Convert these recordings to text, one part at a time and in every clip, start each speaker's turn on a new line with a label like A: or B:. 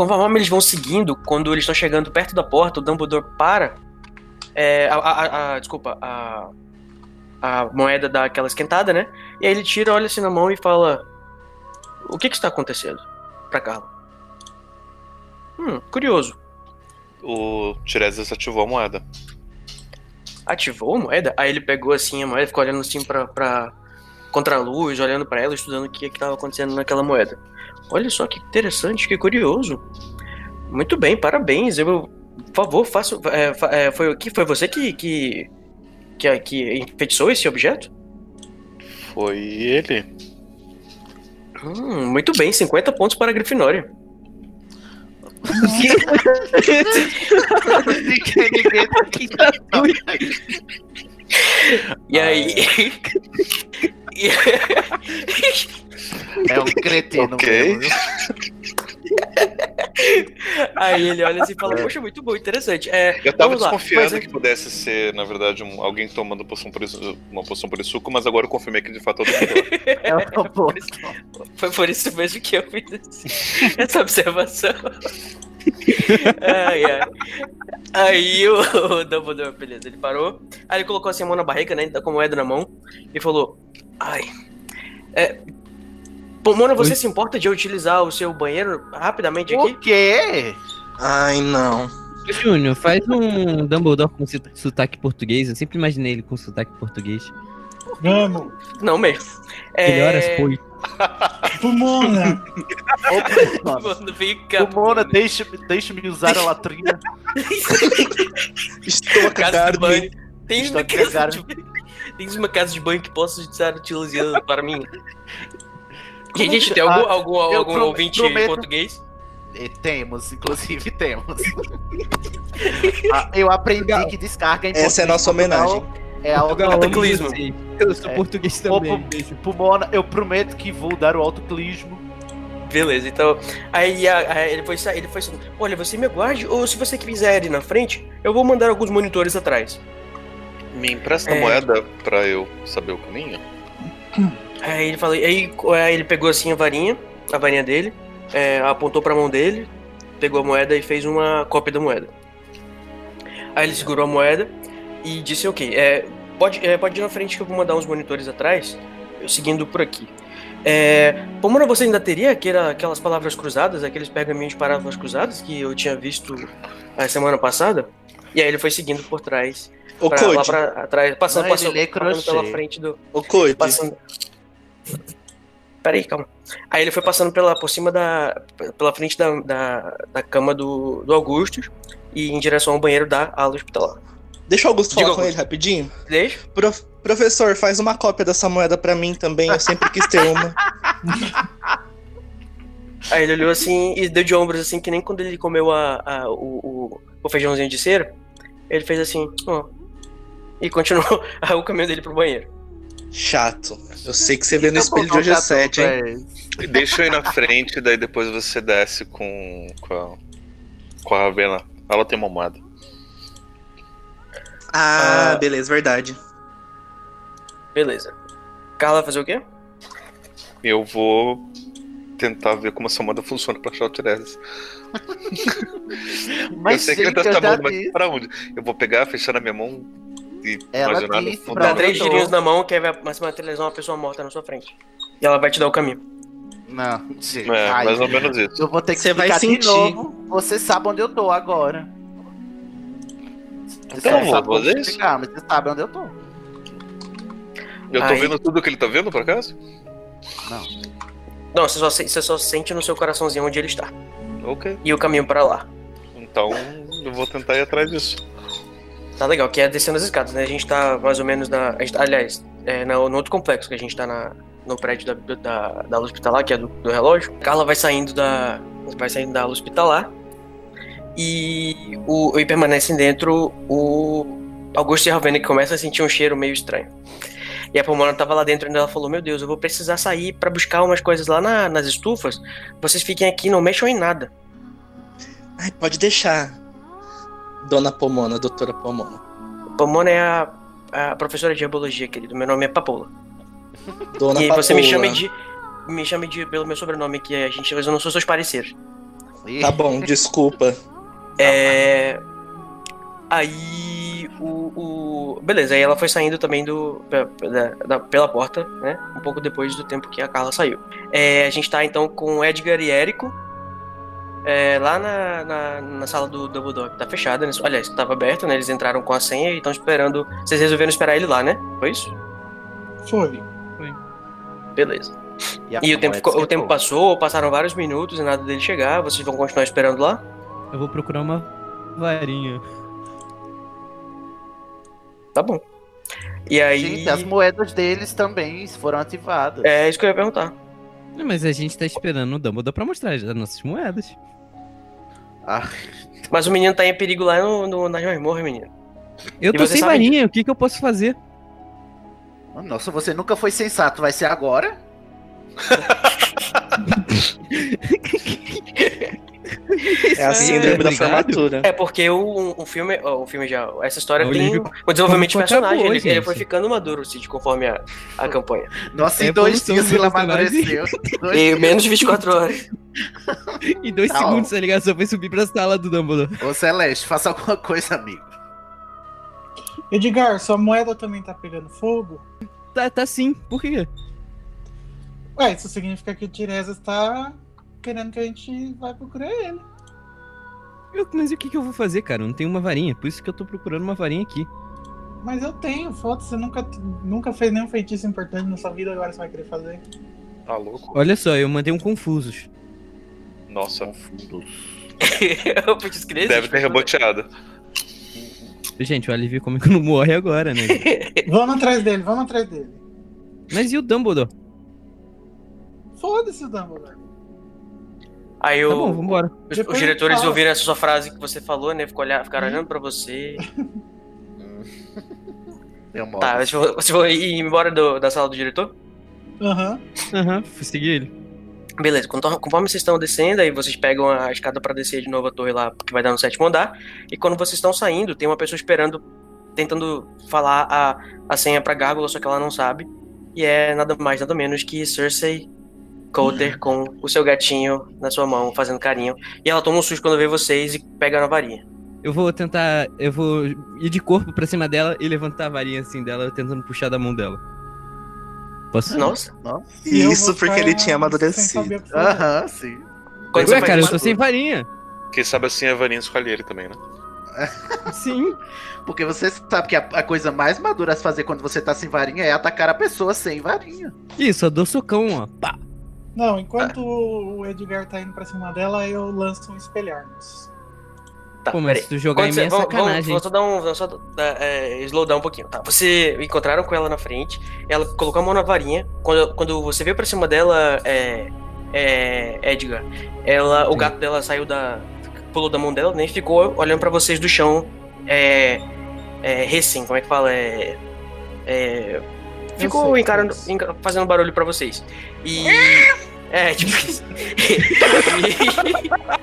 A: conforme eles vão seguindo, quando eles estão chegando perto da porta, o Dumbledore para. É, a, a, a, desculpa, a, a moeda dá aquela esquentada, né? E aí ele tira, olha assim na mão e fala: O que que está acontecendo? Pra Carla. Hum, curioso.
B: O Tiresias ativou a moeda.
A: Ativou a moeda? Aí ele pegou assim a moeda, ficou olhando assim pra, pra contra a luz, olhando para ela, estudando o que estava acontecendo naquela moeda. Olha só que interessante, que curioso. Muito bem, parabéns. Eu, por favor, faça. É, é, foi, que, foi você que, que, que, que enfeitiçou esse objeto?
B: Foi ele.
A: Hum, muito bem, 50 pontos para a Grifinória. e aí.
C: É um cretino
B: Ok.
C: mesmo.
A: Aí ele olha assim e fala, poxa, muito bom, interessante. É,
B: Eu tava desconfiando
A: mas é-
B: que pudesse ser, na verdade, um- alguém tomando poção por isso- uma poção por suco, mas agora eu confirmei que de fato é o
C: oposto.
A: Foi por isso mesmo que eu fiz essa observação. ai, ai. Aí o, o Dumbledore, beleza, ele parou. Aí ele colocou assim a mão na barriga, né? Com a moeda na mão. E falou: Ai. É. Pomona, você se importa de eu utilizar o seu banheiro rapidamente aqui?
C: O quê?
D: Ai, não.
E: Júnior, faz um Dumbledore com sota- sotaque português. Eu sempre imaginei ele com sotaque português.
F: Vamos.
A: Não mesmo.
E: Aquele horas foi.
F: Pulmona.
A: Quando fica.
C: Pomona, deixa-me deixa usar a latrina.
D: Estou a
A: Casa
D: cagar
A: de banho. Uma
C: a
A: casa
C: cagar.
A: de banho. Tens uma casa de banho que possa estar utilizando para mim. Gente, tem algum, algum, algum
C: pro-
A: ouvinte
C: prometo-
A: português?
C: E temos, inclusive temos. Ah, eu aprendi que descarga em
D: Essa é a nossa homenagem.
C: É a
E: Portugal, amo
A: Cataclismo.
E: você. Eu sou
C: É.
E: português também.
C: Pulmona, eu prometo que vou dar o autoclismo.
A: Beleza, então. Aí, aí ele foi ele foi assim: Olha, você me aguarde, ou se você quiser ir na frente, eu vou mandar alguns monitores atrás.
B: Me empresta
A: É.
B: moeda pra eu saber o caminho?
A: Aí ele falou, aí, aí ele pegou assim a varinha, a varinha dele, é, apontou pra mão dele, pegou a moeda e fez uma cópia da moeda. Aí ele segurou a moeda e disse, ok, é, pode, é, pode ir na frente que eu vou mandar uns monitores atrás, eu seguindo por aqui. É, Pomona, você ainda teria aquela, aquelas palavras cruzadas, aqueles pergaminhos de palavras cruzadas que eu tinha visto a semana passada? E aí ele foi seguindo por trás,
D: Ô,
A: pra, lá
D: Code.
A: pra trás, passando,
C: Não,
A: passando, passando pela frente do,
D: Ô, Code.
A: passando. Peraí, calma. Aí ele foi passando pela, por cima da. pela frente da, da, da cama do, do Augusto e em direção ao banheiro da ala hospitalar.
D: Deixa o Augusto
A: Diga,
D: falar com
A: Augusto.
D: ele rapidinho.
A: Deixa?
D: Prof- professor, faz uma cópia dessa moeda pra mim também. Eu sempre quis ter uma.
A: Aí ele olhou assim e deu de ombros assim, que nem quando ele comeu a, a- o, o, o feijãozinho de cera. Ele fez assim, ó. E continuou o caminho dele pro banheiro.
D: Chato. Eu sei que você vê no espelho de hoje é
C: colocar
D: 7, hein?
B: Deixa eu ir na frente, daí depois você desce com, com, a, com a Ravena. Ela tem uma moeda.
D: Ah,
A: Ah.
D: beleza, verdade.
A: Beleza. Carla vai fazer o quê?
B: Eu vou tentar ver como essa moeda funciona pra achar o Tiresias.
C: Mas
B: eu sei que ele tá chamando, mas pra onde? Eu vou pegar, fechar na minha mão e
C: Ela disse
B: fundo
C: pra
A: Dá três girinhos na mão que vai mas materializar uma pessoa morta na sua frente. E ela vai te dar o caminho.
C: Não, gente.
B: É,
C: ai,
B: mais ou menos isso.
C: Eu vou ter que
D: Você vai sentir.
C: novo. Você sabe onde eu tô agora. Você
B: Então, vou
C: sabe como
B: fazer isso.
C: explicar, mas você sabe onde eu tô.
B: Eu tô
A: Aí-
B: vendo tudo que ele tá vendo, por acaso?
A: Não, você só, se- você só sente no seu coraçãozinho onde ele está.
B: Ok.
A: E o caminho pra lá.
B: Então eu vou tentar ir atrás disso.
A: Tá legal, que é descendo as escadas, né? A gente tá mais ou menos na. a gente tá- aliás, é, na- no outro complexo que a gente tá na, no prédio da, da, da ala hospitalar, que é do, do relógio. Carla vai saindo da. Vai saindo da ala hospitalar. E, o, e permanecem dentro o Augusto e a Ravena que começa a sentir um cheiro meio estranho. E a Pomona tava lá dentro e ela falou: Meu Deus, eu vou precisar sair pra buscar umas coisas lá na- nas estufas. Vocês fiquem aqui, não mexam em nada.
D: Ai, pode deixar. Dona Pomona, doutora Pomona.
A: Pomona é a, a professora de herbologia, querido. Meu nome é Papoula.
D: Dona
A: e
D: Papoula.
A: você me chame de. Me chame de pelo meu sobrenome, que a gente. Eu não sou seus pareceres.
D: Tá bom, desculpa.
A: É. Aí o, o- Beleza, aí ela foi saindo também do. da- da- pela porta, né? Um pouco depois do tempo que a Carla saiu. É, a gente tá então com Edgar e Érico. É, lá na, na, na sala do Dumbledore, que tá fechada. Né? Aliás, tava aberto, né? Eles entraram com a senha e estão esperando. Vocês resolveram esperar ele lá, né? Foi isso?
F: Foi.
A: Beleza.
C: a
A: E o tempo, ficou- o tempo passou, passaram vários minutos e nada dele chegar. Vocês vão continuar esperando lá?
E: Eu vou procurar uma varinha.
A: Tá bom. E aí.
C: Gente, as moedas deles também foram ativadas.
A: É isso que eu ia perguntar.
E: Mas a gente tá esperando o Dumbledore pra mostrar as nossas moedas.
C: Ah,
A: Mas o menino tá em perigo lá no, no, na masmorra, menino.
E: Eu
A: E
E: tô sem varinha, o que que eu posso fazer?
C: nossa, você nunca foi sensato, vai ser agora?
D: É a síndrome da formatura.
A: É porque o, o filme, o filme já, essa história
E: O
A: tem
E: livro-
A: o desenvolvimento de
E: como acabou,
A: personagem. Ele, ele foi ficando maduro, Cid, conforme a, a campanha.
C: Nossa,
E: É
C: em
E: a
C: dois dias ele
E: personagem.
C: amadureceu. Dois
A: E menos de 24 horas.
E: Em dois
C: Não.
E: segundos a ligação foi subir pra sala do Dumbledore.
C: Ô Celeste, faça alguma coisa, amigo.
F: Edgar, sua moeda também tá pegando fogo?
E: Tá, tá sim, por quê?
F: Ué, isso significa que o Tiresias tá querendo que a gente vá procurar ele.
E: Eu- mas e o que que eu vou fazer, cara? Eu não tenho uma varinha, por isso que eu tô procurando uma varinha aqui.
F: Mas eu tenho, foda você nunca, nunca fez nenhum feitiço importante na sua vida, agora você vai querer fazer.
B: Tá louco?
E: Olha só, eu mandei um confusos.
B: Nossa,
A: eu fiz crise.
B: deve ter reboteado.
E: Gente, o alívio cômico não morre agora, né?
F: Vamos atrás dele, vamos atrás dele.
E: Mas e o Dumbledore?
F: Foda-se o Dumbledore.
A: Aí
E: Tá
A: o,
E: bom, vambora.
A: os,
F: Depois
A: os diretores
F: fala.
A: ouviram essa sua frase que você falou, né? Ficou olhar, ficaram olhando pra você.
C: Deu modo.
A: Tá, vocês vão, vocês vão ir embora do- da sala do diretor?
F: Aham.
E: Aham, fui seguir ele.
A: Beleza, conforme vocês estão descendo, aí vocês pegam a escada pra descer de novo a torre lá, que vai dar no sétimo andar. E quando vocês estão saindo, tem uma pessoa esperando, tentando falar a, a senha pra Gárgula, só que ela não sabe. E é nada mais, nada menos que Cersei Coulter com o seu gatinho na sua mão, fazendo carinho. E ela toma um susto quando vê vocês e pega na varinha.
E: Eu vou tentar. Eu vou ir de corpo pra cima dela e levantar a varinha assim dela, tentando puxar da mão dela. Posso?
A: Nossa,
F: E
D: Isso porque ele tinha amadurecido.
C: Aham, sim.
A: quando
E: Ué,
A: você
E: cara, eu tô sem varinha.
B: Quem sabe assim a varinha escolhe ele também, né?
E: Sim.
C: Porque você sabe que a, a coisa mais madura a se fazer quando você tá sem varinha é atacar a pessoa sem varinha.
E: Isso, eu dou socão, ó. Pá.
F: Não, enquanto o Edgar tá indo pra cima dela, eu lanço um espelhar-nos.
A: Tá,
E: Pô, mas se tu jogar em
A: Quando
E: é
A: vamos, vamos,
E: sacanagem.
A: vamos só dar um. Vamos só dar, é, slowdown um pouquinho, tá? Você encontraram com ela na frente, ela colocou a mão na varinha. Quando, quando você veio pra cima dela, é, é, Edgar, ela, o
E: Sim.
A: gato dela saiu da. pulou da mão dela, nem ficou olhando pra vocês do chão. É. É. Recém, como é que fala? É. é ficou
F: sei,
A: encarando, fazendo barulho pra vocês. E. É, tipo isso.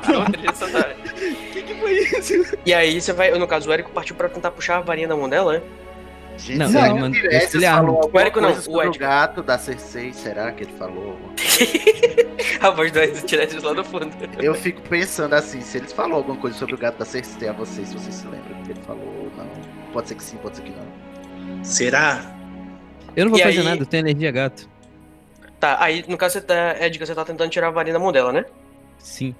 A: E-
E: que, que foi isso?
A: E aí você vai, no caso, o Érico partiu pra tentar puxar a varinha da mão dela, né?
C: Gente,
E: Não,
C: será
F: ele
C: falou
A: O Érico não, o
C: gato da Cersei? Será que ele falou?
A: A voz do tirando lá do fundo.
C: Eu fico pensando assim, se eles falou alguma coisa sobre o gato da Cersei a vocês, se vocês se lembram do que ele falou ou não. Pode ser que sim, pode ser que não.
D: Será?
E: Eu não vou
A: E
E: fazer
A: aí-
E: nada, eu tenho energia gato.
A: Tá, aí no caso você tá, Edgar, você tá tentando tirar a varinha da mão dela, né?
E: Sim.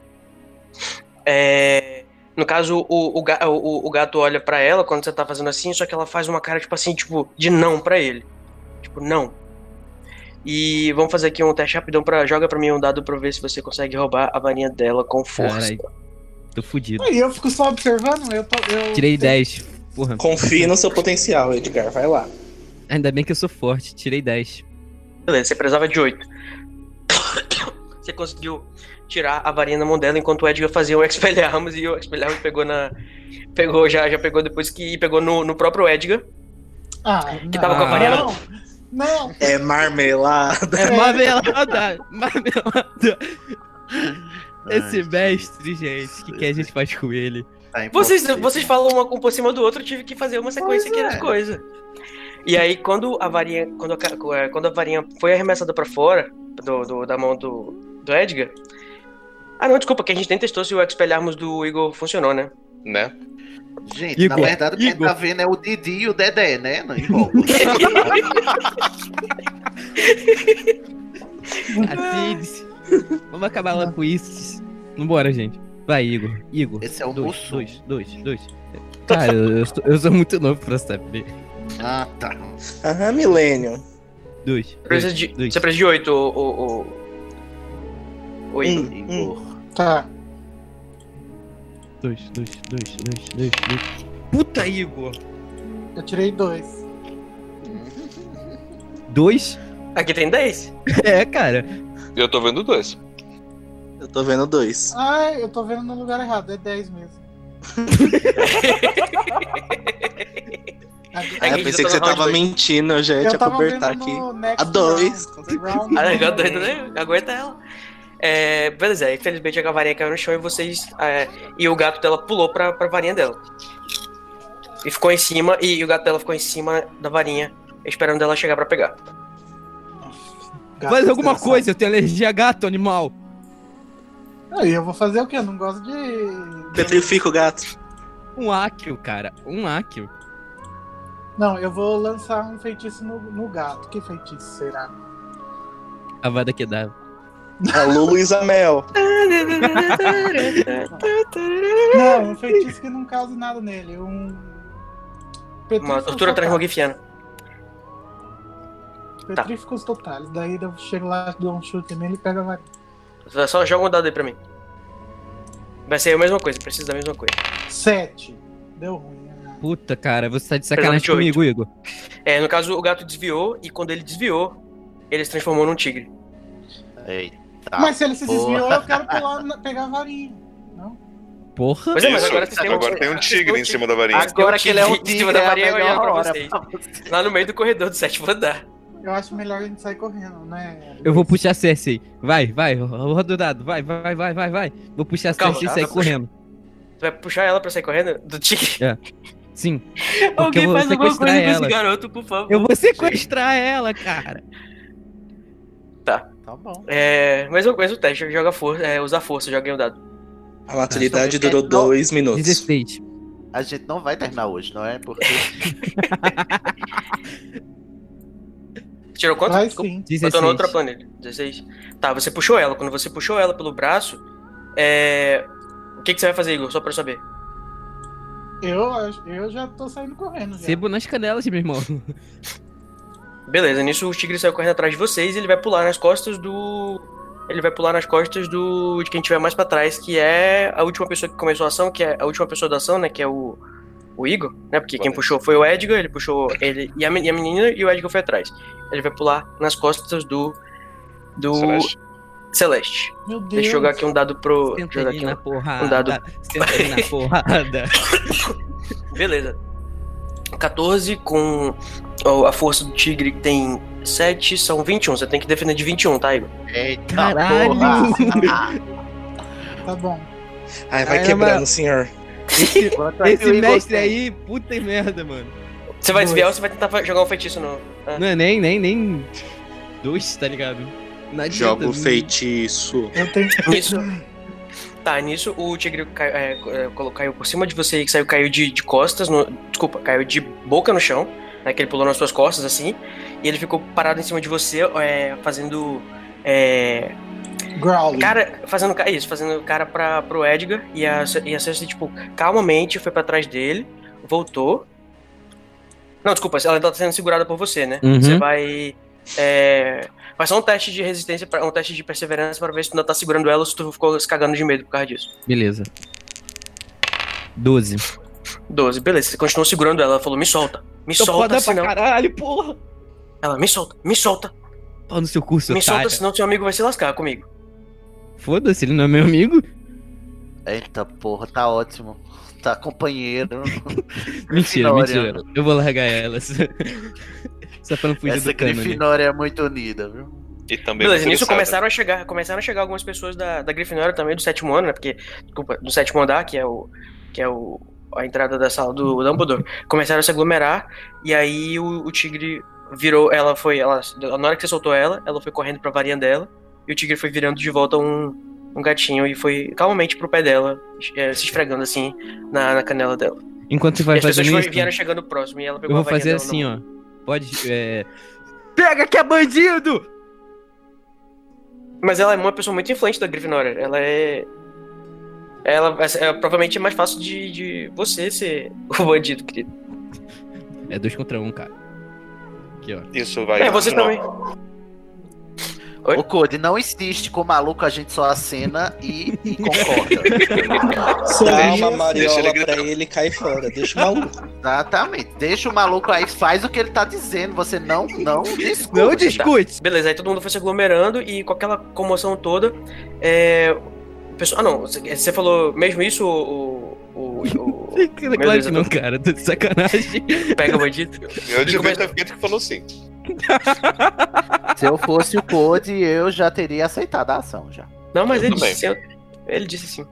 A: É. No caso, o, o, o, o gato olha pra ela quando você tá fazendo assim, só que ela faz uma cara, tipo assim, tipo, de não pra ele. Tipo, não. E vamos fazer aqui um teste rapidão pra. Joga pra mim um dado pra ver se você consegue roubar a varinha dela com força.
E: Carai. Tô fudido.
F: Aí eu fico só observando, eu tô. Eu
E: Tirei 10. Porra,
D: Confie no seu potencial, Edgar. Vai lá.
E: Ainda bem que eu sou forte. Tirei 10.
A: Beleza, você precisava de 8. Você conseguiu tirar a varinha na mão dela enquanto o Edgar fazia o Expelliarmus e o Expelliarmus pegou na. Pegou, já, já pegou depois que. pegou no, no próprio Edgar.
F: Ah,
A: Que tava com a varinha na
F: Não, não.
D: É marmelada.
E: É marmelada! marmelada! Esse mestre, gente, o que, que a gente faz com ele?
C: Tá
A: Vocês, vocês falam uma um por cima do outro, eu tive que fazer uma sequência
C: Pois
A: aqui das
C: é.
A: coisas. E aí, quando a varinha. Quando a, ca- quando a varinha foi arremessada pra fora do, do- da mão do, do Edgar, Ah, não, desculpa, que a gente nem testou se o expelharmos do Igor funcionou, né?
B: Né?
C: Gente,
E: Igor,
C: na verdade, quem
E: Igor.
C: tá vendo é o Didi e o Dedé, né? Não envolve.
E: Vamos acabar logo com isso. Vambora, gente. Vai, Igor. Igor.
C: Esse é o
E: dois,
C: Mussu.
E: dois, dois, dois. Cara, eu, eu, sou- eu sou muito novo pra saber.
C: Ah, tá.
D: Aham, Milênio.
E: Dois.
A: Você precisa de,
E: dois.
A: você precisa de 8, o, o, o... o Igor.
D: Hum,
C: Igor.
F: Tá.
E: Dois, dois, dois, dois, dois, dois. Puta, Igor.
F: Eu tirei dois.
E: Dois?
A: Aqui tem 10.
E: É, cara.
B: Eu tô vendo dois.
D: Eu tô vendo dois.
F: Ai, eu tô vendo no lugar errado. É 10 mesmo.
A: É
D: Ah, eu
A: gente
D: pensei
A: já
D: que você
A: tá round
D: tava
A: dois.
D: mentindo, eu já ia te
F: Eu tava
D: acobertar aqui. A dois.
F: round. Round
A: Ah,
F: one.
A: doido, né? Aguenta ela. É, beleza, infelizmente a varinha caiu no chão e vocês. é, e o gato dela pulou pra, pra varinha dela. E ficou em cima, e, o gato dela ficou em cima da varinha, esperando ela chegar pra pegar.
F: Gato
E: Faz alguma coisa, eu tenho alergia a gato, animal.
F: Aí eu vou fazer o quê? Eu não gosto de.
D: Petrifica o gato.
E: Um Akio, cara. Um Akio.
F: Não, eu vou lançar um feitiço no, no gato. Que feitiço será?
E: A vada que dá.
D: A Lulu Isamel.
F: Não, um feitiço que não cause nada nele. Um.
A: Uma tortura transmogifiana.
F: Petríficos totais. Daí eu chego lá, dou um chute nele e pego a varinha.
A: Só joga um dado aí pra mim. Vai ser a mesma coisa, precisa da mesma coisa.
F: Sete. Deu ruim.
E: Puta, cara, você tá de sacanagem comigo, Igor.
A: É, no caso, o gato desviou, e quando ele desviou, ele se transformou num tigre.
C: Eita.
F: Mas se ele se
C: porra.
F: desviou, eu quero pular, pegar a varinha.
E: Porra.
A: Pois é, mas agora vocês têm um
B: agora tem um tigre em cima da varinha.
A: Agora
C: Agora que ele é um
A: tigre em cima da
C: é
A: varinha, eu
C: melhor
A: olhando pra vocês. Lá no meio do corredor do sétimo andar.
F: Eu acho melhor a gente sair correndo, né?
E: Eu vou puxar a Cersei. Vai, vai, roda o dado. Vai, vai, vai, vai, vai. Vou puxar a Cersei e
A: tá,
E: sair
A: tá
E: correndo.
A: Você vai puxar ela pra sair correndo? Do tigre?
E: Sim. Porque
A: Alguém
E: eu vou
A: faz alguma coisa com
E: ela.
A: esse garoto, por favor.
E: Eu vou sequestrar ela, cara.
C: Tá bom.
A: É, mesma coisa o teste, joga força, é, usa força, joga em um dado.
D: A maturidade
C: Não,
D: durou
C: não.
D: dois minutos.
E: 16.
C: A gente não vai terminar hoje, não é? Porque
A: Tirou quanto?
F: Vai
A: Desculpa.
F: sim.
A: Eu
E: 16.
A: tô no outro planeta. 16. Tá, você puxou ela. Quando você puxou ela pelo braço, é... O que, que você vai fazer, Igor? Só pra eu saber.
F: Eu, eu já tô saindo correndo. Já.
E: Sebo nas canelas, meu irmão.
A: Beleza, nisso o tigre saiu correndo atrás de vocês e ele vai pular nas costas do. Ele vai pular nas costas do. de quem tiver mais pra trás, que é a última pessoa que começou a ação, que é a última pessoa da ação, né? Que é o. O Igor, né? Porque quem puxou foi o Edgar, ele puxou ele e e a menina e o Edgar foi atrás. Ele vai pular nas costas do. Do.
B: Celeste.
A: Celeste.
F: Meu Deus.
A: Deixa eu jogar aqui um dado pro.
E: Senta
A: jogar aqui
E: na
A: um-
E: porrada.
A: um dado.
E: Senta na porrada.
A: Beleza. 14 com a força do tigre que tem 7, são 21. Você tem que defender de 21, tá, Igor?
C: Eita
E: Caralho!
C: porra!
F: Tá bom.
D: Ai, vai
E: Ai,
D: quebrando,
E: mas-
D: senhor.
E: Esse,
C: o
E: esse mestre aí, puta merda, mano.
A: Você vai desviar ou você vai tentar jogar um feitiço no. Ah.
E: Não é nem, nem, nem. Dois, tá ligado? Não adianta,
D: Joga o
E: não-
D: feitiço.
F: Eu tenho.
A: Nisso. Tá, nisso o tigre cai- é, é, caiu por cima de você e saiu, caiu de, de costas. No, desculpa, caiu de boca no chão. Né, que ele pulou nas suas costas assim. E ele ficou parado em cima de você, é, fazendo. É,
F: Growling.
A: cara, fazendo isso, fazendo cara pra, pro Edgar. E a, e a Cersei, tipo, calmamente foi pra trás dele, voltou. Não, desculpa, ela tá sendo segurada por você, né?
E: Uhum.
A: Você vai. É, vai ser um teste de resistência, pra, um teste de perseverança pra ver se tu ainda tá segurando ela ou se tu ficou se cagando de medo por causa disso.
E: Beleza. 12.
A: 12, beleza, você continuou segurando ela, ela falou, me solta, me
E: Tô
A: solta,
E: foda pra
A: senão.
E: caralho, porra.
A: Ela, me solta, me solta,
E: Pau no seu curso,
A: me
E: otário.
A: solta, senão seu amigo vai se lascar comigo.
E: Foda-se, ele não é meu amigo.
C: Eita porra, tá ótimo. Tá companheiro.
E: Mentira, mentira. Eu vou largar ela. Só pra não fugir
C: Essa
E: do cano.
C: Grifinória é muito unida, viu?
B: E também
A: Beleza,
B: muito
A: nisso começaram a chegar, começaram a chegar algumas pessoas da, da Grifinória também, do sétimo ano, né? Porque, desculpa, do sétimo andar, que é o. que é o. a entrada da sala do Dumbledore. Começaram a se aglomerar, e aí o, o tigre virou. Ela foi. Ela, na hora que você soltou ela, ela foi correndo pra varinha dela, e o tigre foi virando de volta um. um gatinho e foi calmamente pro pé dela, é, se esfregando assim na, na canela dela.
E: Enquanto você
A: E
E: vai
A: as pessoas
E: fazendo isso,
A: vieram chegando próximo e ela
E: eu
A: pegou
E: vou
A: a varinha
E: fazer assim, ó. Pode. É... Pega que é bandido!
A: Mas ela é uma pessoa muito influente da Grifinória. Ela é. Ela é, provavelmente é mais fácil de, de você ser o bandido, querido.
E: É dois contra um, cara. Aqui, ó.
B: Isso vai.
A: É, você
B: continuar.
A: também. Oi?
C: Ô, Code, não insiste com o maluco, a gente só acena e, e concorda.
D: Dá uma
B: Deixa
D: mariola
B: ele
D: pra ele e cai fora. Deixa o maluco.
C: Exatamente. Deixa o maluco aí, faz o que ele tá dizendo. Você não, não discute.
E: Não discute!
A: Beleza, aí todo mundo foi se aglomerando e com aquela comoção toda. É. o pessoal- Ah, não. Você falou mesmo isso, o. o, o, o-
E: Claro
A: Deus,
E: que não,
A: tô-
E: cara. Tô de sacanagem.
A: pega o bandido?
B: Eu
A: começa-
B: ter feito que falou sim.
C: Se eu fosse o Code, eu já teria aceitado a ação já.
A: Não, mas ele disse, sim, ele disse sim.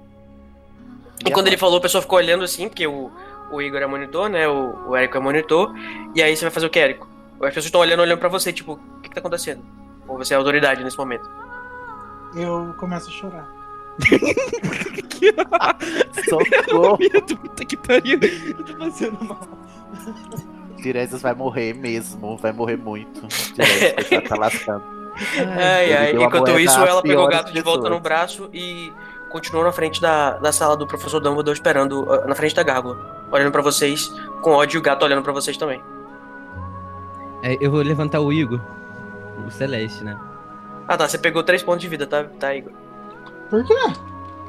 A: E quando ele falou, a pessoa ficou olhando assim, porque o, o Igor é monitor, né? O, o Érico é monitor. E aí você vai fazer o que, Érico? As pessoas estão olhando, olhando pra você, tipo, o que, que tá acontecendo? Ou você é a autoridade nesse momento.
F: Eu começo a chorar.
C: Socorro.
E: Puta que pariu. Eu tô passando mal.
C: Tiresias vai morrer mesmo, vai morrer muito. Tiresias tá, tá lascando.
A: Ai, ai.
C: deu a
A: Enquanto isso, ela pegou o gato de volta no braço e continuou na frente da, da sala do professor Dumbledore, esperando, na frente da gárgula. Olhando pra vocês, com ódio, e o gato olhando pra vocês também.
E: É, eu vou levantar o Igor. O Celeste, né?
A: Ah tá, você pegou três pontos de vida, tá, tá Igor?
F: Por quê?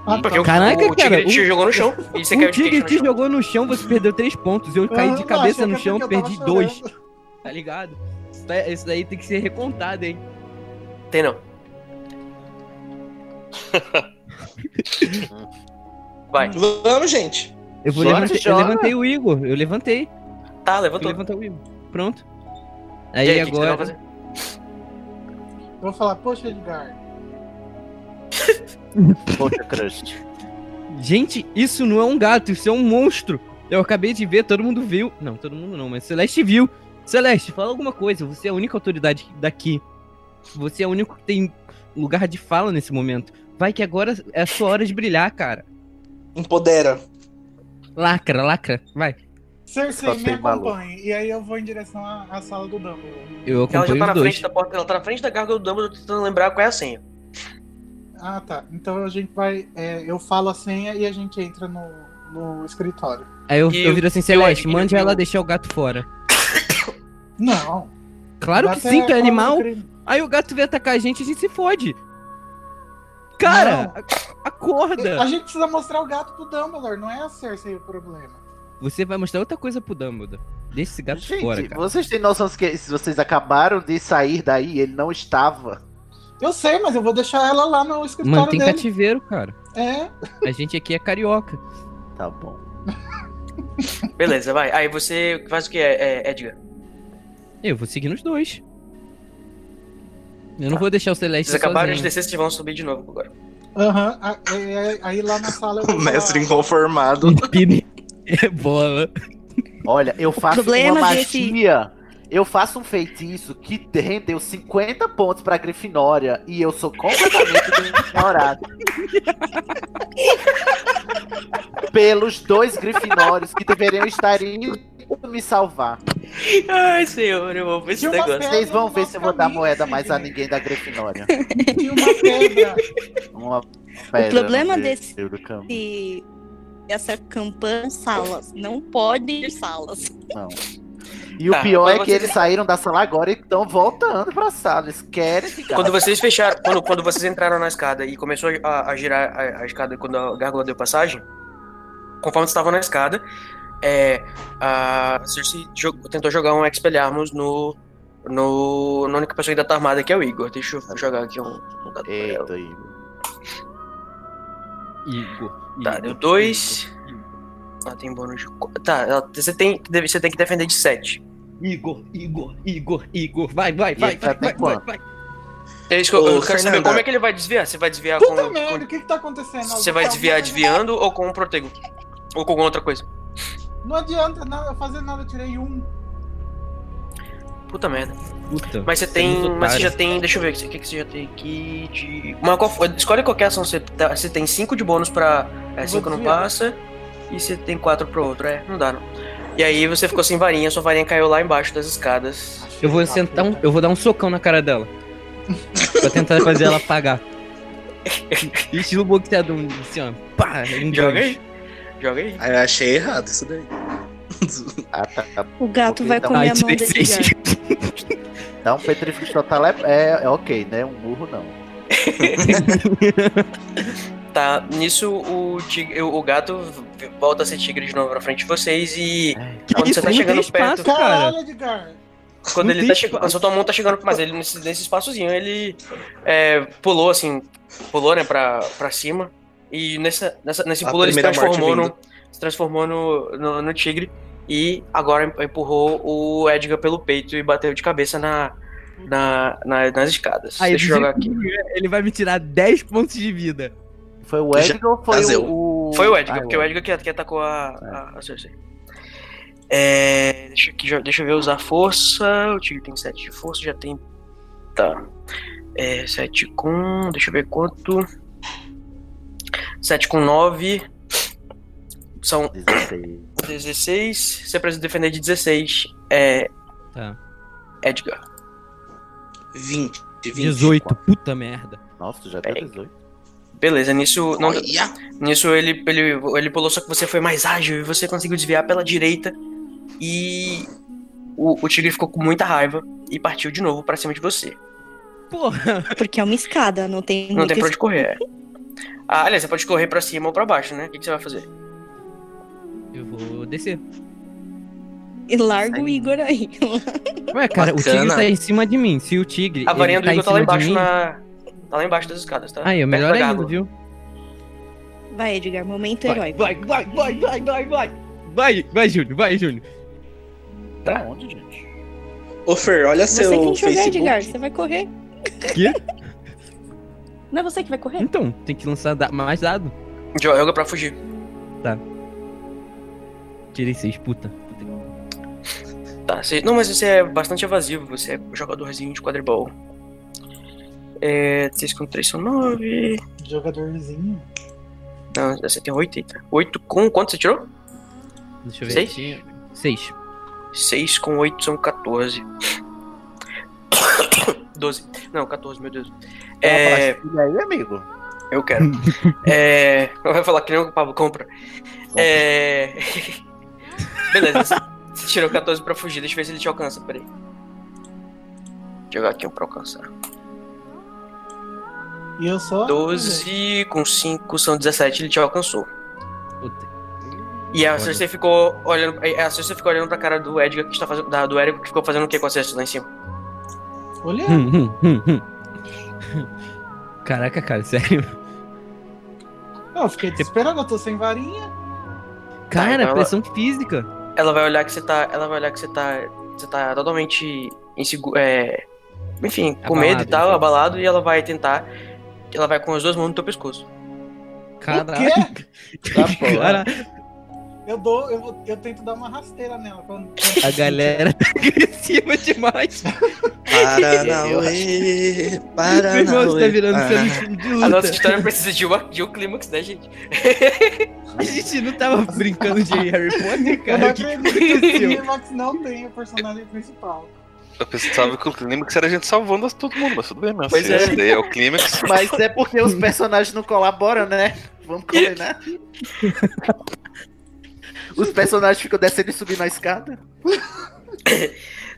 F: Ah,
A: Porque o,
E: Caraca,
A: o tigre
E: cara,
A: te
E: o-
A: jogou no chão e você
E: o
A: caiu de
E: Tigre te jogou no chão, você perdeu três pontos. Eu caí
F: Ah,
E: de cabeça no
F: é
E: chão, perdi dois.
F: chorando.
E: Tá ligado? Isso, daí- isso daí tem que ser recontado, hein?
A: Tem não. Vai.
D: Vamos, gente.
E: Eu, vou levantei, eu levantei o Igor. Eu levantei.
A: Tá, levantou.
E: levantei o Igor. Pronto.
A: E
E: Aí,
A: aí, o que que você vai
E: agora.
A: fazer?
F: Eu vou falar, poxa, Edgar.
C: Poxa, crush.
E: Gente, isso não é um gato, isso é um monstro. Eu acabei de ver, todo mundo viu. Não, todo mundo não, mas Celeste viu. Celeste, fala alguma coisa. Você é a única autoridade daqui. Você é o único que tem lugar de fala nesse momento. Vai que agora é a sua hora de brilhar, cara.
D: Empodera.
E: Lacra, lacra. Vai.
F: Cersei,
C: Só
F: me acompanhe. E aí eu vou em direção à, à sala do Dumbledore.
E: Eu
A: Ela já
E: acompanho
A: tá
E: os
A: na
E: dois.
A: frente da porta, ela tá na frente da gárgula do Dumbledore tentando lembrar qual é a senha.
F: Ah, tá. Então a gente vai. é, eu falo a senha e a gente entra no, no escritório.
E: Aí eu,
A: E
E: eu
A: o-
E: viro assim,
A: e
E: Celeste,
A: o-
E: mande
A: e o-
E: ela deixar o gato fora.
F: Não.
E: Claro que
F: Gato
E: sim, tu é animal. Aí o gato vem atacar a gente, a gente se fode. Cara,
F: Não.
E: acorda.
F: A gente precisa mostrar o gato pro Dumbledore, não é a Cersei o problema.
E: Você vai mostrar outra coisa pro Dumbledore. Deixa esse gato
C: Gente,
E: fora, cara.
C: vocês têm noção que se vocês acabaram de sair daí, ele não estava.
F: Eu sei, mas eu vou deixar ela lá no escritório
E: Mantém
F: dele.
E: cativeiro, cara.
F: É.
E: A gente aqui é carioca.
C: Tá bom.
A: Beleza, vai. Aí você faz o que, é, é, Edgar?
E: Eu vou seguir nos dois. Eu não vou deixar o Celeste
A: Vocês acabaram de
E: sozinho.
A: descer, vocês vão subir de novo agora.
F: Aham. é- Aí lá na sala eu
D: O mestre inconformado.
E: É bola.
C: Olha, eu faço
G: problema
C: uma
G: desse-
C: magia. Eu faço um feitiço que rendeu 50 pontos pra Grifinória e eu sou completamente ignorado. Pelos dois Grifinórios que deveriam estar indo me salvar.
A: Ai, senhor, eu vou ver esse negócio.
F: pedra
C: Vocês vão ver se eu vou dar moeda mais a ninguém da Grifinória.
F: Tinha uma pedra.
C: Uma pedra
G: problema
C: no
G: desse-
C: meio do caminho.
G: E essa campanha salas. Não pode ir salas.
C: Não. E
A: Tá,
C: o pior é que
A: vocês-
C: eles saíram da sala agora e estão voltando pra sala. Eles querem ficar.
A: Quando vocês fecharam, quando, quando vocês entraram na escada e começou a, a girar a, a escada quando a gárgula deu passagem, conforme vocês estavam na escada, é, a Cersei tentou jogar um Expelliarmus no, no, na única pessoa que ainda tá armada, que é o Igor. Deixa eu jogar aqui um, um dado pra ela.
C: Eita, Igor.
E: Igor.
A: Tá, deu dois. Ela tem bônus de. Tá, ela- você tem, você tem que defender de 7.
E: Igor, Igor, Igor, Igor. Vai, vai, vai,
C: ele
E: vai, vai, vai, vai.
A: É isso que eu,
D: Ô,
A: eu quero saber como é que ele vai desviar. Você vai desviar com.
F: Puta merda, o
A: com
F: que que tá acontecendo?
A: você vai desviar desviando ou com um protego? Ou com alguma outra coisa?
F: Não adianta nada fazer nada, eu tirei um.
A: Puta merda.
E: Puta.
A: Mas você
E: é
A: tem. Mas você já tem. Deixa eu ver o que, que você já tem aqui de. Uma, qual- escolhe qualquer ação. Você, tá- você tem 5 de bônus pra.
F: vou
A: 5 não
F: desviar.
A: passa. E você tem 4 pro outro. É, não dá não. E aí você ficou sem varinha, sua varinha caiu lá embaixo das escadas.
E: Eu vou sentar um, eu vou dar um socão na cara dela. pra tentar fazer ela apagar. Estilo boxeador, assim, ó. Pá,
A: Joga aí. Joga aí.
D: Ah, eu achei errado isso daí.
C: Ah, tá, tá.
G: O gato vai comer a mão dele.
E: seis.
C: Então, petrifique total é, é, é ok, né? Um murro não.
A: Tá, nisso o, tigre, o, gato volta a ser tigre de novo na frente de vocês e. Quando você tá
E: Não
A: chegando
E: espaço,
A: perto.
E: cara.
F: Caralho, Edgar.
A: Quando
E: Não
A: ele tá chegando. A sua tua mão tá chegando. Mas ele, nesse, nesse espaçozinho, ele é, pulou assim. Pulou, né, pra, pra cima. E nessa, nessa, nesse
D: A
A: pulo ele se transformou, no, se transformou no, no, no tigre. E agora empurrou o Edgar pelo peito e bateu de cabeça na, na, na- nas escadas.
E: Aí,
A: Deixa eu jogar aqui.
E: Ele vai me tirar 10 pontos de vida.
C: Foi o Edgar ou foi
D: Nasceu.
C: o.
A: Foi o Edgar,
C: Ah,
A: porque o Edgar que, que atacou a, a, a Cersei. É, deixa, aqui, deixa eu ver usar força. O Tigre tem 7 de força, já tem. Tá. É, 7 com. Deixa eu ver quanto. 7 com 9. São
C: 16.
A: 16. Você precisa defender de 16. É.
E: Tá.
A: Edgar.
D: 20. 20.
E: 18, puta merda.
C: Nossa, tu já deu 18.
A: Beleza, nisso. Não, Nisso ele, ele, ele pulou, só que você foi mais ágil e você conseguiu desviar pela direita. E o, o tigre ficou com muita raiva e partiu de novo pra cima de você.
E: Porra.
G: Porque é uma escada, não tem
A: Não
G: muito
A: tem pra onde correr. Ah, aliás, você pode correr pra cima ou pra baixo, né? O que, que você vai fazer?
E: Eu vou descer.
G: E larga o Igor aí.
E: Ué, cara, o
D: Bacana.
E: tigre tá em cima de mim. Se o tigre.
A: A varinha do
E: tá
A: Igor tá lá
E: cima de
A: embaixo
E: mim-
A: na. Tá lá embaixo das escadas, tá?
E: Aí, é
A: Perto
E: melhor
A: da
E: ainda,
A: gárgula.
E: viu?
G: Vai, Edgar, momento
E: Vai,
G: heróico.
E: vai, vai, vai, vai, vai, vai. Vai, vai, Júnior, vai, Júnior.
C: Pra onde, gente?
D: Ô, Fer, olha
G: Você
D: seu
G: tem que jogar,
D: Facebook.
G: Edgar. Você vai correr.
E: Quê?
G: Não é você que vai correr?
E: Então, tem que lançar da- mais dado.
A: Joga pra fugir.
E: Tirei seis, puta.
A: Tá, você- não, mas você é bastante evasivo, você é jogadorzinho de quadribol. É. 6 com 3 são 9.
F: Jogadorzinho.
A: Não, você tem 8, eita. 8 com. Quanto você tirou?
E: Deixa eu ver.
A: Seis?
E: Tinha- Seis.
A: 6 com 8 são 14. 12. Não, 14, meu Deus. É.
C: E aí, amigo?
A: Eu quero. é. Vai falar que nem o Pablo compra. É. Beleza, você- você tirou 14 pra fugir. Deixa eu ver se ele te alcança. Peraí. Deixa eu jogar aqui um pra alcançar.
F: E eu só.
A: 12 com 5 são 17. Ele te alcançou.
E: Puta.
A: E a. Cersei ficou olhando. A Cersei ficou olhando pra cara do Edgar que está fazendo. Da, do Érico que ficou fazendo o que com a Cersei lá em cima?
F: Olha.
E: Hum, hum, hum. Caraca, cara, sério.
F: Não, eu fiquei desesperado, eu tô sem varinha.
E: Cara,
A: então ela-
E: pressão física.
A: Ela vai olhar que você tá. Ela vai olhar que você tá. Você tá totalmente inseguro. É, enfim, com
E: Abalado,
A: medo e tal,
E: então.
A: abalado, e ela vai tentar. Ela vai com as duas mãos no teu pescoço.
E: Caraca.
C: Tá.
E: Cara,
F: Eu dou, eu, vou- eu tento dar uma rasteira nela. Quando,
E: a galera tá agressiva demais.
D: Paranauê,
E: Meu
D: Paranauê.
E: irmão, você tá virando
D: Ah.
E: time de
A: A
E: luta.
A: nossa história precisa de, uma, de um clímax, né, gente?
E: A gente não tava brincando de Harry Potter,
F: eu não
E: cara. O que
F: acredito que o? Clímax não tem o personagem principal.
B: Eu pensava que o clímax era a gente salvando todo mundo, mas tudo bem, mas
A: Pois é.
B: esse daí é o clímax.
C: Mas é porque os personagens não colaboram, né? Vamos combinar. Os personagens ficam descendo e subindo a escada.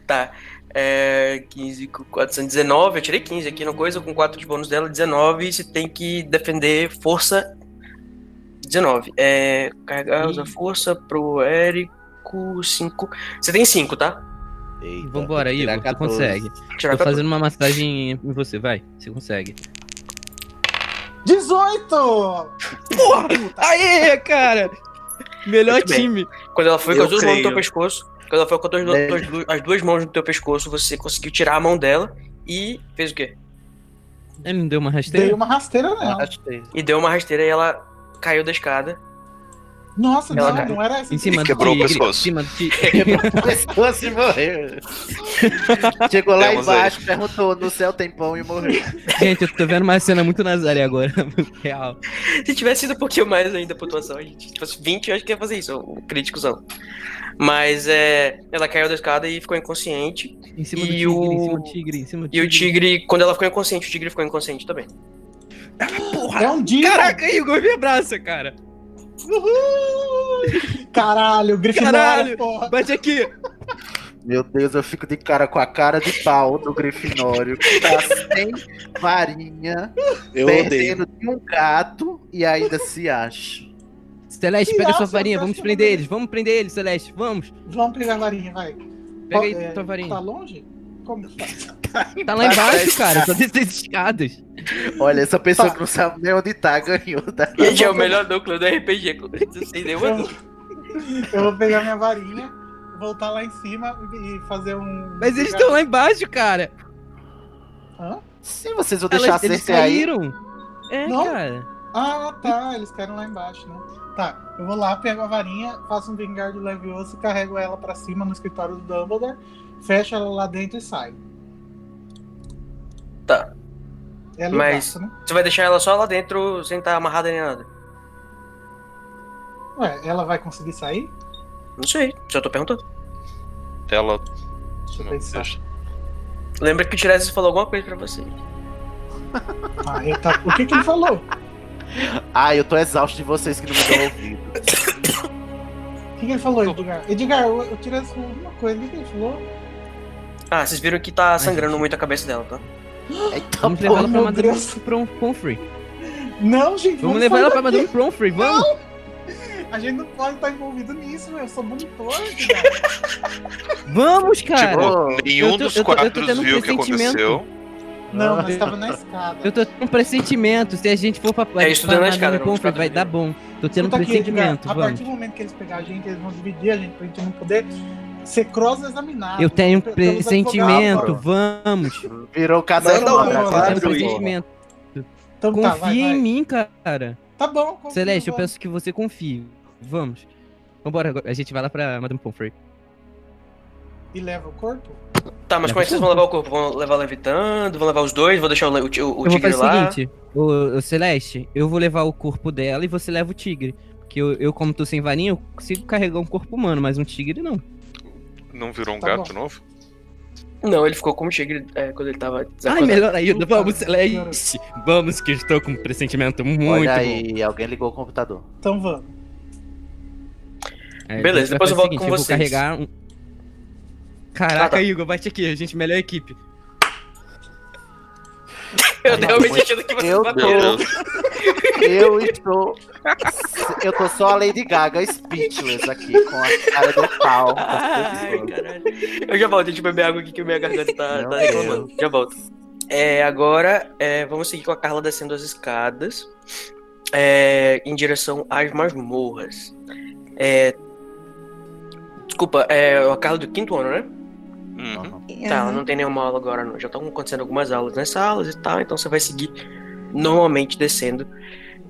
A: Tá. É, 15 com 419, eu tirei 15 aqui no coisa, com 4 de bônus dela, 19, e você tem que defender força 19. É, carregar, usa força pro Érico, 5. Você tem 5, tá?
C: Eita,
E: Vambora, Igor, tu
C: 14.
E: consegue.
A: Tirar
E: Tô
A: 14.
E: fazendo uma massagem em você, vai. Você consegue.
F: 18!
E: Aê, cara! Melhor
A: Muito bem.
E: time.
A: Quando ela foi com as duas mãos no teu pescoço, quando ela foi com as duas,
C: É.
A: as duas- as duas mãos no teu pescoço, você conseguiu tirar a mão dela e fez o quê?
E: Ele não deu uma rasteira?
F: uma rasteira nela.
A: E deu uma rasteira e ela caiu da escada.
F: Nossa,
A: Ela
F: não,
A: cai.
F: não era essa.
E: Em cima do
B: Quebrou o
E: tigre. Em
B: pescoço.
E: cima do tigre.
C: Pescoço e morreu. Chegou lá
B: Temos aí.
C: embaixo, perguntou: no céu tem pão e morreu.
E: Gente, eu tô vendo uma cena muito Nazaré agora. Real.
A: Se tivesse sido um pouquinho mais ainda a pontuação, a gente, se fosse 20, eu acho que ia fazer isso, o críticozão. Mas é, ela caiu da escada e ficou inconsciente.
E: Em cima
A: E
E: do tigre,
A: o-
E: em cima do tigre, em cima do
A: E o tigre, quando ela ficou inconsciente, o tigre ficou inconsciente também.
E: Porra!
F: É um dia.
E: Caraca, Igor, me abraça, cara.
F: Caralho, Grifinória,
E: Caralho.
F: porra.
E: Bate aqui.
C: Meu Deus, eu fico de cara com a cara de pau do Grifinório, que tá sem varinha,
H: Eu odeio.
C: perdendo de um gato e ainda se acha.
E: Celeste, pega sua varinha, vamos prender eles, vamos prender eles, Celeste, vamos.
F: Vamos pegar a varinha, vai.
E: Pega aí
F: É,
E: tua varinha.
F: Tá longe? Como que tá?
E: Tá lá embaixo, cara, só as escadas.
C: Olha, essa pessoa
F: Tá.
C: que não sabe nem onde tá, ganhou. Tá?
A: Gente, é o melhor núcleo do RPG. com- Sem nenhuma dúvida.
F: Eu vou pegar minha varinha, voltar lá em cima e fazer um.
E: Mas eles estão lá embaixo, cara.
F: Hã?
C: Sim, vocês vão deixar
E: Elas,
C: a
E: eles
C: Cersei aí.
E: caíram. É,
F: Não?
E: cara.
F: Ah, tá. Eles caíram lá embaixo, né? Tá, eu vou lá, pego a varinha, faço um vingar do Levioso, carrego ela pra cima no escritório do Dumbledore, fecho ela lá dentro e saio.
A: Tá.
F: Ela
A: Mas-
F: né?
A: Você vai deixar ela só lá dentro, sem estar amarrada nem nada.
F: Ué, ela vai conseguir sair?
A: Não sei, só tô perguntando.
B: Ela.
F: Deixa eu
B: Não,
F: pensar.
B: deixa.
A: Lembra que o Tiresias falou alguma coisa pra você.
F: Ah, ele tá... O que, que ele falou?
C: Ah, eu tô exausto de vocês que não me dão ouvido.
F: O que, que ele falou, Edgar? Edgar, eu, eu tirei essa uma coisa. O que, que ele falou?
A: Ah, vocês viram que tá sangrando
E: gente.
A: muito a cabeça dela, tá?
C: Eita,
E: Vamos levar ela pra Madame. Prom- Pomfrey.
F: Não, gente.
E: Vamos levar ela pra. Madame Pomfrey, vamos?
F: A gente não pode estar envolvido nisso, meu. Eu sou monitor, Edgar.
E: Vamos, cara.
C: Tipo,
B: Nenhum
E: eu tô-
B: dos
E: tô- tô
B: quadros
E: tendo um
B: viu o que
E: pressentimento.
B: aconteceu.
F: Não, mas tava na escada.
E: Eu tô tendo um pressentimento. Se a gente for pra,
A: É, estudando na escada, não,
E: Pomfrey, vai dar bom. Tô tendo um
F: Escuta aqui,
E: pressentimento,
F: A partir do momento que eles pegarem a gente, eles vão dividir a gente pra gente não poder ser cross-examinado.
E: Eu tenho um pressentimento, vamos.
C: virou cada
H: Manda
C: um
E: Eu tenho um pressentimento.
F: Então tá, vai,
E: Confia
F: vai.
E: em mim, cara.
F: Tá bom. confio,
E: Celeste, eu
F: vamos.
E: peço que você confie. Vamos. Vambora, agora. a gente vai lá pra Madame Pomfrey.
F: E leva o corpo?
A: Tá, mas
E: Leva
A: como é que vocês vão levar o corpo? Vão levar levitando? Vão levar os dois? Vou deixar o, o, o
E: eu vou
A: tigre
E: fazer
A: lá?
E: o seguinte, o, o Celeste, eu vou levar o corpo dela e você leva o tigre. Porque eu, eu, como tô sem varinha, eu consigo carregar um corpo humano, mas um tigre não.
B: Não virou um
F: Tá
B: gato
F: bom.
B: novo?
A: Não, ele ficou como tigre é, quando ele tava
E: Ai,
A: desacordado.
E: melhor ainda. Vamos, Celeste. Vamos, que estou com um pressentimento muito
C: Olha
E: bom.
C: aí, alguém ligou o computador.
F: Então vamos.
E: Aí,
A: Beleza, depois eu volto
E: o
A: com
E: eu vou
A: vocês.
E: carregar um... Caraca,
A: Ah, tá.
E: Igor, bate aqui, a gente melhor equipe.
A: Eu realmente achando que você.
C: Eu estou. Eu tô só a Lady Gaga speechless aqui, com a cara de pau.
A: Ai. Eu já volto, deixa eu beber água aqui que minha garganta tá, tá reclamando. Já volto. É, agora, é, vamos seguir com a Carla descendo as escadas é, em direção às masmorras. É, desculpa, é a Carla do quinto ano, né?
B: Uhum.
A: Tá, ela não tem nenhuma aula agora, não. Já estão acontecendo algumas aulas nas salas e tal, então você vai seguir normalmente descendo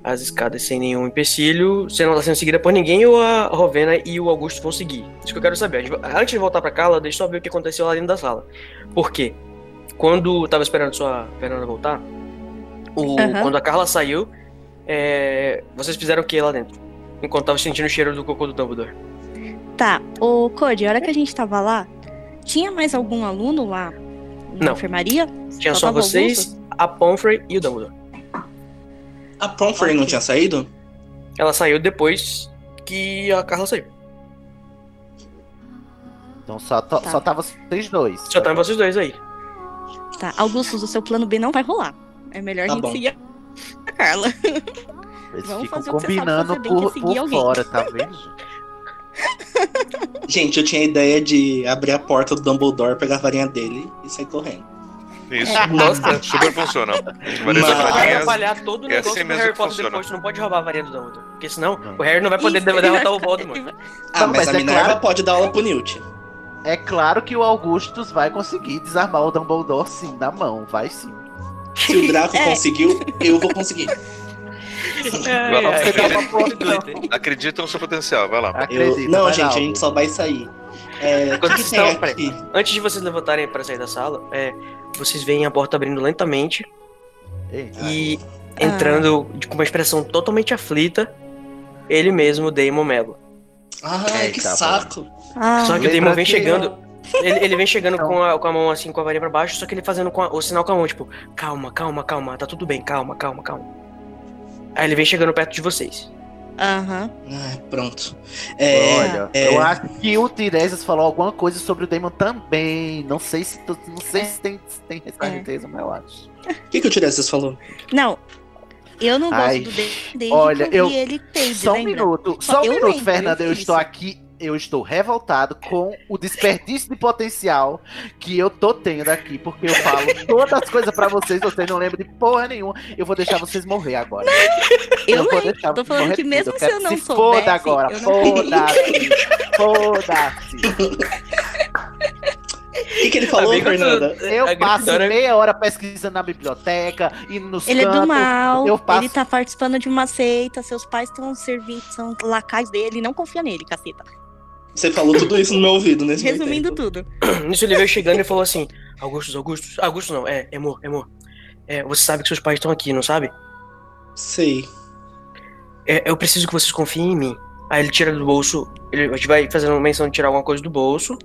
A: as escadas sem nenhum empecilho, você não tá sendo seguida por ninguém, ou a Rovena e o Augusto vão seguir. Isso que eu quero saber. Antes de voltar pra Carla, deixa eu só ver o que aconteceu lá dentro da sala. Por quê? Quando eu tava esperando sua Fernanda voltar, o- quando a Carla saiu, é, vocês fizeram o que lá dentro? Enquanto tava sentindo o cheiro do cocô do Dumbledore.
G: Tá, ô Cody, a hora que a gente tava lá, tinha mais algum aluno lá na
A: Não.
G: enfermaria?
A: Tinha só
G: Faltava
A: vocês, a Pomfrey e o Dumbledore.
H: A Pomfrey não tinha saído?
A: Ela saiu depois que a Carla saiu.
C: Então só,
G: Tá.
C: só tava vocês dois.
A: Só tá vocês dois aí.
G: Tá, Augustus, o seu plano B não vai rolar. É melhor
H: Tá
G: a gente
H: bom.
G: seguir a Carla.
C: Eles
G: Vamos
C: ficam
G: fazer o que você sabe
C: combinando
G: fazer bem, que é
C: por,
G: seguir
C: por
G: alguém.
C: fora, tá vendo?
H: Gente, eu tinha a ideia de abrir a porta do Dumbledore, pegar a varinha dele e sair correndo.
B: Isso.
A: Nossa.
B: Super funciona.
H: Mas-
A: Vai atrapalhar todo o
B: é
A: negócio
B: assim
A: do
B: mesmo
A: Harry Potter
B: funciona.
A: depois. Tu não pode roubar a varinha do Dumbledore. Porque senão
C: Não.
A: o Harry não vai poder
G: Isso,
A: derrotar o Voldemort.
H: Ah,
C: Não,
H: mas,
C: mas
H: a
C: é
H: Minerva
C: claro-
H: pode dar aula pro Newt.
C: É claro que o Augustus vai conseguir desarmar o Dumbledore sim, na mão, vai sim.
H: Se o Draco
G: É.
H: conseguiu, eu vou conseguir.
B: Vai lá, acredita no seu potencial, vai lá.
C: Acredita,
H: Eu... Não,
C: vai
H: gente,
C: lá,
H: a gente só vai sair. É, que, que
A: estão-
H: aqui?
A: Antes de vocês levantarem pra sair da sala, é, vocês veem a porta abrindo lentamente
C: Eita.
A: e entrando de- com uma expressão totalmente aflita, ele mesmo, Damon Mello.
H: Ai,
C: Eita,
H: que saco.
G: Ah,
A: Só que o Damon vem
C: que-
A: chegando. Ele, ele vem chegando com a, com a mão assim, com a varinha pra baixo, só que ele fazendo com a- o sinal com a mão, tipo, calma, calma, calma, tá tudo bem, calma, calma, calma. Aí ele vem chegando perto de vocês.
G: Aham.
H: Ai, pronto. É,
C: Olha,
H: é,
C: eu acho que o Tiresias falou alguma coisa sobre o Damon também. Não sei se, tu- não sei se tem, se tem
G: É.
C: certeza, mas eu acho.
H: O que, que o Tiresias falou?
G: Não, eu não gosto
C: Ai,
G: do David desde
C: olha,
G: que eu vi
C: eu-
G: ele Paige,
C: Só um
G: lembra?
C: minuto,
G: Só
C: só um minuto, Fernanda.
G: eu
C: estou aqui, eu estou revoltado com o desperdício de potencial que eu tô tendo aqui, porque eu falo todas as coisas pra vocês, vocês não lembram de porra nenhuma. Eu vou deixar vocês morrer agora.
G: Eu
C: vou
G: lembro,
C: deixar
G: tô
C: vocês
G: falando
C: morrer
G: que mesmo
C: Eu
G: se eu não
C: se
G: soubesse,
C: foda agora,
G: não
C: foda-se, foda-se.
H: O que, que ele falou,
A: Amigo
H: Fernanda?
C: Eu passo
A: Grifinória-
C: meia hora pesquisando na biblioteca, indo nos
G: Ele é do
C: cantos,
G: mal,
C: eu passo-
G: ele tá participando de uma seita, seus pais estão servindo, são lacais dele, não confia nele, caceta.
H: Você falou tudo isso no meu ouvido nesse
G: Resumindo tudo.
A: Nisso ele veio chegando e falou assim: Augustus, Augustus, Augusto não, é, Emor, Emor. É, você sabe que seus pais estão aqui, não sabe?
H: Sei.
A: É, eu preciso que vocês confiem em mim. Aí ele tira do bolso, ele, a gente vai fazendo menção de tirar alguma coisa do bolso.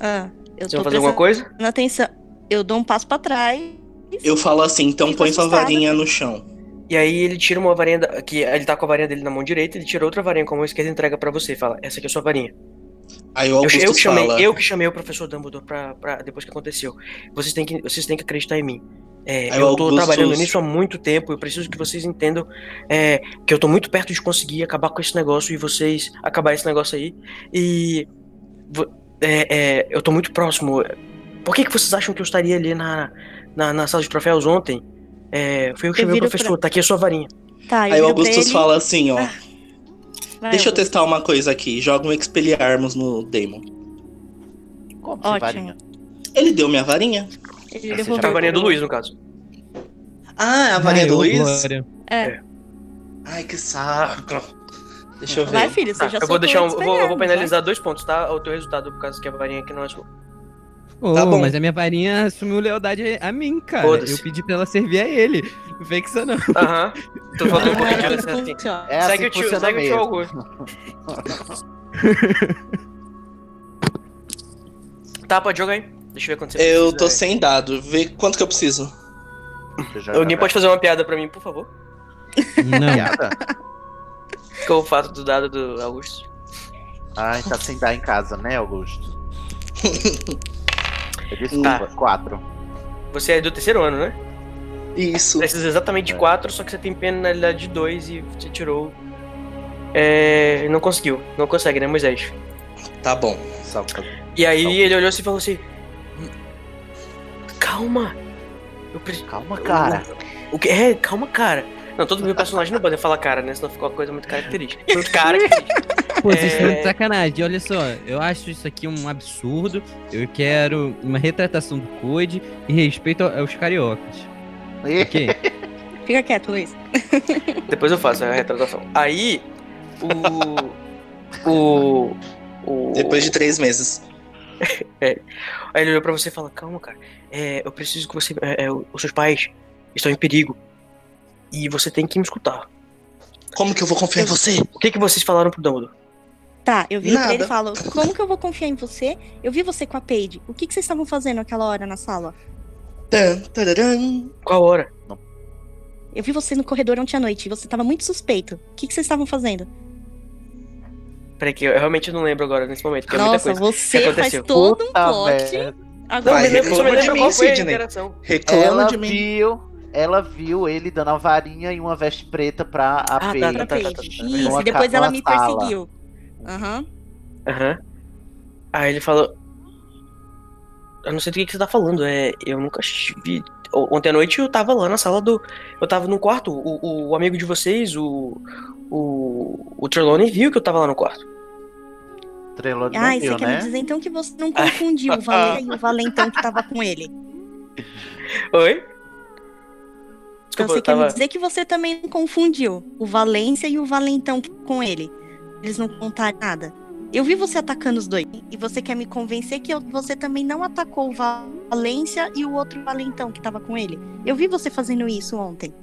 G: Ah, eu
A: Vocês
G: tô
A: vão fazer alguma coisa?
G: atenção. Eu dou um passo pra trás.
H: Eu falo assim, então põe sua varinha no chão.
A: E aí ele tira uma varinha, da, que ele tá com a varinha dele na mão direita, ele tira outra varinha com a mão esquerda e entrega pra você. Fala, essa aqui é a sua varinha.
H: Aí o
A: Eu,
H: Augusto
A: eu que chamei,
H: fala.
A: eu que chamei o professor Dumbledore pra, pra depois que aconteceu. Vocês têm que, vocês têm que acreditar em mim. É, eu
H: o
A: tô trabalhando nisso há muito tempo. Eu preciso que vocês entendam é, que eu tô muito perto de conseguir acabar com esse negócio e vocês acabar esse negócio aí. E é, é, eu tô muito próximo. Por que, que vocês acham que eu estaria ali na, na, na sala de troféus ontem? É, foi eu que
G: Eu
A: chamei o professor. Tá aqui a sua varinha.
G: Tá, eu
H: Aí o
G: pra
H: Augustus
G: ele.
H: fala assim, ó.
G: Vai,
H: Deixa eu testar uma coisa aqui. Joga um Expelliarmus no Demon.
C: Como assim,
G: Ótimo.
C: varinha?
H: Ele deu minha varinha.
G: Ele
C: Você
G: devolveu
A: Tá a varinha do Luiz, no caso.
H: Ah, a varinha
E: Ai,
H: do Luiz?
E: Glória.
G: É,
H: Ai, que saco. Deixa eu ver.
G: vai, filho, você
A: Tá,
G: já
A: eu vou deixar um, eu vou, eu vou penalizar dois pontos, tá? O teu resultado, por causa que a varinha aqui não é sua.
E: Ô,
H: Tá bom.
E: mas a minha varinha assumiu lealdade a mim, cara. Eu pedi pra ela servir a ele. Não fez isso não.
A: Aham. Tô falando um
G: não
A: assim.
C: É
A: segue
C: assim
A: o
C: que
A: tio, segue o tio. Augusto. Tá, pode jogar aí. Deixa eu ver quanto você
H: Eu
A: precisa,
H: tô sem dado. Vê quanto que eu preciso.
C: Eu
A: Alguém pode fazer uma piada pra mim, por favor?
E: Não.
C: Piada?
A: Qual o fato do dado do Augusto?
C: Ai, tá sem dar em casa, né, Augusto? Desculpa, quatro.
A: Você é do terceiro ano, né?
H: Isso.
A: Precisa exatamente de
C: É.
A: quatro, só que você tem penalidade de dois e você tirou. É. Não conseguiu. Não consegue, né, Moisés?
H: Tá bom.
A: E aí
C: Não.
A: ele olhou assim e falou assim: Calma! Eu preciso.
C: Calma, cara.
A: O que? É, calma, cara. Não, todo meu personagem não pode falar cara, né? Senão fica uma coisa muito característica. Muito característica.
E: Pô, vocês estão
A: É.
E: de sacanagem. Olha só, eu acho isso aqui um absurdo. Eu quero uma retratação do Code e respeito aos cariocas. Ok?
G: Fica quieto, Luiz.
A: Depois eu faço a retratação. Aí, o. O. O.
H: Depois de três meses.
A: Aí ele olhou pra você e falou: Calma, cara. É, eu preciso que você. é, é, os seus pais estão em perigo. E você tem que me escutar.
H: Como que eu vou confiar em você?
A: O que, que vocês falaram pro Dumbledore?
G: Tá, eu viro pra ele e
H: Nada.
G: falo, como que eu vou confiar em você? Eu vi você com a Paige. O que, que vocês estavam fazendo aquela hora na sala?
H: Tan, tararam.
A: Qual hora?
G: Eu vi você no corredor ontem à noite. Você tava muito suspeito. O que, que vocês estavam fazendo?
A: Peraí, que eu realmente não lembro agora nesse momento, porque é muita
G: Nossa,
A: coisa.
G: você
A: que
G: faz
A: aconteceu?
G: todo um plot.
C: merda.
A: Não,
G: Agora
H: Vai,
A: me lembra, só me qual foi a
H: Sidney.
A: interação.
H: Reclama
C: Ela
H: de mim.
C: viu, ela viu ele dando a varinha e uma veste preta pra a
A: Ah, tá,
C: Paige.
A: tá,
G: pra
A: tá, tá,
G: Paige.
A: tá, tá.
G: Isso, e depois ela me
C: sala.
G: perseguiu. Aham.
A: Aham. Aí ele falou. Eu não sei do que, que você tá falando. É, eu nunca vi. Ontem à noite eu tava lá na sala do. Eu tava no quarto. O, o amigo de vocês, o. O. O Trelawney viu que eu tava lá no quarto.
C: Trelawney
G: Ah,
C: não
G: e você quer
C: né?
G: me dizer então que você não confundiu o Valer e o Valentão que tava com ele.
A: Oi?
G: Então
A: Desculpa,
G: você
A: eu
G: quer me
A: tava.
G: dizer que você também confundiu o Valência e o Valentão com ele. Eles não contaram nada. Eu vi você atacando os dois. E você quer me convencer que eu- você também não atacou o Valência e o outro Valentão que tava com ele. Eu vi você fazendo isso ontem.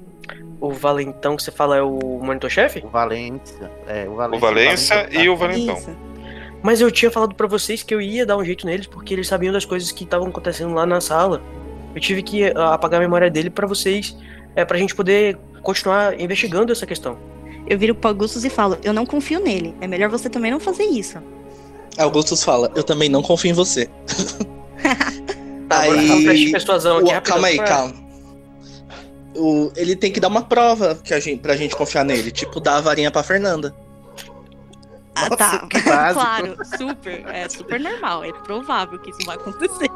A: O Valentão que você fala é o monitor-chefe?
C: O Valência. É, o
B: O
C: Valência.
B: Valência e o Valentão.
G: Isso.
A: Mas eu tinha falado pra vocês que eu ia dar um jeito neles porque eles sabiam das coisas que estavam acontecendo lá na sala. Eu tive que ah, apagar a memória dele pra vocês, é, pra gente poder continuar investigando essa questão.
G: Eu viro pro Augustus e falo, eu não confio nele. É melhor você também não fazer isso.
D: Augustus fala, eu também não confio em você. Aí. o- calma aí,
A: pra-
D: calma. O, ele tem que dar uma prova que a gente, pra gente confiar nele. Tipo, dar a varinha pra Fernanda.
G: Ah,
C: Nossa,
G: tá. claro, super. É super normal. É provável que isso vai acontecer.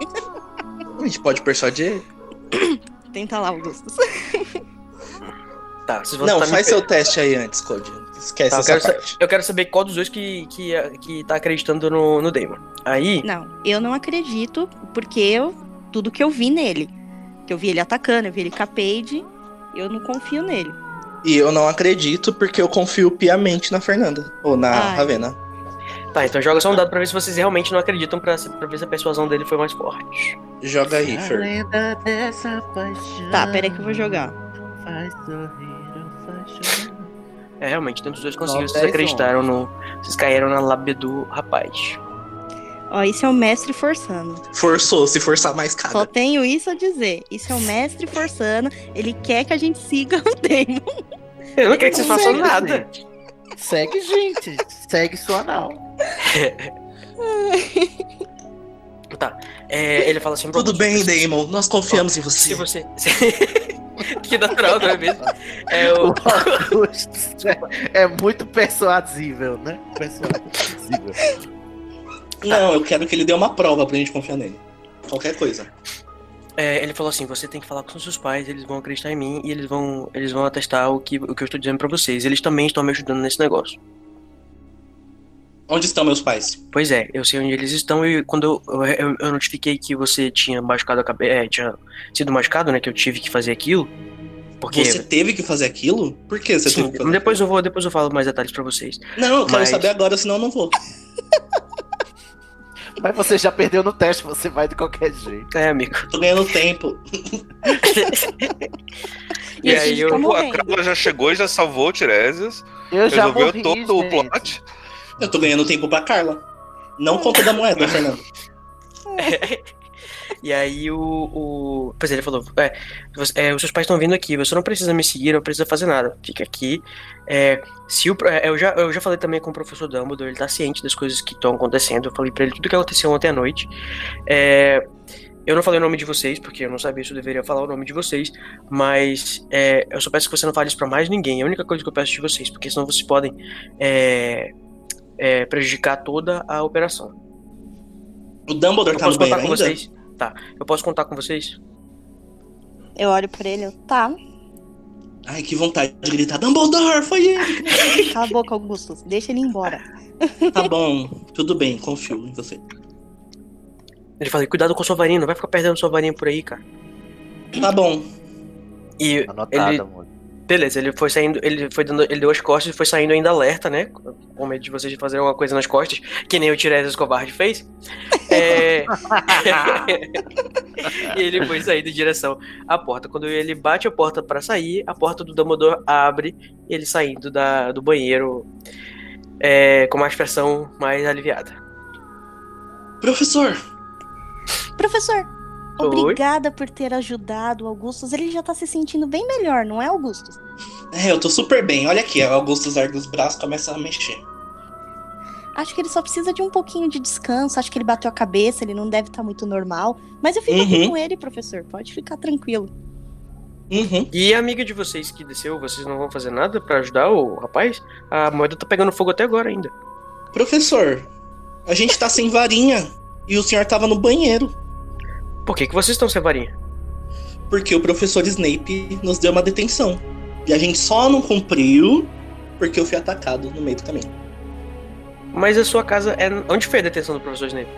D: A gente pode persuadir ele.
G: Tenta lá, Augustus.
A: Tá,
D: Não,
A: me
D: faz seu teste aí antes, Cody. Esquece
A: Tá, eu
D: essa
A: quero
D: parte.
A: Eu quero saber qual dos dois que, que, que tá acreditando no, no Damon. Aí,
G: Não, eu não acredito, porque eu. Tudo que eu vi nele. Que eu vi ele atacando, eu vi ele Paige, eu não confio nele.
D: E eu não acredito porque eu confio piamente na Fernanda. Ou na
G: Ai.
D: Ravena.
A: tá, então joga só um dado pra ver se vocês realmente não acreditam, pra, pra ver se a persuasão dele foi mais forte.
D: Joga aí, Fer.
G: Tá, peraí que eu vou jogar.
C: Faz sorrir ou faz chorar.
A: É, realmente, tanto os dois conseguiram, vocês acreditaram no. Vocês caíram na lábia do rapaz.
G: Ó, isso é o mestre forçando.
D: Forçou, se forçar mais
G: Só
D: caga.
G: tenho isso a dizer. Isso é o mestre forçando. Ele quer que a gente siga o Damon.
A: Eu não quero que vocês façam
C: Segue,
A: nada.
C: gente. Segue, gente. Segue sua anal.
A: Tá. É, ele fala assim.
D: Tudo
A: "Bom,
D: bem, Damon. Nós confiamos em
A: Se
D: você.
A: você. que natural, não é mesmo? É
C: O
A: o.
C: É, é muito persuasível, né? Persuasível.
H: Não, eu quero que ele dê uma prova pra gente confiar nele. Qualquer coisa.
A: É, ele falou assim: você tem que falar com seus pais, eles vão acreditar em mim e eles vão, eles vão atestar o que, o que eu estou dizendo pra vocês. Eles também estão me ajudando nesse negócio.
H: Onde estão meus pais?
A: Pois é, eu sei onde eles estão e quando eu, eu, eu notifiquei que você tinha machucado a cabeça, é, tinha sido machucado, né, que eu tive que fazer aquilo, porque
H: Você teve que fazer aquilo? Por que você
A: sim,
H: teve que fazer
A: depois eu vou, depois eu falo mais detalhes pra vocês.
H: aquilo? Não, eu quero
A: Mas-
H: saber agora, senão eu não vou.
C: Mas você já perdeu no teste, você vai de qualquer jeito.
A: É, amigo.
H: Tô ganhando tempo.
A: E
G: a
A: aí eu-
G: tá
B: Pô, a. Carla já chegou e já salvou o Tiresias.
C: Eu já
B: Resolveu
C: morri,
B: todo o
C: gente.
B: plot.
H: Eu tô ganhando tempo pra Carla. Não conta da moeda, Fernando.
A: E aí o, o. Pois é, ele falou: é, você- é, os seus pais estão vindo aqui, você não precisa me seguir, não precisa fazer nada. Fica aqui. É, se o, é, eu, já, eu já falei também com o professor Dumbledore, ele tá ciente das coisas que estão acontecendo. Eu falei pra ele tudo que aconteceu ontem à noite. É, eu não falei o nome de vocês, porque eu não sabia se eu deveria falar o nome de vocês, mas eu só peço que você não fale isso pra mais ninguém. É a única coisa que eu peço de vocês, porque senão vocês podem é, prejudicar toda a operação.
H: O Dumbledore
A: Eu
H: tá no
A: posso contar
H: banheiro
A: com
H: ainda?
A: vocês? Tá. Eu posso contar com vocês?
G: Eu olho pra ele, eu, tá.
H: Ai, que vontade de gritar, Dumbledore, foi ele!
G: Cala a boca, Augustus. Deixa ele ir embora.
H: Tá bom, tudo bem, confio em você.
A: Ele falou, cuidado com sua varinha, não vai ficar perdendo sua varinha por aí, cara.
H: Tá bom.
A: E
C: Anotado,
A: ele,
C: amor.
A: Beleza, ele foi saindo, ele foi dando, ele deu as costas e foi saindo ainda alerta, né? Com medo de vocês de fazer alguma coisa nas costas, que nem o Tiresias covarde fez. É... e ele foi saindo em direção à porta. Quando ele bate a porta pra sair, a porta do Dumbledore abre, e ele saindo da, do banheiro é, com uma expressão mais aliviada.
H: Professor,
G: Professor? Obrigada por ter ajudado o Augustus. Ele já tá se sentindo bem melhor, não é, Augustus?
H: é, eu tô super bem. Olha aqui, o Augustus ergue os braços e começa a mexer.
G: Acho que ele só precisa de um pouquinho de descanso. Acho que ele bateu a cabeça, ele não deve estar muito normal. Mas eu fico aqui
H: Uhum.
G: com ele, professor. Pode ficar tranquilo.
H: Uhum.
A: E a amiga de vocês que desceu, vocês não vão fazer nada pra ajudar o rapaz? A moeda tá pegando fogo até agora ainda.
H: Professor, a gente tá sem varinha e o senhor tava no banheiro.
A: Por que, que vocês estão sem varinha?
H: Porque o professor Snape nos deu uma detenção. E a gente só não cumpriu porque eu fui atacado no meio do caminho.
A: Mas a sua casa é. Onde foi a detenção do professor Snape?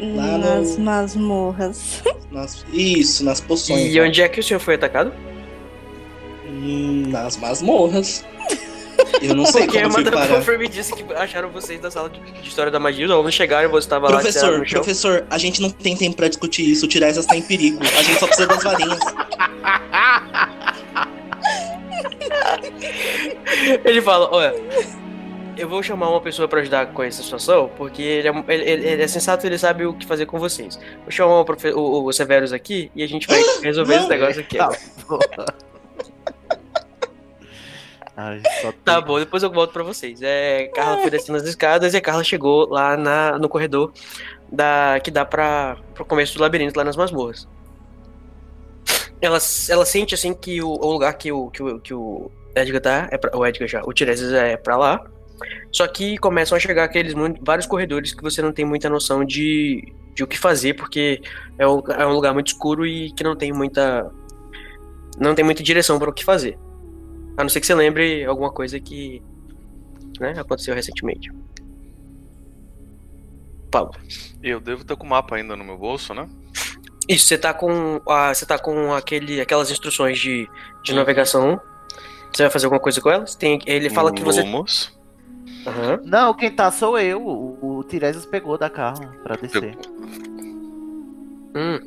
H: Lá no-
G: Nas masmorras.
H: Nas- Isso, nas poções.
A: E
H: lá.
A: onde é que o senhor foi atacado?
D: Hum, nas masmorras. Eu não sei
A: Porque a
D: como fui
A: Amanda
D: parar.
A: Puffer me disse que acharam vocês da sala de, de história da magia. Os alunos chegaram e você lá tirado
D: Professor,
A: no chão.
D: professor, a gente não tem tempo pra discutir isso. O Tiresias está em perigo. A gente só precisa das varinhas.
A: Ele fala, olha, eu vou chamar uma pessoa pra ajudar com essa situação, porque ele é, ele, ele- ele é sensato e ele sabe o que fazer com vocês. Vou chamar o, profe- o, o Severus aqui e a gente vai resolver esse
D: Não.
A: negócio aqui.
C: Tá. Ai,
A: Tá bom, depois eu volto pra vocês. É, Carla foi descendo as escadas e a Carla chegou lá na, no corredor da, que dá pra, pro começo do labirinto, lá nas masmorras. Ela, ela sente assim que o, o lugar que o, que o, que o Edgar tá, é pra, o Edgar já, o Tiresias é pra lá. Só que começam a chegar aqueles vários corredores que você não tem muita noção de, de o que fazer, porque é um, é um lugar muito escuro e que não tem muita. Não tem muita direção para o que fazer. A não ser que você lembre alguma coisa que né, aconteceu recentemente. Pablo.
B: Eu devo estar com o mapa ainda no meu bolso, né?
A: Isso, você tá com. A, você tá com aquele, aquelas instruções de, de navegação. Você vai fazer alguma coisa com elas? Tem, ele fala que você.
B: Lumos.
A: Aham.
C: Não, quem tá sou eu. O, o Tiresias pegou da Carla pra descer.
A: Hum.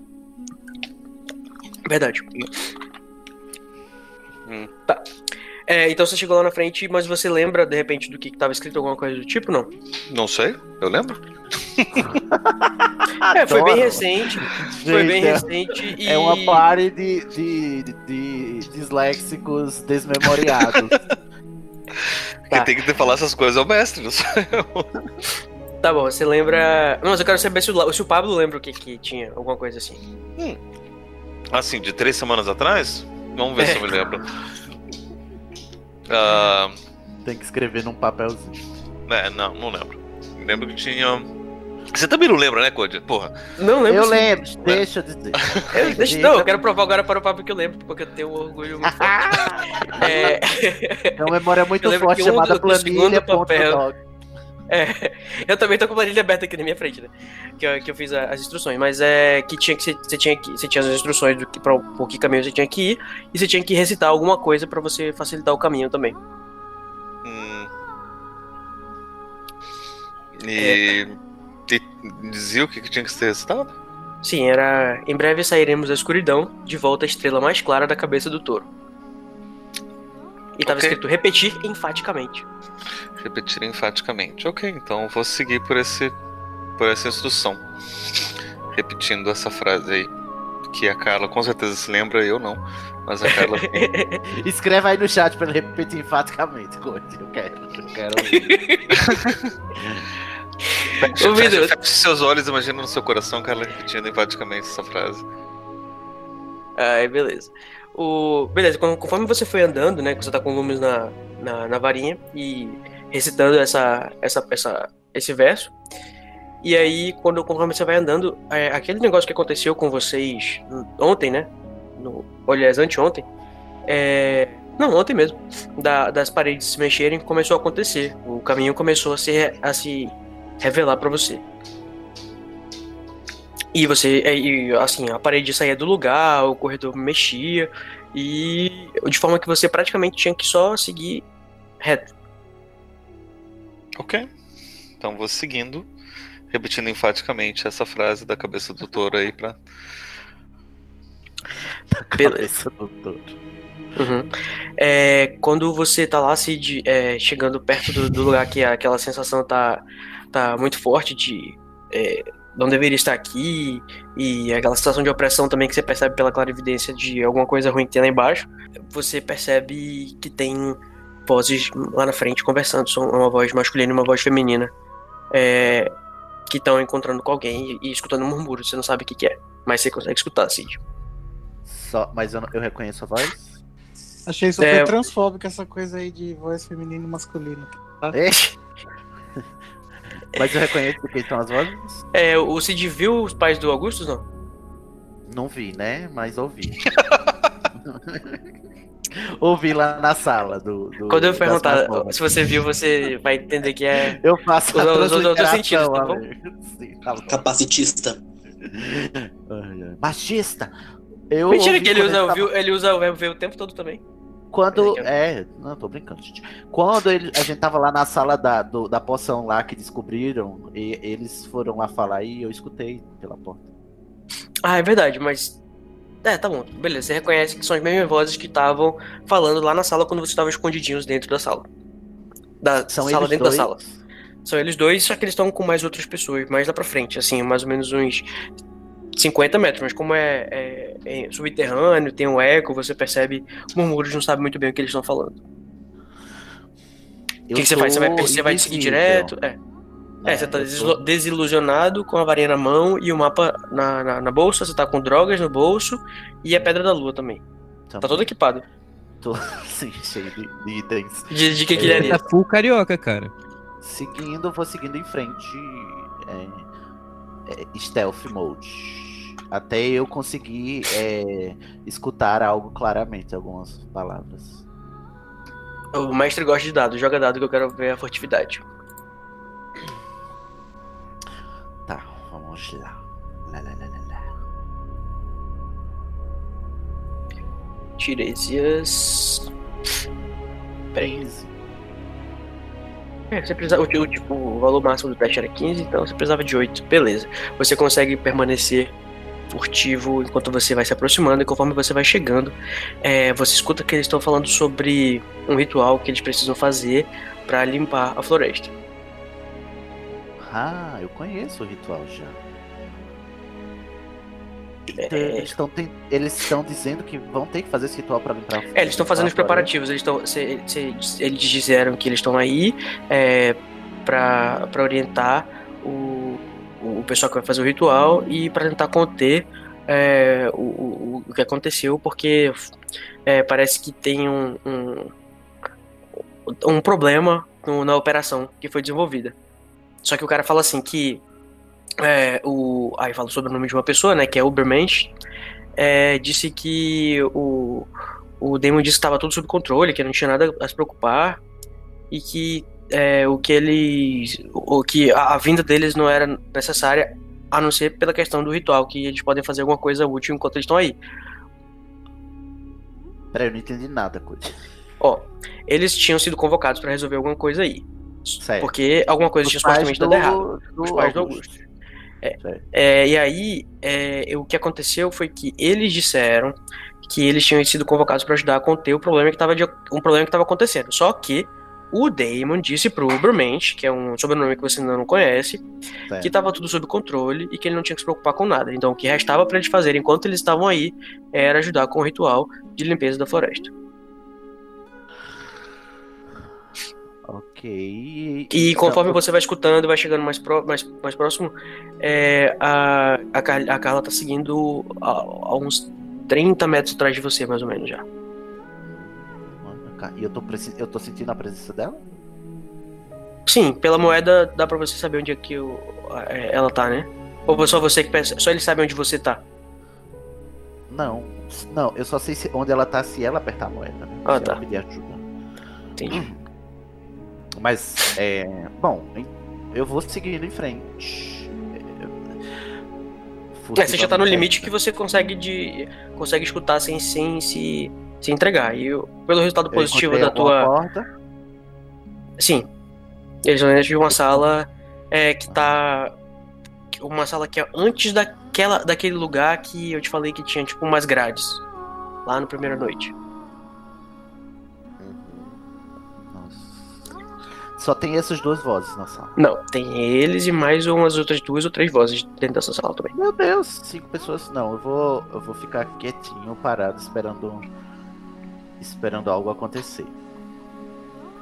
A: Verdade.
B: Hum.
A: Tá. É, então você chegou lá na frente, mas você lembra de repente do que, que tava escrito, alguma coisa do tipo, não?
B: Não sei, eu lembro.
A: É, foi bem recente. Foi bem
C: Gente, é-
A: recente e.
C: É uma party de, de, de disléxicos desmemoriados.
B: Quem
A: Tá.
B: tem que falar essas coisas é o mestre, não sou eu.
A: Tá bom, você lembra. Não, mas eu quero saber se o, se o Pablo lembra o que, que tinha, alguma coisa assim.
B: Assim, de três semanas atrás? Vamos ver
A: É.
B: se eu me lembro. Ah,
C: Tem que escrever num papelzinho.
B: é, não, não lembro. Lembro que tinha. Você também não lembra, né, Cody? Porra.
A: Não lembro.
C: Eu
A: sim.
C: lembro, deixa eu dizer.
A: Eu- deixa, não, eu quero provar agora para o Pablo que eu lembro, porque eu tenho um orgulho muito forte. É,
C: É uma memória muito forte
A: um
C: chamada
A: do- do segundo papel-. É, eu também tô com a planilha aberta aqui na minha frente, né? Que eu, que eu fiz a- as instruções, mas é que tinha que você, tinha que você tinha as instruções do que para por que caminho você tinha que ir e você tinha que recitar alguma coisa pra você facilitar o caminho também.
B: Hum. E. e dizia o que, que tinha que ser recitado?
A: Sim, era em breve sairemos da escuridão, de volta à estrela mais clara da cabeça do touro. E tava
B: Ok.
A: escrito repetir enfaticamente.
B: Repetir enfaticamente. Ok, então vou seguir por esse por essa instrução. Repetindo essa frase aí. Que a Carla com certeza se lembra, eu não. Mas a Carla.
C: Escreve aí no chat pra ele repetir enfaticamente, Cody. Eu quero, eu quero
A: Ô,
B: feche seus olhos, imagina no seu coração Carla repetindo enfaticamente essa frase.
A: Aí, beleza. O... Beleza, con- conforme você foi andando, né? Que você tá com lumes na, na, na varinha e recitando essa, essa, essa, esse verso. E aí, quando, conforme você vai andando, é, aquele negócio que aconteceu com vocês ontem, né? No, aliás, anteontem. É... Não, ontem mesmo. Da- das paredes se mexerem começou a acontecer. O caminho começou a se, a se revelar pra você. E você, é, e, assim, a parede saía do lugar, o corredor mexia, e de forma que você praticamente tinha que só seguir reto.
B: Ok. Então vou seguindo, repetindo enfaticamente essa frase da cabeça do touro aí pra.
A: Beleza.
C: Cabeça do touro.
A: Uhum. É, quando você tá lá se de- é, chegando perto do, do lugar que aquela sensação tá, tá muito forte de é, não deveria estar aqui, e aquela sensação de opressão também que você percebe pela clarividência de alguma coisa ruim que tem lá embaixo, você percebe que tem vozes lá na frente conversando, são uma voz masculina e uma voz feminina, é, que estão encontrando com alguém e, e escutando um murmúrio, você não sabe o que, que é, mas você consegue escutar, Cid.
C: Só, mas eu, não- eu reconheço a voz?
F: Achei super
A: É.
F: transfóbico essa coisa aí de voz feminina e masculina.
C: É. Mas eu reconheço quem são as vozes?
A: É, o Cid viu os pais do Augustus, não?
C: Não vi, né? Mas ouvi. ouvi lá na sala do. do
A: Quando eu perguntar se você viu, você vai entender que é.
C: Eu faço
A: Os- os- os outros sentidos, tá bom?
C: Sim, tá bom.
D: Capacitista.
C: Machista! Eu
A: Mentira que ele usa, o
C: tava-
A: viu, ele usa o verbo ver o tempo todo também.
C: Quando.
A: É,
C: É, não, tô brincando, gente. Quando ele- a gente tava lá na sala da, do- da poção lá que descobriram, e eles foram lá falar e eu escutei pela porta.
A: Ah, é verdade, mas. É, tá bom, beleza. Você reconhece que são as mesmas vozes que estavam falando lá na sala quando vocês estavam escondidinhos dentro da sala. Da
C: São
A: sala
C: eles
A: dentro
C: dois.
A: da sala. São eles dois, só que eles estão com mais outras pessoas, mais lá pra frente, assim, mais ou menos uns 50 metros. Mas como é, é- é subterrâneo, tem um eco, você percebe murmúrios, não sabe muito bem o que eles estão falando. O que, que você faz? Você vai, você vai seguir direto? É. É, você tá desilo- desilusionado com a varinha na mão e o mapa na, na, na bolsa, você tá com drogas no bolso e a pedra da lua também. Tá todo equipado.
C: Tô, sim, cheio de, de itens.
A: De, de que
C: É.
A: ele
E: Tá
A: é
E: full carioca, cara.
C: Seguindo, vou seguindo em frente. É, é, stealth mode. Até eu conseguir é, escutar algo claramente, algumas palavras.
A: O mestre gosta de dados, joga dado que eu quero ver a furtividade.
C: Lá, lá, lá, lá.
A: Tiresias. Peraí.
C: 15.
A: É, você precisava, o, tipo, o valor máximo do teste era 15, então você precisava de 8. Beleza. Você consegue permanecer furtivo enquanto você vai se aproximando e conforme você vai chegando, é, você escuta que eles estão falando sobre um ritual que eles precisam fazer pra limpar a floresta.
C: Ah, eu conheço o ritual já.
A: É.
C: Então, eles estão eles estão dizendo que vão ter que fazer esse ritual para limpar.
A: É, eles estão fazendo os preparativos. Eles estão, eles disseram que eles estão aí é, para orientar o, o pessoal que vai fazer o ritual e para tentar conter é, o, o, o que aconteceu, porque é, parece que tem um, um, um problema no- na operação que foi desenvolvida. Só que o cara fala assim que é, o aí fala sobre o nome de uma pessoa, né, que é Ubermensch, é, disse que o o Damon disse que estava tudo sob controle, que não tinha nada a se preocupar e que é, o que eles. O que a, a vinda deles não era necessária, a não ser pela questão do ritual, que eles podem fazer alguma coisa útil enquanto eles estão aí.
C: Peraí, eu não entendi nada, coisa.
A: Ó, eles tinham sido convocados para resolver alguma coisa aí.
C: Certo.
A: Porque alguma coisa
C: Os
A: tinha supostamente
C: do-
A: dado errado.
C: do
A: Os pais do
C: Augusto.
A: Augusto. É. É, e aí, é, o que aconteceu foi que eles disseram que eles tinham sido convocados para ajudar a conter o problema que estava um problema que estava acontecendo. Só que o Damon disse pro Ubermensch, que é um sobrenome que você ainda não conhece,
C: Certo.
A: que estava tudo sob controle e que ele não tinha que se preocupar com nada. Então, o que restava para eles fazerem enquanto eles estavam aí era ajudar com o ritual de limpeza da floresta.
C: Ok.
A: E conforme você vai escutando, vai chegando mais, pró- mais, mais próximo, é, a, a, Car- a Carla tá seguindo a, a uns 30 metros atrás de você, mais ou menos já.
C: E eu tô, eu tô sentindo a presença dela?
A: Sim, pela moeda dá pra você saber onde é que o- é, ela tá, né? Ou só você que pensa, só ele sabe onde você tá.
C: Não. Não, eu só sei se- onde ela tá se ela apertar a moeda, né?
A: Ah,
C: se
A: tá.
C: ela pedir ajuda.
A: Entendi.
C: Mas, é. Bom, eu vou seguindo em frente.
A: É, você já tá no limite que você consegue de consegue escutar sem, sem se, se entregar. E eu- pelo resultado positivo da tua.
C: Porta.
A: Sim. Eles vão dentro de uma sala é, que tá. Uma sala que é antes daquela, daquele lugar que eu te falei que tinha, tipo, umas grades. Lá no primeira noite.
C: Só tem essas duas vozes na sala.
A: Não, tem eles e mais umas outras duas ou três vozes dentro dessa sala também.
C: Meu Deus, cinco pessoas. Não, eu vou, eu vou ficar quietinho, parado, esperando, esperando algo acontecer.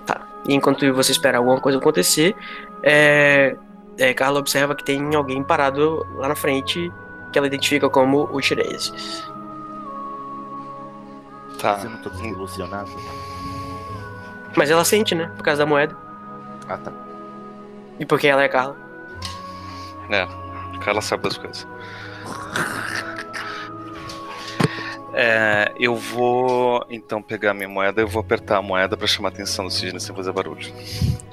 A: Tá. E enquanto você espera alguma coisa acontecer, é, é, Carla observa que tem alguém parado lá na frente que ela identifica como o Tiresias.
B: Tá.
C: Mas eu não tô desilusionado.
A: Mas ela sente, né? Por causa da moeda.
C: Ah, tá.
A: E porque ela é Carla.
B: É, Carla sabe das coisas. É, eu vou então pegar minha moeda e vou apertar a moeda pra chamar a atenção do Sidney sem fazer barulho.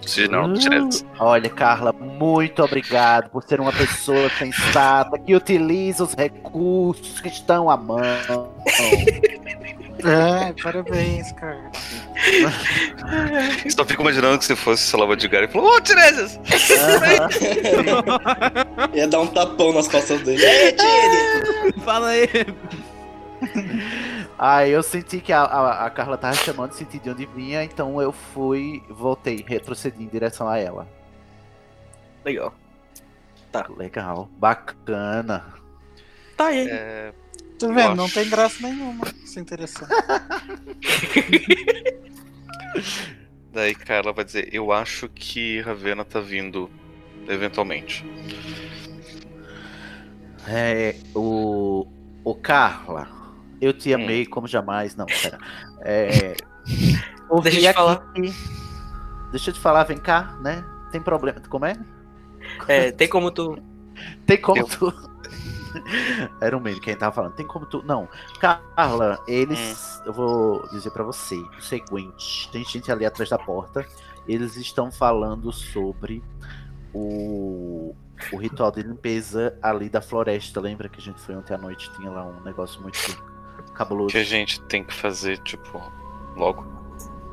B: Sidney não, do Tiresias.
C: Olha, Carla, muito obrigado por ser uma pessoa sensata que utiliza os recursos que estão à mão.
F: É, parabéns, cara.
B: Só fico imaginando que se fosse, sei lá, o Edgar e falou: Ô, Tiresias!
D: Ia dar um tapão nas costas dele. Ei, Tire!
E: Fala aí.
C: Aí eu senti que a, a, a Carla tava chamando, senti de onde vinha, então eu fui, voltei, retrocedi em direção a ela.
A: Legal.
C: Legal, bacana.
A: Tá aí.
B: É,
F: Tá vendo? Não tem graça nenhuma se interessar.
B: daí Carla vai dizer: Eu acho que Ravena tá vindo eventualmente.
C: É, o, o Carla, eu te
B: Hum.
C: amei como jamais, não, pera. É,
A: Deixa eu te
C: aqui
A: falar.
C: Deixa eu te falar, vem cá, né? Tem problema, como é?
A: É, tem como tu.
C: Tem como
B: Eu-
C: tu. Era um meme quem tava falando. Tem como tu. Não. Carla, eles. Eu vou dizer pra você o seguinte: tem gente ali atrás da porta. Eles estão falando sobre o, o ritual de limpeza ali da floresta. Lembra que a gente foi ontem à noite? Tinha lá um negócio muito cabuloso.
B: Que a gente tem que fazer, tipo, logo.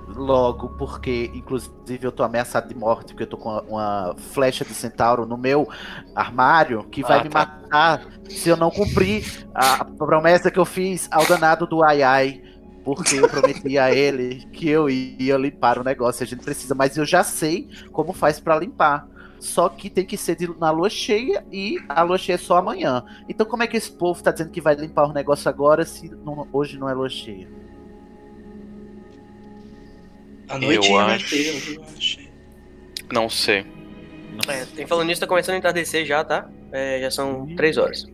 C: Logo, porque inclusive eu tô ameaçado de morte, porque eu tô com uma, uma flecha de centauro no meu armário que vai
B: Ah,
C: me
B: tá.
C: matar se eu não cumprir a promessa que eu fiz ao danado do Ai Ai. Porque eu prometi a ele que eu ia limpar o negócio. A gente precisa, mas eu já sei como faz pra limpar. Só que tem que ser de- na lua cheia e a lua cheia é só amanhã. Então, como é que esse povo tá dizendo que vai limpar o negócio agora se não- hoje não é lua cheia?
D: A noite
B: Eu acho-
D: ter, eu acho.
B: Não sei.
A: É, tem falando nisso, tá começando a entardecer já, tá? É, já são três horas.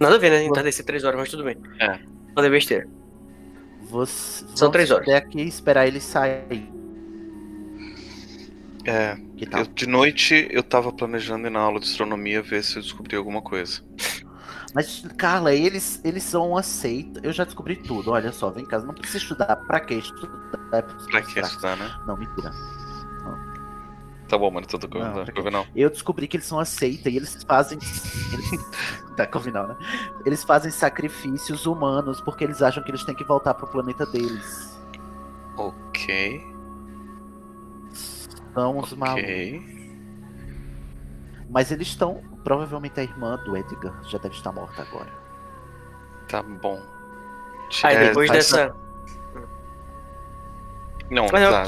A: Nada a ver, né? Entardecer três horas, mas tudo bem.
B: É.
A: Falei besteira.
C: Você,
A: São três horas.
C: até aqui e esperar ele sair.
B: É,
C: Que tal?
B: eu- de noite eu tava planejando ir na aula de astronomia ver se eu descobri alguma coisa.
C: Mas, Carla, eles, eles são uma seita. Eu já descobri tudo. Olha só, vem em casa. Não precisa estudar. Pra que estudar? É pra
B: Pra que estudar, né?
C: Não, mentira.
B: Tá bom, mano, tudo
C: não,
B: não.
C: Eu descobri que eles são uma seita e eles fazem. Tá combinado, né? Eles fazem sacrifícios humanos porque eles acham que eles têm que voltar pro planeta deles.
B: Ok,
C: São os malucos.
B: ok.
C: Mas eles estão. Provavelmente a irmã do Edgar já deve estar morta agora.
B: Tá bom.
A: Aí
B: É,
A: depois dessa.
B: Não,
A: Mas eu-
B: tá.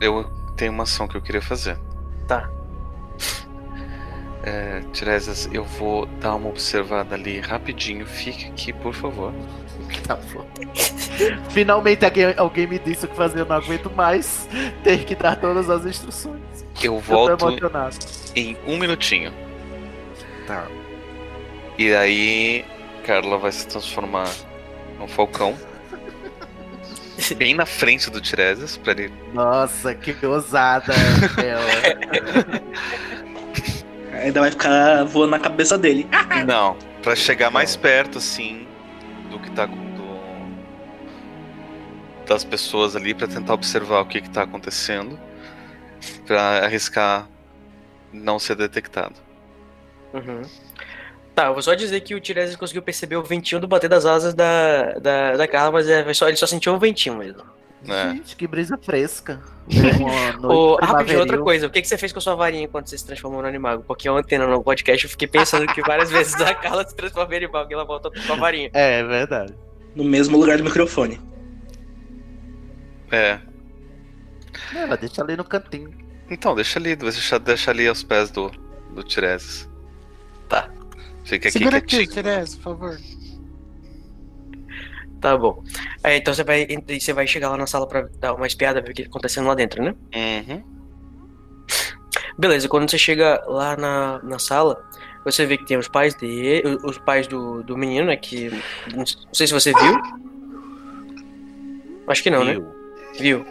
B: Eu tenho uma ação que eu queria fazer.
A: Tá.
B: É, Tiresias, eu vou dar uma observada ali rapidinho. Fique aqui, por favor.
C: Tá bom. Finalmente alguém, alguém me disse o que fazer, eu não aguento mais ter que dar todas as instruções.
B: Eu
C: Eu
B: volto
C: emocionado.
B: em um minutinho.
C: Tá.
B: E aí, Carla vai se transformar num falcão. Bem na frente do Tiresias, pra ele.
C: Nossa, que ousada ela.
D: Ainda vai ficar voando na cabeça dele.
B: Não, pra chegar mais perto, assim, do que tá com. do- das pessoas ali, pra tentar observar o que que tá acontecendo. Pra arriscar não ser detectado.
A: Uhum. Tá, eu vou só dizer que o Tiresias conseguiu perceber o ventinho do bater das asas da, da, da Carla, mas é, só, ele só sentiu um ventinho mesmo.
B: É.
C: Gente, que brisa fresca.
A: Ô, rapidinho, outra coisa, o que, que você fez com a sua varinha quando você se transformou no animago? Porque ontem no podcast eu fiquei pensando que várias vezes a Carla se transformou em animago e ela voltou com a varinha.
C: É, é verdade.
D: No mesmo lugar do microfone.
B: É.
C: Ela deixa ali no cantinho.
B: Então, deixa ali, deixa, deixa ali aos pés do, do Tiresias.
A: Tá.
B: Fica aqui
F: Segura aqui. Tirese, por favor.
A: Tá bom. É, então você vai, você vai chegar lá na sala pra dar uma espiada, ver o que tá acontecendo lá dentro, né?
B: Uhum.
A: Beleza, quando você chega lá na, na sala, você vê que tem os pais dele, os pais do, do menino, né? Que. Não sei se você viu. Acho que não, né?
C: Viu?
A: Viu.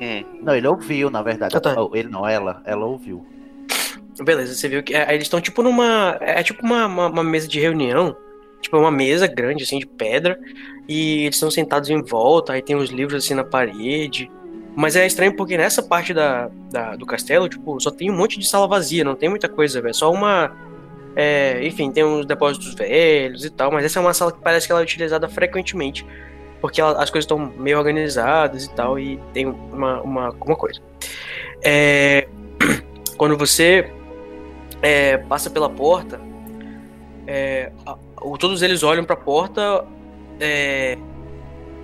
B: Hum.
C: Não, ele ouviu, na verdade.
A: Ah, tá.
C: Ele não, ela. Ela ouviu.
A: Beleza, você viu que é, eles estão tipo numa. É tipo uma, uma, uma mesa de reunião. Tipo, é uma mesa grande, assim, de pedra. E eles estão sentados em volta, aí tem uns livros assim na parede. Mas é estranho porque nessa parte da, da- do castelo, tipo, só tem um monte de sala vazia, não tem muita coisa, velho. Só uma. é, enfim, tem uns depósitos velhos e tal, mas essa é uma sala que parece que ela é utilizada frequentemente. porque ela- as coisas estão meio organizadas e tal, e tem uma, uma, uma coisa. É, quando você é, passa pela porta, é, a- o- todos eles olham pra porta, é,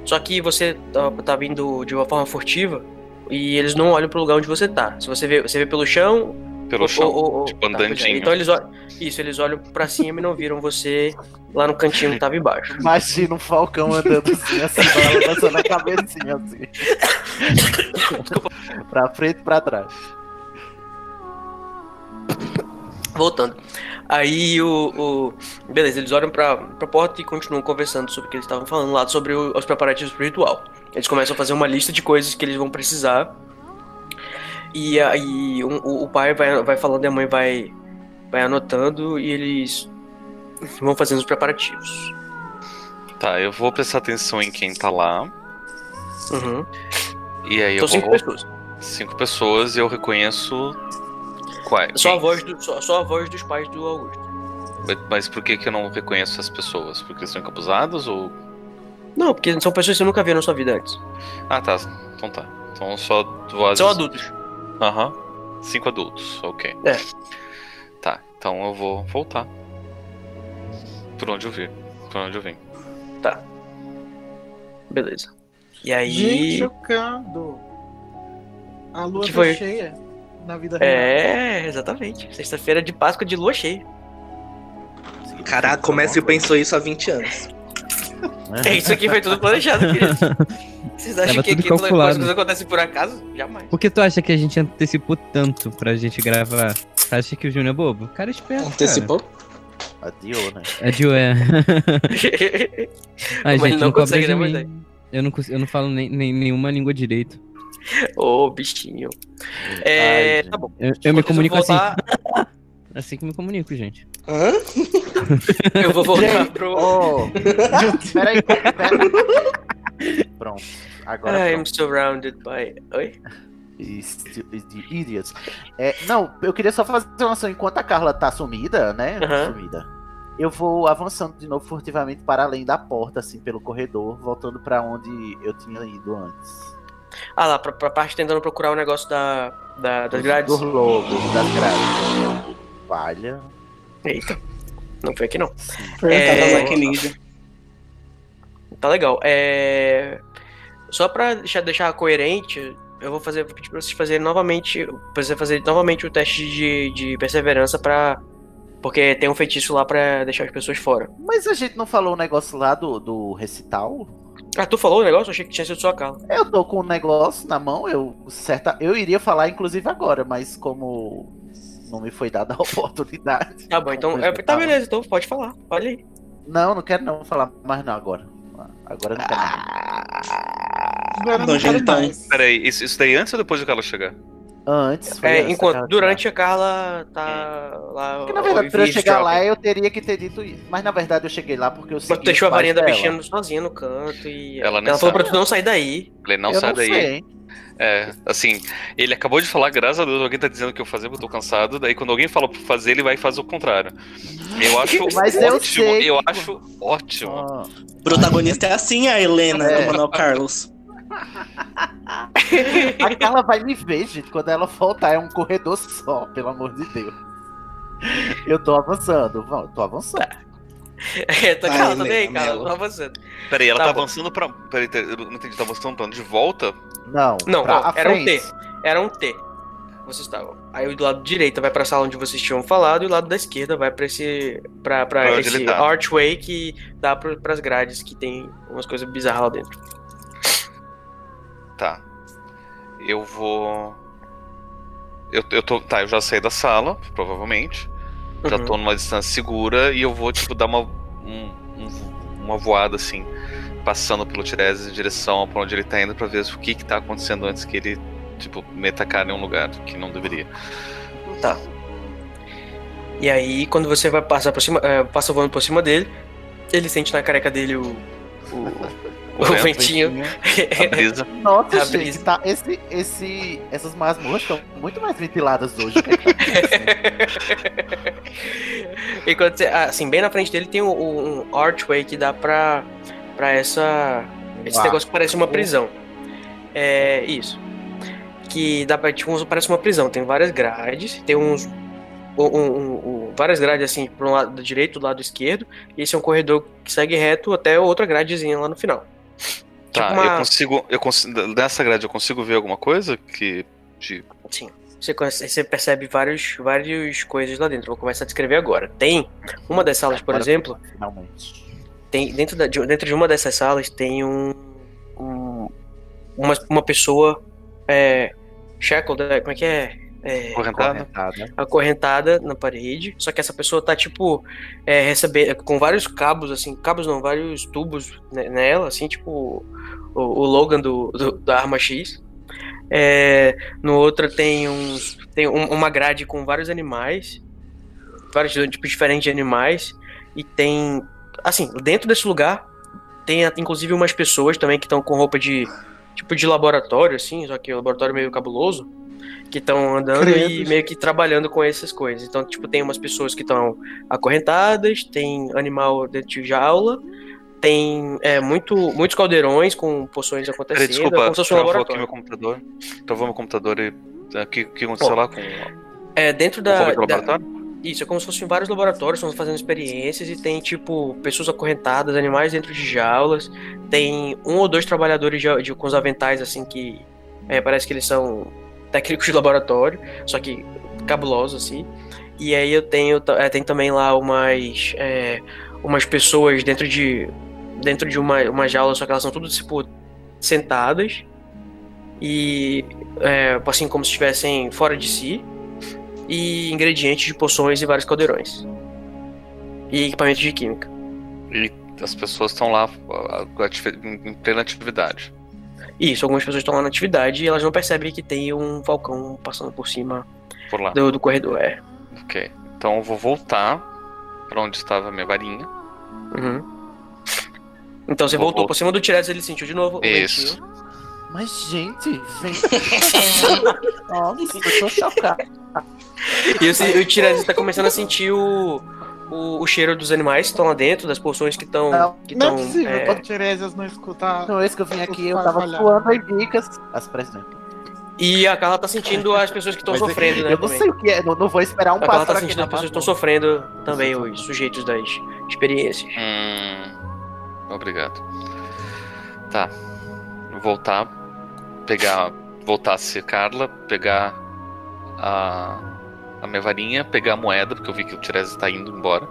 A: só que você tá, tá vindo de uma forma furtiva e eles não olham pro lugar onde você tá. Se você vê, você vê pelo chão,
B: Pelo
A: ou-
B: chão.
A: ou- ou-
B: tipo,
A: tá, é. Então eles olham, isso, eles olham pra cima e não viram você lá no cantinho que tava embaixo.
C: Imagina um falcão andando assim, assim, balançando a cabecinha assim. pra frente e pra trás.
A: Voltando. Aí o, o- Beleza, eles olham pra, pra porta e continuam conversando sobre o que eles estavam falando lá, sobre o- os preparativos pro ritual. Eles começam a fazer uma lista de coisas que eles vão precisar. E aí um- o, o pai vai, vai falando e a mãe vai, vai anotando e eles vão fazendo os preparativos.
B: Tá, eu vou prestar atenção em quem tá lá.
A: Uhum.
B: E aí eu
A: São
B: vou.
A: cinco pessoas.
B: Cinco pessoas e eu reconheço. Qual?
A: Só a, voz do, só, só a voz dos pais do Augusto.
B: Mas- Mas por que, que eu não reconheço as pessoas? Porque eles estão encapuzados ou.
A: Não, porque são pessoas que você nunca viu na sua vida antes.
B: Ah, tá. Então tá. Então só vozes.
A: São adultos.
B: Aham. Cinco adultos, ok.
A: É.
B: Tá, então eu vou voltar. Por onde eu vi. Por onde eu vim.
A: Beleza. E aí.
F: Gente, chocado. A lua
A: Que
F: tá
A: foi?
F: cheia na vida real.
A: É, exatamente. Sexta-feira de Páscoa de lua cheia.
D: Caraca, o Messi pensou isso há 20 anos.
A: É, isso aqui foi tudo planejado, querido. Vocês acham
E: Tava
A: que
E: tudo
A: aqui coisas acontecem por acaso? Jamais.
E: Por que tu acha que a gente antecipou tanto pra gente gravar? Você acha que o Júnior é bobo? O cara é esperto.
D: Antecipou?
C: Adiou, né?
E: Cara. É é. Ai,
A: Mas
E: gente,
A: não
E: não, cobra
A: consegue,
E: de
A: né. Moisés?
E: Eu não, eu não falo nem, nem- nenhuma língua direito.
A: Ô, bichinho. É,
C: Ai,
A: tá bom.
E: Eu, eu me comunico
A: eu voltar,
E: assim. Assim que me comunico, gente.
D: Hã?
A: Eu vou voltar
C: Gente,
A: pro.
C: Oh, peraí, peraí. Pronto. Agora
A: I'm
C: pronto.
A: surrounded by. Oi?
C: Isti- Idiots. É, não, eu queria só fazer uma ação. Enquanto a Carla tá sumida, né?
A: Aham.
C: Sumida. Eu vou avançando de novo furtivamente para além da porta, assim, pelo corredor, voltando pra onde eu tinha ido antes.
A: Ah lá, pra, pra parte tentando procurar o negócio da, da, das grades.
C: Dos logos, das grades. Falha.
A: Eita. Não foi aqui não.
D: Perguntar
A: É.
D: Zack Ninja.
A: Tá legal. É. Só pra deixar, deixar coerente, eu vou fazer vou pedir pra vocês fazerem novamente. Pra você fazer novamente o teste de, de perseverança pra. Porque tem um feitiço lá pra deixar as pessoas fora.
C: Mas a gente não falou o negócio lá do, do recital?
A: Ah, tu falou o negócio? Eu achei que tinha sido só a Carla.
C: Eu tô com o negócio na mão, eu certa, eu iria falar inclusive agora, mas como não me foi dada a oportunidade.
A: Tá bom, então. É, tá beleza, então pode falar. Olha aí.
C: Não, não quero não falar mais não agora. Agora não quero não.
F: Eu não mais.
B: Peraí, isso, isso daí antes ou depois do Carlos chegar?
C: Antes, foi
A: É, enquanto. Durante a Carla tá lá.
C: Porque, na verdade, pra eu chegar lá, eu teria que ter dito isso. Mas na verdade eu cheguei lá porque eu
A: Mas
C: segui
A: tu deixou a varinha da bichinha sozinha no canto e.
B: Ela nem
A: ela falou pra tu não sair daí.
B: Ele não
C: eu
B: sai
C: não
B: daí.
C: sei.
B: É, assim, ele acabou de falar, graças a Deus, alguém tá dizendo o que eu fazer, porque eu tô cansado. Daí quando alguém fala pra fazer, ele vai e faz o contrário. Eu acho
C: Mas eu
B: ótimo,
C: sei
B: eu acho ótimo.
C: Ah,
D: O protagonista é assim, a Helena
C: É.
D: do Manuel Carlos.
C: a Carla vai me ver, gente, quando ela voltar. É um corredor só, pelo amor de Deus. Eu tô avançando, vamos, tô avançando.
A: É, tá, tá
D: Helena
A: Carla,
D: Mello.
A: tô avançando.
B: Peraí, ela
A: Tá
B: tá, avançando pra. Peraí, eu não entendi, tá avançando pra? De volta?
C: Não,
A: Não,
C: a
A: era um. T. Era um T. Vocês estavam. Aí do lado direito vai pra sala onde vocês tinham falado e o lado da esquerda vai pra esse. pra, pra esse
B: tá.
A: archway que dá pro, pras grades que tem umas coisas bizarras lá dentro.
B: Tá. Eu vou. Eu, eu tô. Tá, eu já saí da sala, provavelmente. Já
A: Uhum.
B: tô numa distância segura e eu vou, tipo, dar uma. um- um- uma voada assim. Passando pelo Tiresias em direção pra onde ele tá indo pra ver o que que tá acontecendo antes que ele, tipo, meta a cara em um lugar que não deveria.
A: Tá. E aí, quando você vai passar por cima, é, passa voando por cima dele, ele sente na careca dele o. O, o
B: vento.
A: ventinho.
B: A brisa.
C: Nossa,
A: A
C: gente,
A: brisa.
C: tá, esse, esse, essas masmorras estão muito mais ventiladas hoje. O que é que tá
A: e quando você, assim, bem na frente dele tem um, um archway que dá pra, pra essa. esse negócio que parece uma prisão. É isso. Que dá pra, tipo, parece uma prisão. Tem várias grades, tem uns. um- um- um- várias grades assim, pro lado direito, do lado esquerdo, e esse é um corredor que segue reto até outra gradezinha lá no final.
B: Tá,
A: Tipo uma-
B: eu consigo. Eu consigo. Nessa grade eu consigo ver alguma coisa que. De...
A: Sim. Você, você percebe vários, várias coisas lá dentro. Vou começar a descrever agora. Tem uma das salas, por
C: Agora,
A: exemplo,
C: Finalmente.
A: tem dentro, da, de, dentro de uma dessas salas tem um, um- uma, uma pessoa é, shackled, é, como é que é? É,
B: Correntada?
C: Correntada.
A: acorrentada na parede. Só que essa pessoa tá tipo é, recebendo com vários cabos assim, cabos não, vários tubos ne- nela, assim tipo o, o Logan do, do- da arma X. É, no outro tem uns tem um- uma grade com vários animais, vários tipos diferentes de animais e tem assim dentro desse lugar tem inclusive umas pessoas também que estão com roupa de tipo de laboratório assim, só que o laboratório meio cabuloso que estão andando e meio que trabalhando com essas coisas. Então, tipo, tem umas pessoas que estão acorrentadas, tem animal dentro de jaula, tem é, muito, muitos caldeirões com poções acontecendo,
B: desculpa,
A: é como se fosse um
B: travou aqui
A: laboratório.
B: meu computador. Travou meu computador e. O que, que aconteceu
A: Bom,
B: lá com
A: É, dentro da, da-? Isso, é como se fossem vários laboratórios, estão fazendo experiências e tem, tipo, pessoas acorrentadas, animais dentro de jaulas. Tem um ou dois trabalhadores de, de- com os aventais, assim, que é, parece que eles são técnicos de laboratório, só que cabulosos, assim. E aí eu tenho, é, tem também lá umas, é, umas pessoas dentro de, dentro de uma, uma jaula, só que elas são tudo, tipo, sentadas. E, é, assim, como se estivessem fora de si e ingredientes de poções e vários caldeirões. E equipamentos de química.
B: E as pessoas estão lá ah, em plena atividade.
A: Isso, algumas pessoas estão lá na atividade e elas não percebem que tem um falcão passando por cima
B: Por lá.
A: do, do corredor. É.
B: Ok. Então eu vou voltar pra onde estava a minha varinha.
A: Uhum. Então você
B: Vou
A: voltou
B: vol-
A: por cima do Tiresias, ele sentiu de novo. o
B: Isso.
A: ventinho.
C: Mas, gente, vem. Nossa, eu tô chocado.
A: E o, o Tiresias tá começando a sentir o, o, o cheiro dos animais que estão lá dentro, das poções que estão.
C: Não,
A: que
F: Não é
A: tão,
F: possível
A: é,
F: que o Tiresias não escutar.
C: Não, esse que eu vim aqui, eu tava suando em bicas. As presentes.
A: E a Carla tá sentindo as pessoas que estão
C: Mas
A: sofrendo, né?
C: Eu não
A: também.
C: sei o que é, não, não vou esperar um
A: A Carla
C: passo
A: tá sentindo
C: na
A: as pessoas que estão sofrendo também, os sujeitos das experiências.
B: Hum. Obrigado. Tá. Voltar. Pegar. Voltar a ser Carla. Pegar a. A minha varinha. Pegar a moeda, porque eu vi que o Tiresias tá indo embora.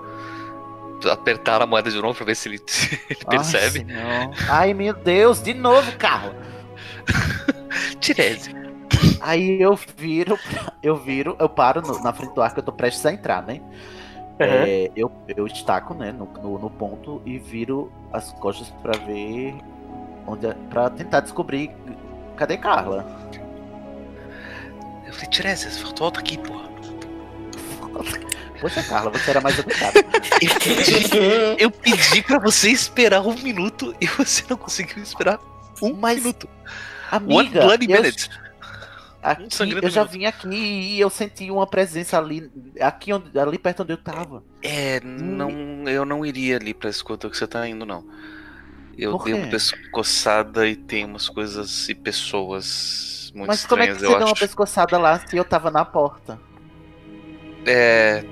B: Apertar a moeda de novo pra ver se ele, se ele
C: Ai,
B: percebe.
C: senhor. Ai, meu Deus, de novo, Carla.
B: Tiresias.
C: Aí eu viro, eu viro, eu paro no- na frente do arco, eu tô prestes a entrar, né?
A: Uhum.
C: É, eu, eu estaco, né, no, no, no ponto e viro as costas pra ver onde é, pra tentar descobrir cadê Carla.
B: Eu falei, Tiresias, volta aqui, porra.
C: Poxa, Carla, você era mais educada.
B: Eu pedi, eu pedi pra você esperar um minuto e você não conseguiu esperar um
C: Mas,
B: minuto. One
C: Amiga,
B: bloody
C: eu,
B: minute.
C: aqui,
B: Um
C: eu já vim aqui e eu senti uma presença ali, aqui onde, ali perto onde eu tava.
B: É, não, eu não iria ali pra escuta que você tá indo, não. Eu dei uma pescoçada e tem umas coisas e pessoas muito
C: Mas como é que
B: estranhas,
C: você
B: eu
C: deu uma
B: acho.
C: pescoçada lá se eu tava na porta?
B: É.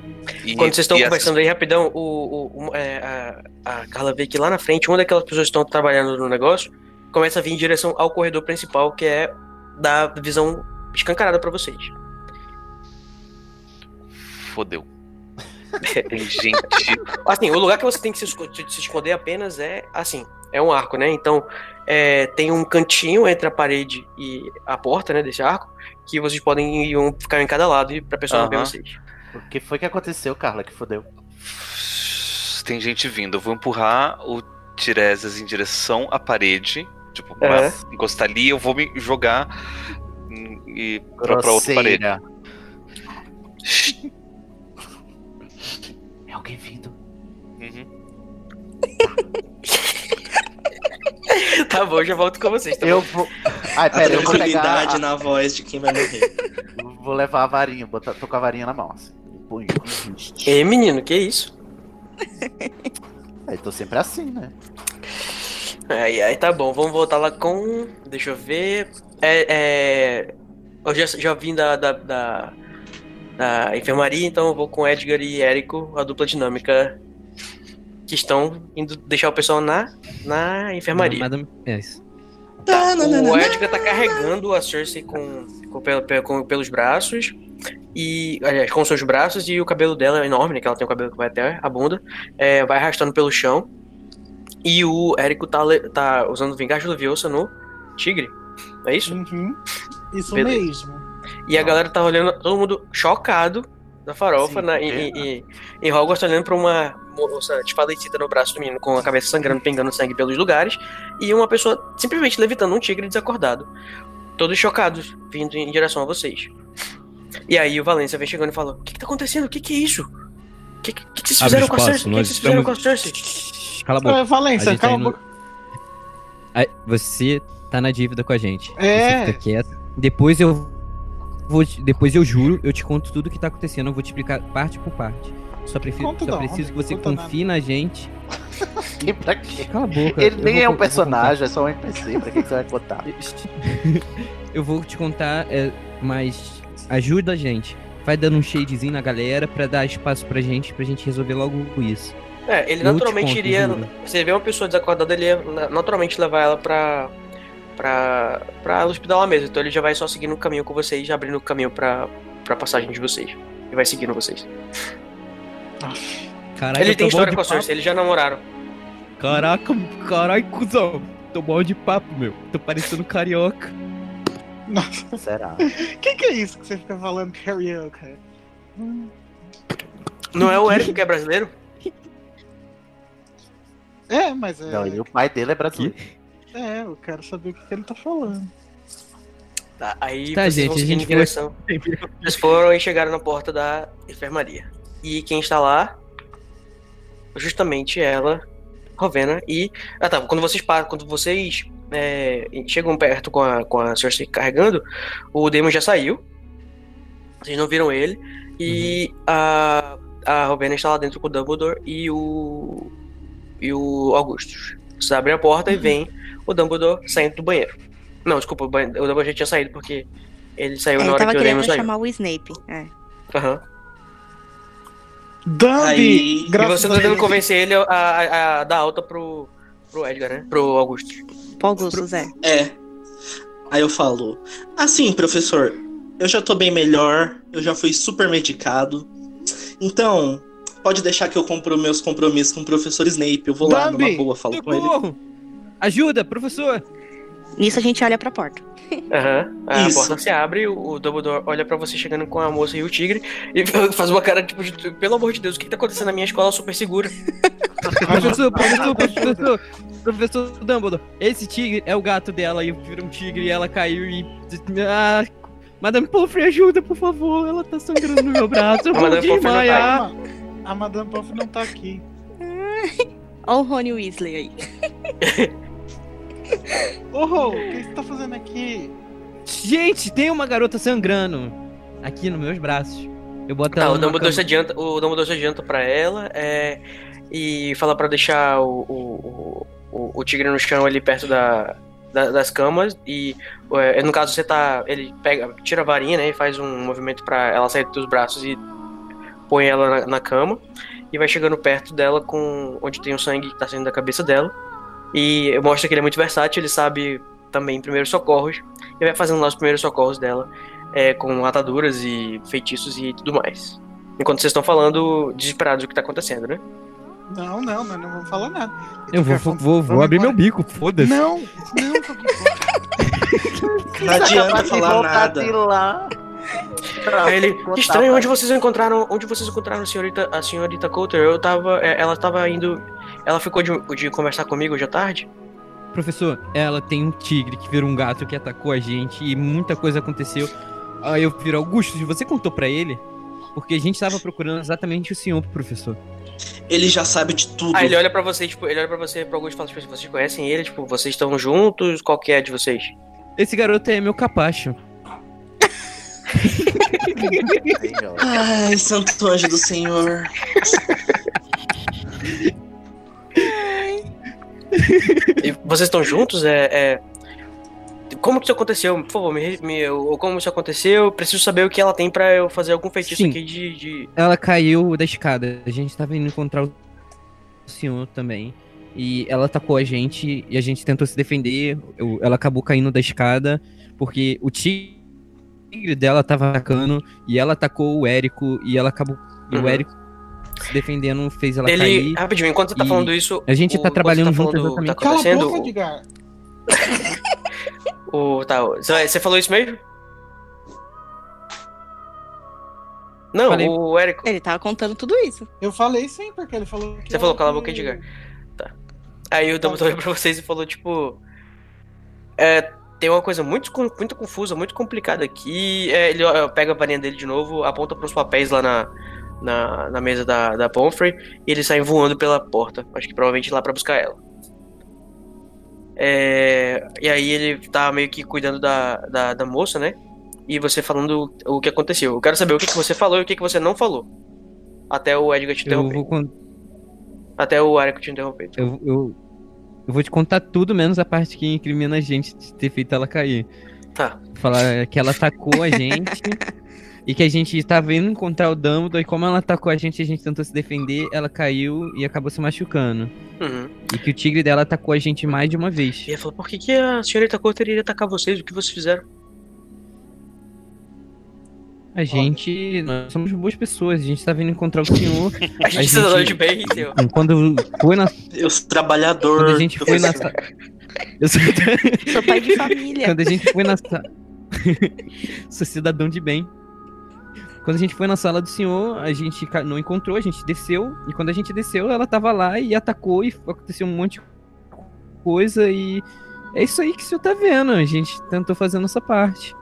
B: e-
A: Quando vocês estão conversando aí rapidão, o, o- o- é, a, a Carla vê que lá na frente, uma daquelas pessoas que estão trabalhando no negócio começa a vir em direção ao corredor principal, que é da visão escancarada pra vocês.
B: Fodeu. Gente.
A: Assim, o lugar que você tem que se, se esconder apenas é assim, é um arco, né? Então é, tem um cantinho entre a parede e a porta, né, desse arco, que vocês podem ir um, ficar em cada lado e pra pessoa não ver vocês.
C: O que foi que aconteceu, Carla, que fodeu?
B: Tem gente vindo. Eu vou empurrar o Tiresias em direção à parede. Tipo,
A: É.
B: encostar ali, eu vou me jogar e pra, pra outra parede.
C: É alguém vindo.
B: Uhum.
A: tá bom, já volto com vocês. Tá
C: Eu
A: bom?
C: vou. Ai,
D: A
C: pera, eu vou pegar.
D: tranquilidade
C: a-
D: na voz de quem vai morrer.
C: Vou levar a varinha, botar, tô com a varinha na mão. Assim. Punho.
A: Ei, menino, que isso?
C: Eu tô sempre assim, né?
A: Aí, aí tá bom, vamos voltar lá com. Deixa eu ver. É. é... Eu já, já vim da, da, da, da enfermaria, então eu vou com Edgar e Érico, a dupla dinâmica, que estão indo deixar o pessoal na, na enfermaria.
E: Madame... É isso.
D: Tá, não,
A: O Edgar tá carregando a Cersei com, com, pel- com- pelos braços. E. Aliás, com seus braços e o cabelo dela é enorme, né? Que ela tem um cabelo que vai até a bunda. é, vai arrastando pelo chão. E o Érico tá, tá usando Vingarde Leviosa no Tigre. É isso?
F: Uhum. Isso
A: Beleza.
F: mesmo.
A: E a galera tá olhando, todo mundo chocado da farofa
C: Sim,
A: na,
C: é.
A: em, em, em Hogwarts, olhando pra uma moça de falecida no braço do menino com a cabeça sangrando, pingando sangue pelos lugares, e uma pessoa simplesmente levitando um tigre desacordado. Todos chocados, vindo em direção a vocês. E aí o Valência vem chegando e fala: O que, que tá acontecendo? O que, que é isso? O que, que, que que vocês fizeram com a
E: espaço,
A: Cersei? O que, que vocês fizeram com a Cersei?
E: Cala a boca.
F: É,
E: A
F: Valência,
E: gente tá
F: cala a
E: indo-
F: boca.
E: Você tá na dívida com a gente.
F: É.
E: Você fica quieto. Depois eu vou te- depois eu juro, eu te conto tudo o que tá acontecendo, eu vou te explicar parte por parte. Só, prefiro,
F: Conta
E: só preciso que você
F: Conta
E: confie na gente.
C: E pra quê?
E: Cala a boca.
C: Ele
E: eu
C: nem
E: vou
C: é um personagem, é só um NPC. Pra que que você vai contar?
E: Eu vou te contar, é, mas ajuda a gente. Vai dando um shadezinho na galera pra dar espaço pra gente, pra gente resolver logo isso.
A: É, ele
E: Eu
A: naturalmente
E: conto,
A: iria.
E: juro.
A: Você vê uma pessoa desacordada, ele ia na- naturalmente levar ela pra. pra. pra hospedar lá mesmo. Então ele já vai só seguindo o caminho com vocês, já abrindo o caminho pra, pra passagem de vocês. E vai seguindo vocês.
E: Caraca,
A: ele tem história com a. Cersei, eles já namoraram.
E: Caraca, caralho, cuzão. Tô mal de papo, meu. Tô parecendo carioca.
F: Nossa,
C: Será?
F: que que é isso que você fica falando karaoke?
A: Não é o Eric que é brasileiro?
F: É, mas é.
C: Não, e o pai dele é brasileiro.
F: É, eu quero saber o que, que ele tá falando.
A: Tá, aí
E: Tá,
A: vocês
E: gente,
A: vão
E: a gente
A: em direção. Vocês foram e chegaram na porta da enfermaria. E quem está lá? Justamente ela, Rovena e. Ah tá, quando vocês param, quando vocês é, chegam perto com a, com a Cersei carregando, o Demon já saiu. Vocês não viram ele. E a, a Rovena está lá dentro com o Dumbledore e o. E o Augustus. Vocês abrem a porta e vem o Dumbledore saindo do banheiro. Não, desculpa, o, banhe- o Dumbledore já tinha saído porque ele saiu
G: É,
A: na hora que o Demon saiu.
G: chamar o Snape. É.
A: Aham.
D: Aí-
A: E você tá tentando convencer ele a, a, a dar alta pro, pro Edgar, né? Pro Augusto.
G: Pro Augusto, Zé.
D: É. Aí eu falo, assim, professor, eu já tô bem melhor, eu já fui super medicado. Então, pode deixar que eu compro meus compromissos com o professor Snape. Eu vou lá numa boa, falo com ele.
E: Ajuda, professor!
G: Nisso a gente olha pra porta.
A: Aham. A
D: Isso.
A: porta se abre, o, o Dumbledore olha pra você chegando com a moça e o tigre e faz uma cara tipo de, pelo amor de Deus, o que, que tá acontecendo na minha escola super segura?
E: Professor, professor, professor, professor Dumbledore, esse tigre é o gato dela e vira um tigre e ela caiu e. Ah, Madame Pomfrey, ajuda, por favor. Ela tá sangrando no meu braço. Eu vou
A: Madame Pomfrey não tá
E: desmaiar.
F: A Madame Puff não tá aqui.
G: Olha o Rony Weasley aí.
F: Rô, o que você tá fazendo aqui?
E: Gente, tem uma garota sangrando aqui nos meus braços. Eu boto
A: Ah,
E: ela
A: o
E: numa
A: Dumbledore se
E: cama.
A: adianta, o Dumbledore se adianta pra ela é, e fala pra deixar o, o, o, o tigre no chão ali perto da, da- das camas e é, no caso você tá, ele pega, tira a varinha, né, e faz um movimento pra ela sair dos braços e põe ela na, na cama e vai chegando perto dela com onde tem o sangue que tá saindo da cabeça dela e mostra que ele é muito versátil, ele sabe também primeiros socorros e vai fazendo lá os primeiros socorros dela é, com ataduras e feitiços e tudo mais. Enquanto vocês estão falando desesperados do que tá acontecendo, né?
F: Não, não, nós não vamos falar nada.
E: Eu vou, vou, vou, vou abrir meu bico, foda-se.
F: Não, não,
D: Não adianta falar
C: voltar
D: nada.
C: de lá. Pra
A: ele, que estranho, onde vocês encontraram, onde vocês encontraram a senhorita, a senhorita Coulter? Eu tava, é, ela tava indo, ela ficou de, de conversar comigo hoje à tarde?
E: Professor, ela tem um tigre que virou um gato que atacou a gente e muita coisa aconteceu. Aí eu viro Augusto, você contou pra ele? Porque a gente tava procurando exatamente o senhor, professor.
D: Ele já sabe de tudo.
A: Aí ele olha pra você, tipo, ele olha pra você, pro Augusto e fala, tipo, vocês conhecem ele? Tipo, vocês estão juntos? Qual que é de vocês?
E: Esse garoto é meu capacho.
D: Ai, santo anjo do senhor.
A: E vocês estão juntos? É, é- Como que isso aconteceu? Por favor, me, me- ou como isso aconteceu? Eu preciso saber o que ela tem pra eu fazer algum feitiço
E: Sim.
A: aqui de, de-
E: Ela caiu da escada. A gente tava indo encontrar o senhor também. E ela atacou a gente e a gente tentou se defender. Eu- ela acabou caindo da escada porque o tigre dela tava atacando e ela atacou o Érico e ela acabou. E
A: Uhum.
E: o Érico se defendendo fez ela
A: Ele.
E: cair.
A: Rapidinho, enquanto você tá falando isso.
E: a gente
A: o-
E: tá trabalhando
A: você
E: junto
A: falando-
E: exatamente.
A: Tá
F: Cala a boca, Edgar.
A: O, tá, você falou isso mesmo? Não,
E: Falei.
A: o Érico.
G: Ele tava contando tudo isso.
F: Eu falei sim, porque ele falou que.
A: Você falou, cala a boca, Edgar. Aí o Dumbledore olhou pra vocês e falou, tipo. É, tem uma coisa muito, muito confusa, muito complicada aqui. É, ele ó, pega a varinha dele de novo, aponta pros papéis lá na, na, na mesa da, da Pomfrey e eles saem voando pela porta. Acho que provavelmente lá pra buscar ela. É, e aí ele tá meio que cuidando da, da, da moça, né? E você falando o que aconteceu. Eu quero saber o que, que você falou e o que, que você não falou. Até o Edgar te
E: Eu
A: interromper.
E: vou, con-
A: Até o Érico te interromper.
E: eu, eu, eu vou te contar tudo, menos a parte que incrimina a gente de ter feito ela cair.
A: Tá.
E: Falar que ela atacou a gente e que a gente tava indo encontrar o Dumbledore e como ela atacou a gente, a gente tentou se defender, ela caiu e acabou se machucando.
A: Uhum.
E: E que o tigre dela atacou a gente mais de uma vez.
A: E ela falou, por que, que a senhorita Coulter iria atacar vocês? O que vocês fizeram?
E: A gente, nós somos boas pessoas, a gente tava indo encontrar o senhor.
A: A gente
E: A
A: cidadão
E: gente-
A: de bem, seu.
E: Quando foi na,
D: Eu sou trabalhador.
E: quando a gente foi na Eu sou-
G: Sou pai de família.
E: Quando a gente foi na sala. Sou cidadão de bem. Quando a gente foi na sala do senhor, a gente não encontrou, a gente desceu. E quando a gente desceu, ela tava lá e atacou e aconteceu um monte de coisa. E é isso aí que o senhor tá vendo. A gente tentou fazer a nossa parte.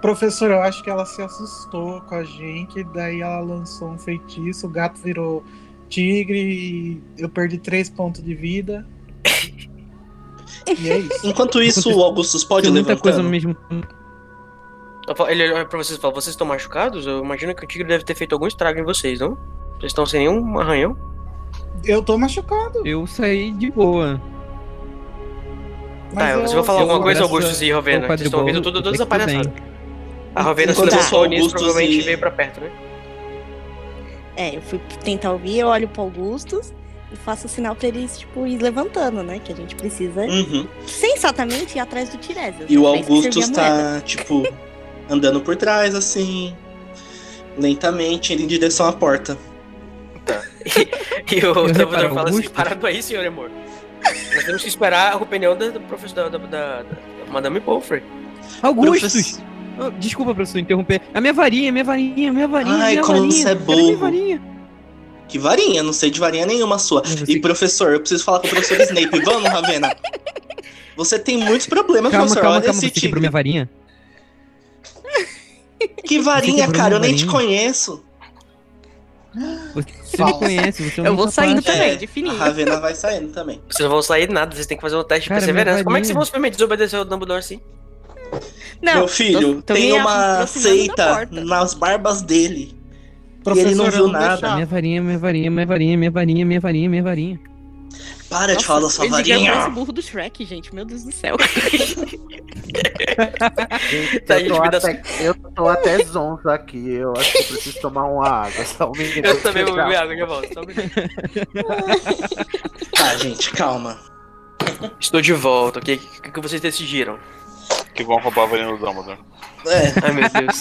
F: Professor, eu acho que ela se assustou com a gente, daí ela lançou um feitiço, o gato virou tigre e eu perdi três pontos de vida. E é isso.
D: Enquanto isso, o Augustus pode
E: Tem muita
D: levantar.
E: coisa mesmo
A: Ele olha pra vocês e fala, vocês estão machucados? Eu imagino que o tigre deve ter feito algum estrago em vocês, não? Vocês estão sem nenhum arranhão?
F: Eu tô machucado.
E: Eu saí de boa.
F: Mas
A: tá,
F: eu,
A: você vai falar alguma coisa, Augustus e Rovena? Vocês estão ouvindo tudo, todas as palhaçadas. A Rovena se levantou nisso,
D: Augustus
A: provavelmente
D: e-
A: veio pra perto, né?
G: É, eu fui tentar ouvir, eu olho pro Augustus e faço o sinal pra eles, tipo, ir levantando, né? Que a gente precisa
D: Uhum.
G: sensatamente ir atrás do Tiresias.
D: E o
G: Pra isso que
D: Augustus
G: servia a moeda.
D: tá, tipo, andando por trás, assim, lentamente, indo em direção à porta.
A: E o
E: reparo,
A: Dumbledore fala assim, parado aí, senhor amor. Nós temos que esperar a opinião da, da professora, da, da, da, da Madame Pomfrey.
E: Augustus!
D: Professor-
E: Oh, desculpa, professor, interromper. A minha varinha, minha varinha, minha varinha.
D: Ai,
E: minha
D: como
E: varinha.
D: você é
E: varinha?
D: Que varinha, não sei de varinha nenhuma sua. E professor, eu preciso falar com o professor Snape. Vamos, Ravena. Você tem muitos problemas,
E: Calma,
D: professor.
E: calma,
D: Olha
E: calma.
D: esse
E: Você quebrou
D: tigre.
E: minha varinha?
D: Que varinha, cara? Eu nem te conheço.
E: Você me conhece, você é
G: Eu vou saindo
E: incapaz.
G: também,
D: É,
G: de fininho.
D: A Ravena vai saindo também.
A: Vocês não vão sair de nada, vocês têm que fazer um teste de
E: Cara, minha
A: perseverança. Como é que vocês vão simplesmente desobedecer o Dumbledore assim?
G: Não,
D: Meu filho,
G: tô- tô
D: tem uma seita nas barbas dele.
F: Professor,
D: ele não viu
F: vou
D: nada.
F: deixar.
E: Minha varinha, minha varinha, minha varinha, minha varinha, minha varinha, minha varinha.
D: Para de falar da sua
G: ele
D: varinha.
G: o burro do Shrek, gente. Meu Deus do céu.
C: Gente,
A: Tá,
C: eu, tô até, eu tô até zonzo aqui. Eu acho que eu preciso tomar uma água. Só um minuto.
A: Eu também vou beber água, já volto. Só um minuto.
D: Tá, gente, calma.
A: Estou de volta, ok? O que, que vocês decidiram?
B: Que vão roubar a varinha do Dumbledore.
D: É,
A: Ai meu Deus.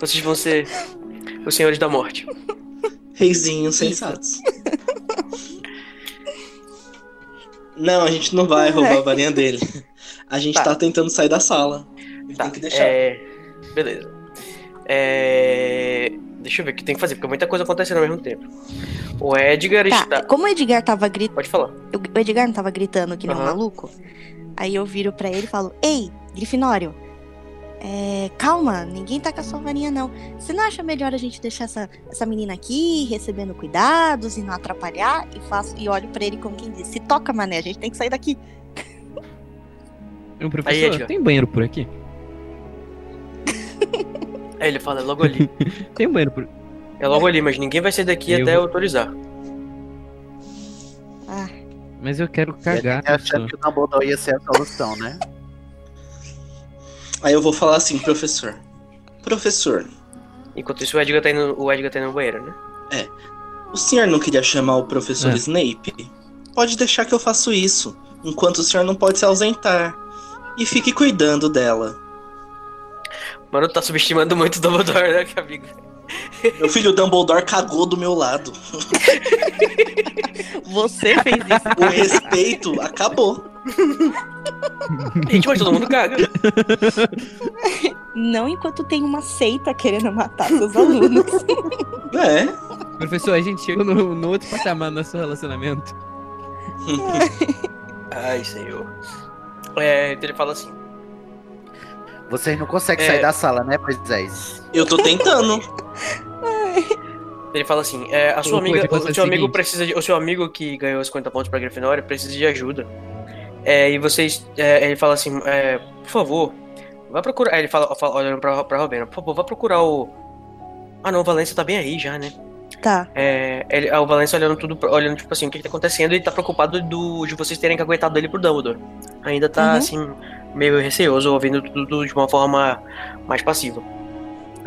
A: vocês vão ser os senhores da morte.
D: Reizinhos sensatos. Não, a gente não vai roubar a varinha dele. A gente
A: Tá.
D: tá, tentando sair da sala.
A: Tá,
D: tem que deixar.
A: é... Beleza. É... Deixa eu ver o que tem que fazer, porque muita coisa acontecendo ao mesmo tempo. O Edgar
G: Tá,
A: está...
G: como o Edgar tava gritando.
A: Pode falar.
G: O Edgar não tava gritando que nem um
A: Aham.
G: maluco. Aí eu viro pra ele e falo: Ei, Grifinório, é, calma, ninguém tá com a sua varinha, não. Você não acha melhor a gente deixar essa, essa menina aqui, recebendo cuidados e não atrapalhar? E faço e olho pra ele como quem diz: Se toca, mané, a gente tem que sair daqui.
E: Ô, professor,
A: Aí, Edgar.
E: tem banheiro por aqui?
A: Aí ele fala, é logo ali.
E: Tem banheiro por
A: É logo ali, mas ninguém vai sair daqui
E: Eu
A: até eu
E: vou-
A: autorizar.
E: Mas eu quero cagar.
C: gente achando que o Dumbledore ia ser a solução, né?
D: Aí eu vou falar assim, professor. Professor,
A: Enquanto isso, o Edgar tá indo, o Edgar tá indo no banheiro, né?
D: o senhor não queria chamar o professor
E: É.
D: Snape? Pode deixar que eu faço isso, enquanto o senhor não pode se ausentar. E fique cuidando dela.
A: Mano, tá subestimando muito o Dumbledore, né, amigo?
D: Meu filho Dumbledore cagou do meu lado.
G: Você fez isso.
D: O respeito acabou.
A: Gente, mas todo mundo caga.
G: Não enquanto tem uma seita querendo matar seus alunos.
D: É.
E: Professor, a gente chegou no, no outro patamar do nosso relacionamento.
A: Ai, senhor. É, então ele fala assim.
C: Vocês não conseguem
A: É.
C: sair da sala, né, Moisés?
D: Eu tô tentando.
A: Ele fala assim, é, a sua
E: Ô,
A: amiga, o seu
E: o
A: amigo
E: seguinte.
A: precisa de, o seu amigo que ganhou 50 pontos pra Grifinória precisa de ajuda. É, e vocês, é, ele fala assim, é, por favor, vai procurar, aí ele fala, fala olhando pra, pra Robena, por favor, vai procurar o... Ah não, o Valência tá bem aí já, né?
G: Tá.
A: É, ele, ah, o Valência olhando tudo, olhando tipo assim, o que, que tá acontecendo e tá preocupado do, de vocês terem que aguentado ele pro Dumbledore. Ainda tá,
G: Uhum.
A: assim, meio receoso, ouvindo tudo de uma forma mais passiva.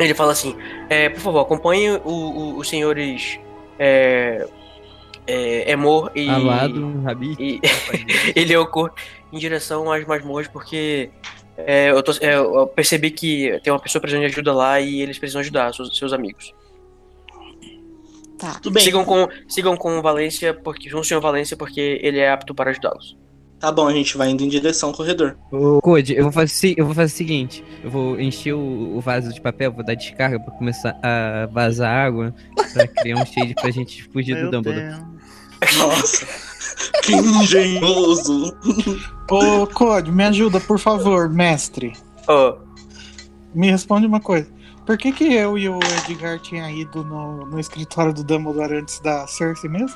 A: Ele fala assim, é, por favor, acompanhe o- o- os senhores é, é, Emor e,
E: Alado, Rabi.
A: e, e Leocor em direção às masmorras, porque é, eu, tô- é, eu percebi que tem uma pessoa precisando de ajuda lá e eles precisam ajudar seus, seus amigos.
G: Tá.
D: Tudo bem.
A: Sigam com, sigam com o Valência, porque, com o senhor Valência, porque ele é apto para ajudá-los.
D: Tá bom, a gente vai indo em direção ao corredor.
E: Ô, Code, eu vou fazer, se- eu vou fazer o seguinte: eu vou encher o, o vaso de papel, vou dar descarga pra começar a vazar água, pra criar um shade pra gente fugir do
C: Meu
E: Dumbledore.
C: Deus.
D: Nossa, que engenhoso.
F: Ô, Code, me ajuda, por favor, mestre.
A: Ó,
F: Me responde uma coisa. Por que, que eu e o Edgar tinha ido no, no escritório do Dumbledore antes da Cersei mesmo?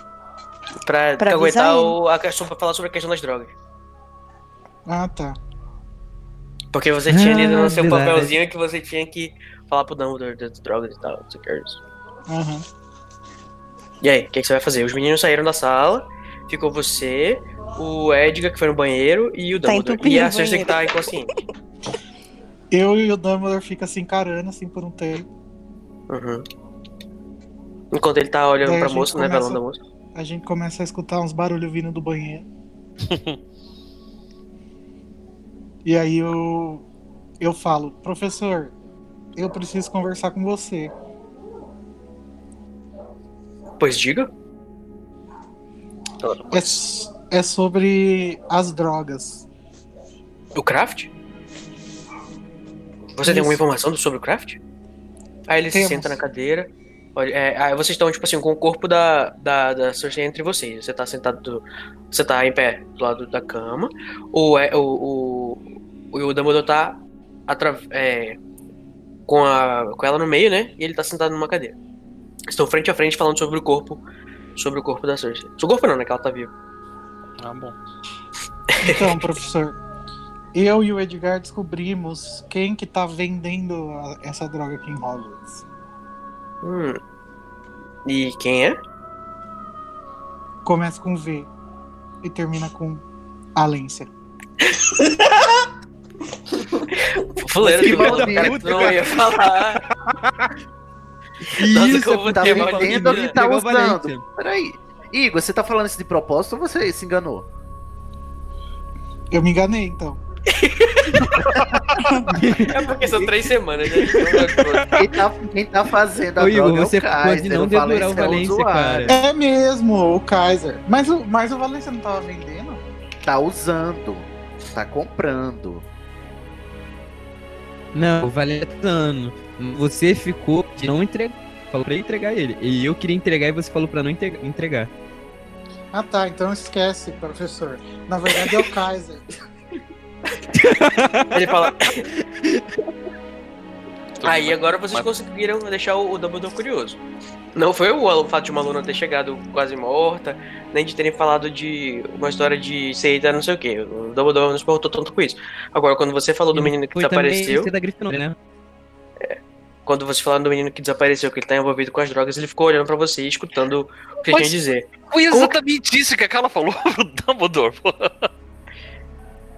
A: Pra,
G: Pra
A: aguentar o, a questão, pra falar sobre a questão das drogas.
F: Ah, tá.
A: Porque você tinha
E: Ah,
A: lido no seu
E: verdade.
A: papelzinho que você tinha que falar pro Dumbledore das drogas e tal, não sei o que é isso.
F: Aham.
A: E aí, o que, que você vai fazer? Os meninos saíram da sala, ficou você, o Edgar que foi no banheiro e o
G: Tá
A: Dumbledore.
G: entupindo
A: e a Cersei que tá inconsciente.
F: Eu e o Dumbledore fica se encarando assim por um tempo.
A: Uhum. Enquanto ele tá olhando
F: Daí a
A: pra moça, né,
F: começa-
A: velando a moça.
F: A gente começa a escutar uns barulhos vindo do banheiro. e aí eu, eu falo, professor, eu preciso conversar com você.
A: Pois diga.
F: É, é sobre as drogas.
A: O craft? Você tem alguma
F: Isso.
A: informação sobre o craft? Aí ele
F: Temos.
A: se senta na cadeira. É, aí vocês estão, tipo assim, com o corpo da, da, da Cersei entre vocês. Você tá sentado. do- você tá em pé do lado da cama. O, é, o, o, o Dumbledore tá atra- é, com, a, com ela no meio, né? E ele tá sentado numa cadeira. Estão frente a frente falando sobre o corpo. Sobre o corpo da Cersei. Sobre o corpo não, né? Que ela tá viva.
B: Ah, bom.
F: Então, professor, eu e o Edgar descobrimos quem que tá vendendo a- essa droga aqui em Hogwarts.
A: Hum. E quem é?
F: Começa com V e termina com Alência.
A: Fuleiro
C: Que
A: o
C: maldito,
A: cara que não ia falar. Nossa,
E: Isso,
A: como
C: Tá vendendo ou que tá
E: a
C: usando? Peraí. Igor, você tá falando isso de propósito ou você se enganou?
F: Eu me enganei, então.
A: É porque são três semanas, né? Então,
C: Quem tá, quem tá fazendo a
E: Ô, Igor, você
C: é o Kaiser,
E: pode não
C: o
E: dedurar o
C: Valência é
E: Valência, cara.
F: É mesmo, o Kaiser. Mas o, mas o Valência não tava vendendo?
C: Tá usando. Tá comprando.
E: Não, Valentano. Você ficou de não entregar. Falou pra entregar ele. E eu queria entregar e você falou pra não entre- entregar.
F: Ah tá, então esquece, professor. Na verdade é o Kaiser.
A: Ele fala. Aí agora vocês conseguiram deixar o Dumbledore curioso. Não foi o fato de uma aluna ter chegado quase morta, nem de terem falado de uma história de seita, não sei o que. O Dumbledore não se importou tanto com isso. Agora, quando você falou do menino que desapareceu.
E: ser da Grifinória, né?
A: quando você falaram do menino que desapareceu, que ele tá envolvido com as drogas, ele ficou olhando pra você e escutando o que tinha a dizer.
B: Foi exatamente isso que a Carla falou pro Dumbledore, pô.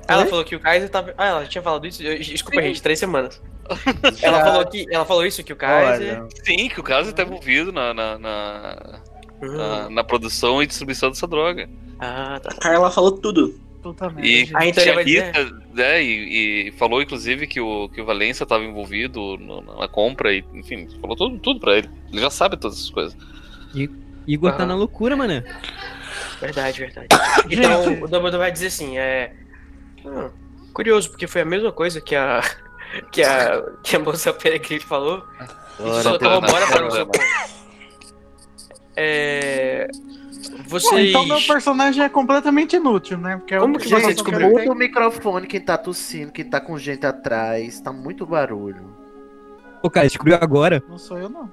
A: Ela
C: Oi?
A: falou que o Kaiser tava. Ah, ela tinha falado isso? Eu- Desculpa, gente, três semanas. Ela falou que. Ela falou isso, que o Kaiser.
C: Olha,
B: Sim, que o caso tá envolvido na, na, na,
A: Hum.
B: na- na produção e distribuição dessa droga.
A: Ah, tá.
D: A Carla falou tudo.
F: Puta merda,
B: E
F: gente.
A: Ah, então ele dizer-
B: né, e, e falou inclusive que o, que o Valência estava envolvido no- na compra e, enfim, falou tudo, tudo pra ele. Ele já sabe todas essas coisas.
E: Igor tá
A: Aham.
E: na loucura, mano.
A: Verdade, verdade. Então, o Dumbledore vai dizer assim, é. Hum, curioso, porque foi a mesma coisa que a. Que a, que a moça Peregrine falou. Isso só
C: ora,
A: corrobora para o seu. É.
F: Bom,
A: Vocês.
F: então meu personagem é completamente inútil, né? Porque é
A: Como que você descobriu?
C: Muda o microfone, quem tá tossindo, quem tá com gente atrás, tá muito barulho.
E: Ô, cara, descobriu agora.
F: Não sou eu, não.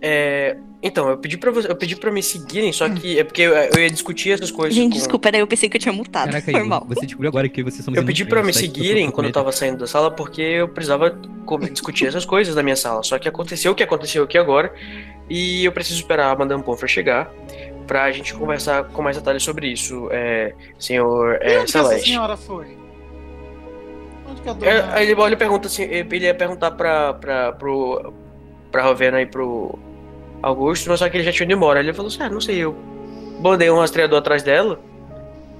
A: É, então, eu pedi pra você, eu pedi para me seguirem, só que é porque eu, eu ia discutir essas coisas.
G: Gente,
A: com-
G: desculpa, era eu pensei que eu tinha mutado.
E: Caraca,
G: Normal.
E: Igor, você descobriu agora que vocês são
A: Eu pedi pra me
E: tá?
A: seguirem quando eu tava saindo da sala porque eu precisava discutir essas coisas da minha sala. Só que aconteceu o que aconteceu aqui agora e eu preciso esperar a Madame Pomfrey chegar pra gente conversar com mais detalhes sobre isso, é, senhor
F: E
A: é,
F: onde que essa
A: Celeste.
F: senhora foi? Onde que a dona...
A: É, aí ele olha e pergunta assim, ele ia perguntar pra, pra, pro, pra Rovena e pro Augusto, mas só que ele já tinha ido embora. Ele falou assim, ah, não sei, eu mandei um rastreador atrás dela,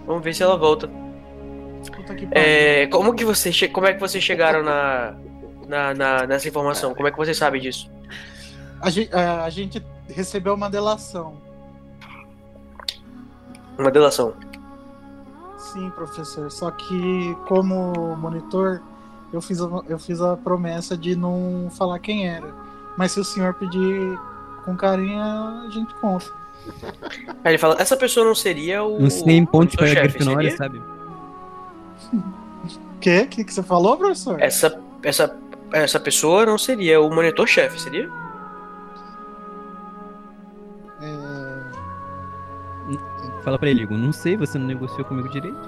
A: vamos ver se ela volta.
F: Que.
A: É, como que você che- como é que vocês chegaram na, na, na- nessa informação? Como é que você sabe disso?
F: A, gen- a- a gente recebeu uma delação.
A: Uma delação.
F: Sim, professor. Só que, como monitor, eu fiz, eu fiz a promessa de não falar quem era. Mas se o senhor pedir com carinho, a gente conta.
A: Aí ele fala, essa pessoa não seria o.
E: Uns 100 pontos
A: o
E: pra
A: chefe,
E: Grifinória,
A: seria?
E: sabe?
F: Quê? O que, que você falou, professor?
A: Essa, essa, essa pessoa não seria o monitor-chefe, seria?
F: É,
E: Fala pra ele, Igor, não sei, você não negociou comigo direito.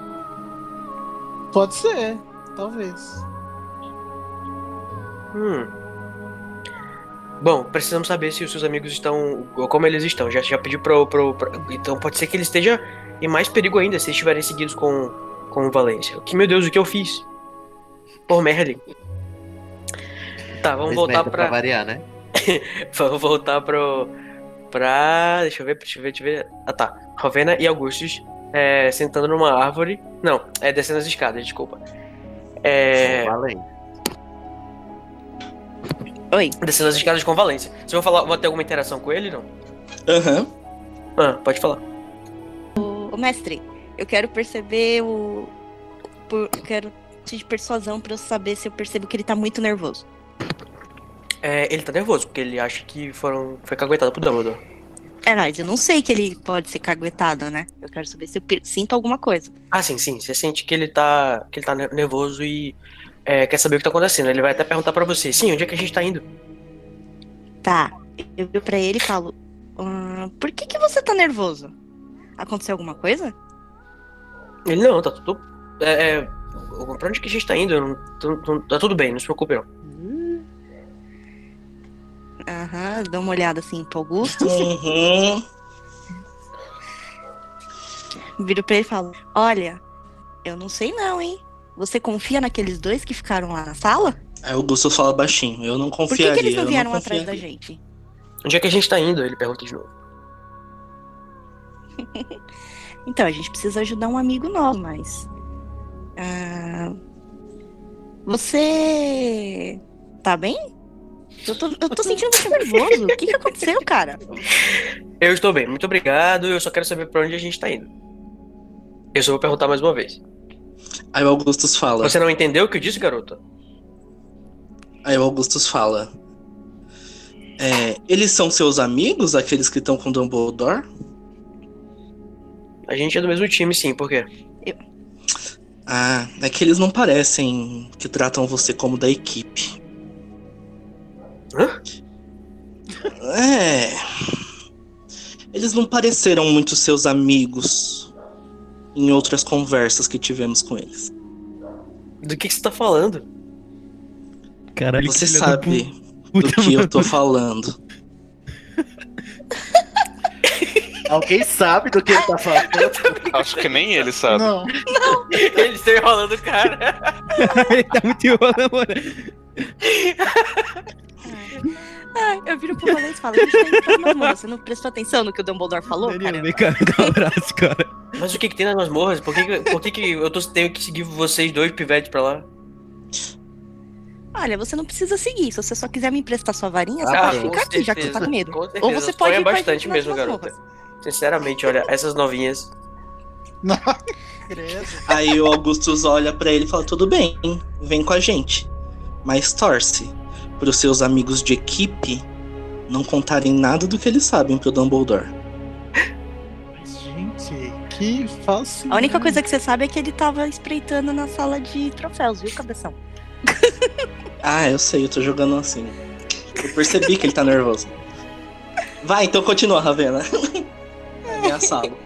F: Pode ser, talvez.
A: Hum. Bom, precisamos saber se os seus amigos estão. ou como eles estão. Já, já pedi pro, pro, pro- Então pode ser que ele esteja em mais perigo ainda se estiverem seguidos com, com o Valência. Que meu Deus, o que eu fiz? Por Merlin. Tá, vamos voltar
C: merda
A: pra.
C: variar, né?
A: Vamos voltar pro. Pra. Deixa eu ver, deixa eu ver, deixa eu ver. Ah tá. Rovena e Augustus é, sentando numa árvore. Não, é descendo as escadas, desculpa. É.
C: Valente.
G: Oi.
A: Descendo as escadas com Valência. Vocês vão falar. Vão ter alguma interação com ele, não?
D: Aham.
A: Ah, pode falar.
G: Ô, mestre, eu quero perceber o. Por... Eu quero de persuasão pra eu saber se eu percebo que ele tá muito nervoso.
A: É, ele tá nervoso, porque ele acha que foram. Foi caguetado pro Dumbledore.
G: É, mas eu não sei que ele pode ser caguetado, né? Eu quero saber se eu sinto alguma coisa.
A: Ah, sim, sim. Você sente que ele tá. que ele tá ne- nervoso e é, quer saber o que tá acontecendo. Ele vai até perguntar pra você, sim, onde é que a gente tá indo?
G: Tá. Eu viro pra ele e falo: "Ah, Por que, que você tá nervoso? Aconteceu alguma coisa?
A: Ele não, tá tudo. É. é pra onde que a gente tá indo? Não- tô- tô- tá tudo bem, não se preocupe, não.
G: Aham, dou uma olhada assim pro Augusto.
D: Uhum.
G: Viro pra ele e falo: Olha, eu não sei não, hein? Você confia naqueles dois que ficaram lá na sala?
D: Aí o Augusto fala baixinho. Eu não
G: Por que,
D: confiaria.
G: que eles não vieram atrás
D: confiaria.
G: da gente?
A: Onde é que a gente tá indo? Ele pergunta de novo.
G: Então, a gente precisa ajudar um amigo nosso, mas. ah, você. Tá bem? Eu tô, eu tô sentindo você nervoso. O que, que aconteceu, cara?
A: Eu estou bem, muito obrigado. Eu só quero saber pra onde a gente tá indo. Eu só vou perguntar mais uma vez.
D: Aí o Augustus fala.
A: Você não entendeu o que eu disse, garota?
D: Aí o Augustus fala. É, eles são seus amigos, aqueles que estão com Dumbledore?
A: A gente é do mesmo time, sim, por quê?
D: Ah, é que eles não parecem que tratam você como da equipe.
A: Hã?
D: É. Eles não pareceram muito seus amigos em outras conversas que tivemos com eles.
A: Do que, que você tá falando?
E: Caralho,
D: Você sabe do que eu tô falando.
C: Alguém sabe do que ele tá falando?
B: Acho que nem ele sabe.
F: Não,
A: Eles estão enrolando o cara.
E: Ele tá muito enrolando, mano.
G: Ai, eu viro pro Valência e falo, a gente tá. Você não prestou atenção no que o Dumbledore falou,
E: Daniel,
G: cara?
E: vem cá, dá um abraço, cara.
A: Mas o que que tem nas masmorras? Por que, que- por que, que eu tô, tenho que seguir vocês dois pivetes pra lá?
G: Olha, você não precisa seguir. Se você só quiser me emprestar sua varinha, você
C: Ah,
G: pode ficar aqui, já que você tá com medo.
A: Com.
G: Ou você pode
A: Sonha
G: ir
A: bastante mesmo, garota. Sinceramente, olha, essas novinhas.
F: não.
D: Aí o Augustus olha pra ele e fala: Tudo bem, vem com a gente. Mas torce pros seus amigos de equipe não contarem nada do que eles sabem pro Dumbledore.
F: Gente, que falso.
G: A única coisa que você sabe é que ele tava espreitando na sala de troféus, viu, cabeção?
D: Ah, eu sei, eu tô jogando assim. Eu percebi que ele tá nervoso. Vai, então continua, Ravena. Ameaçado.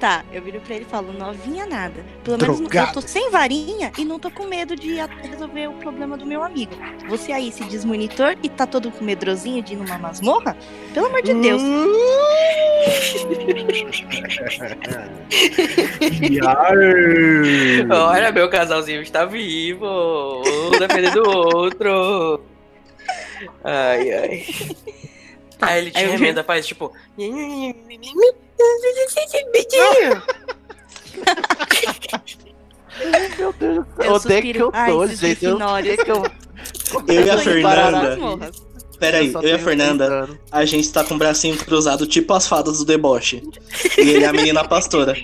G: Tá, eu viro pra ele e falo, novinha nada. Pelo menos eu tô sem varinha e não tô com medo de resolver o problema do meu amigo. Você aí se desmonitor e tá todo com medrosinho de ir numa masmorra? Pelo amor de Deus.
A: Olha, meu casalzinho está vivo. Um defendendo o outro. Ai, ai. Aí ele te
G: Aí eu-
A: remenda, faz tipo.
C: Meu Deus,
G: Eu
C: onde é que eu tô, gente? Eu, é que eu...
D: Eu e a Fernanda. Peraí,
C: só
D: eu e a Fernanda, a gente tá com o bracinho cruzado, tipo as fadas do deboche. E ele é a menina pastora.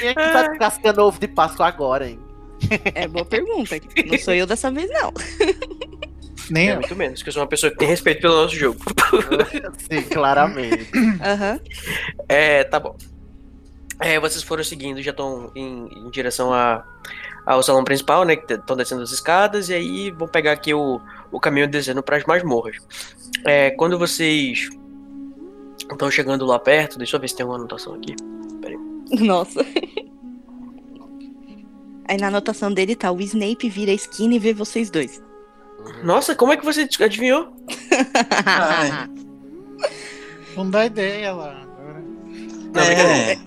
C: Quem é que tá descascando ovo de Páscoa agora, hein?
G: É boa pergunta. Não sou eu dessa vez, não.
F: Nem
A: É
F: eu.
A: muito menos, que eu sou uma pessoa que tem respeito pelo nosso jogo.
C: Sim, claramente.
G: Aham.
A: É, tá bom. É, vocês foram seguindo, já estão em, em direção a, ao salão principal, né? Que estão descendo as escadas, e aí vão pegar aqui o, o caminho descendo para as masmorras. É, quando vocês estão chegando lá perto, deixa eu ver se tem uma anotação aqui.
G: Nossa. Aí na anotação dele tá, o Snape vira a esquina e vê vocês dois.
A: Nossa, como é que você adivinhou?
F: Não dá ideia lá.
A: Não,
D: É,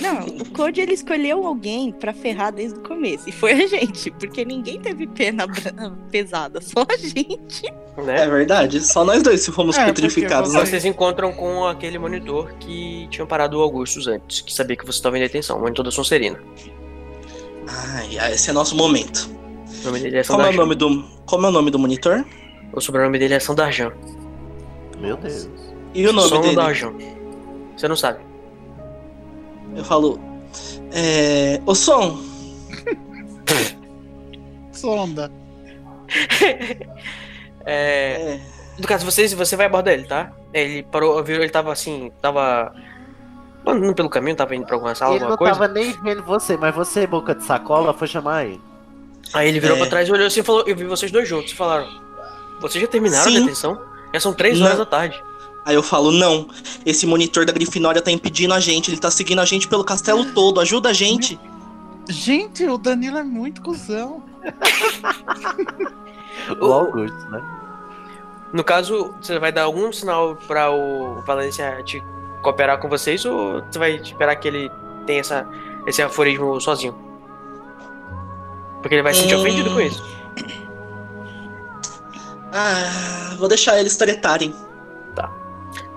G: Não, o Code ele escolheu alguém pra ferrar desde o começo. E foi a gente, porque ninguém teve pena pesada, só a gente.
D: é
A: Né?
D: verdade. Só nós dois se fomos
F: É,
D: petrificados,
F: você-
D: né?
A: Vocês encontram com aquele monitor que tinha parado o Augustus antes, que sabia que você estava em detenção, o monitor da Sonserina.
D: Ai, ai, esse é nosso momento.
A: O nome dele é
D: Como é o
A: Sandarjan.
D: nome do, como é o nome do monitor?
A: O sobrenome dele é Sandarjan.
C: Meu Deus.
D: E o nome dele?
A: Sandarjan. Você não sabe.
D: Eu falo. É. O som.
F: Sonda.
A: É,
D: É.
A: no caso, você, você vai abordar ele, tá? Ele parou, viu, ele tava assim, tava andando pelo caminho, tava indo pra alguma sala,
C: ele
A: alguma
C: não
A: coisa.
C: tava nem vendo você, mas você, boca de sacola, foi chamar ele.
A: Aí ele virou
D: É.
A: pra trás e olhou assim e falou: Eu vi vocês dois juntos. E falaram: Vocês já terminaram
D: Sim.
A: a detenção? Já são três
D: Não.
A: horas da tarde.
D: Aí eu falo, não. Esse monitor da Grifinória tá impedindo a gente. Ele tá seguindo a gente pelo castelo todo. Ajuda a gente.
F: Gente, o Danilo é muito cuzão.
C: O Augusto, né?
A: No caso, você vai dar algum sinal pra o Valência te cooperar com vocês ou você vai esperar que ele tenha essa, esse aforismo sozinho? Porque ele vai se sentir
D: Hum.
A: ofendido com isso.
D: Ah, vou deixar eles tretarem.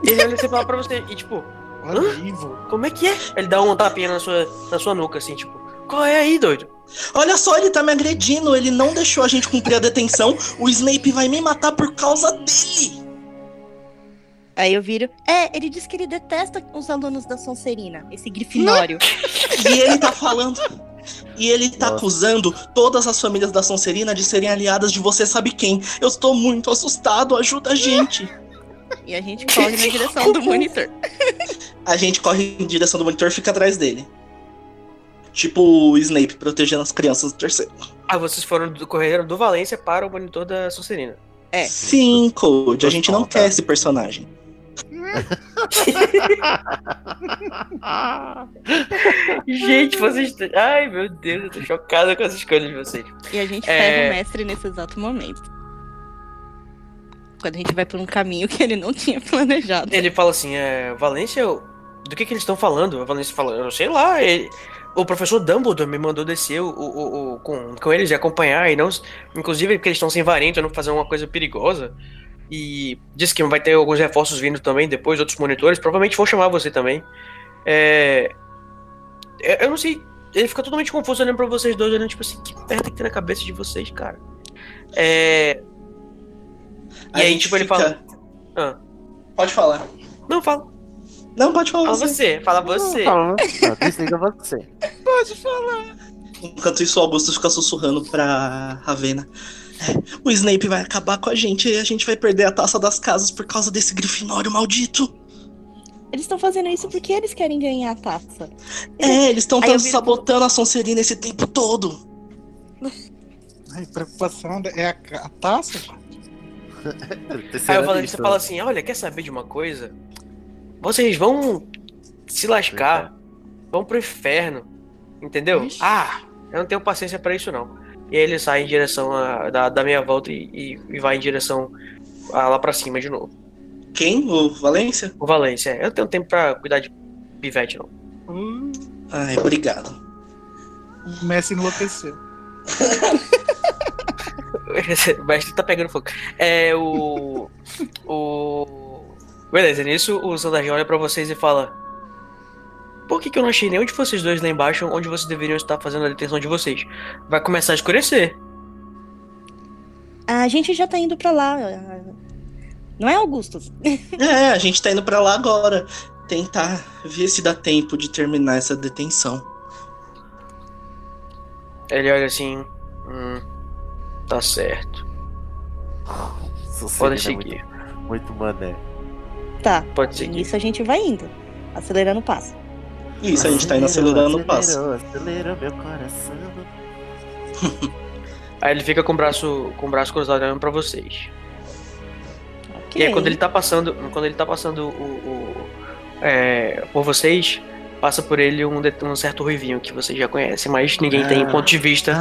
A: Ele olha assim fala pra você, e tipo,
F: Horrível.
A: como é que é? Ele dá um tapinha na sua, na sua nuca, assim, tipo, qual é aí, doido?
D: Olha só, ele tá me agredindo. Ele não deixou a gente cumprir a detenção. O Snape vai me matar por causa dele.
G: Aí eu viro. É, ele disse que ele detesta os alunos da Sonserina, esse grifinório.
D: E ele tá falando. E ele tá
C: Nossa.
D: acusando todas as famílias da Sonserina de serem aliadas de você sabe quem. Eu estou muito assustado. Ajuda a gente.
G: e a gente corre na direção do monitor.
D: A gente corre em direção do monitor e fica atrás dele. Tipo o Snape protegendo as crianças do terceiro.
A: Ah, vocês foram do correram do Valência para o monitor da Sonserina.
G: É.
D: Sim, Code. A gente não quer esse personagem.
A: Gente, vocês. Ai, meu Deus, eu tô chocada com as escolhas de vocês.
G: E a gente
A: É.
G: ferra o mestre nesse exato momento. Quando a gente vai por um caminho que ele não tinha planejado.
A: Ele fala assim: é, Valência, do que, que eles estão falando? A Valência fala: Eu sei lá, ele- o professor Dumbledore me mandou descer o, o- o- com, com eles e acompanhar, e não. Inclusive porque eles estão sem varinha, então não fazer uma coisa perigosa. E disse que vai ter alguns reforços vindo também depois, outros monitores. Provavelmente vão chamar você também. É, é, eu não sei. Ele fica totalmente confuso olhando pra vocês dois, olhando tipo assim: Que merda que tem na cabeça de vocês, cara? É. E
D: A
A: aí,
D: gente
A: tipo, ele
D: fica-
A: fala. Ah.
D: Pode falar.
A: Não, fala.
D: Não, pode falar
A: Fala
D: você.
A: você, fala você.
C: Fala, não, desliga você.
D: Enquanto isso, o Augusto fica sussurrando pra Ravena. "É, O Snape vai acabar com a gente e a gente vai perder a taça das casas por causa desse grifinório maldito.
G: Eles estão fazendo isso porque eles querem ganhar a taça.
D: É, eles estão sabotando a Sonserina esse tempo todo.
F: Ai, preocupação é a, a taça?
A: Aí
C: lista.
A: você fala assim, olha, quer saber de uma coisa? Vocês vão se lascar, vão pro inferno, entendeu?
C: Ixi.
A: Ah, eu não tenho paciência pra isso não. E aí ele sai em direção a, da, da minha volta e, e- e vai em direção a, lá pra cima de novo.
D: Quem? O Valência?
A: O Valência, eu não tenho tempo pra cuidar de pivete não.
D: Ai, obrigado.
F: O Messi enlouqueceu.
A: O mestre tá pegando fogo. É o. O. Beleza, nisso o Sandagi olha pra vocês e fala: Por que, que eu não achei nenhum de vocês dois lá embaixo onde vocês deveriam estar fazendo a detenção de vocês? Vai começar a escurecer.
G: A gente já tá indo pra lá. Não é, Augustus?
D: É, a gente tá indo pra lá agora. Tentar ver se dá tempo de terminar essa detenção.
A: Ele olha assim: Hum, tá certo. Pode
C: é
A: seguir.
C: Muito, muito mané.
G: Tá.
A: Pode seguir.
G: Nisso a gente vai indo. Acelerando o passo.
D: Isso, a gente tá indo acelerando o passo.
C: Acelerou, meu coração.
A: Aí ele fica com o braço, com o braço cruzado olhando pra vocês.
G: Ok.
A: E aí quando ele tá passando, quando ele tá passando o, o- é, por vocês, passa por ele um, um certo ruivinho que vocês já conhecem, mas ninguém tem
C: Ah.
A: ponto de vista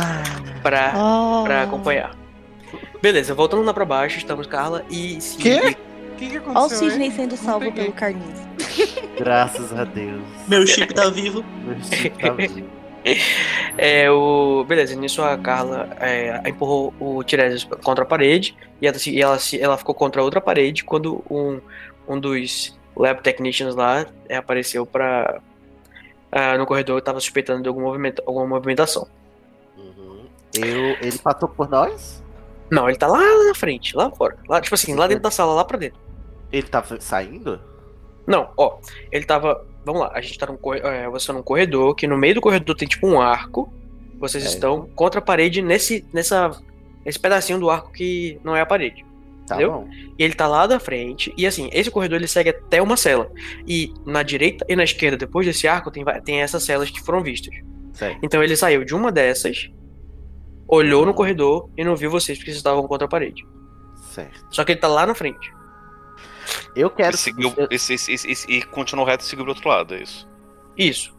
A: pra,
G: Ah.
A: pra acompanhar. Beleza, voltando lá pra baixo, estamos Carla e.
F: Quê? O que, que aconteceu?
G: Olha o Sidney sendo
F: Não
G: salvo
F: peguei.
G: pelo Carlinhos.
C: Graças a Deus.
D: Meu chip tá vivo.
C: Meu chip tá vivo.
A: É, o... Beleza, nisso a Carla é, empurrou o Tiresias contra a parede e, ela, se- e ela, se- ela ficou contra a outra parede quando um, um dos Lab Technicians lá é, apareceu pra. ah, no corredor tava suspeitando de algum movimento, alguma movimentação.
C: Uhum. Eu, ele passou por nós?
A: Não, ele tá lá na frente, lá fora. Lá, tipo assim, lá dentro da sala, lá pra dentro.
C: Ele tava saindo?
A: Não, ó, ele tava. Vamos lá, a gente tá num. É, você tá num corredor, que no meio do corredor tem tipo um arco. Vocês
C: É.
A: estão contra a parede nesse, nessa, nesse pedacinho do arco que não é a parede.
C: Tá
A: Entendeu?
C: bom.
A: E ele tá lá da frente. E assim, esse corredor ele segue até uma cela. E na direita e na esquerda, depois desse arco, tem, tem essas celas que foram vistas.
C: Certo.
A: Então ele saiu de uma dessas, olhou no corredor e não viu vocês porque vocês estavam contra a parede.
C: Certo.
A: Só que ele tá lá na frente.
C: Eu quero.
B: E, seguiu,
C: eu-
B: esse, esse, esse- esse- e continuou reto e seguiu pro outro lado, é isso.
A: Isso.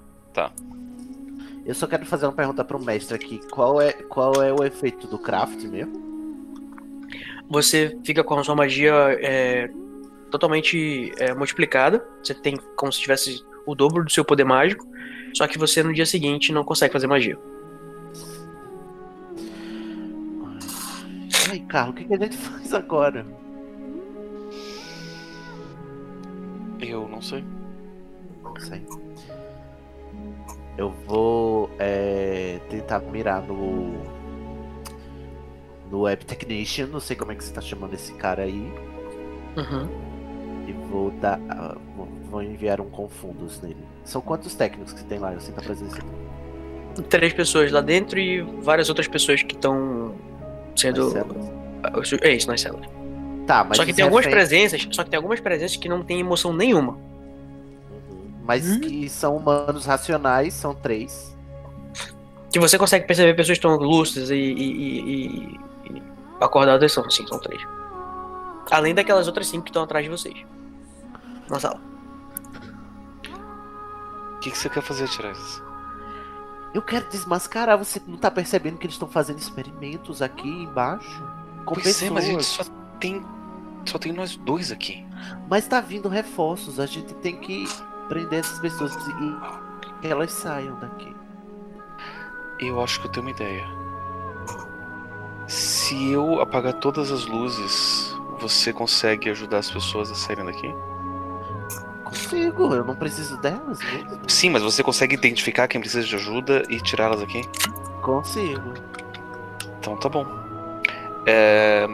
C: Eu só quero fazer uma pergunta pro mestre aqui. Qual é, qual é o efeito do craft mesmo?
A: Você fica com a sua magia é, totalmente é, multiplicada. Você tem como se tivesse o dobro do seu poder mágico. Só que você no dia seguinte não consegue fazer magia.
C: Ai, Carlos, o que, que a gente faz agora?
B: Eu não sei.
C: Não sei. Eu vou é, tentar mirar no. No Web Technician, não sei como é que você tá chamando esse cara aí.
A: Uhum.
C: E vou dar. ah, vou- enviar um confundos nele. São quantos técnicos que tem lá? Eu sinto a presença.
A: Três pessoas lá dentro e várias outras pessoas que estão sendo.
C: Nas
A: É isso, nas celas.
C: Tá, mas.
A: só que tem algumas presenças. Só que tem algumas presenças que não tem emoção nenhuma.
C: Uhum. Mas que são humanos racionais, são três.
A: Que você consegue perceber pessoas que estão lúcidas e, e, e- e- acordadas são, sim, são três. Além daquelas outras cinco que estão atrás de vocês. na sala.
B: O que, que você quer fazer, Tiresias?
C: Eu quero desmascarar. Você não tá percebendo que eles estão fazendo experimentos aqui embaixo? Com
B: Pois
C: pessoas.
B: é, mas a gente só tem. Só tem nós dois aqui.
C: Mas tá vindo reforços. A gente tem que prender essas pessoas e que elas saiam daqui.
B: Eu acho que eu tenho uma ideia. Se eu apagar todas as luzes, você consegue ajudar as pessoas a saírem daqui?
C: Consigo, eu não preciso delas mesmo.
B: Sim, mas você consegue identificar quem precisa de ajuda e tirá-las aqui?
C: Consigo.
B: Então tá bom. É...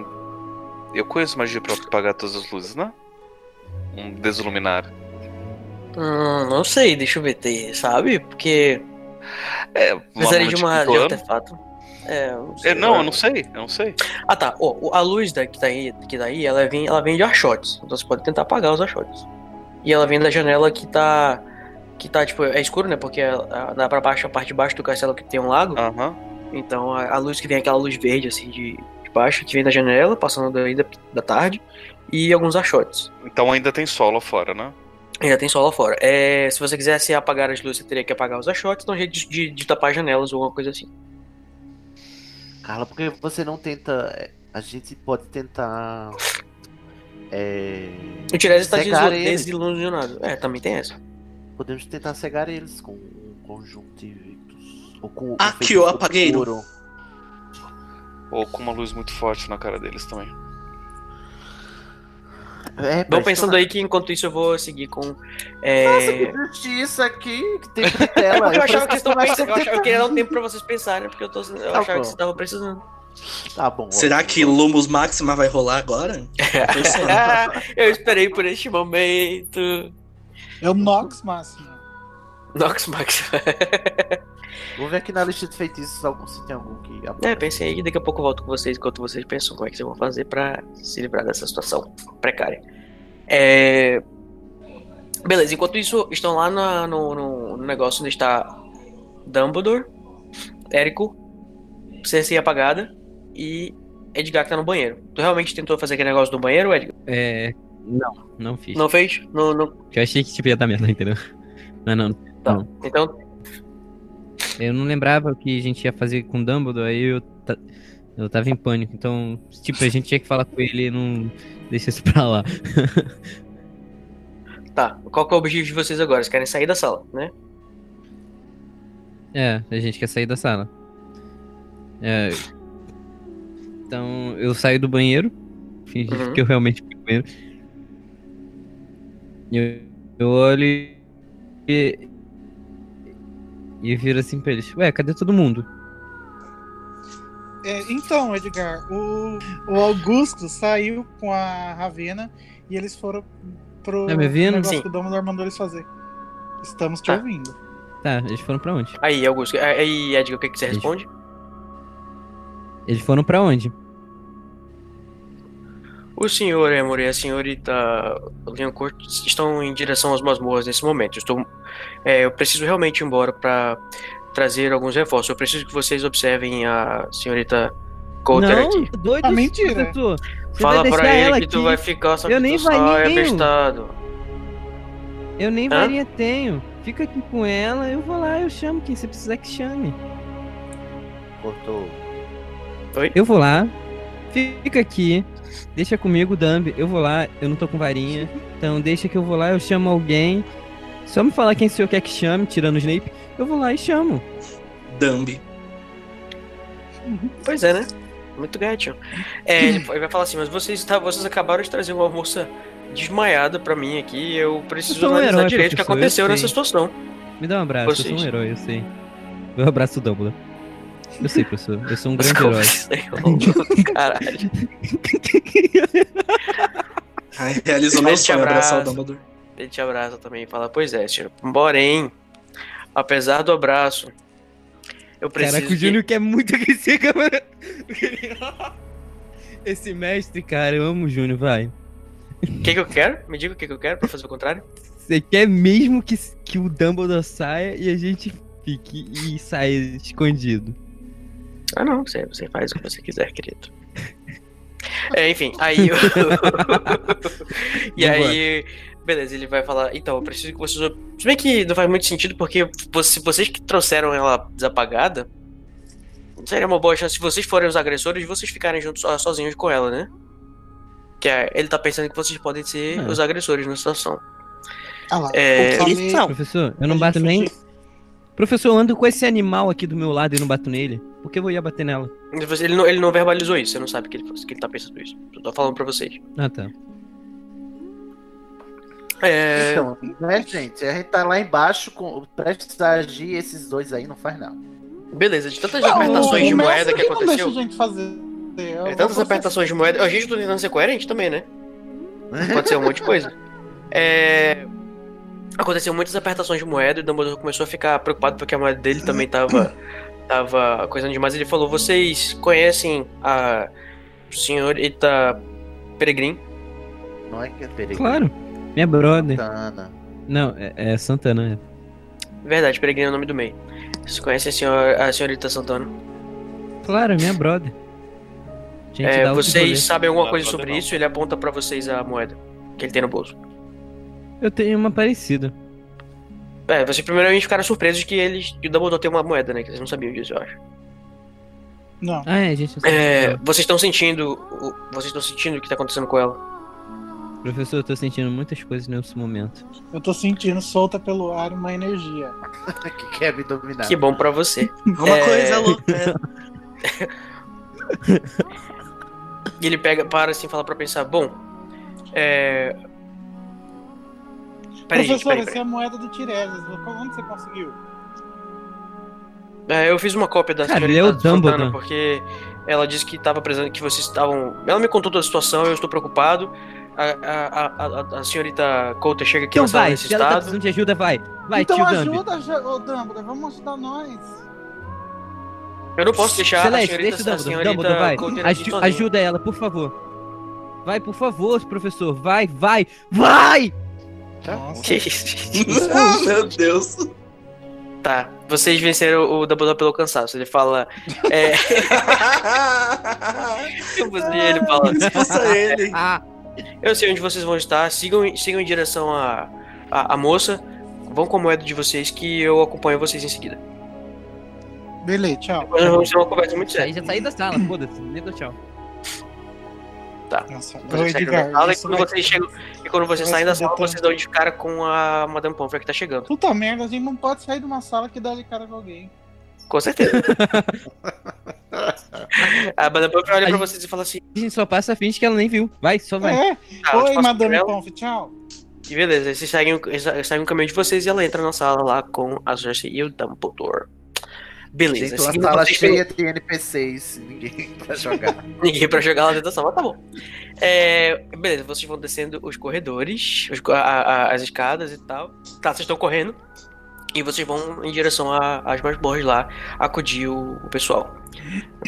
B: Eu conheço magia pra apagar todas as luzes, né? Um desiluminar.
A: Hum, não sei, deixa eu ver, tem, sabe? Porque
B: É,
A: precisaria de uma de artefato. É, não sei.
B: É, não, eu não sei, eu não sei.
A: Ah tá, Ó, o- a luz da, que tá aí, que tá aí ela, vem, ela vem de achotes. Então você pode tentar apagar os achotes. E ela vem da janela que tá. Que tá, tipo, é escuro, né? Porque dá pra baixo, a parte de baixo do castelo que tem um lago.
B: Aham.
A: Então a, a luz que vem é aquela luz verde, assim, de, de baixo, que vem da janela, passando daí da, tarde. E alguns achotes.
B: Então ainda tem sol lá fora, né?
A: Ainda tem sol lá fora. É, se você quisesse apagar as luzes, você teria que apagar os achotes, então um jeito de, de, de tapar as janelas ou alguma coisa assim.
C: Carla, por que você não tenta. é, A gente pode tentar. É.
A: O tá desil-
C: eles.
A: desilusionado. É, também tem essa.
C: Podemos tentar cegar eles com um conjuntivictus. Ou com.
D: Aqui,
C: feitiço
D: ó, apagueiro.
C: obscuro.
B: Ou com uma luz muito forte na cara deles também.
C: É,
A: Vão pensando aí que enquanto isso eu vou seguir com. É...
C: Nossa, que justiça aqui, que tem de tela.
A: eu achava que vocês
C: mais
A: pensando, eu, achava, eu
C: 70
A: queria dar um tempo pra vocês pensarem, porque eu, tô, eu
C: Tá
A: achava que
C: bom.
A: vocês estavam precisando.
C: Tá bom.
D: Será que Lumos Máxima vai rolar agora?
A: Eu esperei por este momento.
F: É o Nox máximo.
A: Nox Max.
C: Vou ver aqui na lista de feitiços algum, se tem algum que.
A: É, pensei aí, daqui a pouco eu volto com vocês enquanto vocês pensam como é que vocês vão fazer pra se livrar dessa situação precária. É... Beleza, enquanto isso, estão lá na- no, no- no negócio onde está Dumbledore, Érico, Cersei apagada e Edgar que tá no banheiro. Tu realmente tentou fazer aquele negócio do banheiro, Edgar?
E: É. Não, não fiz.
A: Não fez? Não, não.
E: Eu achei que tipo, ia dar merda, entendeu? Mas não.
A: Tá.
E: Não.
A: Então,
E: Eu não lembrava o que a gente ia fazer com o Dumbledore, aí eu, eu tava em pânico. Então, tipo, a gente tinha que falar com ele e não deixa isso pra lá.
A: tá. Qual que é o objetivo de vocês agora? Vocês querem sair da sala, né?
E: É, a gente quer sair da sala. É, então, eu saio do banheiro. Fingi
A: Uhum.
E: que eu realmente fui banheiro. Eu, eu olho e. E viro assim pra eles: Ué, cadê todo mundo?
F: É, então, Edgar, o, o Augusto saiu com a Ravena e eles foram pro
E: Tá me ouvindo?
F: negócio
A: Sim.
F: que o Dumbledore mandou eles fazer. Estamos te
A: Tá.
F: ouvindo.
E: Tá, eles foram pra onde?
A: Aí, Augusto. Aí, Edgar, o que, que você
E: Eles-
A: responde?
E: Eles foram pra onde?
A: O senhor Emory e a senhorita Leoncourt estão em direção às masmorras nesse momento. Eu, estou, é, eu preciso realmente ir embora para trazer alguns reforços. Eu preciso que vocês observem a senhorita Coulter
E: não,
A: aqui.
E: doido,
F: Ah, mentira.
E: professor. Você
A: Fala pra ele
E: ela
A: que tu
E: aqui.
A: vai ficar só
E: Eu
A: que
E: nem
A: tu só é bestado.
E: Eu nem
A: Hã?
E: varinha tenho. Fica aqui com ela, eu vou lá, eu chamo quem você precisar que chame.
C: Cortou.
E: Eu vou lá, fica aqui, deixa comigo, Dumb. Eu vou lá, eu não tô com varinha. Então deixa que eu vou lá, eu chamo alguém. Só me falar quem o senhor quer que chame, tirando o Snape. Eu vou lá e chamo.
D: Dumb.
A: Pois é, né? Muito gatinho. É, ele vai falar assim, mas vocês, tá, vocês acabaram de trazer uma moça desmaiada pra mim aqui. Eu preciso
E: Eu um
A: analisar
E: herói,
A: direito o que aconteceu nessa situação.
E: Me dá um abraço, eu sou
A: Vocês.
E: um herói, eu sei. Eu abraço o Dumbledore. Eu sei, professor, eu sou um grande herói.
A: assim? Caralho.
D: Ai, realizou meu
A: te
D: sonho abraçar o
A: abraço.
D: Dumbledore.
A: Ele te abraça também e fala, pois é, senhor. Porém, apesar do abraço, eu preciso.
E: Caraca, o
A: que-
E: Júnior quer muito que esse câmera. Esse mestre, cara, eu amo o Júnior, vai.
A: O que, que eu quero? Me diga o que, que eu quero pra fazer o contrário.
E: Você quer mesmo que, que o Dumbledore saia e a gente fique e saia escondido.
A: Ah, não, você, você faz o que você quiser, querido. É, enfim, aí. eu- e aí, Beleza, ele vai falar. Então, eu preciso que vocês. Se bem que não faz muito sentido, porque se vocês que trouxeram ela desapagada, seria uma boa chance, se vocês forem os agressores, vocês ficarem juntos so- sozinhos com ela, né? Que é, ele tá pensando que vocês podem ser
E: É.
A: os agressores na situação.
F: Ah lá,
A: É,
G: Eles são.
E: Professor, eu não bato nem. Professor, eu ando com esse animal aqui do meu lado e não bato nele. Por que eu ia bater nela?
A: Ele não, ele não verbalizou isso, você não sabe que ele, que ele tá pensando isso. Eu tô falando pra vocês.
E: Ah, tá.
A: É.
C: Então, né, gente? A gente tá lá embaixo, com, prestes a agir, esses dois aí não faz não.
A: Beleza, de tantas
F: Não,
A: apertações de moeda
F: mestre
A: que
F: Não deixa
A: aconteceu.
F: a gente fazer. Eu
A: É, tantas apertações de moeda. A gente tá tentando ser coerente também, né? Aconteceu um monte de coisa. É... Aconteceu muitas apertações de moeda e o Dumbledore começou a ficar preocupado porque a moeda dele também tava, tava coisando demais. Ele falou: Vocês conhecem a senhorita Peregrin?
C: Não é que é perigo.
E: Claro. Minha brother.
C: Santana.
E: Não, é, é Santana.
A: Verdade, Peregrin é o nome do meio. Vocês conhecem a, senhor, a senhorita Santana?
E: é. Claro, minha brother. Gente,
A: É, vocês sabem alguma coisa sobre
B: não.
A: isso? Ele aponta pra vocês a moeda que ele tem no bolso.
E: Eu tenho uma parecida.
A: É, vocês primeiramente ficaram surpresos que eles que o Dumbledore tem uma moeda, né? Que vocês não sabiam disso, eu acho.
F: Não.
E: Ah, é, gente. eu sei.
A: É, vocês estão sentindo. o- Vocês estão sentindo o que tá acontecendo com ela?
E: Professor, eu tô sentindo muitas coisas nesse momento.
F: Eu tô sentindo solta pelo ar uma energia.
C: que quer me dominar.
A: Que bom pra você.
D: Uma
A: É.
D: coisa louca.
A: E ele pega, para assim, fala pra pensar, bom. É. Peraí, gente,
F: Professor,
A: peraí,
F: essa é
A: peraí.
F: a moeda do Tiresias. Onde você conseguiu?
A: É, eu fiz uma cópia da
E: Cara, o Dumbledore.
A: porque ela disse que tava presente, que vocês estavam. Ela me contou toda a situação, eu estou preocupado. A, a, a, a, a senhorita Coulter chega aqui
E: Então
A: na sala
E: vai,
A: nesse
E: se ela tá
A: estado.
E: precisando de ajuda, vai. Vai,
F: então
E: tio
F: ajuda, ô Dumbledore. Vamos ajudar nós.
A: Eu não posso deixar
E: Celeste,
A: a
E: deixa
A: senhorita,
E: o
A: a
E: Dumbledore,
A: senhorita
E: Dumbledore, vai. Aju- ajuda ela, por favor. Vai, por favor, professor. Vai, vai, vai!
F: Nossa.
A: Que isso?
D: Ah, meu Deus.
A: Tá, vocês venceram o Dumbledore pelo cansaço. Ele fala. É, ele fala.
D: Se fosse ele.
E: Ah,
A: Eu sei onde vocês vão estar. Sigam, sigam em direção à à à moça. Vão com a moeda de vocês que eu acompanho vocês em seguida.
F: Beleza, tchau.
A: Depois nós vamos ter uma conversa muito
E: aí
A: séria.
E: já saí da sala, foda-se. Nem dou tchau.
F: Nossa, Edgar,
A: na sala e quando
F: vai-
A: vocês chegam. E quando vocês saem da sala,
F: tanto.
A: vocês dão de cara com a Madame Pomfrey que tá chegando.
F: Puta merda, a gente não pode sair de uma sala que dá de cara com alguém.
A: Com certeza. a Madame Pomfrey olha
E: A
A: pra
E: gente-
A: vocês e fala assim:
E: A gente só passa a finge que ela nem viu. Vai, só vai.
F: É.
A: tá,
F: Oi, Madame
A: por ela.
F: Pomf, tchau.
A: E beleza, vocês seguem, eles seguem o caminho de vocês e ela entra na sala lá com a Cersei e o Dumbledore. Beleza,
C: Gente, uma sala cheia de NPCs. Ninguém pra jogar.
A: Ninguém pra jogar lá dentro da sala, tá bom. É, beleza, vocês vão descendo os corredores, os a- a- as escadas e tal. Tá, vocês estão correndo. E vocês vão em direção às masmorras lá, acudir o, o pessoal.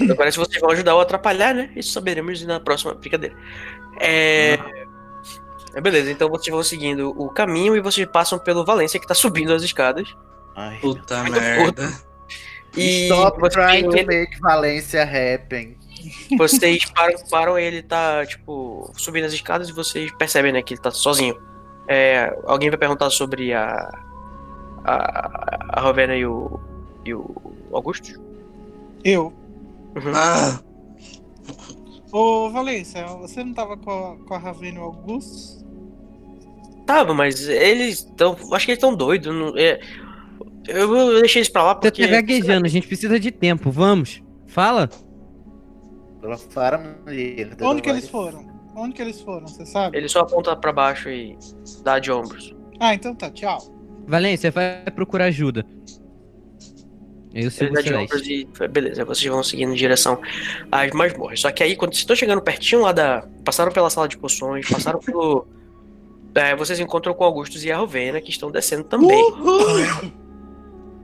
A: Agora, se vocês vão ajudar ou atrapalhar, né? Isso saberemos na próxima brincadeira. É. é, Beleza, então vocês vão seguindo o caminho e vocês passam pelo Valência que tá subindo as escadas.
C: Ai.
D: Puta merda.
A: E
C: Stop
A: vocês-
C: trying to make Valência happen.
A: Vocês param, param e ele tá, tipo, subindo as escadas e vocês percebem, né, que ele tá sozinho. É, alguém vai perguntar sobre a. A, a Rovena e o. E o Augusto?
F: Eu.
D: Ah,
F: Ô, Valência, você não tava com a, com a Ravena e o Augusto?
A: Tava, mas eles estão. Acho que eles estão doidos. não- é, eu, eu deixei eles pra lá
E: Você
A: porque.
E: tá gaguejando, a gente precisa de tempo. Vamos. Fala.
C: Ela fala ele.
F: Onde que eles foram? Onde que eles foram, você sabe?
A: Ele só aponta pra baixo e dá de ombros.
F: Ah, então tá, tchau.
E: Valência, vai procurar ajuda. Eu sigo
A: de ombros e. Beleza, vocês vão seguindo em direção às masmorras. Só que aí, quando vocês estão chegando pertinho lá da. Passaram pela sala de poções, passaram pelo. É, vocês encontram com Augustus e a Rovena, que estão descendo também.
D: uhul.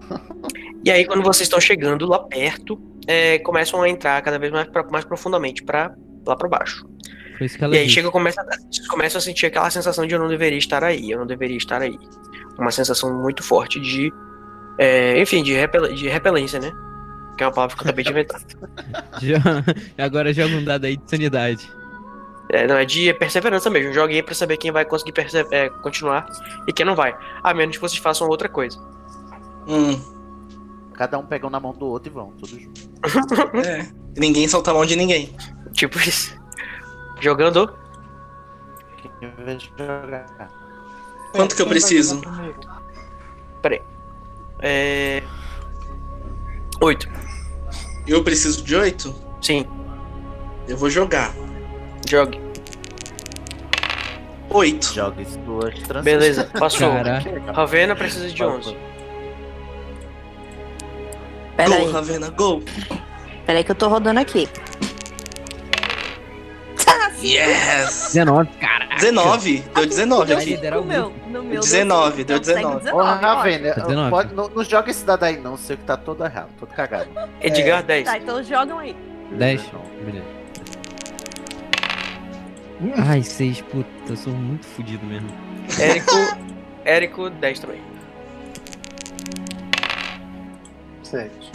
A: E aí, quando vocês estão chegando lá perto, é, começam a entrar cada vez mais, pra- mais profundamente pra, lá pra baixo. E aí
E: disse.
A: chega, começa, vocês começam a sentir aquela sensação de eu não deveria estar aí, eu não deveria estar aí. Uma sensação muito forte de. é, enfim, de, repel, de repelência, né? Que é uma palavra que eu acabei de inventar.
E: Agora joga um dado aí de sanidade.
A: É, não, é de perseverança mesmo. Joguei pra saber quem vai conseguir é, continuar e quem não vai. A menos que vocês façam outra coisa.
D: Hum,
C: Cada um pega um na mão do outro e vão, tudo junto.
D: é. Ninguém solta a mão de ninguém.
A: Tipo isso. Jogando.
C: Quem vai jogar?
D: Quanto que eu preciso?
F: primeiro?
A: É. Oito.
D: Eu preciso de oito?
A: Sim,
D: Eu vou jogar.
A: jogue.
D: Oito.
C: Transição.
A: Beleza, passou.
E: Caraca.
A: Ravena precisa de 11.
G: Peraí,
D: Gol, Ravena, gol.
G: peraí que eu tô rodando aqui.
D: Yes!
E: 19, cara.
D: 19. Deu 19
E: Vai
D: aqui.
G: No meu, no meu
D: 19, deu
G: consegue
D: 19.
C: Ô, Ravena,
E: 19.
C: pode, não, não joga esse dado aí não, sei que tá todo errado, todo cagado.
A: Edgar, 10.
G: Tá, então jogam aí.
E: 10. Beleza. Ai, 6, puta, eu sou muito fodido mesmo.
A: Érico. Érico, 10 também.
F: Sete.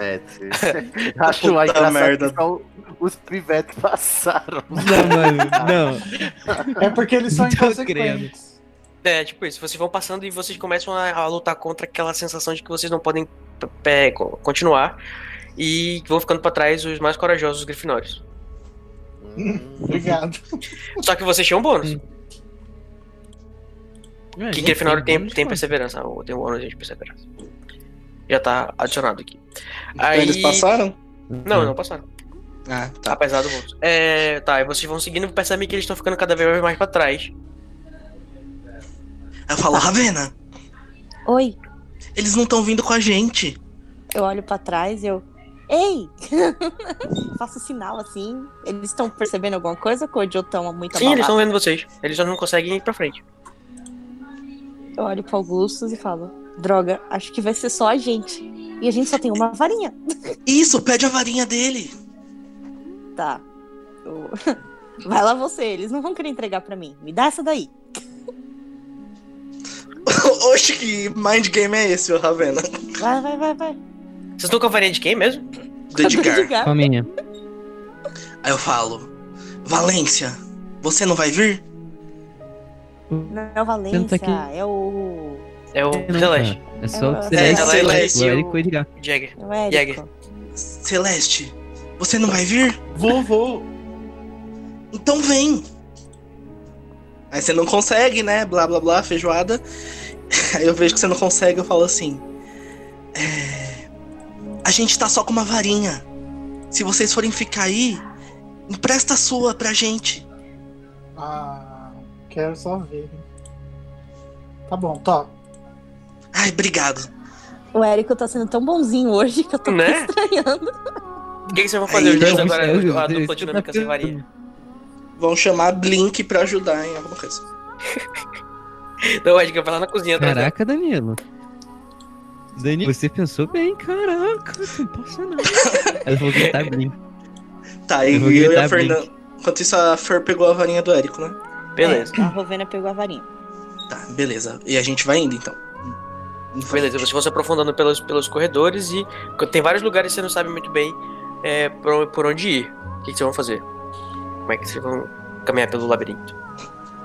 C: É, Acho
D: Puta
C: engraçado
D: merda.
C: que só os pivetes passaram.
E: Não, mano, não.
F: É porque eles são inconsequentes.
A: É, tipo isso. Vocês vão passando e vocês começam a, a lutar contra aquela sensação de que vocês não podem co- continuar. E vão ficando pra trás os mais corajosos grifinórios.
F: Obrigado.
A: Só que vocês tinham um bônus.
E: Hum. É,
A: Que
E: gente,
A: Grifinório tem, tem
E: mano.
A: perseverança. ou Tem um bônus de perseverança. Já tá adicionado aqui.
D: Então
A: Aí...
D: Eles passaram?
A: Não, não passaram.
D: Ah, tá.
A: Apesar do bônus. É, tá, e vocês vão seguindo e percebem que eles estão ficando cada vez mais pra trás.
D: Eu falo, Ravena,
G: Oi,
D: eles não estão vindo com a gente.
G: eu olho pra trás e eu. Ei! Faço sinal assim. Eles estão percebendo alguma coisa ou o Joe tão muito
A: Sim, eles estão vendo vocês. Eles só não conseguem ir pra frente.
G: Eu olho pro Augustus e falo: Droga, acho que vai ser só a gente. E a gente só tem uma varinha.
D: Isso, pede a varinha dele.
G: Tá. Eu- Vai lá você, eles não vão querer entregar pra mim. Me dá essa daí.
D: Oxe, que mind game é esse, ô Ravena?
G: Vai, vai, vai, vai.
A: Vocês estão com a varinha de quem mesmo?
D: Do Edgar.
E: Com a minha.
D: Aí eu falo, Valência, você não vai vir?
G: Não é o Valência, é o.
A: É o
E: É, não,
A: Celeste.
E: cara. É só o
G: É,
E: Celeste.
D: é, Celeste.
E: O Érico e o Edgar.
A: Jagger.
G: É o.
D: Celeste, você não vai vir?
F: Vou, vou.
D: Então vem. Aí você não consegue, né? Blá blá blá, feijoada. Aí eu vejo que você não consegue, eu falo assim. É... A gente tá só com uma varinha. Se vocês forem ficar aí, empresta a sua pra gente.
F: Ah, quero só ver. Tá bom, top.
D: Ai, obrigado.
G: O Érico tá sendo tão bonzinho hoje que eu tô
A: Né?
G: estranhando.
A: O que, que vocês vão fazer os dois
E: Não,
A: agora?
E: sério,
A: A dupla dinâmica sem varinha.
D: Vão chamar Blink pra ajudar em alguma coisa.
A: Não, o Edgar vai lá na cozinha.
E: Caraca, Danilo. Danilo, você pensou bem, caraca, não passa nada. Ela falou que tá bem.
D: Tá, e
E: Eu vou
D: eu, e
E: gritar
D: a Fernanda. Enquanto isso, a Fer pegou a varinha do Érico, né?
A: Beleza.
G: É, a Rovena pegou a varinha.
D: Tá, beleza. E a gente vai indo então.
A: Beleza, vocês vão se aprofundando pelos, pelos corredores e tem vários lugares que você não sabe muito bem é, por, por onde ir. O que, que vocês vão fazer? Como é que vocês vão caminhar pelo labirinto?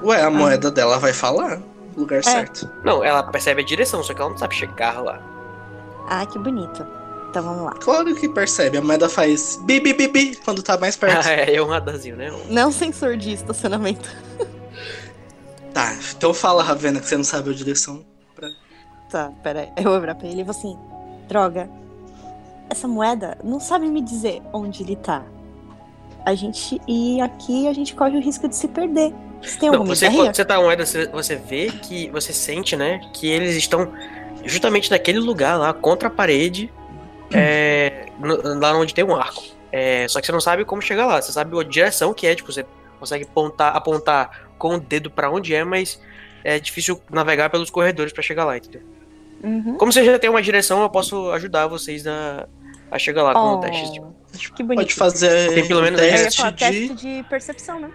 D: Ué, a moeda dela vai falar o lugar
G: É.
D: certo.
A: Não, ela percebe a direção, só que ela não sabe chegar lá.
G: Ah, que bonito. Então vamos lá.
D: Claro que percebe. A moeda faz bi bi bi bi quando tá mais perto.
A: Ah, é, é um radarzinho, né?
G: Não sensor de estacionamento.
D: Tá, então fala, Ravena, que você não sabe a direção.
G: Tá, pera aí. Eu vou virar pra ele e vou assim: Droga, essa moeda não sabe me dizer onde ele tá. A gente. E aqui a gente corre o risco de se perder. Você tem
A: Não,
G: alguma
A: você,
G: ideia?
A: quando você tá a moeda, você, você vê que. Você sente, né? Que eles estão justamente naquele lugar lá, contra a parede. é, no- lá onde tem um arco. É, só que você não sabe como chegar lá. Você sabe a direção que é, tipo, você consegue apontar, apontar com o dedo pra onde é, mas é difícil navegar pelos corredores pra chegar lá, entendeu?
G: Uhum.
A: Como você já tem uma direção, eu posso ajudar vocês a, a chegar lá com
G: Oh,
A: o teste. Tipo.
G: que bonito.
D: Pode fazer
A: Tem pelo menos
D: teste
G: falar
D: de.
G: teste de percepção, né?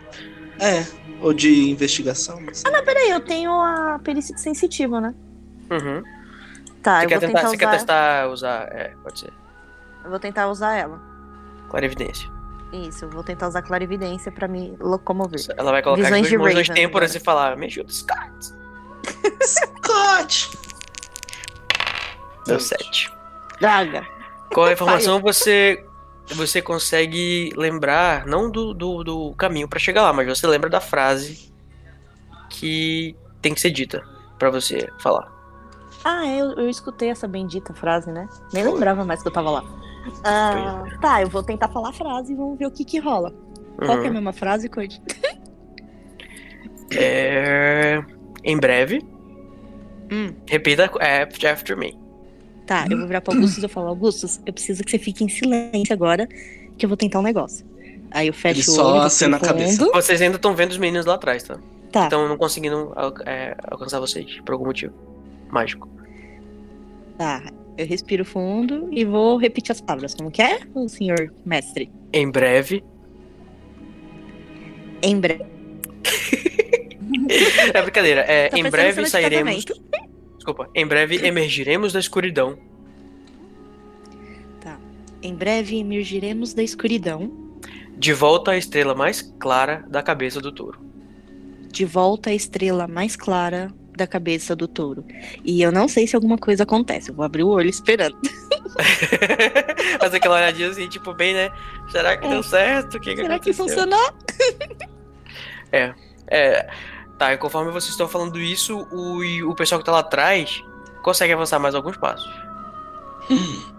D: É, ou de investigação. Não sei.
G: Peraí, eu tenho a perícia de sensitivo, né?
A: Uhum.
G: Tá,
A: Você,
G: eu
A: quer
G: vou
A: tentar,
G: tentar
A: você quer
G: usar.
A: testar usar. É, pode ser.
G: Eu vou tentar usar ela.
A: Clara evidência.
G: Isso, eu vou tentar usar clarividência pra me locomover.
A: Ela vai colocar
G: Visões
A: as
G: de
A: duas mãos nas têmporas
G: agora.
A: e falar, me ajuda, Scott.
D: Scott!
A: Deu 7.
G: Draga.
A: Com a informação você você consegue lembrar, não do, do, do caminho pra chegar lá, mas você lembra da frase que tem que ser dita pra você falar.
G: Ah, eu, eu escutei essa bendita frase, né? Nem lembrava mais que eu tava lá. Ah, tá, eu vou tentar falar a frase e vamos ver o que que rola. Qual que é a
A: Uhum.
G: mesma frase, Code?
A: É... Em breve.
G: Hum.
A: Repita é, after me.
G: Tá, eu vou virar pra Augustus e eu falo, Augustus, eu preciso que você fique em silêncio agora, que eu vou tentar um negócio. Aí eu fecho
D: Ele
G: o
D: só
G: olho,
D: acena a cabeça.
A: Vocês ainda estão vendo os meninos lá atrás, tá?
G: Tá,
A: Estão não conseguindo é, alcançar vocês, por algum motivo. Mágico.
G: tá. Eu respiro fundo e vou repetir as palavras. Como que é, o senhor mestre?
A: Em breve.
G: Em breve.
A: É brincadeira. É,
G: Tá
A: em breve sairemos. Desculpa. Em breve emergiremos da escuridão.
G: Em breve emergiremos da escuridão,
A: De volta à estrela mais clara da cabeça do touro.
G: de volta à estrela mais clara da cabeça do touro. E eu não sei se alguma coisa acontece. Eu vou abrir o olho esperando.
A: Fazer aquela olhadinha assim, tipo, bem, né? Será que
G: É.
A: deu certo? Que, que
G: Será que
A: aconteceu?
G: funcionou?
A: É. Tá, e conforme vocês estão falando isso, o, e o pessoal que tá lá atrás consegue avançar mais alguns passos.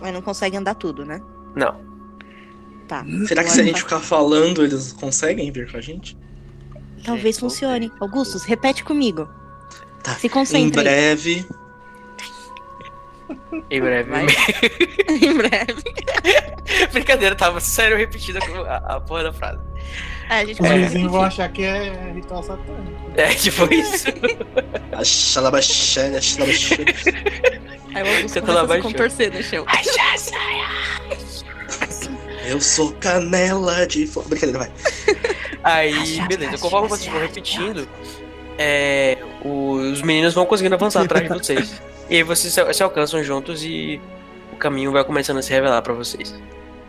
G: Mas não consegue andar tudo, né?
A: Não.
G: Tá.
D: Será que se a gente ficar falando, eles conseguem vir com a gente?
G: Talvez
C: Gente,
G: funcione. Augustus, repete comigo.
D: Tá.
G: Se
D: Em
G: concentre.
D: breve.
A: Em breve.
G: Vai. em breve.
A: Brincadeira, tava sério repetindo a, a porra da frase.
G: É, a gente
F: Os vizinhos vão achar que é ritual satânico.
A: É, tipo isso.
D: Axalabaxé, axalabaxé.
G: Aí o Augusto
A: Você tá
G: começa a
A: lá
G: se contorcer no chão.
D: Eu sou canela de fogo. Brincadeira, vai.
A: Aí, beleza. Conforme vocês vão repetindo, é, os meninos vão conseguindo avançar atrás de vocês. E aí vocês se, se alcançam juntos e o caminho vai começando a se revelar pra vocês.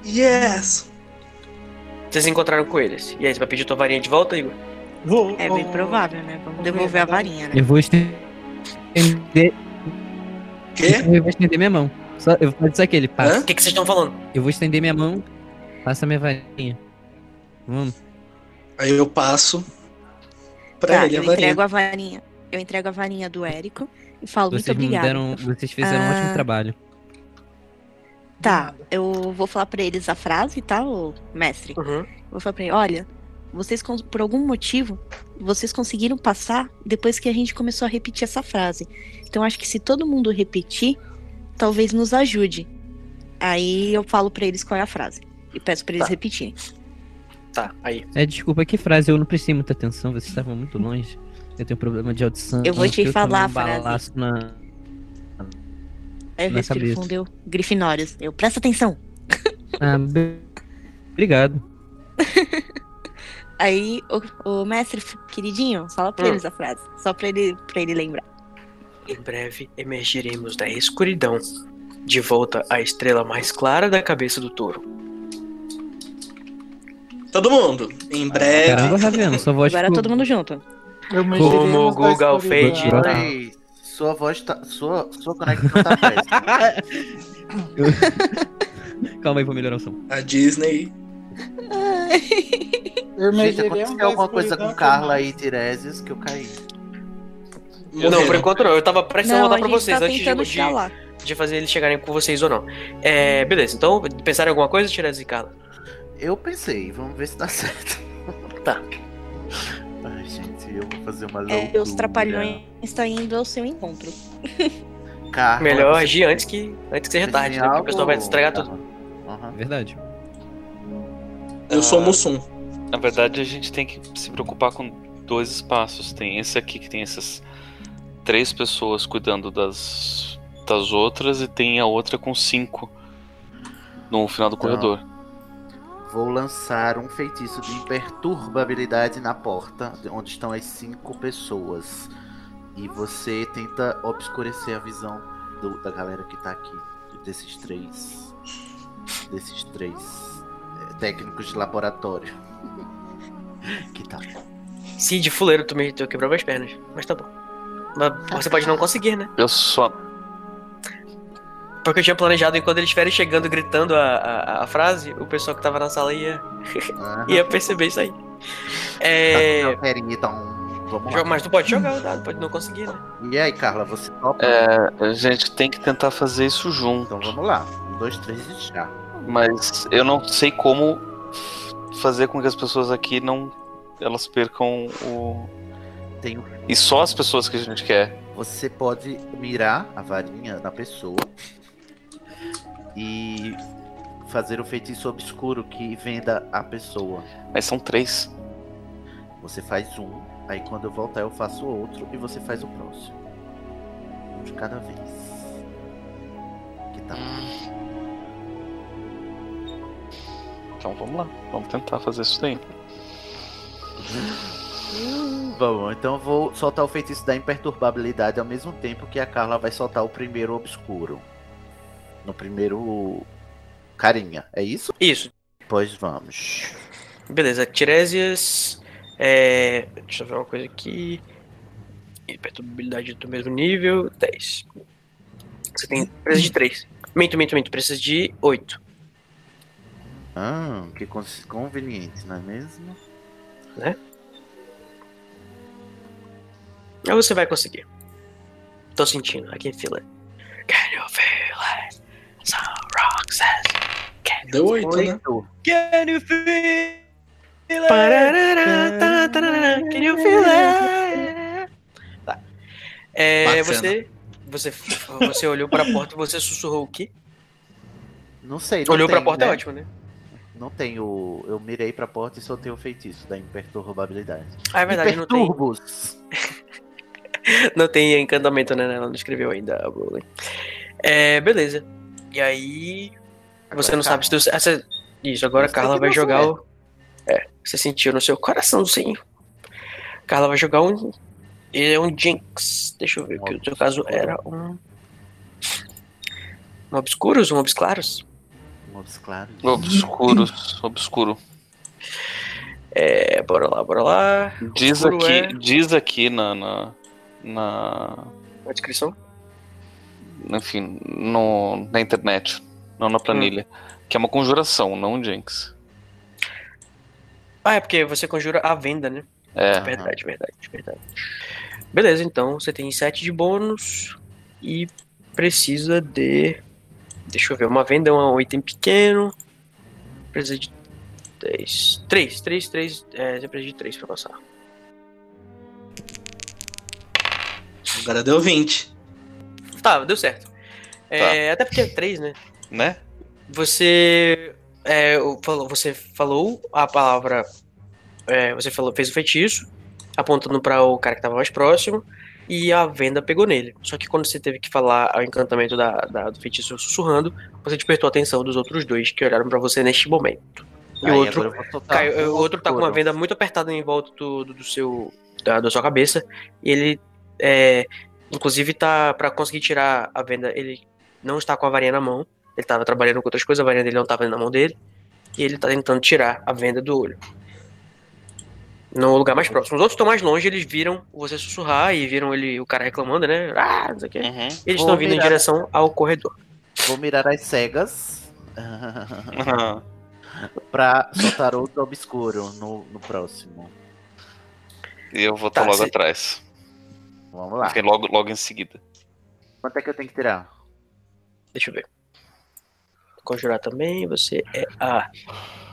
D: Yes!
A: Vocês encontraram com eles. E aí, você vai pedir tua varinha de volta, Igor?
F: Vou,
G: É bem provável, né? Vamos devolver
F: ver,
G: a varinha, né?
E: Eu vou estender.
D: Quê?
E: Eu vou estender minha mão. Só, eu vou fazer isso aqui, ele passa.
A: O que, que vocês estão falando?
E: Eu vou estender minha mão. Passa minha varinha. Vamos.
D: Aí eu passo pra
G: Tá,
D: ele a
G: eu
D: varinha.
G: entrego a varinha. Eu entrego a varinha do Érico e falo muito
E: Vocês me
G: obrigada.
E: deram. Vocês fizeram um
G: Ah.
E: ótimo trabalho.
G: Tá, eu vou falar pra eles a frase, tá, ô mestre?
A: Uhum.
G: Vou falar pra ele, olha, vocês por algum motivo, vocês conseguiram passar depois que a gente começou a repetir essa frase. Então acho que se todo mundo repetir, talvez nos ajude. Aí eu falo pra eles qual é a frase e peço pra eles
A: Tá.
G: repetirem.
A: Tá, aí.
E: É, desculpa, que frase? Eu não prestei muita atenção, vocês estavam muito longe. Eu tenho problema de audição.
G: Eu vou te falar
E: um
G: a frase.
E: na.
G: Aí eu respiro
E: cabeça.
G: fundo, eu, Grifinórios. Eu, presta atenção.
E: Ah, be- obrigado.
G: Aí o, o mestre queridinho, fala pra
A: Hum.
G: eles a frase. Só pra ele, pra ele lembrar.
A: Em breve emergiremos da escuridão, de volta à estrela mais clara da cabeça do touro.
D: Todo mundo. Em breve.
E: Caramba, Ravena, sua voz
G: Agora
E: ficou-
G: todo mundo junto.
A: Como o Google. Fade.
E: Tá.
C: Sua voz tá. Sua, sua conexão tá péssima.
E: Calma aí, vou melhorar o som.
D: A Disney.
F: Eu me
C: Gente, aconteceu alguma coisa com Carla e Tiresias que eu caí.
A: Não, por enquanto não. Eu tava prestes a
G: Não, a
A: pra
G: gente
A: vocês
G: tá
A: antes de, de, de fazer eles chegarem com vocês ou não. É, beleza, então pensaram em alguma coisa, Tiresias e Carla?
C: Eu pensei, vamos ver se dá certo.
A: Tá.
C: Fazer uma loucura.
G: É, os trapalhões estão indo ao seu encontro.
C: Carla,
A: Melhor
C: você
A: agir antes que, antes que seja tarde, né? Porque o pessoal vai estragar tudo.
C: Aham.
E: Verdade.
D: Eu sou o Mussum.
B: Na verdade, a gente tem que se preocupar com dois espaços. Tem esse aqui que tem essas três pessoas cuidando das, das outras e tem a outra com cinco no final do
C: Então.
B: corredor.
C: Vou lançar um feitiço de imperturbabilidade na porta, onde estão as cinco pessoas. E você tenta obscurecer a visão do- da galera que tá aqui. Desses três. Desses três. é, técnicos de laboratório. que tal?
A: Sim, de fuleiro, tu me tu quebrou minhas pernas. Mas tá bom. Mas você pode não conseguir, né?
B: Eu só.
A: Porque eu tinha planejado enquanto eles estiverem chegando gritando a, a, a frase, o pessoal que tava na sala ia, ia perceber isso aí. É.
C: Tá, então, vamos lá.
A: Mas tu pode jogar o dado, pode não conseguir, né?
C: E aí, Carla, você topa?
B: É, a gente tem que tentar fazer isso junto.
C: Então vamos lá. Um, dois, três e já.
B: Mas eu não sei como fazer com que as pessoas aqui não. Elas percam o.
C: Tem um-
B: E só as pessoas que a gente quer.
C: Você pode mirar a varinha na pessoa e fazer o feitiço obscuro que venda a pessoa.
B: Mas são três.
C: Você faz um, aí quando eu voltar eu faço outro e você faz o próximo. Um de cada vez. Que tal?
B: Então vamos lá. Vamos tentar fazer isso daí.
C: Bom, então eu vou soltar o feitiço da imperturbabilidade ao mesmo tempo que a Carla vai soltar o primeiro obscuro. No primeiro carinha, é isso?
A: Isso.
C: Pois vamos.
A: Beleza, Tiresias. É. Deixa eu ver uma coisa aqui. Perturbabilidade do mesmo nível, 10. Você tem. Precisa de 3. Minto, minto, minto. Precisa de 8.
C: Ah, que con- conveniente, não é mesmo?
A: Aí você vai conseguir. Tô sentindo. I can feel it. Can you feel it?
D: Deu oito, né?
E: Can you feel
A: tararara, Can you feel it? Tá. É, você, você, você olhou pra porta e você sussurrou o quê?
C: Não sei. Não
A: Olhou pra
C: tem,
A: porta
C: né?
A: é ótimo, né?
C: Não tem o. Eu mirei pra porta e soltei o feitiço da imperturbabilidade.
A: Ah, é verdade, não tem, não tem encantamento, né? Ela não escreveu ainda a Rowling. É, beleza. E aí. Você
C: Agora
A: não sabe se tu. ah, você- Isso, agora a Carla vai jogar o. É, você sentiu no seu coraçãozinho. Carla vai jogar um. Ele é um Jinx. Deixa eu ver,
C: Um
A: que o seu caso era um. Um Obscuros? Um Obsclaros?
C: Modos claros.
B: Obscuros. Obscuro.
A: É, bora lá, bora lá.
B: Diz
A: Obscuro
B: aqui,
A: é-
B: diz aqui na, na, na-
A: A descrição?
B: Enfim, no, na internet, não na planilha, que é uma conjuração, não um jinx.
A: Ah, é porque você conjura a venda, né?
B: É,
A: Verdade, verdade, verdade. Beleza, então você tem 7 de bônus e precisa de. Deixa eu ver, uma venda é um item pequeno. Precisa de 10. 3, 3, 3. É, você precisa de 3 pra passar.
D: Agora deu 20.
A: Tá, deu certo. É, Até porque é 3, né?
B: né?
A: Você. é, você falou a palavra. é, você falou, fez o feitiço, apontando para o cara que tava mais próximo, e a venda pegou nele. Só que quando você teve que falar o encantamento da, da- do feitiço sussurrando, você despertou a atenção dos outros dois que olharam para você neste momento. E o outro, caiu-
C: o
A: outro tá com uma venda muito apertada em volta do, do, do seu. Da, da sua cabeça. E ele. É, inclusive, tá. para conseguir tirar a venda, ele não está com a varinha na mão. Ele tava trabalhando com outras coisas, a varinha dele não tava na mão dele. E ele tá tentando tirar a venda do olho. No lugar mais próximo. Os outros estão mais longe, eles viram você sussurrar e viram ele, o cara reclamando, né? Ah, não sei o quê.
B: Uhum.
A: Eles estão vindo em
C: virar.
A: direção ao corredor.
C: Vou mirar as cegas pra soltar outro obscuro no, no próximo.
B: e eu vou estar
A: Tá,
B: logo
A: cê-
B: atrás.
C: Vamos lá.
B: Fiquei logo, logo em seguida.
C: Quanto é que eu tenho que tirar?
A: Deixa eu ver. Conjurar também, você é a.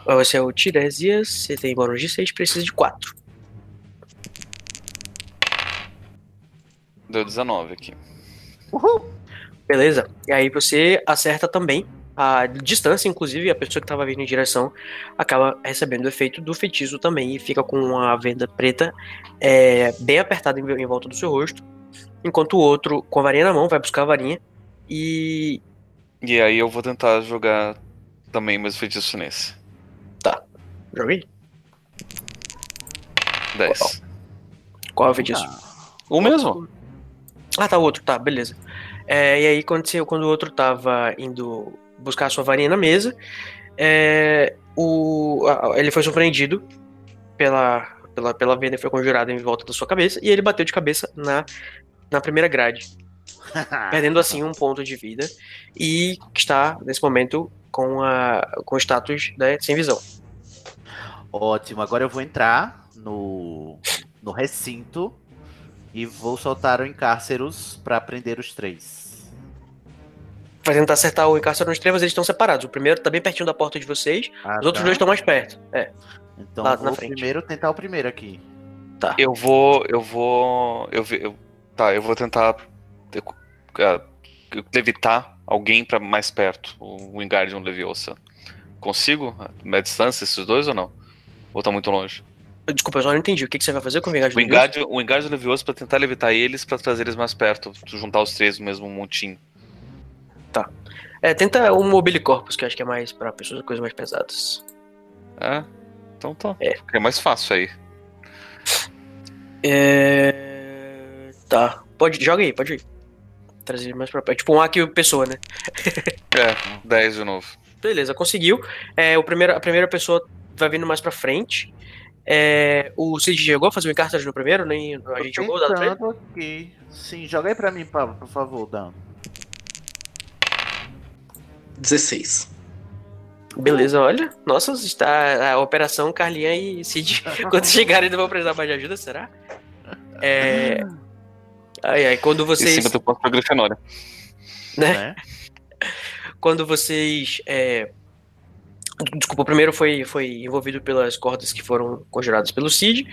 A: Você é o Tiresias, você tem bônus de 6, precisa de 4.
B: Deu 19 aqui.
C: Uhul!
A: Beleza? E aí você acerta também. A distância, inclusive, a pessoa que tava vindo em direção acaba recebendo o efeito do feitiço também e fica com a venda preta é, bem apertada em, em volta do seu rosto. Enquanto o outro, com a varinha na mão, vai buscar a varinha e.
B: E aí eu vou tentar jogar também meus feitiços nesse.
A: Joguei?
B: 10.
A: Qual é o feitiço?
B: O mesmo?
A: Ah, tá, o outro, tá, beleza. É, e aí, quando, você, quando o outro tava indo buscar a sua varinha na mesa, é, o, ele foi surpreendido pela, pela, pela venda foi conjurada em volta da sua cabeça e ele bateu de cabeça na, na primeira grade, perdendo assim um ponto de vida e está nesse momento com, a, com o status né, sem visão.
C: Ótimo, agora eu vou entrar no, no recinto e vou soltar o encárceros pra prender os três.
A: Vai tentar acertar o encárcero nos três, mas eles estão separados. O primeiro tá bem pertinho da porta de vocês,
C: Ah,
A: os outros
C: tá.
A: dois estão mais perto. É,
C: Então
A: lá
C: eu vou
A: na frente.
C: primeiro tentar o primeiro aqui.
B: Eu vou. Eu vou. Eu, eu- tá, eu vou tentar. eh, levitar alguém pra mais perto. O Wingardium Leviosa. Consigo? A distância, esses dois ou não? Ou tá muito longe?
A: Desculpa, eu só não entendi. O que, que você vai fazer com o Vingadores?
B: O Wingardium, o Wingardium Leviosa pra tentar levitar eles pra trazer eles mais perto. juntar os três no mesmo montinho.
A: É, tenta o Mobile Corpus, que eu acho que é mais pra pessoas com coisas mais pesadas.
B: É? Então tá.
A: É.
B: É mais fácil aí.
A: É... Tá. Pode, joga aí, pode ir. Trazer mais pra perto. Tipo um Aki pessoa, né?
B: É, 10 de novo.
A: Beleza, conseguiu. É, o primeiro, a primeira pessoa vai vindo mais pra frente. É, o Cid chegou a fazer o encartas no primeiro, nem a gente jogou o dado pra ele.
C: Aqui. Sim, joga aí pra mim, Pablo, por favor, Dan.
D: 16.
A: Beleza, olha. Nossa, está a operação Carlinha e Cid. Quando chegarem, ainda vão precisar mais de ajuda, será? É. Ai, ai, quando vocês.
B: 50 pontos pra Grifinória.
A: né?
C: Né?
A: quando vocês. é, Desculpa, o primeiro foi, foi envolvido pelas cordas que foram conjuradas pelo Cid.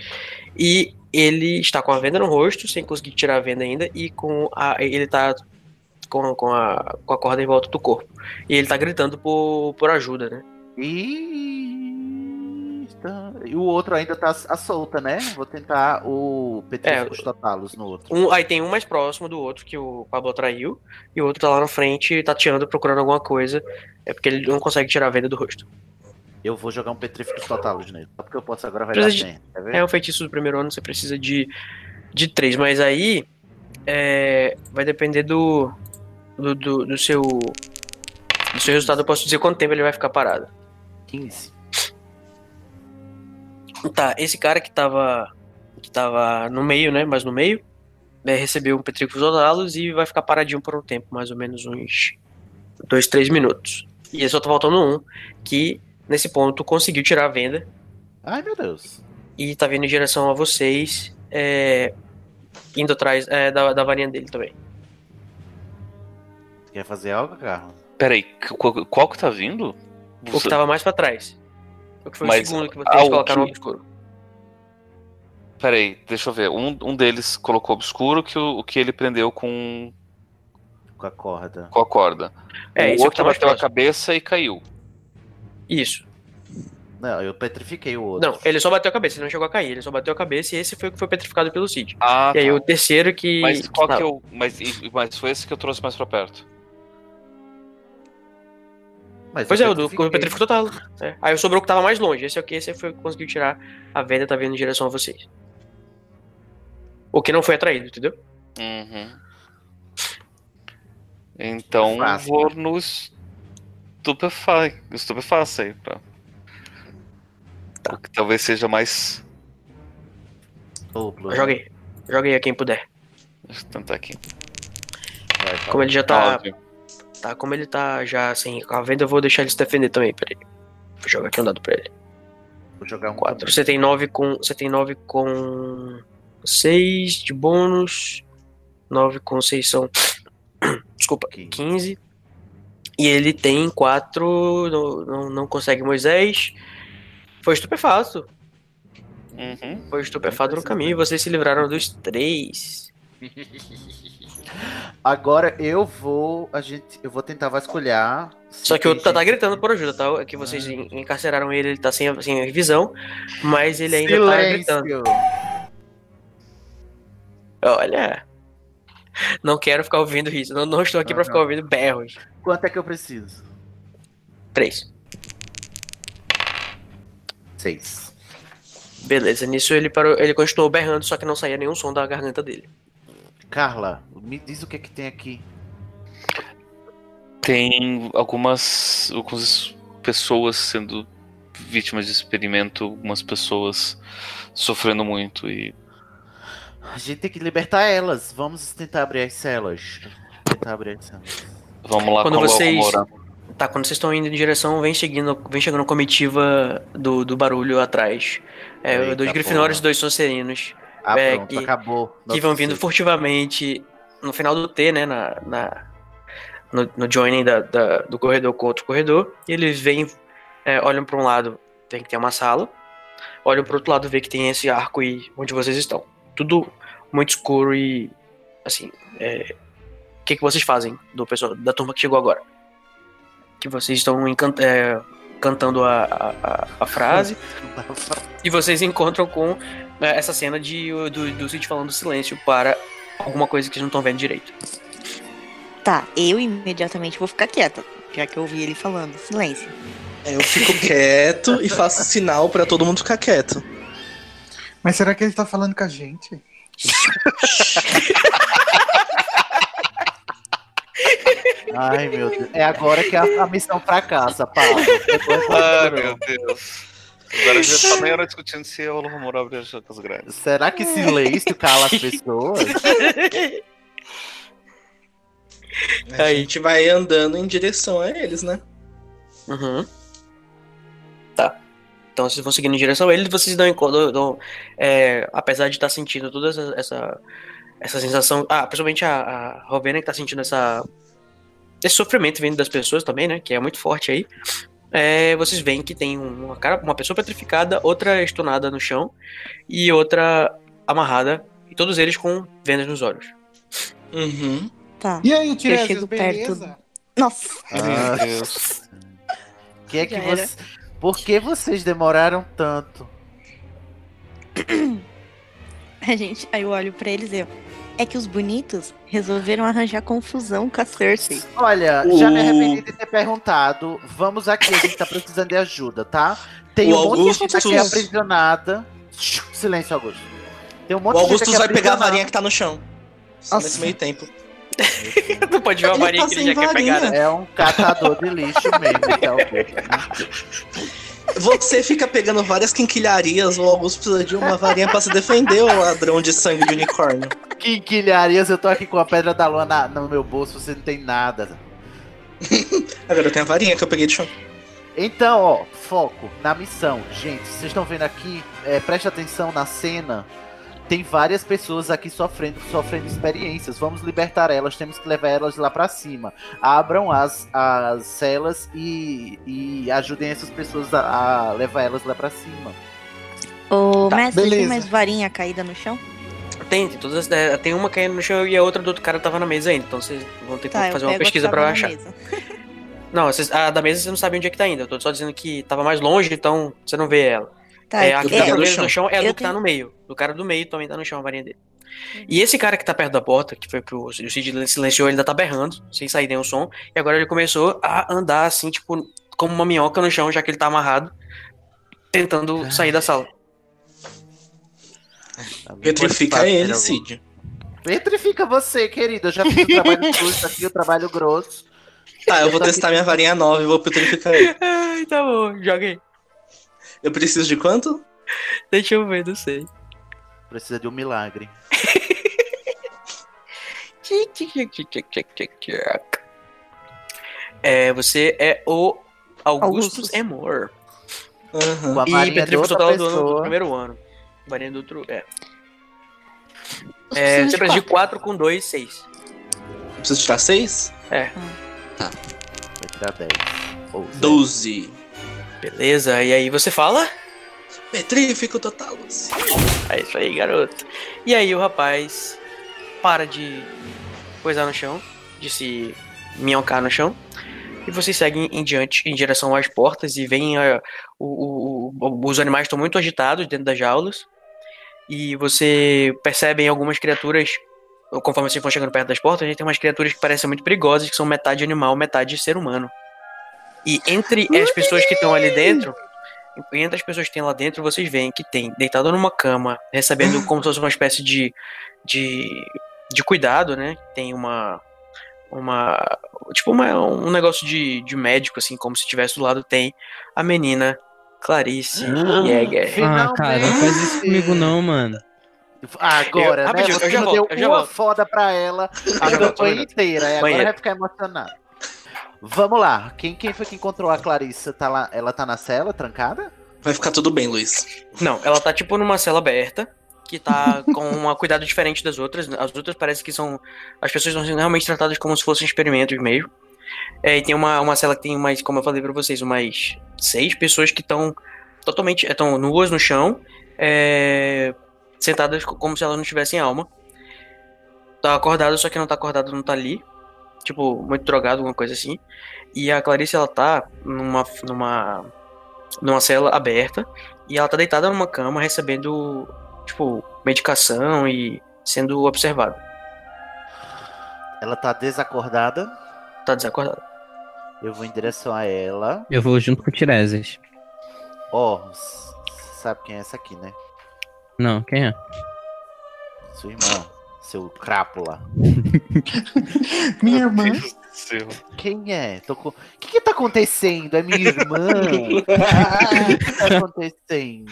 A: E ele está com a venda no rosto, sem conseguir tirar a venda ainda, e com a. Ele tá com, com, a, com a corda em volta do corpo. E ele tá gritando por, por ajuda, né?
C: E... tá- e o outro ainda tá à solta, né? Vou tentar o Petríficos Totalos no outro.
A: Um, aí tem um mais próximo do outro que o Pablo atraiu, e o outro tá lá na frente tateando, procurando alguma coisa. É porque ele não consegue tirar a venda do rosto.
C: Eu vou jogar um Petríficos Totalos nele. Só porque eu posso agora vai dar
A: de-
C: bem.
A: É um feitiço do primeiro ano, você precisa de, de três, mas aí é, vai depender do, do, do, do seu do seu resultado. Eu posso dizer quanto tempo ele vai ficar parado.
C: 15.
A: Tá, esse cara que tava que tava no meio, né, mais no meio, né, recebeu um Petricus Odalos e vai ficar paradinho por um tempo, mais ou menos uns dois, três minutos. E só tá faltando um que nesse ponto conseguiu tirar a venda
C: Ai, meu Deus.
A: e tá vindo em direção a vocês, é, indo atrás é, da, da varinha dele também.
C: Quer fazer algo, Carlos?
B: Peraí, qual, qual que tá vindo?
A: O que tava mais pra trás. O que foi
B: Mas,
A: o segundo que vocês
B: o
A: colocaram no
B: que-
A: obscuro.
B: Peraí, deixa eu ver. Um, um deles colocou obscuro que o, o que ele prendeu com,
C: Com a corda.
B: com a corda.
A: É,
B: o
A: é
B: outro
A: tá
B: bateu a cabeça e caiu.
A: Isso.
C: Não, eu petrifiquei o outro.
A: Não, ele só bateu a cabeça, ele não chegou a cair. Ele só bateu a cabeça e esse foi o que foi petrificado pelo Cid.
B: Ah,
A: e aí
B: tá.
A: o terceiro que.
B: Mas qual
A: que
B: que eu. Mas, mas foi esse que eu trouxe mais pra perto.
C: Mas
A: Pois
C: eu
A: é, o do petrifico total. É. Aí sobrou o que tava mais longe. Esse é o que esse foi o que conseguiu tirar a venda, tá vindo em direção a vocês. O que não foi atraído, entendeu?
B: Uhum. Então
C: Fácil,
B: vou
C: né?
B: no Stupefy. Stupeface aí. Pra...
A: Tá.
B: O que talvez seja mais.
C: Né?
A: Joguei. Joguei a quem puder.
B: Deixa eu tentar aqui.
C: Vai.
A: Como ele já tá.
B: Nove.
A: Tá, como ele tá já assim, com a venda, eu vou deixar ele se defender também, peraí. Vou jogar aqui um dado pra ele.
C: Vou jogar um
A: 4.
C: também.
A: Você tem 9 com. Você tem 9 com 6 de bônus. 9 com 6 são. Desculpa,
C: Quinze.
A: 15. E ele tem 4. Não, não, não consegue Moisés. Foi estupefato.
B: Uhum.
A: Foi estupefato no caminho. Vocês se livraram dos três.
C: Agora eu vou. A gente, eu vou tentar vasculhar.
A: Só que o outro tá, tá gritando por ajuda, tá? É que vocês en- encarceraram ele, ele tá sem, sem visão. Mas ele ainda tá gritando.
C: Silêncio!
A: Olha. Não quero ficar ouvindo isso. Não, não estou aqui pra
C: Aham.
A: ficar ouvindo berros.
C: Quanto é que eu preciso?
A: Três.
C: Seis.
A: Beleza, nisso ele parou, ele continuou berrando, só que não saía nenhum som da garganta dele.
C: Carla, me diz o que é que tem aqui.
B: Tem algumas. alguns pessoas sendo vítimas de experimento, algumas pessoas sofrendo muito e
C: A gente tem que libertar elas. Vamos tentar abrir as celas. Tentar abrir as celas.
B: vamos lá
A: Quando vocês-. Tá, quando vocês estão indo em direção, vem seguindo, vem chegando comitiva do, do barulho atrás. É,
C: Eita,
A: dois grifinórios e dois Sonserinos.
C: Ah,
A: É,
C: pronto,
A: que-
C: acabou.
A: que vão vindo furtivamente no final do T, né? Na, na- no, no joining da, da- do corredor com outro corredor. E eles vêm, é, olham para um lado, tem que ter uma sala. Olham para outro lado, vê que tem esse arco e onde vocês estão. Tudo muito escuro e assim. é, O que, que vocês fazem do pessoal da turma que chegou agora? Que vocês estão encan- é, cantando a, a, a- frase. E vocês encontram com é, essa cena de, do, do Cid falando silêncio para alguma coisa que eles não estão vendo direito.
G: Tá, eu imediatamente vou ficar quieta, já que eu ouvi ele falando. Silêncio.
D: Eu fico quieto e faço sinal pra todo mundo ficar quieto.
F: Mas será que ele tá falando com a gente?
C: Ai, meu Deus. É agora que a, a missão fracassa, Paulo. Depois
B: Ai,
C: você-
B: meu Deus. Agora já tá meia hora discutindo se o Moura abre as janelas grandes.
C: Será que silêncio cala as pessoas?
D: A gente vai andando em direção a eles, né?
A: Uhum. Tá. Então vocês vão seguindo em direção a ele, vocês dão encontro. é, apesar de estar sentindo toda essa, essa, essa sensação. Ah, principalmente a, a Rovena que tá sentindo essa. Esse sofrimento vindo das pessoas também, né? Que é muito forte aí. É, vocês veem que tem uma, cara, uma pessoa petrificada, outra estunada no chão e outra amarrada. E todos eles com vendas nos olhos.
D: Uhum.
G: Tá.
F: E aí, Tiresias,
G: chego perto.
F: beleza?
G: Nossa.
C: Ah,
B: Meu Deus.
C: que é que você... Por que vocês demoraram tanto?
G: A gente, aí eu olho pra eles e eu. É que os bonitos resolveram arranjar confusão com a Cersei.
C: Olha, já me
D: O-
C: arrependi de ter perguntado. Vamos aqui, a gente tá precisando de ajuda, tá? Tem
D: O
C: um monte de gente aqui aprisionada. Silêncio, Augusto. Tem um monte
D: O
C: de gente
D: Augustus
C: aqui
D: vai pegar a varinha que tá no chão. Nesse meio tempo.
A: Não pode ver a
D: Ele
A: varinha
D: tá
A: que ele já quer
D: varinha.
A: pegar, né?
C: É um catador de lixo mesmo, esse Augusto.
D: Você fica pegando várias quinquilharias, o Augusto precisa de uma varinha pra se defender, o ladrão de sangue de unicórnio.
C: Quinquilharias, eu tô aqui com a pedra da lua na- no meu bolso, você não tem nada.
D: Agora eu tenho a varinha que eu peguei de chão.
C: Então, ó, foco na missão. Gente, vocês estão vendo aqui, é, preste atenção na cena. Tem várias pessoas aqui sofrendo, sofrendo experiências. Vamos libertar elas, temos que levar elas lá pra cima. Abram as, as celas e, e ajudem essas pessoas a, a levar elas lá pra cima.
G: Ô,
F: Tá,
G: mestre, tem
F: beleza.
G: mais varinha caída no chão?
A: Tem, tem todas. é, tem uma caindo no chão e a outra do outro cara tava na mesa ainda. Então vocês vão ter que
G: Tá,
A: fazer uma pesquisa
G: na
A: achar. Não, vocês- a da mesa você não sabe onde é que tá ainda. Eu tô só dizendo que tava mais longe, então você não vê ela.
G: Tá,
A: é, a que
D: eu
A: tá
D: pego
A: no do chão é a
G: Eu
A: do que tá no meio. Do cara do meio também tá no chão a varinha dele. E esse cara que tá perto da porta, que foi pro. O Cid silenciou, ele ainda tá berrando, sem sair nenhum som. E agora ele começou a andar assim, tipo, como uma minhoca no chão, já que ele tá amarrado, tentando sair da sala.
D: Petrifica ele, Cid.
C: Petrifica você, querido. Eu já fiz o trabalho sujo aqui, o trabalho grosso.
D: Tá, eu vou testar minha varinha nova e vou petrificar ele.
A: Ai, tá bom, joga aí.
D: Eu preciso de quanto?
A: Deixa eu ver, não sei.
C: Precisa de um milagre.
A: É, você é o Augustus. Emor.
C: A
A: E Petrificus
C: outra
A: total do, ano- do primeiro ano. Varinha do outro. É. É, você
G: de
A: precisa de
G: quatro.
A: 4 com 2, 6.
D: Preciso tirar seis?
C: Vai tirar 10. Ou zero.
D: Doze.
A: Beleza, e aí você fala?
D: Petrifico total.
A: É isso aí, garoto. E aí o rapaz para de coisar no chão, de se minhocar no chão. E vocês seguem em diante, em direção às portas, e veem ah, o- o- os animais estão muito agitados dentro das jaulas. E você percebe algumas criaturas, conforme vocês vão chegando perto das portas, a gente tem umas criaturas que parecem muito perigosas, que são metade animal, metade ser humano. E entre as pessoas que estão ali dentro, e entre as pessoas que tem lá dentro, vocês veem que tem deitado numa cama, recebendo como se fosse uma espécie de, de, de cuidado, né? Tem uma, uma tipo uma, um negócio de, de médico, assim, como se tivesse do lado tem a menina Clarice Jäger.
E: Ah, cara, não faz isso comigo não, mano.
C: Agora,
A: Eu-
C: né?
A: rapidinho,
C: Você
A: eu já volto,
C: deu
A: eu já
C: uma
A: volto.
C: foda pra ela a campanha inteira. Agora vai ficar emocionado. Vamos lá. Quem, quem foi que encontrou a Clarissa? Tá lá, ela tá na cela, trancada?
D: Vai ficar tudo bem, Luiz.
A: Não, ela tá tipo numa cela aberta, que tá com um cuidado diferente das outras. As outras parece que são. As pessoas estão sendo realmente tratadas como se fossem experimentos mesmo. É, e tem uma, uma cela que tem mais, como eu falei pra vocês, umas seis pessoas que estão totalmente. estão nuas no chão, é, sentadas co- como se elas não tivessem alma. Tá acordado, só que não tá acordado, não tá ali. Tipo, muito drogado, alguma coisa assim. E a Clarice, ela tá numa. numa. numa cela aberta. E ela tá deitada numa cama recebendo, tipo, medicação e sendo observada.
C: Ela tá desacordada.
A: Tá desacordada.
C: Eu vou em direção a ela.
E: Eu vou junto com o Tiresias.
C: Ó, s- sabe quem é essa aqui, né?
E: Não, quem é?
C: Sua irmã. Seu crápula.
F: Minha irmã.
B: Meu Deus do céu.
C: Quem é? O que que tá acontecendo? É minha irmã? o que tá acontecendo?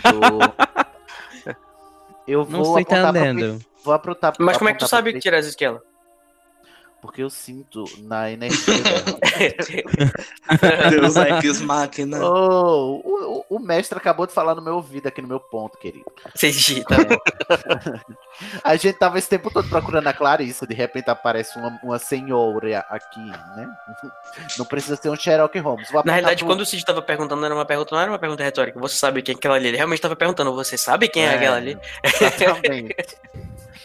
C: Eu
E: Não
C: vou
E: estou
C: apontar pro
E: entendendo.
C: pe- Vou apontar
A: Mas como é que tu
C: pro
A: sabe, Tiresias, que ela?
C: Porque eu sinto na energia dela.
D: Deus é que os máquina.
C: Oh, o, o- o mestre acabou de falar no meu ouvido aqui no meu ponto, querido.
A: Entendi, tá bom.
C: A gente tava esse tempo todo procurando a Clarissa, de repente aparece uma, uma senhora aqui, né? Não precisa ser um Sherlock Holmes. Vou
A: Na realidade,
C: pro-
A: quando o Cid tava perguntando, era uma pergunta, não era uma pergunta retórica. Você sabe quem é aquela ali? Ele realmente tava perguntando, você sabe quem é,
C: É.
A: aquela ali?
C: Exatamente.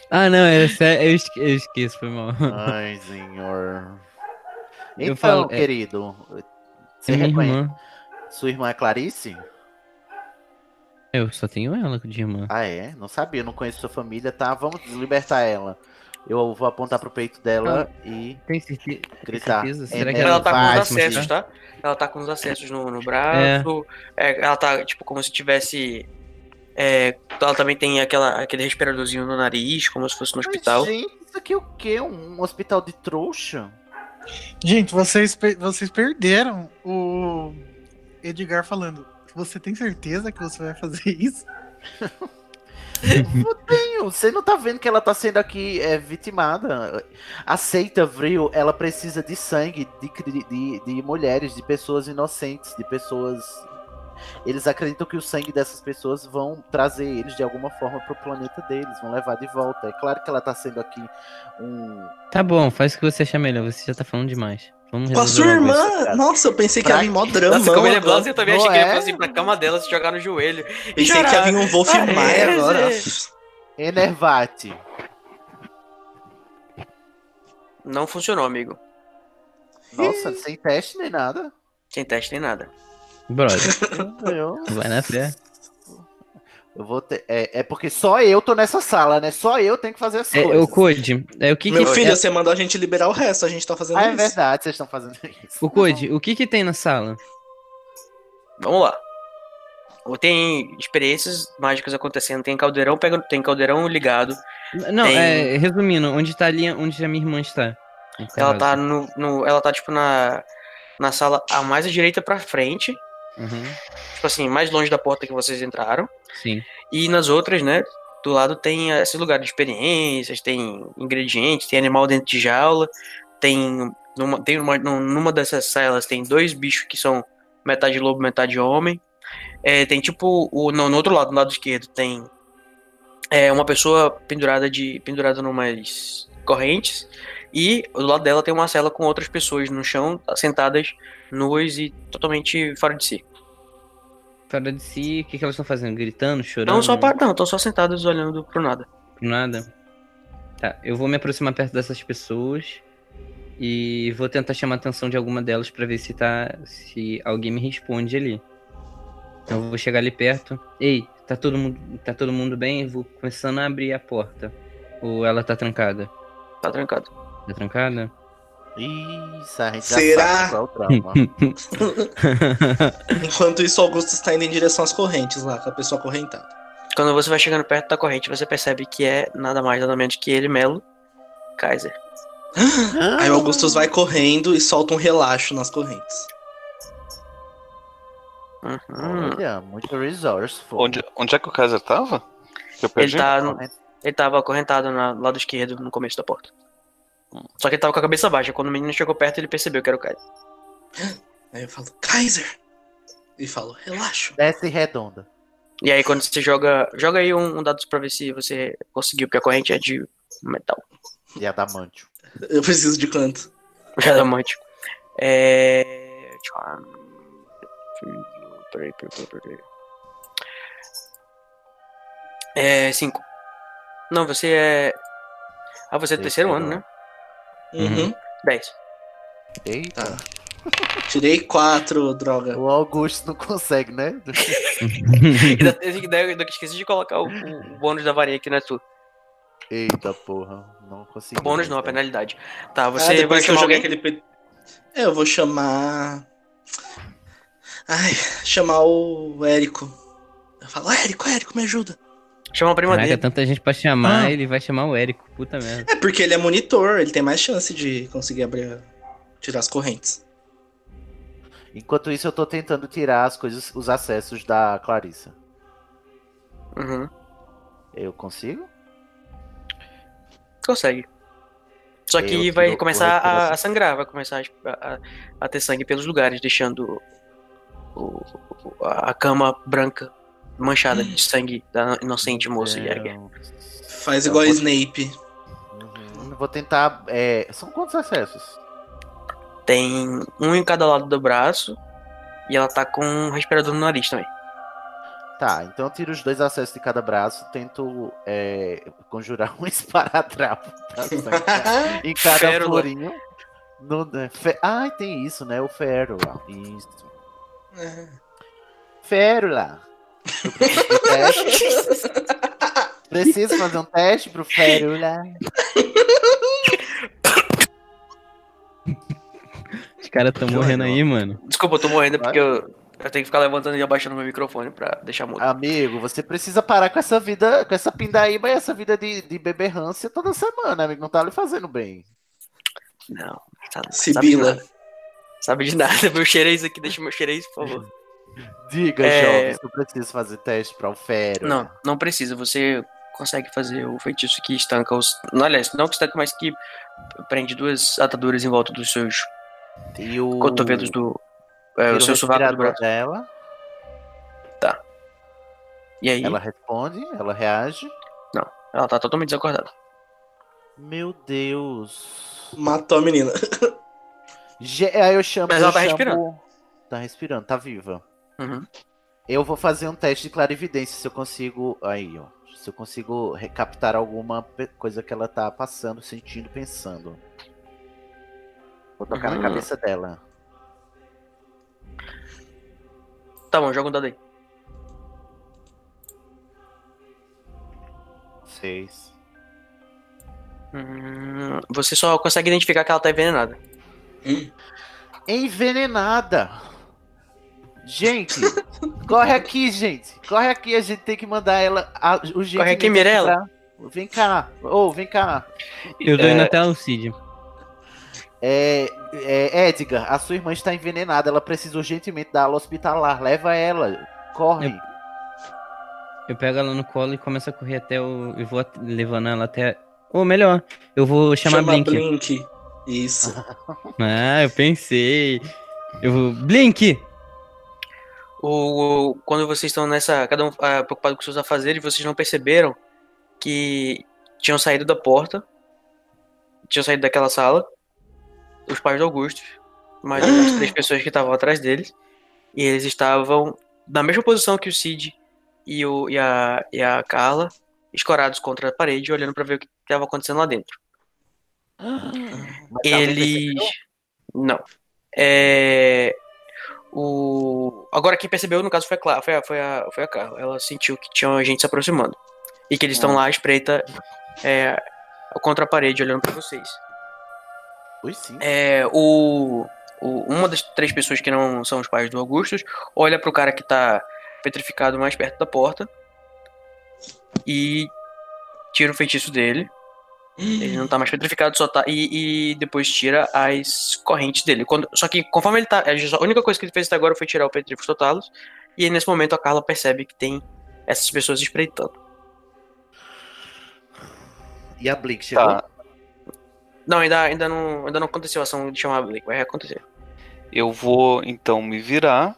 E: Ah, não, é sério, eu, esque- eu esqueço, foi mal.
C: Ai, senhor.
E: Eu
C: Então,
E: falo, é-
C: querido, você
E: É minha
C: reconhece?
E: irmã.
C: Sua irmã é Clarice?
E: Eu só tenho ela de irmã.
C: Ah, é? Não sabia, não conheço sua família, tá? Vamos libertar ela. Eu vou apontar pro peito dela e
E: Tem certeza? Tem
C: gritar.
E: certeza? Será que
C: Ela
A: Ela tá com os acessos, tá? Ela tá com os acessos no, no braço. É, ela tá, tipo, como se tivesse. É, ela também tem aquela, aquele respiradorzinho no nariz, como se fosse no hospital.
C: Gente, isso aqui é o quê? Um hospital de trouxa?
F: Gente, vocês, vocês perderam o Edgar falando. Você tem certeza que você vai fazer isso?
C: Não tenho. Você não tá vendo que ela tá sendo aqui é, vitimada. A seita Vril, ela precisa de sangue de, de, de mulheres, de pessoas inocentes, de pessoas. Eles acreditam que o sangue dessas pessoas vão trazer eles de alguma forma pro planeta deles, vão levar de volta. É claro que ela tá sendo aqui um.
E: Tá bom, faz o que você achar melhor. Você já tá falando demais. Vamos
D: Com a sua irmã? Nossa, eu pensei que
C: Pra
D: ia vir mó drama.
A: Nossa, como ele é blanco, eu também achei que ele
C: é?
A: fosse ir pra cama dela, se jogar no joelho. e
D: Pensei que ia vir um Wolf
A: Ah,
D: Maia
A: é,
D: agora.
A: Zé.
C: Enervate.
A: Não funcionou, amigo.
C: Nossa, sem teste nem nada.
A: Sem teste nem nada.
E: Brother,
C: Eu,
E: vai na fé.
C: eu vou ter. É, é porque só eu tô nessa sala, né? Só eu tenho que fazer as
E: É,
C: coisas.
E: o Code, é, o que
D: Meu
E: que...
D: filho,
E: é-
D: você mandou a gente liberar o resto, a gente tá fazendo
C: Ah, é
D: isso.
C: verdade, vocês estão fazendo isso.
E: O Code, o que que tem na sala?
A: Vamos lá. Tem experiências mágicas acontecendo, tem caldeirão, pega, tem caldeirão ligado.
E: Não,
A: Tem-
E: é, resumindo, onde tá ali, onde a minha irmã está?
A: Ela tá no, no- Ela tá, tipo, na. Na sala a mais à direita pra frente.
E: Uhum,
A: Tipo assim, mais longe da porta que vocês entraram.
E: sim.
A: E nas outras, né? Do lado tem esse lugar de experiências, tem ingredientes, tem animal dentro de jaula, tem. Numa, tem uma, num- numa dessas salas tem dois bichos que são metade lobo, metade homem. É, tem tipo. O, no, no outro lado, no lado esquerdo, tem é, uma pessoa pendurada de. pendurada numas correntes. E do lado dela tem uma cela com outras pessoas no chão, sentadas, nuas e totalmente fora de si.
E: Fora de si, o que que elas estão fazendo? Gritando, chorando?
A: Não, só pa- não, estão só sentadas olhando pro nada.
E: Nada. Tá, eu vou me aproximar perto dessas pessoas e vou tentar chamar a atenção de alguma delas pra ver se tá se alguém me responde ali. Então eu vou chegar ali perto. Ei, tá todo mundo, tá todo mundo bem? Eu vou começando a abrir a porta. Ou ela tá trancada?
A: Tá trancado.
E: Tá trancada?
C: Isso, a gente
D: Será?
C: já é o trauma.
D: Enquanto isso, Augusto está indo em direção às correntes lá, com a pessoa acorrentada.
A: Quando você vai chegando perto da corrente, você percebe que é nada mais, nada menos que ele, Melo Kaiser.
D: Aí o Augustus vai correndo e solta um relaxo nas correntes.
A: Uhum.
C: Olha, muito resourceful.
B: Onde, onde é que o Kaiser tava? Que eu perdi?
A: Ele tá. no- Ele tava acorrentado do lado esquerdo, no começo da porta. Só que ele tava com a cabeça baixa. Quando o menino chegou perto, ele percebeu que era o Kaiser.
D: Aí eu falo, Kaiser! E falo, relaxa.
C: Desce redonda.
A: E aí quando você joga. Joga aí um, um dado pra ver se você conseguiu, porque a corrente é de metal.
C: E adamantio.
D: Eu preciso de quanto?
A: Adamante. É. Charm. Peraí, peraí, peraí, peraí. É. 5. Não, você é. Ah, você é do terceiro ano, né?
D: Uhum.
A: 10.
C: Eita.
D: Tá. Tirei quatro, droga.
C: O Augusto não consegue, né?
A: ainda, ainda, ainda esqueci de colocar o, o bônus da varinha aqui, não é tu.
C: Eita porra. Não consegui.
A: Bônus não, a penalidade. Tá,
D: Ah,
A: você vai
D: depois que eu
A: chamar alguém?
D: aquele. É, eu vou chamar. Ai, chamar o Érico. Eu falo, Érico, Érico, me ajuda.
A: Chama a prima
E: Caraca,
A: dele.
E: tanta gente pra chamar,
F: Ah.
E: ele vai chamar o Érico. Puta merda.
D: É porque ele é monitor, ele tem mais chance de conseguir abrir. tirar as correntes.
C: Enquanto isso, eu tô tentando tirar as coisas, os acessos da Clarissa.
A: Uhum.
C: Eu consigo?
A: Consegue. Só que
C: Eu
A: vai começar a, a sangrar, vai começar a, a- a ter sangue pelos lugares, deixando o- a cama branca manchada de sangue da inocente moça Jäger.
D: Faz igual a Snape.
C: Uhum. Vou tentar. é, São quantos acessos?
A: Tem um em cada lado do braço e ela tá com um respirador no nariz também.
C: Tá, então eu tiro os dois acessos de cada braço, tento é, conjurar um esparadrapo sangrar em cada
A: Férula.
C: florinho. No, né, fe... Ai, tem isso, né? O férula. Isso.
D: É.
C: Férula. Eu preciso de teste. Preciso fazer um teste pro férula.
E: Os caras tão morrendo aí, mano.
A: Desculpa, eu tô morrendo porque eu, eu tenho que ficar levantando e abaixando meu microfone pra deixar mudo.
C: Amigo, você precisa parar com essa vida, com essa pindaíba e essa vida de, de beberrância toda semana, amigo. Não tá lhe fazendo bem.
A: Não, tá, sabe de
D: Sibila.
A: nada. Sabe de nada. Meu xerez aqui, deixa meu xerez, por favor.
C: Diga,
A: É.
C: jovem, eu preciso fazer teste pra o férula.
A: Não, não precisa. Você consegue fazer o feitiço que estanca os. Não, aliás, não que estanca, mas que prende duas ataduras em volta dos seus
C: E o
A: cotovelos do. É, o seu sovaco do braço.
C: dela,
A: E aí,
C: ela
A: ela...
C: responde, ela reage.
A: tá totalmente desacordada.
C: Meu Deus.
D: Matou a menina.
C: Ge- Aí eu chamo.
A: Mas ela tá
C: chamo-
A: respirando.
C: Tá respirando, tá viva.
A: Uhum.
C: Eu vou fazer um teste de clarividência se eu consigo. Aí, ó. Se eu consigo recaptar alguma coisa que ela tá passando, sentindo, pensando. Vou tocar
A: Uhum.
C: na cabeça dela.
A: Tá bom, joga um dado aí.
C: Seis.
A: Hum, você só consegue identificar que ela tá envenenada.
D: Hum.
C: Envenenada! Gente, corre aqui, gente. Corre aqui, a gente tem que mandar ela. A, o jeito
A: Corre aqui, Mirella.
C: Vem cá. Ô, vem cá.
E: Eu dou
A: É.
E: indo até o Cid.
C: É, é, Edgar, a sua irmã está envenenada. Ela precisa urgentemente da ala hospitalar. Leva ela. Corre.
E: Eu pego ela no colo e começo a correr até o. Eu vou levando ela até. Ou melhor, eu vou chamar
D: Chama
E: Blink.
D: Blink. Isso.
E: Ah, eu pensei. Eu vou. Blink!
A: O, quando vocês estão nessa. Cada um ah, preocupado com seus afazeres, vocês não perceberam que tinham saído da porta. Tinham saído daquela sala. Os pais do Augusto. Mais as três pessoas que estavam atrás deles. E eles estavam na mesma posição que o Cid e, o, e, a, e a Carla, escorados contra a parede, olhando pra ver o que estava acontecendo lá dentro.
C: Mas
A: Eles. Não. É. O... Agora quem percebeu, no caso, foi a, Clara, foi a, foi a, foi a Carla. Ela sentiu que tinha gente se aproximando. E que eles estão lá à espreita é, contra a parede, olhando pra vocês.
C: Ui, sim.
A: É, o, o- uma das três pessoas que não são os pais do Augustus olha pro cara que tá petrificado mais perto da porta e tira o feitiço dele. Ele não tá mais petrificado, só tá. E, e depois tira as correntes dele. Quando, só que conforme ele tá. A única coisa que ele fez até agora foi tirar o Petrificus Totalus. E aí, nesse momento a Carla percebe que tem essas pessoas espreitando.
C: E a Blink chegou?
B: Tá.
A: Não, ainda, ainda, não, ainda não aconteceu a ação de chamar a Blake, vai acontecer.
B: Eu vou então me virar.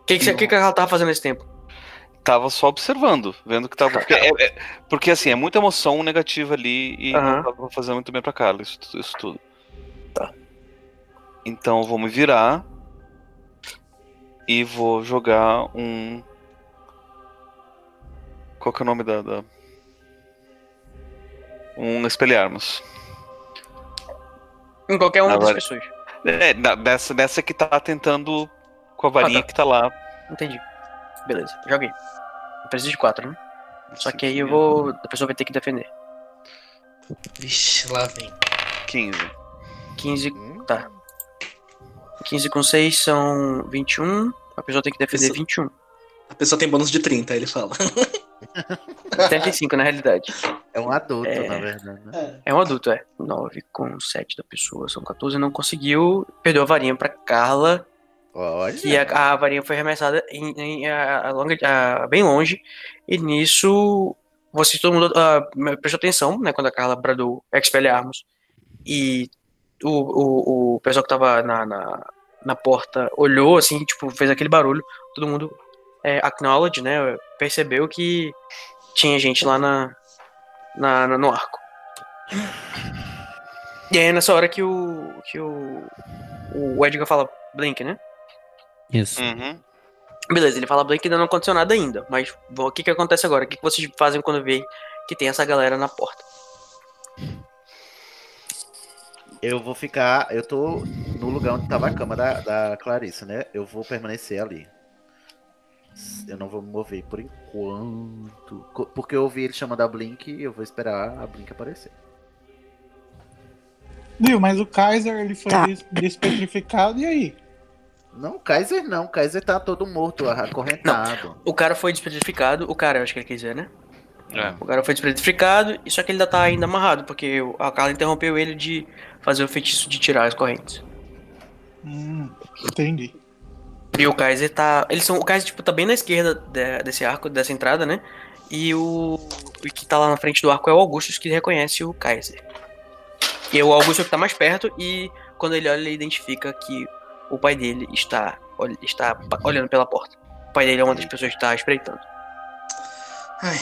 A: O que, que, você- que, que ela tava fazendo nesse tempo?
B: Tava só observando, vendo que tava. Porque, é- é- porque, assim, é muita emoção negativa ali e
A: Aham.
B: não tava fazendo muito bem pra Carla, isso, isso tudo.
A: Tá.
B: Então eu vou me virar e vou jogar um. Qual que é o nome da. da... Um espelharmos.
A: Em qualquer uma das pessoas.
B: É, dessa, dessa que tá tentando com a varinha
A: Ah, tá.
B: que tá lá.
A: Entendi. Beleza, joguei. Eu preciso de quatro, né? Só que aí eu vou. A pessoa vai ter que defender.
D: Vixe, lá vem.
B: 15.
A: 15.
C: Hum?
A: Tá. 15 com 6 são 21. A pessoa tem que defender
D: Isso.
A: 21.
D: A pessoa tem bônus de 30, ele fala.
A: 75 na realidade.
C: É um adulto,
A: É.
C: na verdade. Né?
A: É um adulto, é. 9 com 7 da pessoa, são 14. Não conseguiu. Perdeu a varinha pra Carla.
C: Olha.
A: Que a, a varinha foi arremessada em, em- a- a longa- a- bem longe. E nisso, você todo mundo ah, prestou atenção, né? Quando a Carla bradou Expelliarmus. E o, o, o pessoal que tava na, na, na porta olhou, assim, tipo, fez aquele barulho. Todo mundo é, acknowledge, né? Percebeu que tinha gente lá na, na, na- no arco. E aí é nessa hora que o, que o, o Edgar fala Blink, né?
E: Isso.
B: Uhum.
A: Beleza, ele fala Blake que ainda não aconteceu nada ainda. Mas o que que acontece agora? O que, que vocês fazem quando veem que tem essa galera na porta?
C: Eu vou ficar. Eu tô no lugar onde tava a cama da, da Clarissa, né? Eu vou permanecer ali. Eu não vou me mover por enquanto. Porque eu ouvi ele chamando a Blink e eu vou esperar a Blink aparecer.
F: Viu, mas o Kaiser ele foi
G: Tá.
F: des- despetrificado, e aí?
C: Não, Kaiser não. Kaiser tá todo morto, acorrentado.
A: O cara foi despetrificado, o cara, eu acho que ele quer dizer, né?
B: É.
A: O cara foi despetrificado, e só que ele ainda tá ainda amarrado, porque o- a Carla interrompeu ele de fazer o feitiço de tirar as correntes.
F: Hum, entendi.
A: E o Kaiser tá. Eles são. O Kaiser, tipo, tá bem na esquerda de- desse arco, dessa entrada, né? E o. O que tá lá na frente do arco é o Augustus que reconhece o Kaiser. E é o Augusto que tá mais perto e quando ele olha, ele identifica que o pai dele está, está olhando pela porta. O pai dele é uma das pessoas que está espreitando.
D: Ai.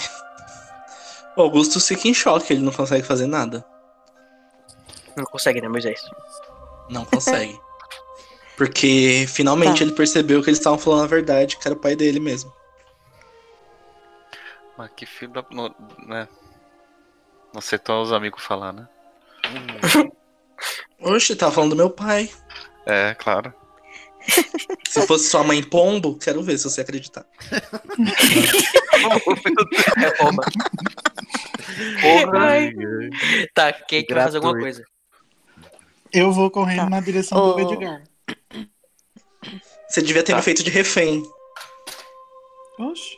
D: O Augusto fica em choque, ele não consegue fazer nada.
A: Não consegue, né, Moisés?
D: Não consegue. Porque finalmente
G: Tá.
D: ele percebeu que eles estavam falando a verdade, que era o pai dele mesmo.
B: Mas que filho da. Não, né? Não aceitou os amigos falar, né?
D: Oxe, tava falando do meu pai.
B: É, claro.
D: Se fosse sua mãe pombo, quero ver se você acreditar.
A: É bomba. Ai. Tá, quem que vai fazer alguma coisa?
F: Eu vou correndo
G: Tá.
F: na direção
G: Ô.
F: do Edgar.
D: Você devia ter
B: Tá.
D: me feito de refém.
F: Oxe.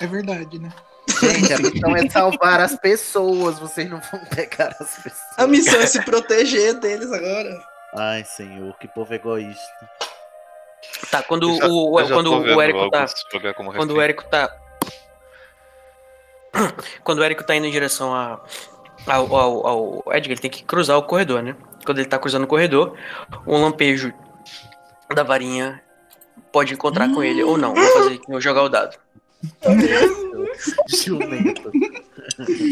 F: É verdade, né?
C: Gente, a missão é salvar as pessoas. Vocês não vão pegar as pessoas.
D: A missão é se proteger deles agora.
C: Ai, senhor, que povo egoísta.
A: Tá, quando
B: já-
A: o,
B: já
A: quando o Érico tá. Quando o. Érico tá. Quando o Érico tá indo em direção a, ao, ao, ao Edgar, ele tem que cruzar o corredor, né? Quando ele tá cruzando o corredor, um lampejo da varinha pode encontrar com ele ou não. Vou fazer vou jogar o dado.
C: Jumento.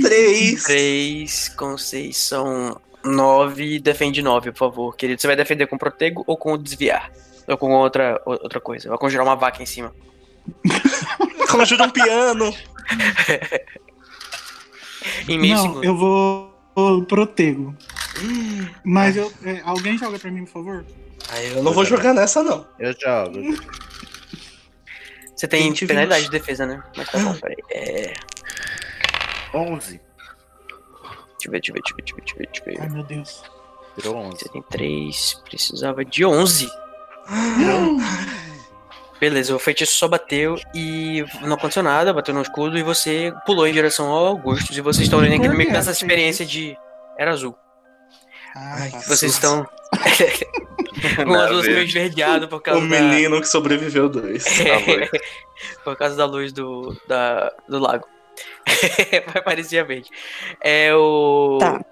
D: Três.
A: 3 com 6 são 9. Defende 9, por favor, querido. Você vai defender com protego ou com desviar? Ou com outra, outra coisa? Vai conjurar uma vaca em cima.
D: Conjura um piano.
A: Em meio
F: não,
A: segundo.
F: eu vou, vou protego. Mas eu, é, alguém joga pra mim, por favor?
D: Aí eu não vou jogar nessa, não.
C: Eu jogo.
A: Você tem
D: 20,
A: penalidade
D: 20.
A: de defesa, né? Mas tá bom, peraí. É.
C: 11.
A: Deixa eu ver, deixa eu ver, deixa eu ver, deixa eu ver, deixa eu ver.
F: Ai, meu Deus.
C: Virou 11.
A: Você tem 3, precisava de 11. Beleza, o feitiço só bateu e não aconteceu nada, bateu no escudo e você pulou em direção ao Augustus e vocês estão meio
F: Por
A: que
F: que
A: nessa
F: assim?
A: experiência de. Era azul.
F: Ah, tá.
A: Vocês estão.
B: a
A: azul meio esverdeado por causa
D: O
A: da.
D: menino que sobreviveu dois.
B: luz.
A: por causa da luz do, da, do lago. Vai parecer verde. É o.
G: Tá.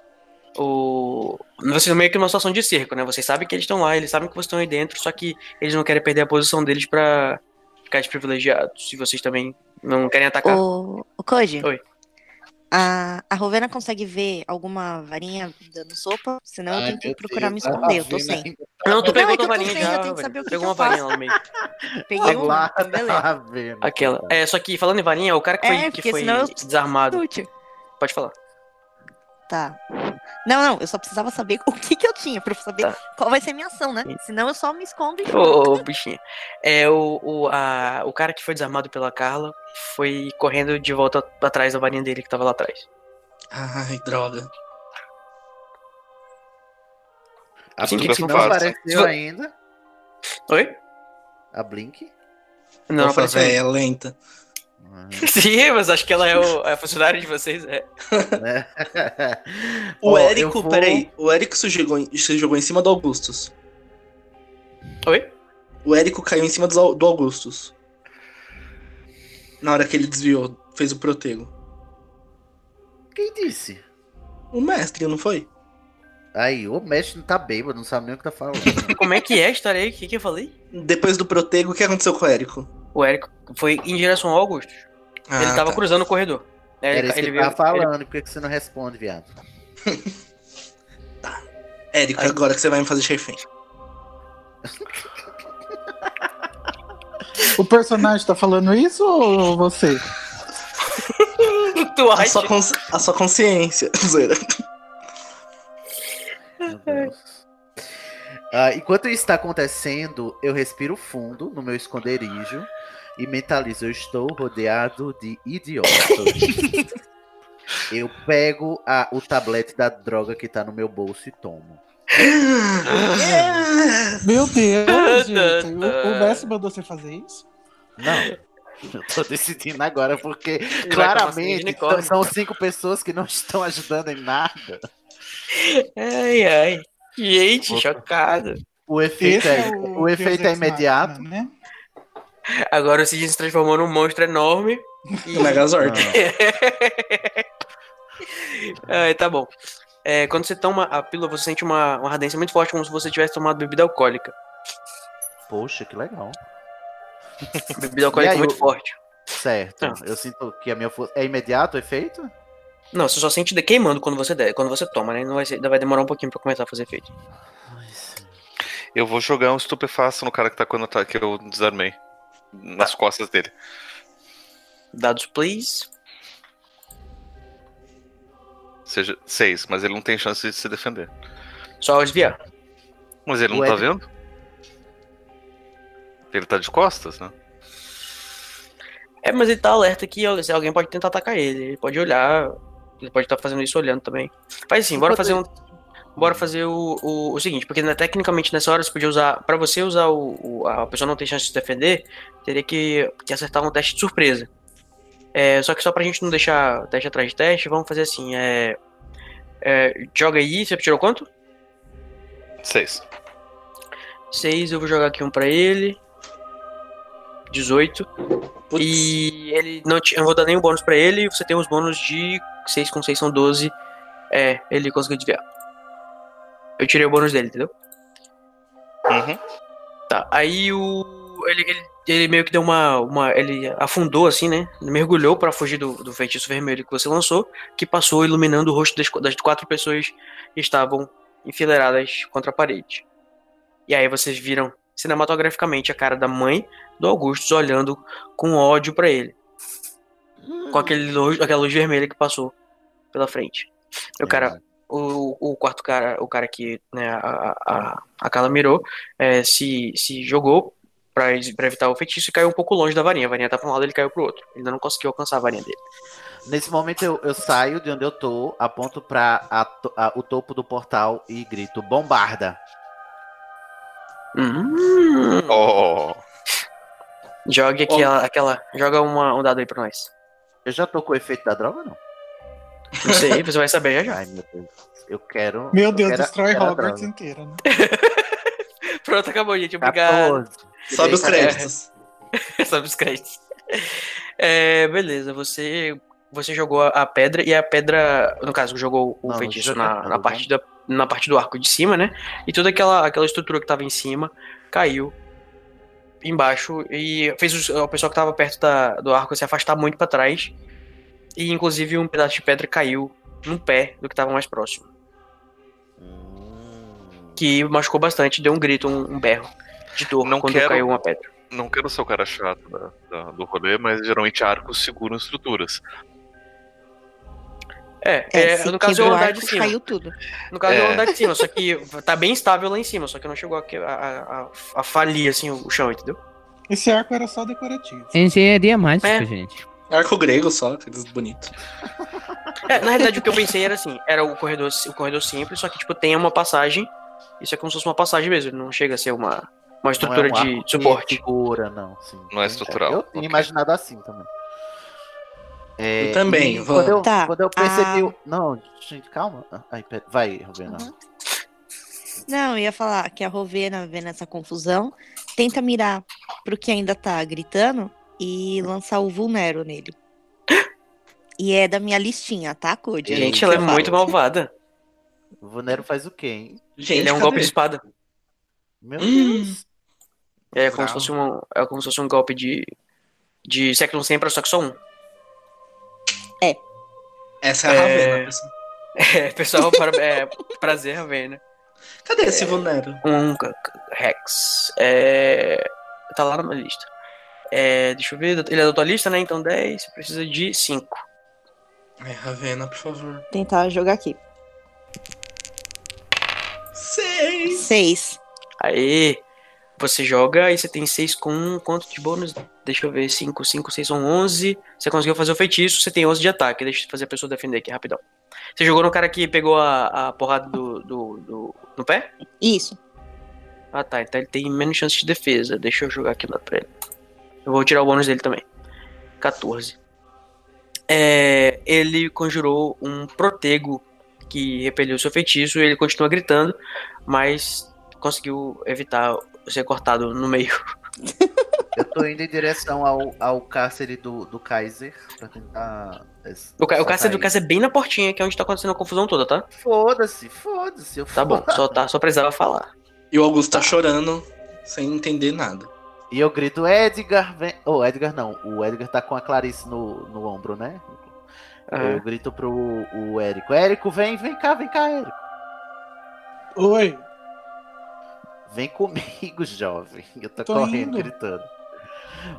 A: O. Vocês estão meio que numa situação de cerco, né? Vocês sabem que eles estão lá, eles sabem que vocês estão aí dentro, só que eles não querem perder a posição deles pra ficar desprivilegiados. Se vocês também não querem atacar.
G: O, o Koji.
A: Oi.
G: A, a Rovena consegue ver alguma varinha dando sopa? Senão eu
C: Ai,
G: tenho que procurar me
C: Deus,
G: esconder,
C: a
G: eu tô sem.
C: ainda
A: Não, tu
G: Não,
A: pegou
G: é que
A: tua
G: eu
A: varinha
G: sem, eu
A: já.
G: tenho que
A: velho.
G: saber o que
A: Pegou
G: que
A: uma
G: eu
A: varinha lá no meio.
G: Peguei
C: tá
G: uma,
C: lá,
G: então beleza.
C: tá vendo.
A: Aquela. É, só que falando em varinha, o cara que foi,
G: É,
A: que foi
G: eu-
A: desarmado. Pode falar.
G: Tá. Não, não, eu só precisava saber o que que eu tinha, pra saber
A: Tá.
G: qual vai ser a minha ação, né? Senão eu só me escondo e
A: Ô, ô, bichinha. É, o, o, a, o cara que foi desarmado pela Carla foi correndo de volta atrás da varinha dele que tava lá atrás.
D: Ai, droga.
C: A Blink
B: que
C: não apareceu ainda.
A: Oi?
C: A Blink.
A: Não,
D: Nossa,
A: apareceu.
D: véia, é lenta.
A: Sim, mas acho que ela é o, é a funcionária de vocês. É.
C: né?
D: O
C: eu
D: Érico,
C: vou-
D: peraí. O Érico se jogou, em- se jogou em cima do Augustus.
A: Oi?
D: O Érico caiu em cima do, do Augustus. Na hora que ele desviou, fez o protego.
C: Quem disse?
D: O mestre, não foi?
C: Aí, o mestre não tá bêbado, não sabe nem o que tá falando.
A: Como é que é a história aí? O que, que eu falei?
D: Depois do protego, o que aconteceu com o Érico?
A: O Érico foi em direção ao Augusto. ele
D: Ah,
A: tava
D: tá.
A: cruzando o corredor. É,
C: Era isso que ele
A: veio-
C: tava falando, por que que você não responde, viado?
D: Érico,
A: Aí-
D: agora que você vai me fazer chefem.
F: O personagem tá falando isso ou você?
A: tu
D: A
A: acha?
D: sua, cons- a sua consciência. Zoeira.
C: Meu Deus. Ah, enquanto isso está acontecendo, eu respiro fundo no meu esconderijo e mentalizo: eu estou rodeado de idiotas. eu pego a- o tablete da droga que tá no meu bolso e tomo.
F: Meu Deus, gente. O, o mestre mandou você fazer isso?
C: Não. Eu tô decidindo agora, porque
A: de
C: claramente são cinco pessoas que não estão ajudando em nada.
A: Ai, ai. Gente,
C: Opa.
A: chocado.
C: O efeito,
F: Esse
C: é,
F: é
C: o efeito é imediato.
F: Machina, né?
A: Agora o Cid se transformou num monstro enorme. E...
D: O Megazord.
A: Ai, tá bom. É, quando você toma a pílula, você sente uma, uma ardência muito forte, como se você tivesse tomado bebida alcoólica.
C: Poxa, que legal.
A: Bebida alcoólica
C: aí,
A: muito
C: o-
A: forte.
C: Certo.
A: Ah.
C: Eu sinto que a minha força. É imediato o efeito?
A: Não, você só sente de queimando quando você der, quando você toma, né? Não vai, ser, vai demorar um pouquinho pra começar a fazer efeito.
B: Eu vou jogar um estupefato no cara que tá quando tá, que eu desarmei. Nas costas dele.
A: Dados, please.
B: Seja seis, mas ele não tem chance de se defender.
A: Só desviar.
B: Mas ele não
C: Ué.
B: tá vendo? Ele tá de costas, né?
A: É, mas ele tá alerta que alguém pode tentar atacar ele. Ele pode olhar. Ele pode estar fazendo isso olhando também. Faz assim, bora fazer um. Bora fazer o, o, o seguinte, porque né, tecnicamente nessa hora você podia usar. Pra você usar o, o- A pessoa não ter chance de se defender, teria que, que acertar um teste de surpresa. É, só que só pra gente não deixar teste atrás de teste, vamos fazer assim. É, é, joga aí, você tirou quanto?
B: Seis.
A: 6, eu vou jogar aqui um pra ele. 18.
D: Putz.
A: E ele não. Eu não vou dar nenhum bônus pra ele. Você tem os bônus de 6 com 6 são 12. É, ele conseguiu desviar. Eu tirei o bônus dele, entendeu?
B: Uhum.
A: Tá. Aí o. Ele, ele, ele meio que deu uma, uma. Ele afundou assim, né? Ele mergulhou pra fugir do, do feitiço vermelho que você lançou. Que passou iluminando o rosto das, das quatro pessoas que estavam enfileiradas contra a parede. E aí vocês viram cinematograficamente a cara da mãe do Augustus olhando com ódio pra ele. Com aquele luz, aquela luz vermelha que passou pela frente. O cara, o, o quarto cara, o cara que né, a, a, a Carla mirou, é, se, se jogou pra, pra evitar o feitiço e caiu um pouco longe da varinha. A varinha tá pra um lado, ele caiu pro outro. Ele ainda não conseguiu alcançar a varinha dele.
C: Nesse momento eu, eu saio de onde eu tô, aponto pra a a- o topo do portal e grito: bombarda!
A: Hum,
B: Oh,
A: Jogue aquela, aquela. Joga uma, um dado aí pra nós.
C: Eu já tô com o efeito da droga, não?
A: Não sei, você vai saber já já.
C: Ai, meu Deus. Eu quero.
F: Meu
C: eu
F: Deus,
C: quero-
F: destrói
C: quero droga.
F: inteira, né?
A: Pronto, acabou, gente. Obrigado.
C: 14.
D: Sobe os créditos.
A: Sobe os créditos. É, beleza, você. Você jogou a- pedra e a pedra, no caso, jogou o
C: Não,
A: feitiço na, na,
C: né?
A: parte da, na parte do arco de cima, né? E toda aquela, aquela estrutura que tava em cima caiu embaixo e fez os- o pessoal que tava perto da, do arco se afastar muito pra trás. E inclusive um pedaço de pedra caiu no pé do que tava mais próximo. Que machucou bastante, deu um grito, um, um berro de dor
B: Não
A: quando
B: quero-
A: caiu uma pedra.
B: Não quero ser o cara chato da- da- do rolê, mas geralmente arcos seguram estruturas.
A: É,
G: É,
A: é, no caso é o andar de cima.
G: caiu tudo.
A: No caso é,
B: É.
A: o andar de cima, só que tá bem estável lá em cima, só que não chegou a, a, a, a falir assim o, o chão, entendeu?
F: Esse arco era só decorativo.
E: Engenharia mágica,
A: É.
E: gente.
D: Arco grego só, aqueles bonitos.
A: É, na realidade o que eu pensei era assim, era o corredor, o corredor simples, só que tipo tem uma passagem, isso é como se fosse uma passagem mesmo, não chega a ser uma, uma estrutura
C: Não é um
A: de suporte.
C: Não. Sim.
B: Não é estrutural,
C: Eu tinha
B: ok.
C: imaginado assim também. É,
D: Eu também, vou-
C: Quando eu,
G: Tá,
C: quando eu percebi.
G: ah.
C: o- Não, gente, calma. Ai, pera- vai, Rovena.
G: Uhum. Não, eu ia falar que a Rovena, vendo essa confusão, tenta mirar pro que ainda tá gritando e lançar o Vulnero nele. E é da minha listinha, tá, Code?
A: Gente, ela é
G: falo.
A: muito malvada.
C: O Vonero faz o quê, hein?
D: Gente,
A: Ele é um golpe de espada.
C: Meu
D: Hum.
C: Deus.
A: É como se fosse um, é como se fosse um golpe de de século sempre, só que só um.
D: Essa é a
A: É.
D: Ravena, pessoal.
A: É, pessoal, para, é, prazer, Ravena.
D: Cadê esse Vulnero?
A: Um Rex. É, tá lá na minha lista. É, deixa eu ver. Ele é da tua lista, né? Então 10. Você precisa de 5.
D: Ai, Ravena, por favor.
G: Tentar jogar aqui.
D: Seis!
G: Seis.
A: Aí. Você joga e você tem 6 com quanto de bônus? Deixa eu ver. 5, 5, 6 são 11. Você conseguiu fazer o feitiço, você tem 11 de ataque. Deixa eu fazer a pessoa defender aqui rapidão. Você jogou no cara que pegou a, a porrada do, do, do- no pé?
G: Isso.
A: Ah tá, então ele tem menos chance de defesa. Deixa eu jogar aqui lá pra ele. Eu vou tirar o bônus dele também. 14. É, ele conjurou um protego que repeliu seu feitiço e ele continua gritando, mas conseguiu evitar ser cortado no meio.
C: Eu tô indo em direção ao, ao cárcere do, do Kaiser pra tentar. es-
A: O, ca- o cárcere do. Kaiser é bem na portinha, que é onde tá acontecendo a confusão toda, tá?
C: Foda-se, foda-se. eu
A: Tá bom,
C: foda-
A: só, tá, só precisava falar.
D: E o Augusto tá chorando sem entender nada.
C: E eu grito, Edgar, vem. Oh, Edgar não. O Edgar tá com a Clarice no, no ombro, né? Eu
A: Aham.
C: grito pro o Érico. Érico, vem, vem cá, vem cá, Érico.
F: Oi,
C: Vem comigo, jovem. Eu tô,
F: Tô
C: correndo,
F: indo.
C: gritando.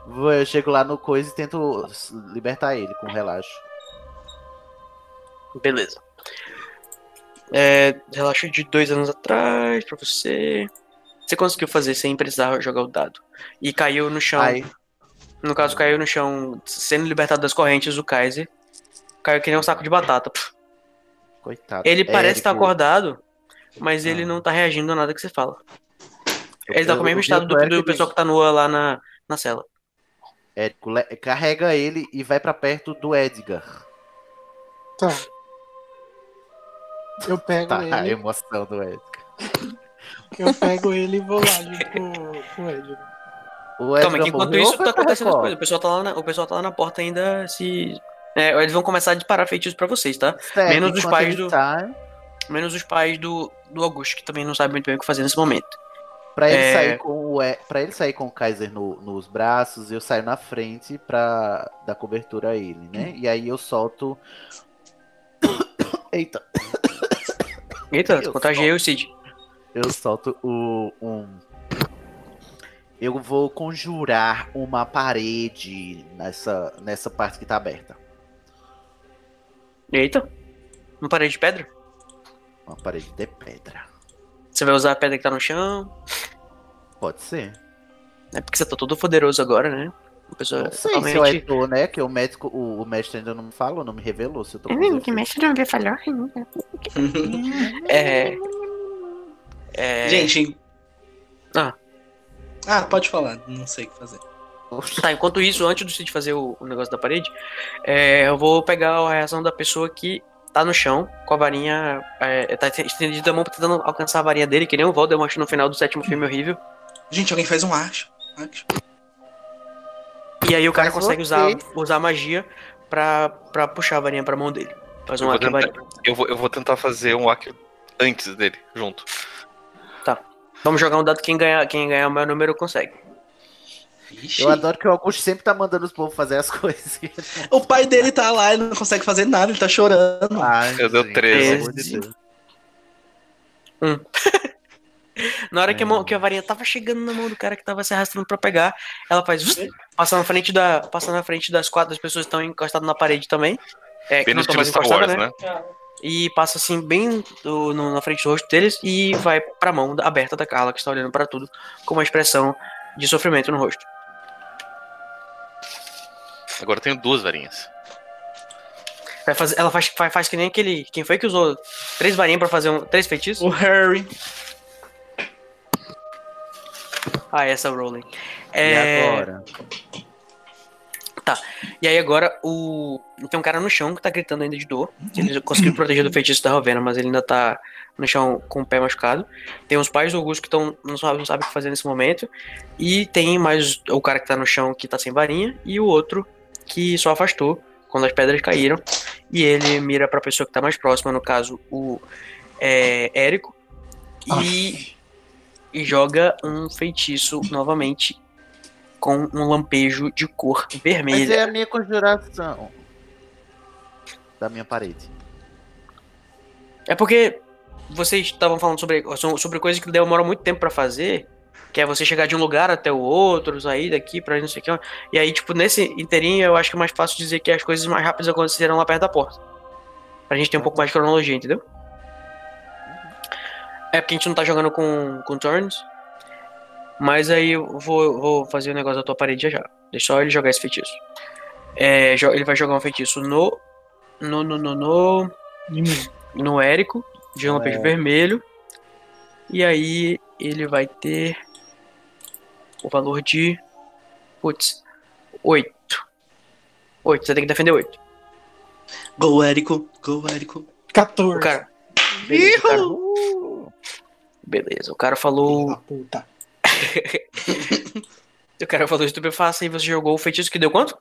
C: Vou- Eu chego lá no coisa e tento libertar ele com relaxo.
A: Beleza. É, relaxa de dois anos atrás pra você. Você conseguiu fazer sem precisar jogar o dado. E caiu no chão.
C: Aí,
A: No caso, caiu no chão, sendo libertado das correntes do Kaiser. Caiu que nem um saco de batata.
C: coitado.
A: Ele parece estar
C: Érico,
A: acordado, mas ele
C: Ah.
A: não tá reagindo a nada que você fala.
C: eu-
A: Ele tá com o mesmo estado do, do
C: e
A: pessoal que tá nua lá na, na cela.
C: Érico, carrega ele e vai pra perto do Edgar.
F: tá. Eu pego
C: Tá, a
F: ele,
C: emoção do Edgar.
F: Eu pego ele e vou lá junto com, o Edgar.
C: O
A: Calma, que enquanto isso tá acontecendo as coisas. O pessoal tá lá na, o pessoal tá lá na porta ainda se. É, eles vão começar a disparar feitiços pra vocês, tá?
C: Certo,
A: Menos os pais do-
C: tá,
A: Menos os pais do, do Augusto, que também não sabem muito bem o que fazer nesse momento.
C: Pra ele,
A: É.
C: sair com o, E- pra ele sair com o Kaiser no- nos braços, eu saio na frente pra dar cobertura a ele, né? E aí eu solto. Eita,
A: Eita, contagiei o Cid.
C: Eu solto o. Um... Eu vou conjurar uma parede nessa, nessa parte que tá aberta.
A: Eita. Uma parede de pedra.
C: Uma parede de pedra.
A: Você vai usar a pedra que tá no chão.
C: Pode ser.
A: É porque você tá todo poderoso agora, né? Pessoa
C: Não sei se eu
A: totalmente.
C: tô, né? Que o médico, o, o mestre ainda não me falou, não me revelou se eu tô com
A: Hum, que mexe não falhar ainda. É. É.
D: Gente.
A: Ah.
D: Ah, pode falar. Não sei o que fazer.
A: Tá, enquanto isso, antes do Cid fazer o, o negócio da parede, é, eu vou pegar a reação da pessoa que tá no chão, com a varinha. É, tá estendida a mão tentando alcançar a varinha dele, que nem o Voldemort no final do sétimo filme horrível.
D: Gente, alguém faz um acho. acho.
A: E aí o cara
C: Mas
A: consegue usar, usar magia pra, pra puxar a varinha pra mão dele. Faz um
B: Eu vou, tentar, eu, vou, eu vou tentar fazer um hack antes dele, junto.
A: Vamos jogar um dado, quem ganhar, quem ganhar o maior número consegue.
D: Ixi.
C: Eu adoro que o Augusto sempre tá mandando os povos fazer as coisas.
D: O pai dele tá lá e não consegue fazer nada, ele tá chorando.
C: Ai,
B: Eu deu
C: gente,
B: 13.
C: pelo amor de Deus.
A: Na hora que a,
C: É.
A: mão, que a varinha tava chegando na mão do cara que tava se arrastando pra pegar, ela faz. "Vus", Passa na frente, da, passa na frente das quatro das pessoas que estão encostadas na parede também. É, que
B: Bem no
A: não estão mais encostadas,
B: Wars,
A: né?
B: né?
A: E passa assim, bem do- no- na frente do rosto deles e vai pra mão da- aberta da Carla, que está olhando pra tudo com uma expressão de sofrimento no rosto.
B: Agora eu tenho duas varinhas.
A: Vai fazer, ela faz, faz, faz que nem aquele. Quem foi que usou três varinhas pra fazer um, três feitiços?
D: O Harry.
A: Ah, essa Rowling.
C: E
A: É,
C: agora?
A: E aí agora o. Tem um cara no chão que tá gritando ainda de dor. Ele conseguiu proteger do feitiço da Rovena, mas ele ainda tá no chão com o pé machucado. Tem os pais do Augusto que estão. Não sabem sabe o que fazer nesse momento. E tem mais o cara que tá no chão que tá sem varinha. E o outro que só afastou quando as pedras caíram. E ele mira pra pessoa que tá mais próxima, no caso, o é, Érico. E, e joga um feitiço novamente com um lampejo de cor
C: Mas
A: vermelha.
C: é a minha conjuração. Da minha parede.
A: É porque vocês estavam falando sobre, sobre coisas que demoram muito tempo pra fazer, que é você chegar de um lugar até o outro, sair daqui pra não sei o que. E aí, tipo, nesse inteirinho, eu acho que é mais fácil dizer que as coisas mais rápidas aconteceram lá perto da porta. Pra gente ter um pouco mais de cronologia, entendeu? É porque a gente não tá jogando com, com turns. Mas aí eu vou, vou fazer o negócio da tua parede já já. Deixa só ele jogar esse feitiço. É, ele vai jogar um feitiço no. No. No. No. No, no Érico, de um lampejo
C: Érico.
A: vermelho. E aí ele vai ter o valor de. Putz, 8. 8, você tem que defender 8.
D: Go, Érico. Go, Érico.
F: 14.
A: O cara. Beleza, o cara, beleza, o cara falou.
F: Puta.
A: O cara falou estupefaça e você jogou o feitiço que deu quanto?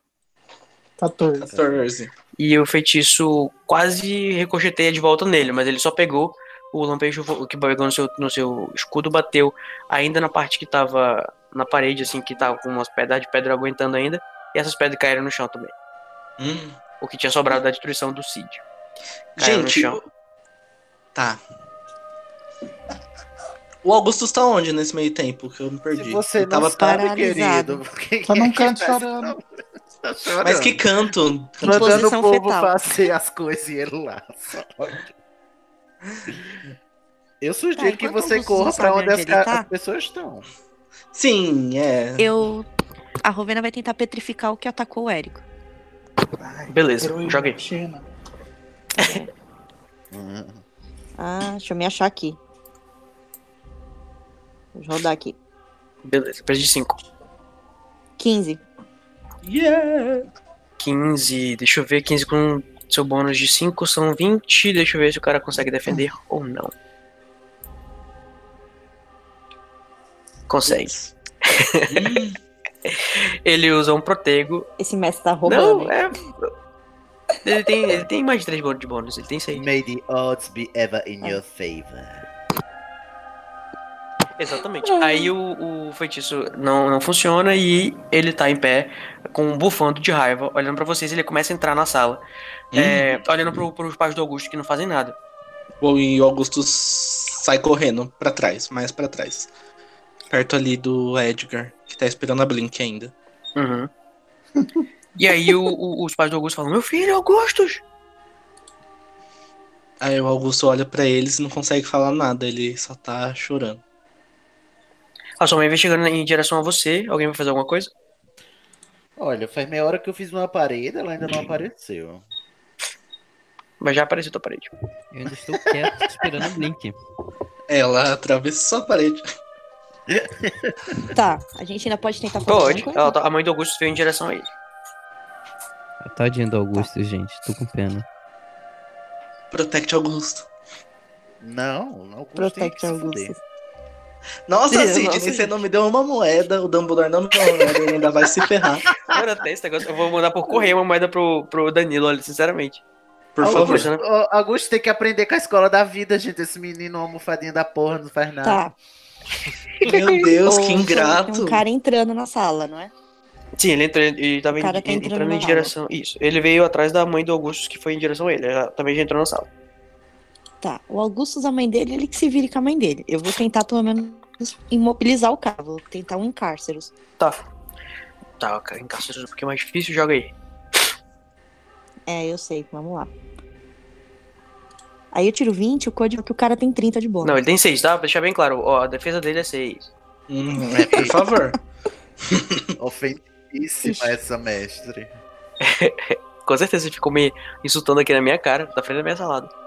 F: 14.
D: 14.
A: E o feitiço quase ricocheteia de volta nele, mas ele só pegou o lampejo que pegou no seu, no seu escudo, bateu ainda na parte que tava na parede, assim, que tava com umas pedras de pedra aguentando ainda, e essas pedras caíram no chão também.
D: Hum.
A: O que tinha sobrado da destruição do Cid. Caiu no
D: Gente,
A: chão.
D: tá. O Augustus tá onde nesse meio tempo? Que eu me perdi.
C: Se você
D: Ele
C: não
D: tava
G: paralisado.
C: querido.
F: Tá num
C: que
F: canto chorando.
C: tá chorando.
D: Mas que canto?
C: Mandando o povo
G: fetal.
C: fazer as coisas e ele lá. Eu sugiro
G: Tá,
C: que você
G: Augusto
C: corra
G: não
C: pra
G: sabe
C: onde as,
G: tá.
C: as pessoas estão.
D: Sim, é.
G: Eu. A Rovena vai tentar petrificar o que atacou o Érico.
F: Ai,
A: Beleza,
F: heroína
A: joga aí.
F: Xena.
G: Ah, deixa eu me achar aqui. Deixa eu rodar aqui.
A: Beleza, perdi 5.
G: 15.
D: Yeah!
A: 15, deixa eu ver, 15 com seu bônus de 5 são 20. Deixa eu ver se o cara consegue defender ou não. Consegue. Ele usa um protego.
G: Esse mestre tá roubando.
A: Não,
G: hein?
A: é. Ele tem, ele tem mais de 3 bônus de bônus, ele tem 6.
C: May the odds be ever in your favor.
A: Exatamente. Aí o, o feitiço não, não funciona e ele tá em pé, com um bufando de raiva, olhando pra vocês. Ele começa a entrar na sala, é, olhando pro, pros pais do Augusto que não fazem nada.
D: Bom, e o Augustus sai correndo pra trás, mais pra trás. Perto ali do Edgar, que tá esperando a Blink ainda.
A: Uhum. e aí o- o- os pais do Augusto falam: Meu filho, Augustus!
D: Aí o Augusto olha pra eles e não consegue falar nada, ele só tá chorando.
A: A sua mãe vem chegando em direção a você. Alguém vai fazer alguma coisa?
C: Olha, faz meia hora que eu fiz uma parede, ela ainda não apareceu.
A: Mas já apareceu tua parede.
E: Eu ainda estou quieto esperando o Blink.
D: Ela atravessou a parede.
G: Tá, a gente ainda pode tentar fazer alguma
A: Pode.
G: coisa?
A: Ela tá- a mãe do Augusto veio em direção a ele.
E: Tadinho do Augusto, gente. Tô com pena.
D: Protect Augusto.
C: Não, não
G: Protect Augusto.
D: Nossa, Sidney,
A: nossa,
D: você
A: gente.
D: não me deu uma moeda, o Dumbledore não me deu uma moeda, ele ainda vai se ferrar.
A: Agora até esse negócio. Eu vou mandar por correio uma moeda pro, pro Danilo, olha, sinceramente.
D: Por
C: Augusto,
D: favor.
A: né?
C: Augusto tem que aprender com a escola da vida, gente. Esse menino, uma almofadinha da porra, não faz nada.
G: Tá.
D: Meu Deus, que
G: Tem
D: ingrato.
G: um cara entrando na sala, não é?
A: Sim, ele entrou e tava
G: tá entrando
A: entrando em direção. Isso. Ele veio atrás da mãe do Augusto, que foi em direção a ele. Ela também já entrou na sala.
G: Tá. O Augustus, a mãe dele, ele que se vire com a mãe dele. Eu vou tentar, pelo menos, imobilizar o cara. Vou tentar um encárceros.
A: Tá. Tá, cara, encaixou um pouquinho mais difícil, joga aí.
G: É, eu sei. Vamos lá. Aí eu tiro 20, o código é que o cara tem 30 de bônus.
A: Não, ele tem 6, tá? Pra deixar bem claro. Ó, a defesa dele é 6.
D: Hum, é, por favor.
C: Ofendidíssima essa mestre.
A: Com certeza você ficou me insultando aqui na minha cara, na frente da minha salada.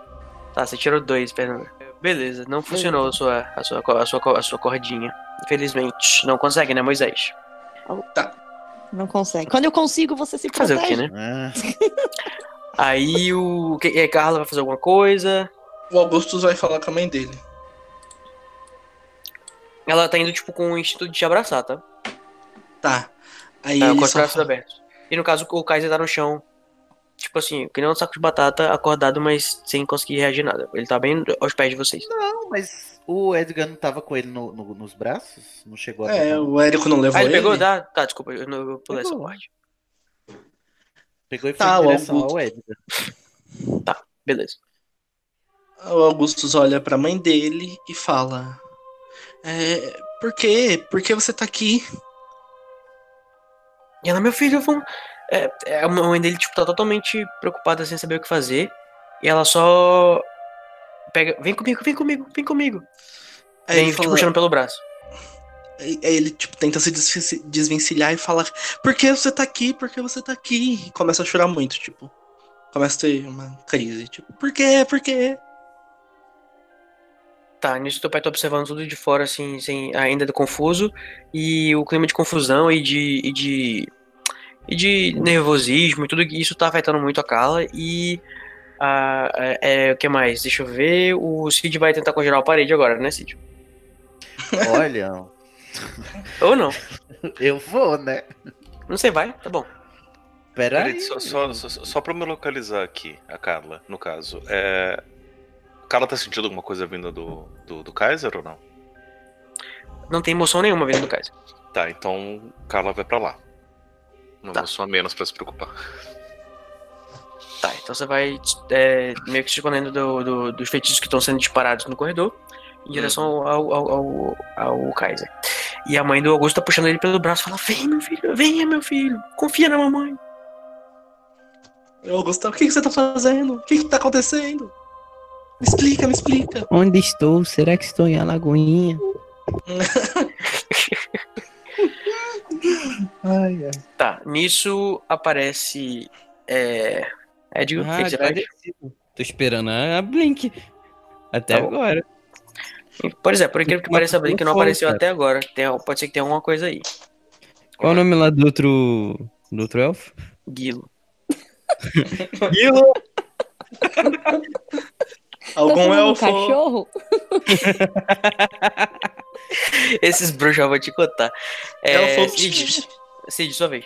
A: Tá, você tirou 2, Fernanda. Beleza, não funcionou a sua, a, sua, a, sua, a sua cordinha. Infelizmente. Não consegue, né, Moisés?
G: Não consegue. Quando eu consigo, você se
A: Fazer o
G: protege.
A: quê, né?
C: Ah,
A: Aí o. e aí, Carla vai fazer alguma coisa.
D: O Augustus vai falar com a mãe dele.
A: Ela tá indo, tipo, com o instinto de te abraçar, tá?
D: Tá. Aí
A: Tá, com os braços
D: fala-
A: abertos. E no caso, o Kaiser tá no chão. Tipo assim, que nem um saco de batata, acordado, mas sem conseguir reagir nada. Ele tá bem aos pés de vocês.
C: não, mas o Edgar não tava com ele no- no- nos braços? Não chegou a
D: É,
C: pegar?
D: o Érico não levou
A: Ah, ele
D: ele.
A: pegou? Tá, tá, desculpa, eu, não, eu pulei essa
C: Pegou.
A: parte.
C: Pegou e foi
D: Tá,
C: em
D: o
C: direção
D: Augusto.
C: ao Edgar.
A: Beleza.
D: O Augustus olha pra mãe dele e fala: É. Por quê? Por que você tá aqui?
A: E ela, meu filho, vamos. É, é, a mãe dele, tipo, tá totalmente preocupada sem saber o que fazer. E ela só. Pega. Vem comigo, vem comigo, vem comigo.
D: Aí
A: Vem
D: ele,
A: te
D: fala,
A: puxando pelo braço.
D: aí ele tipo, tenta se desve- desvencilhar e fala: Por que você tá aqui? Por que você tá aqui? E começa a chorar muito, tipo. Começa a ter uma crise, tipo, por quê? Por quê?
A: Tá, nisso teu pai tá observando tudo de fora, assim, sem, ainda confuso. E o clima de confusão e de. E de, e de nervosismo e tudo isso tá afetando muito a Carla. E. ah, é, é, o que mais? Deixa eu ver. O Cid vai tentar congelar a parede agora, né, Cid?
C: Olha,
A: Ou não?
C: eu vou, né?
A: Não sei, vai? Tá bom.
C: Peraí.
B: Peraí, só, só, só, só pra me localizar aqui, a Carla, no caso. É... A Carla tá sentindo alguma coisa vinda do, do, do Kaiser ou não?
A: Não tem emoção nenhuma vindo do Kaiser.
B: Tá, então Carla vai pra lá. Uma
A: Tá.
B: emoção a menos pra se preocupar.
A: Tá, então você vai é, meio que se escondendo do, do- dos feitiços que estão sendo disparados no corredor em direção ao, ao, ao, ao Kaiser. E a mãe do Augusto tá puxando ele pelo braço e fala: Vem, meu filho, venha, meu filho, confia na mamãe.
D: Ô, Gustavo, o que, que você tá fazendo? O que, que tá acontecendo? Me explica, me explica.
E: Onde estou? Será que estou em Alagoinha?
F: Ai, ai.
A: Tá, nisso aparece. É. Edgar, o
E: Ah,
A: que
E: agradecido. Tô esperando a Blink. Até
A: Tá
E: agora.
A: Pois é, por incrível que pareça, a Blink não apareceu
E: cara.
A: até agora. Tem, pode ser que tenha alguma coisa aí.
E: Qual o nome lá do outro. do outro elfo?
A: Guilo.
E: Guilo!
G: Tá
D: Algum
G: falando um
D: elfo.
G: cachorro?
A: Esses bruxos eu vou te contar. É,
D: Elfo.
A: Cid, Cid, sua vez.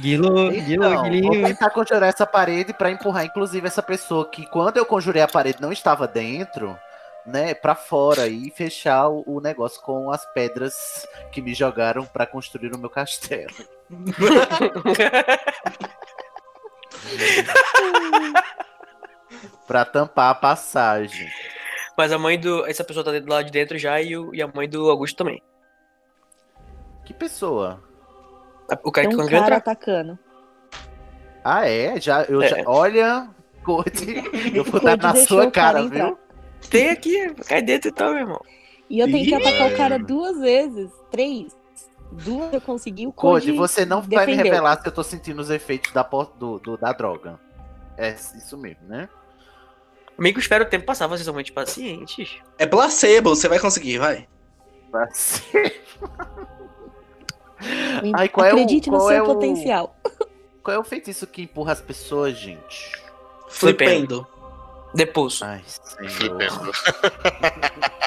E: Guilo, Guilo,
C: Então, vou
E: Guilinho.
C: tentar conjurar essa parede pra empurrar, inclusive, essa pessoa que, quando eu conjurei a parede, não estava dentro, né, pra fora e fechar o, o negócio com as pedras que me jogaram pra construir o meu castelo. Pra tampar a passagem.
A: Mas a mãe do. Essa pessoa tá do lado de dentro já e, o, e a mãe do Augusto também.
C: Que pessoa?
A: O cara
G: Tem
A: que
G: um
A: conseguiu
G: cara
A: entrar.
G: atacando.
C: Ah, é? Já, eu
A: É.
C: já, olha, Code, eu vou dar na sua
G: o cara
C: cara, viu?
A: Tem aqui, cai dentro então, meu irmão.
G: E eu tentei atacar o cara duas vezes. Três. Duas eu consegui. O
C: Code,
G: Code
C: você não vai me revelar se eu tô sentindo os efeitos da, do, do- da droga. É isso mesmo, né?
A: Amigo, espera o tempo passar, vocês são muito pacientes.
D: É placebo, você vai conseguir, vai.
C: Ser- Ai, qual é o-
I: Acredite no
C: qual
I: seu
C: é o-
I: potencial.
C: Qual é o feitiço que empurra as pessoas, gente?
D: Flipendo.
A: Depulso.
C: Ai.
B: Flipendo.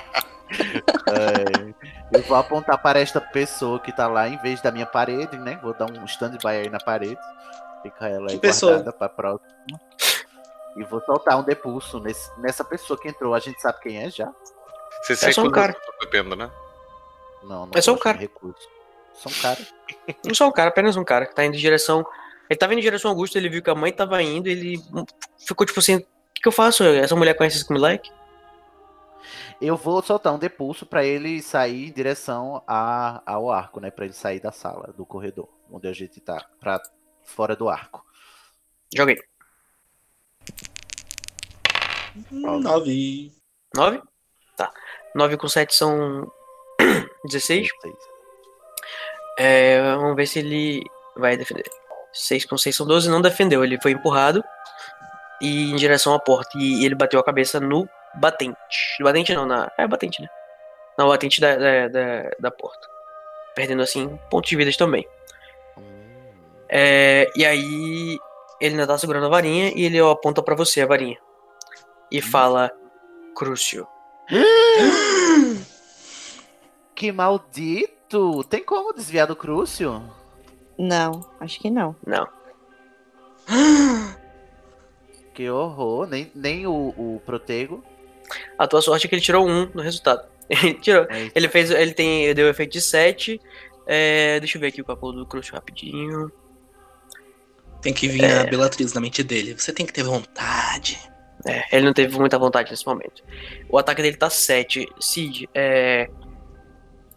C: É, eu vou apontar para esta pessoa que tá lá em vez da minha parede, né? Vou dar um stand-by aí na parede. Fica ela aí
D: Que pessoa?
C: guardada pra próxima. E vou soltar um depulso nesse, nessa pessoa que entrou. A gente sabe quem é já?
B: Você
A: É só um cara.
B: tá flipendo, né?
C: Não, não
A: É só um cara.
C: recurso. Só um cara.
A: Não só um cara, apenas um cara que tá indo em direção. Ele tava indo em direção ao Augusto, ele viu que a mãe tava indo, ele ficou tipo assim: o que, que eu faço? Essa mulher conhece esse moleque?
C: Eu vou soltar um depulso pra ele sair em direção a, ao arco, né? Pra ele sair da sala, do corredor, onde a gente tá. Pra fora do arco.
A: Joguei.
D: Nove.
A: 9? Tá. 9 com 7 são 16.
C: Seis.
A: É, vamos ver se ele vai defender. 6 com 6 são 12, não defendeu. Ele foi empurrado e em direção à porta. E ele bateu a cabeça no batente. No batente não, na. É batente, né? Na batente da, da, da, da porta. Perdendo assim pontos de vida também.
C: Hum.
A: É, e aí ele ainda tá segurando a varinha e ele ó, aponta pra você a varinha. E fala: Crucio.
C: Que maldito! Tem como desviar do Crucio?
I: Não, acho que não.
A: Não.
C: Que horror! Nem, nem o, o Protego.
A: A tua sorte é que ele tirou um no resultado. Ele tirou.
C: É.
A: Ele fez. Ele tem. Ele deu o efeito de 7. É, deixa eu ver aqui o cálculo do Crucio rapidinho.
D: Tem que vir a Belatriz na mente dele. Você tem que ter vontade.
A: É, ele não teve muita vontade nesse momento. O ataque dele tá 7. Cid, é.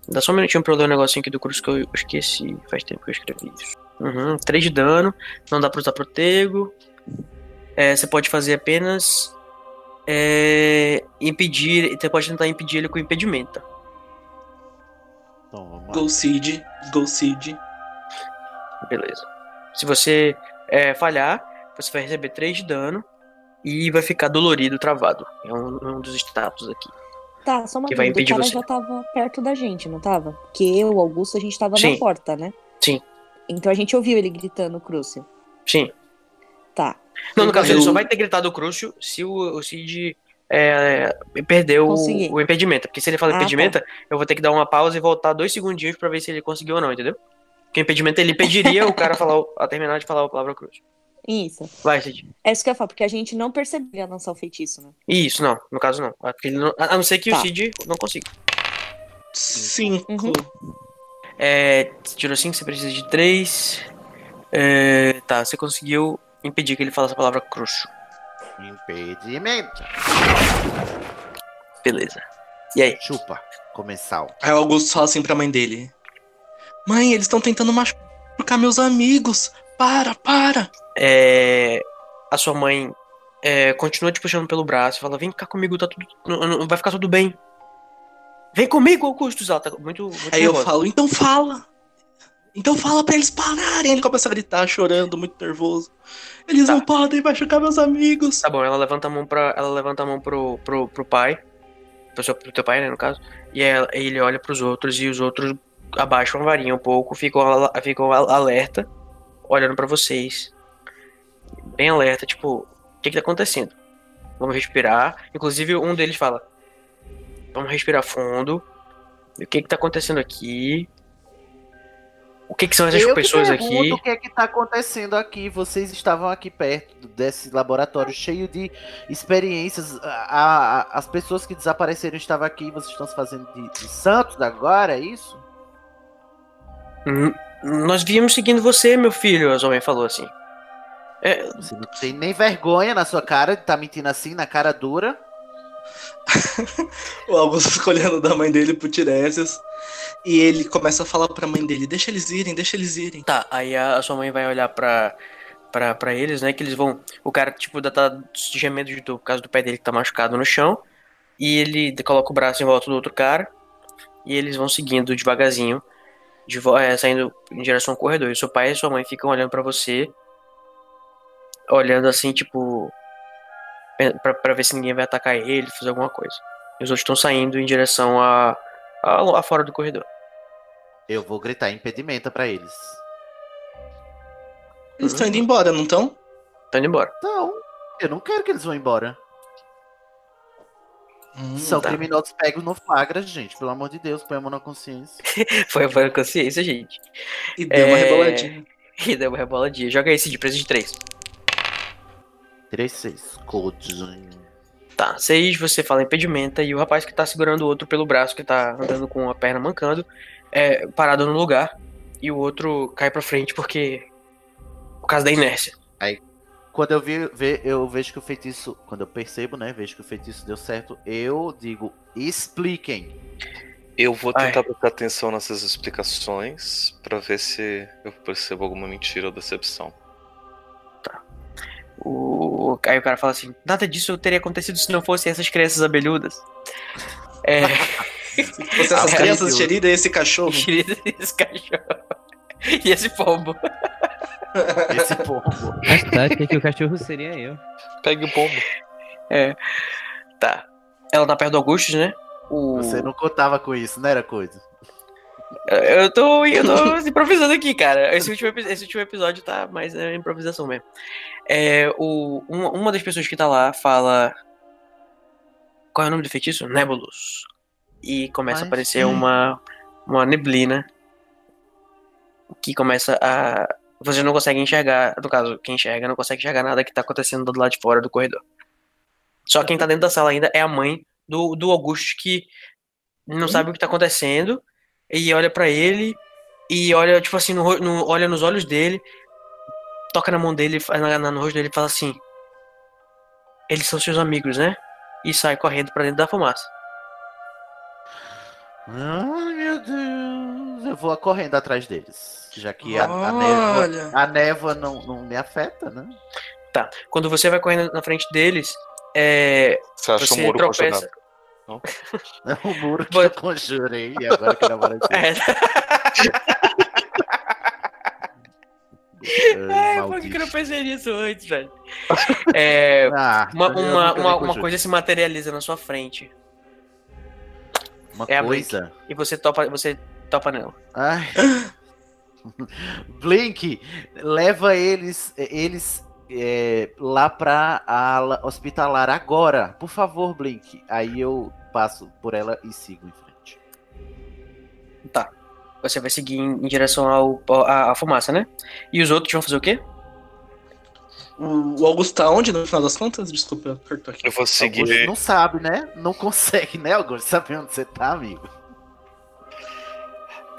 A: Dá só um minutinho pra eu ler um negocinho aqui do Crucio que eu esqueci. Faz tempo que eu escrevi isso. Uhum, 3 de dano. Não dá pra usar protego. É, você pode fazer apenas. É, impedir. Você pode tentar impedir ele com impedimento.
C: Então, vamos lá.
D: Go Seed, Go Seed.
A: Beleza. Se você é, falhar, você vai receber 3 de dano e vai ficar dolorido, travado. É um, um dos status aqui.
I: Tá, só uma
A: Que
I: dúvida. O cara
A: você.
I: já tava perto da gente, não tava? Porque eu, o Augusto, a gente tava
A: Sim.
I: na porta, né?
A: Sim.
I: Então a gente ouviu ele gritando Crucio.
A: Sim.
I: Tá.
A: Não, no caso, ele
D: Eu-
A: só vai ter gritado o Crucio se o, o Cid é, perdeu o, impedimento. Porque se ele fala
I: Ah,
A: impedimento, eu vou ter que dar uma pausa e voltar dois segundinhos pra ver se ele conseguiu ou não, entendeu? Porque o impedimento ele impediria o cara falar, a terminar de falar a palavra Crucio.
I: Isso.
A: Vai, Cid.
I: É isso que eu ia falar, porque a gente não percebeu ele ia lançar o feitiço, né?
A: Isso, não. No caso, não. A não ser que
I: Tá.
A: o Cid não consiga.
D: Cinco.
I: Uhum.
A: É, você tirou 5, você precisa de 3. tá, você conseguiu impedir que ele falasse a palavra Crucio.
C: Impedimento.
A: Beleza. E aí?
C: Chupa. Comensal.
D: Aí o Augusto fala assim pra mãe dele: Mãe, eles estão tentando machucar meus amigos. Para, para.
A: É, a sua mãe é, continua te puxando pelo braço e fala: Vem cá comigo, tá tudo. não- não- vai ficar tudo bem. Vem comigo, Augusto. Ela tá muito. muito
D: Aí eu
A: nervosa.
D: falo: Então fala. Então fala pra eles pararem. Ele começa a gritar, chorando, muito nervoso. Eles
A: Tá.
D: não podem machucar meus amigos.
A: Tá bom, ela levanta a mão para ela levanta a mão pro, pro, pro pai, pro, seu, pro teu pai, né, no caso. E ela- ele olha pros outros e os outros abaixam a varinha um pouco, ficam, ficam al- alerta, olhando pra vocês. Bem alerta, tipo, o que que tá acontecendo? Vamos respirar. Inclusive um deles fala: Vamos respirar fundo. O que que tá acontecendo aqui? O que que são essas
C: eu
A: pessoas
C: que
A: aqui?
C: o que é que tá acontecendo aqui. Vocês estavam aqui perto desse laboratório cheio de experiências. A- a- as pessoas que desapareceram estavam aqui. Vocês estão se fazendo de, de santos agora, é isso?
A: Hum, Nós viemos seguindo você, meu filho, a Zoe falou assim. É,
C: Você não tem nem vergonha na sua cara de estar mentindo assim, na cara dura.
D: O Augusto fica olhando da mãe dele pro Tiresias. E ele começa a falar pra mãe dele: Deixa eles irem, deixa eles irem.
A: Tá, aí a, a sua mãe vai olhar pra, pra, pra eles, né? Que eles vão. O cara, tipo, ainda tá gemendo de dor por causa do pé dele que tá machucado no chão. E ele coloca o braço em volta do outro cara. E eles vão seguindo devagarzinho, de, é, saindo em direção ao corredor. E seu pai e sua mãe ficam olhando pra você. Olhando assim, tipo. Pra, pra ver se ninguém vai atacar ele, fazer alguma coisa. E os outros estão saindo em direção a, a- a fora do corredor.
C: Eu vou gritar impedimenta pra eles.
D: Eles estão indo embora, não estão?
A: Tá indo embora.
C: Não, eu não quero que eles vão embora.
D: Hum,
C: São
A: tá.
C: criminosos pegos no flagra, gente. Pelo amor de Deus, põe a mão na consciência.
A: Foi, a consciência, gente.
D: E deu uma
A: É,
D: reboladinha.
A: E deu uma reboladinha. Joga esse de preço de 3.
C: 3, 6. Codes.
A: Tá, 6 você fala impedimenta e o rapaz que tá segurando o outro pelo braço, que tá andando com a perna mancando, é parado no lugar. E o outro cai pra frente porque. Por causa da inércia.
C: Quando eu vi, eu vejo que o feitiço. Quando eu percebo, né? Vejo que o feitiço deu certo, eu digo, expliquem.
B: Eu vou
A: Ai.
B: tentar prestar atenção nessas explicações pra ver se eu percebo alguma mentira ou decepção.
A: O... Aí o cara fala assim: nada disso teria acontecido se não fossem essas crianças abelhudas. É.
D: Se fosse essas crianças geridas esse cachorro.
A: esse cachorro. E esse pombo.
C: Esse pombo.
E: Mas tática que o cachorro seria eu.
B: Pegue o pombo.
A: É. Tá. Ela tá perto do Augustus, né? O...
C: Você não contava com isso, não era coisa?
A: Eu tô, eu tô improvisando aqui, cara. Esse último, esse último episódio tá mais é, improvisação mesmo. É, o, uma, uma das pessoas que tá lá fala. Qual é o nome do feitiço? Nebulous. E começa
C: Mas-
A: a aparecer uma, uma neblina que começa a. Você não consegue enxergar. No caso, quem enxerga não consegue enxergar nada que tá acontecendo do lado de fora do corredor. Só quem tá dentro da sala ainda é a mãe do, do Augusto que não sabe o que tá acontecendo e olha pra ele e olha, tipo assim, no, no- olha nos olhos dele, toca na mão dele, na, na- no rosto dele e fala assim: Eles são seus amigos, né? E sai correndo pra dentro da fumaça.
C: Ai, meu Deus. Eu vou correndo atrás deles. Já que a, a névoa, a névoa não, não me afeta, né?
A: Tá. Quando você vai correndo na frente deles, é,
B: Você acha o
A: você
B: muro
A: tropeça.
B: congelado?
C: É o muro que eu conjurei e agora que namora
A: É,
C: Ai,
A: é, por que eu não pensei nisso antes, velho? É,
C: Ah,
A: uma, uma, uma, uma coisa se materializa na sua frente
C: Uma
A: é a
C: coisa.
A: e você topa, você topa nela.
C: Ai. Blink, leva eles, eles é, lá pra ala hospitalar agora. Por favor, Blink. Aí eu passo por ela e sigo em frente.
A: Você vai seguir em, em direção ao, à, à fumaça, né? E os outros vão fazer o quê?
D: O, o Augusto tá onde, no final das contas? Desculpa, eu aqui.
B: Eu vou
C: Augusto
B: seguir.
C: não sabe, né? Não consegue, né, Augusto? Saber onde você tá, amigo.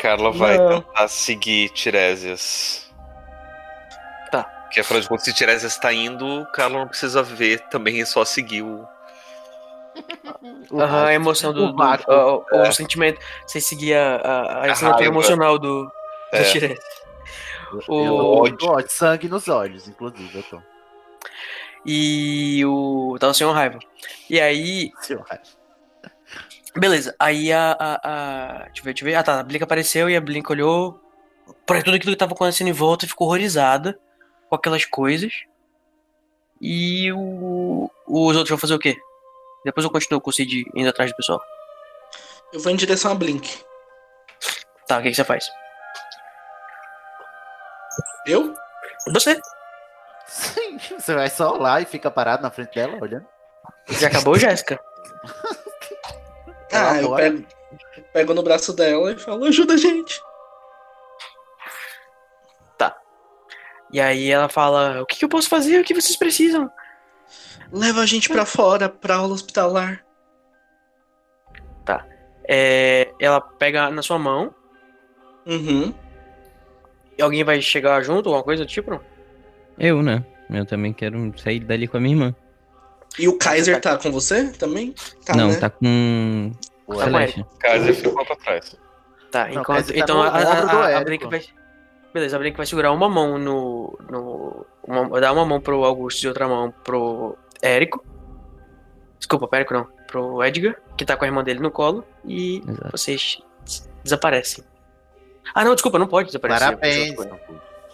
B: Carla vai
D: Não.
B: tentar seguir Tiresias.
A: Tá.
B: Porque afinal de contas, se Tiresias tá indo, Carla não precisa ver também, é só seguir o.
C: O
A: Aham, a emoção do.
C: O
A: do- o, o
B: É.
A: sentimento. Você seguir a, a, a assinatura
B: raiva.
A: emocional do, do
B: É.
A: Tiresias. O-
C: sangue nos olhos, inclusive, eu tô.
A: E o. Tá o senhor raiva. E aí.
C: Seu raio.
A: Beleza. Aí a. a, a deixa eu ver, deixa eu ver. Ah tá, a Blink apareceu e a Blink olhou pra tudo aquilo que tava acontecendo em volta e ficou horrorizada com aquelas coisas. E o. Os outros vão fazer o quê? Depois eu continuo com o Cid indo atrás do pessoal.
D: Eu vou em direção a Blink.
A: Tá, o que, que você faz?
D: Eu?
A: Você.
C: Sim, você vai só lá e fica parado na frente dela, olhando.
A: Já acabou, Jéssica?
C: Ela
D: Ah, eu pego, pego no braço dela e falo, ajuda a gente.
A: E aí ela fala: O que, que eu posso fazer? O que vocês precisam?
D: Leva a gente pra fora, pra aula hospitalar.
A: É, ela pega na sua mão.
D: Uhum.
A: E alguém vai chegar junto, alguma coisa do tipo?
E: Eu, né? Eu também quero sair dali com a minha irmã.
D: E o Kaiser tá com você também? Tá,
E: não,
D: né?
E: tá com.
A: Tá
E: Celeste.
B: Kaiser ficou pra trás.
A: Tá,
C: Não,
A: enquanto.
C: tá
A: então a, a, a, a. Blink vai. Beleza, a Blink vai segurar uma mão no. no uma, dar uma mão pro Augusto e outra mão pro Érico. Desculpa, pro Érico não. Pro Edgar, que tá com a irmã dele no colo. E
E: Exato.
A: vocês des- desaparecem. Ah, não, desculpa, não pode desaparecer.
C: Parabéns.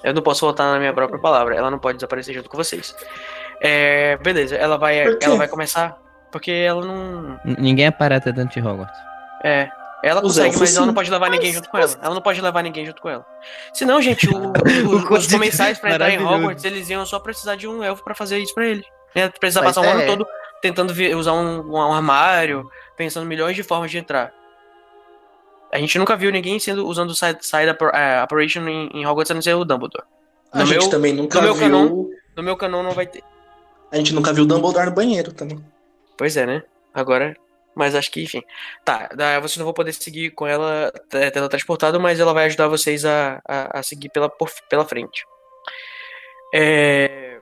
A: Eu não posso voltar na minha própria palavra. Ela não pode desaparecer junto com vocês. É, beleza, ela vai, ela vai começar. Porque ela não.
E: N- Ninguém é parata dentro de Hogwarts.
A: É. Ela
D: Os
A: consegue, mas ela não pode levar ninguém junto com ela. Ela não pode levar ninguém junto com ela. Senão, gente, o, o- os comensais pra entrar em. Hogwarts, eles iam só precisar de um elfo pra fazer isso pra eles. Ia precisar
C: Mas
A: passar o ano
C: é.
A: todo tentando usar um, um armário, pensando milhões de formas de entrar. A gente nunca viu ninguém sendo usando o side, side eh, operation em, em Hogwarts a não ser o Dumbledore.
D: A
A: No
D: gente
A: meu-
D: também nunca
A: no meu
D: viu.
A: canon- No meu canon não vai ter.
D: A gente nunca viu o Dumbledore no banheiro também.
A: Pois é, né? Agora. Mas acho que, enfim. Tá, vocês não vão poder seguir com ela é, teletransportado, mas ela vai ajudar vocês a, a, a seguir pela, por- pela frente. É,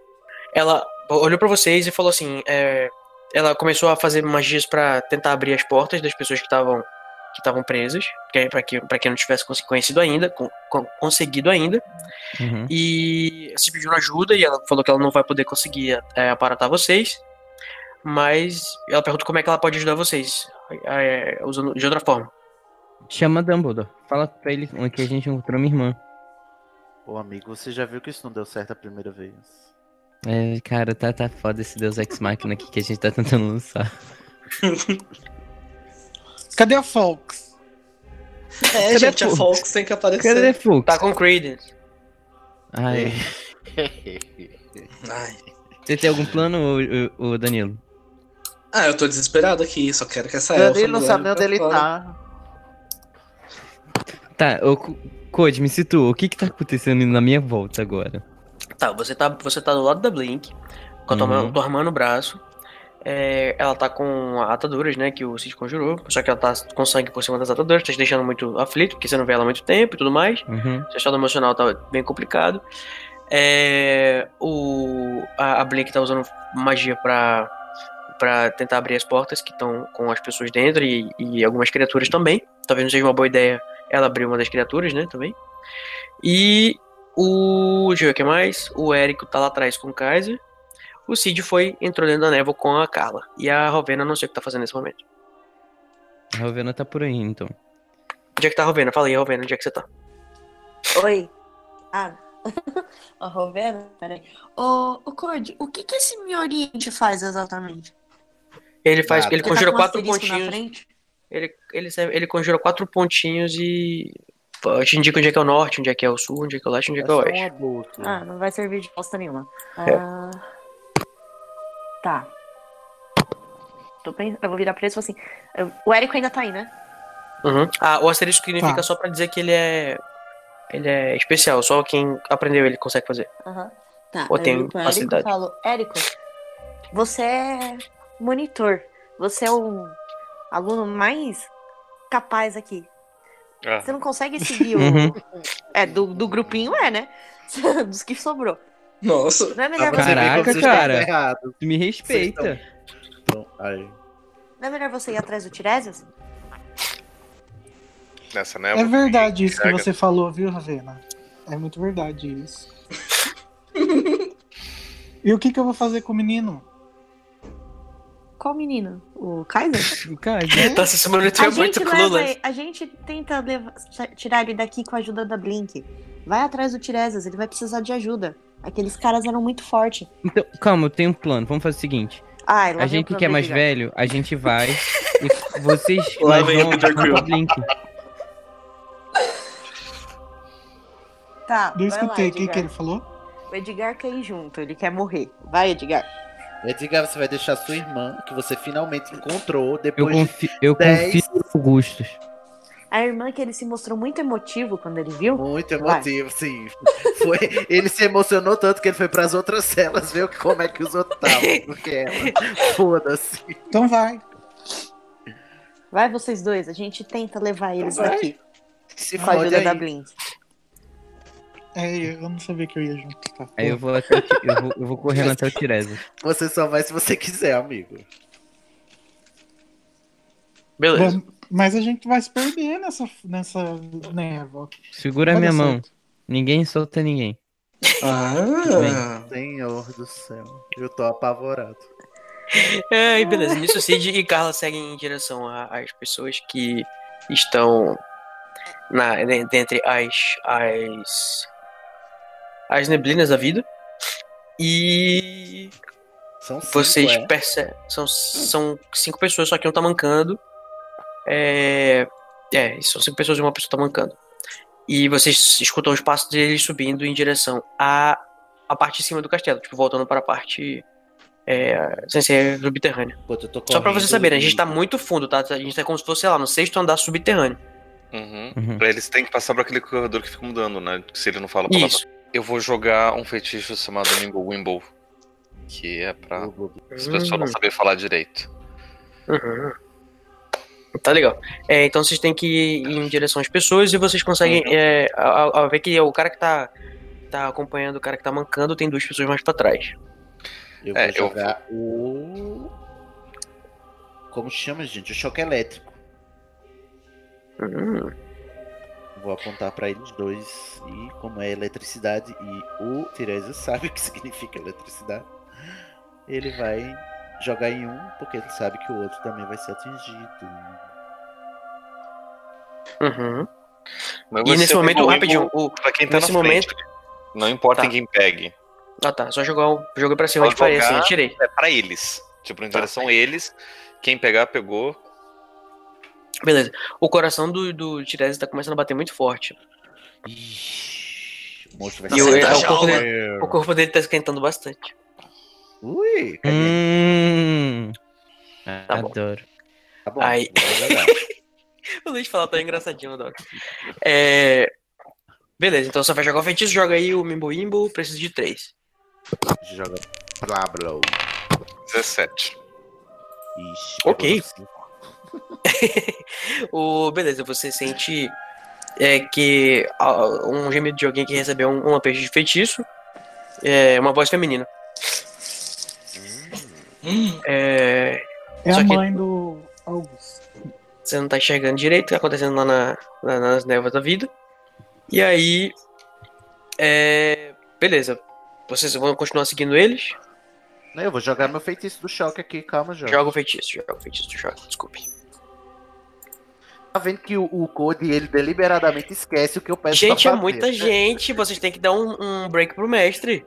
A: ela olhou pra vocês e falou assim: é, ela começou a fazer magias pra tentar abrir as portas das pessoas que estavam que estavam presas, que- pra que para quem não tivesse conhecido ainda, con- con- conseguido ainda.
E: Uhum.
A: E se pediu ajuda e ela falou que ela não vai poder conseguir é, aparatar vocês. Mas ela pergunta como é que ela pode ajudar vocês. é, usando de outra forma.
E: Chama Dumbledore. Fala pra ele que a gente encontrou minha irmã.
C: Ô amigo, você já viu que isso não deu certo a primeira vez?
E: É, cara, tá, tá foda esse Deus Ex Machina aqui que a gente tá tentando lançar.
F: Cadê a Fox?
D: É,
E: Cadê
D: gente, a
E: Fo-
D: Fox tem que aparecer.
E: Cadê Fux?
A: Tá com Credence.
E: Ai,
D: Ai.
E: você tem algum plano, ô, Danilo?
D: Ah, eu tô desesperado aqui, só quero que essa
C: Ele
D: elfa
C: não
D: me
C: sabe nem onde ele tá.
E: Tá, ô, Co- Code, me situa. O que que tá acontecendo na minha volta agora?
A: Tá, você tá, você tá do lado da Blink, com a tua,
E: Uhum.
A: mão- tua irmã no braço. É, ela tá com ataduras, né, que o Cid conjurou. Só que ela tá com sangue por cima das ataduras, tá te deixando muito aflito, porque você não vê ela há muito tempo e tudo mais.
E: Uhum.
A: Seu estado emocional tá bem complicado. É, o, a, a Blink tá usando magia pra, pra tentar abrir as portas que estão com as pessoas dentro e, e algumas criaturas também. Talvez não seja uma boa ideia ela abrir uma das criaturas, né, também. E o. Deixa eu ver o que mais. O Érico tá lá atrás com o Kaiser. O Cid foi, entrou dentro da névoa com a Carla. E a Rovena não sei o que tá fazendo nesse momento.
E: A Rovena tá por aí, então.
A: Onde é que tá a Rovena? Fala aí, Rovena, onde é que você tá?
I: Oi. Ah. Ó, Rovena, peraí. Ô, ô Cord, o que que esse Mioriente faz exatamente?
A: Ele faz.
C: Nada.
A: Ele
I: Ele
A: conjura
I: tá um
A: quatro pontinhos. Ele, ele, serve- ele conjura quatro pontinhos e. pô, Te indica onde é que é o norte, onde é que é o sul, onde é que é o leste, onde é
C: É
A: que é o
C: só
A: oeste.
I: Ah, não vai servir de bosta nenhuma.
A: É.
I: Ah, Tá. Tô pensando, eu vou virar pra ele e falar assim. eu- O Érico ainda tá aí, né?
A: Uhum. Ah, o asterisco significa
F: Tá.
A: só pra dizer que ele é. Ele é especial, só quem aprendeu ele consegue fazer.
I: Aham. Tá.
A: Ou
I: eu
A: tem
I: Érico
A: facilidade.
I: e falo, Érico, você é monitor. Você é o aluno mais capaz aqui.
B: Ah,
I: Você não consegue seguir o.
E: Uhum.
I: É, do, do grupinho é, né? Dos que sobrou.
D: Nossa.
I: Não é
C: Pra
I: melhor,
C: você
E: Caraca,
C: estão
E: cara. Me respeita.
C: Então, aí.
I: não é melhor você ir atrás do Tiresias?
B: nessa névoa.
F: É verdade isso que você falou, viu, Ravena? É muito verdade isso. e o que, que eu vou fazer com o menino?
I: Qual menino? O Kaiser?
E: Cara,
A: Tá se chamando é muito clueless.
I: ele- a gente tenta leva- tirar ele daqui com a ajuda da Blink. Vai atrás do Tiresias, ele vai precisar de ajuda. Aqueles caras eram muito fortes.
E: então, calma, eu tenho um plano. Vamos fazer o seguinte.
I: Ai, lá
E: A
I: o
E: gente que é mais velho, a gente vai. e vocês
D: Lá o
E: pra Blink.
I: Tá,
F: Não escutei, o que, ele falou?
I: O Edgar quer ir junto, ele quer morrer. Vai, Edgar.
C: Edgar, você vai deixar sua irmã, que você finalmente encontrou
E: Eu,
C: depois de
E: eu
C: dez-
E: confio no Augustus.
I: A irmã que ele se mostrou muito emotivo quando ele viu.
C: Muito emotivo, sim. Foi, ele se emocionou tanto que ele foi pras outras celas ver como é que os outros estavam. Porque ela, foda-se.
F: Então vai.
I: Vai vocês dois, a gente tenta levar eles
C: Vai.
I: daqui.
C: Se
I: Com a ajuda da
C: aí.
I: Blink.
F: É, eu não sabia que eu ia junto. Tá.
E: Aí eu vou, até eu vou, eu vou correndo até o Tiresias.
C: Você só vai se você quiser, amigo.
A: Beleza.
F: Bom, Mas a gente vai se perder nessa, nessa névoa.
E: Segura a
F: Vai
E: minha mão.
F: certo.
E: Ninguém solta ninguém.
D: Ah.
C: Senhor do céu. Eu tô apavorado.
A: É, e beleza. Nisso, Cid e Carla seguem em direção às pessoas que estão na, de- dentre as, as, as neblinas da vida. E
C: São cinco,
A: vocês
C: é?
A: percebem. São, são cinco pessoas, só que um tá mancando. É, É, são cinco pessoas e uma pessoa tá mancando. E vocês escutam os passos deles subindo em direção à, à parte de cima do castelo, tipo, voltando para a parte é, sem ser subterrânea. Só pra vocês saberem, a gente tá muito fundo, tá? A gente tá como se fosse, sei lá, no sexto andar subterrâneo.
B: Uhum.
E: Uhum.
B: Pra eles têm que passar por aquele corredor que fica mudando, né? Se ele não fala palavra.
A: Isso.
B: Eu vou jogar um feitiço chamado Nimble Wimble. Que é pra as pessoas não
A: Hum.
B: saberem falar direito.
A: Uhum. Tá legal. É, então vocês têm que ir em direção às pessoas e vocês conseguem
B: Uhum.
A: é, a- a- ver que o cara que tá, tá acompanhando o cara que tá mancando tem duas pessoas mais pra trás.
C: Eu vou
B: É, eu
C: jogar o. Como chama, gente? O choque elétrico.
A: Hum.
C: Vou apontar pra eles dois. E como é eletricidade e o Tiresias sabe o que significa eletricidade, ele vai jogar em um, porque ele sabe que o outro também vai ser atingido.
A: Uhum.
B: Mas
A: E nesse
B: o
A: momento, rapidinho, o,
B: Pra quem tá
A: nesse
B: na frente.
A: momento-
B: Não importa
A: Tá.
B: em quem pegue.
A: Ah tá, só jogar o. Joguei pra cima
B: Só
A: de parede, assim, tirei.
B: É pra eles. Tipo, em direção a eles. Quem pegar, pegou.
A: Beleza. O coração do, do Tiresias tá começando a bater muito forte.
C: Ixi, o monstro
A: E
C: vai
A: o,
C: ser
A: é, o, corpo dele, o corpo dele tá esquentando bastante.
C: Ui.
E: Hum,
A: Tá bom.
E: adoro.
C: Tá bom.
A: Aí-
C: vou jogar.
A: O Luiz fala tão engraçadinho, adoro. É. Beleza, então você vai jogar o feitiço, joga aí o Mimbo Imbo, precisa de três.
C: Joga Pablo.
B: 17.
C: Ixi,
A: Ok. O, beleza, você sente é, que ah, um gemido de alguém que recebeu um, um lampejo de feitiço. É uma voz feminina.
D: Hum,
A: É,
F: É
A: Só
F: a
A: que-
F: mãe do Augusto.
A: você não tá enxergando direito o que tá acontecendo lá na, na- nas névoas da vida. E aí. É, beleza. Vocês vão continuar seguindo eles?
C: Não, Eu vou jogar meu feitiço do choque aqui, calma, joga.
A: Joga o feitiço, joga o feitiço do choque, desculpe.
C: Tá vendo que o, o Code, ele deliberadamente esquece o que eu peço
A: Gente, é muita gente. Vocês têm que dar um, um break pro mestre.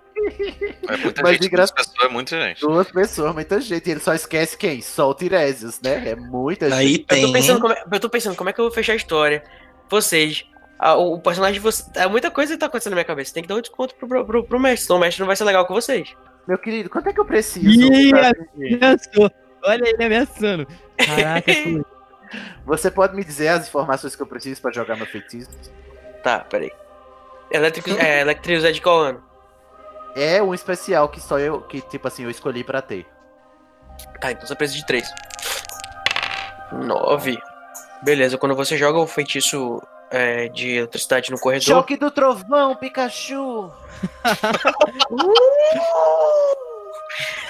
B: É muita
C: Mas
B: gente.
C: graça-
B: duas pessoas é muita gente.
C: Duas pessoas, muita gente. E ele só esquece quem? Só o Tiresias, né? É muita gente.
D: Aí
A: Eu
D: tem.
A: tô, pensando como é, eu tô pensando como é que eu vou fechar a história. Vocês. a- o, personagem de vocês. É muita coisa que tá acontecendo na minha cabeça. Tem que dar um desconto pro, pro, pro, pro mestre, senão o mestre não vai ser legal com vocês.
C: Meu querido, quanto é que eu preciso?
E: Ih, Ameaçou. Olha ele ameaçando. Caraca.
C: Você pode me dizer as informações que eu preciso pra jogar meu feitiço?
A: Tá, peraí. Elétrico, é, Electrius é de qual ano?
C: É um especial que só eu, que tipo assim, eu escolhi pra ter.
A: Tá, então você precisa de três. Nove. Beleza, quando você joga o feitiço é, de eletricidade no corredor.
C: Choque do trovão, Pikachu!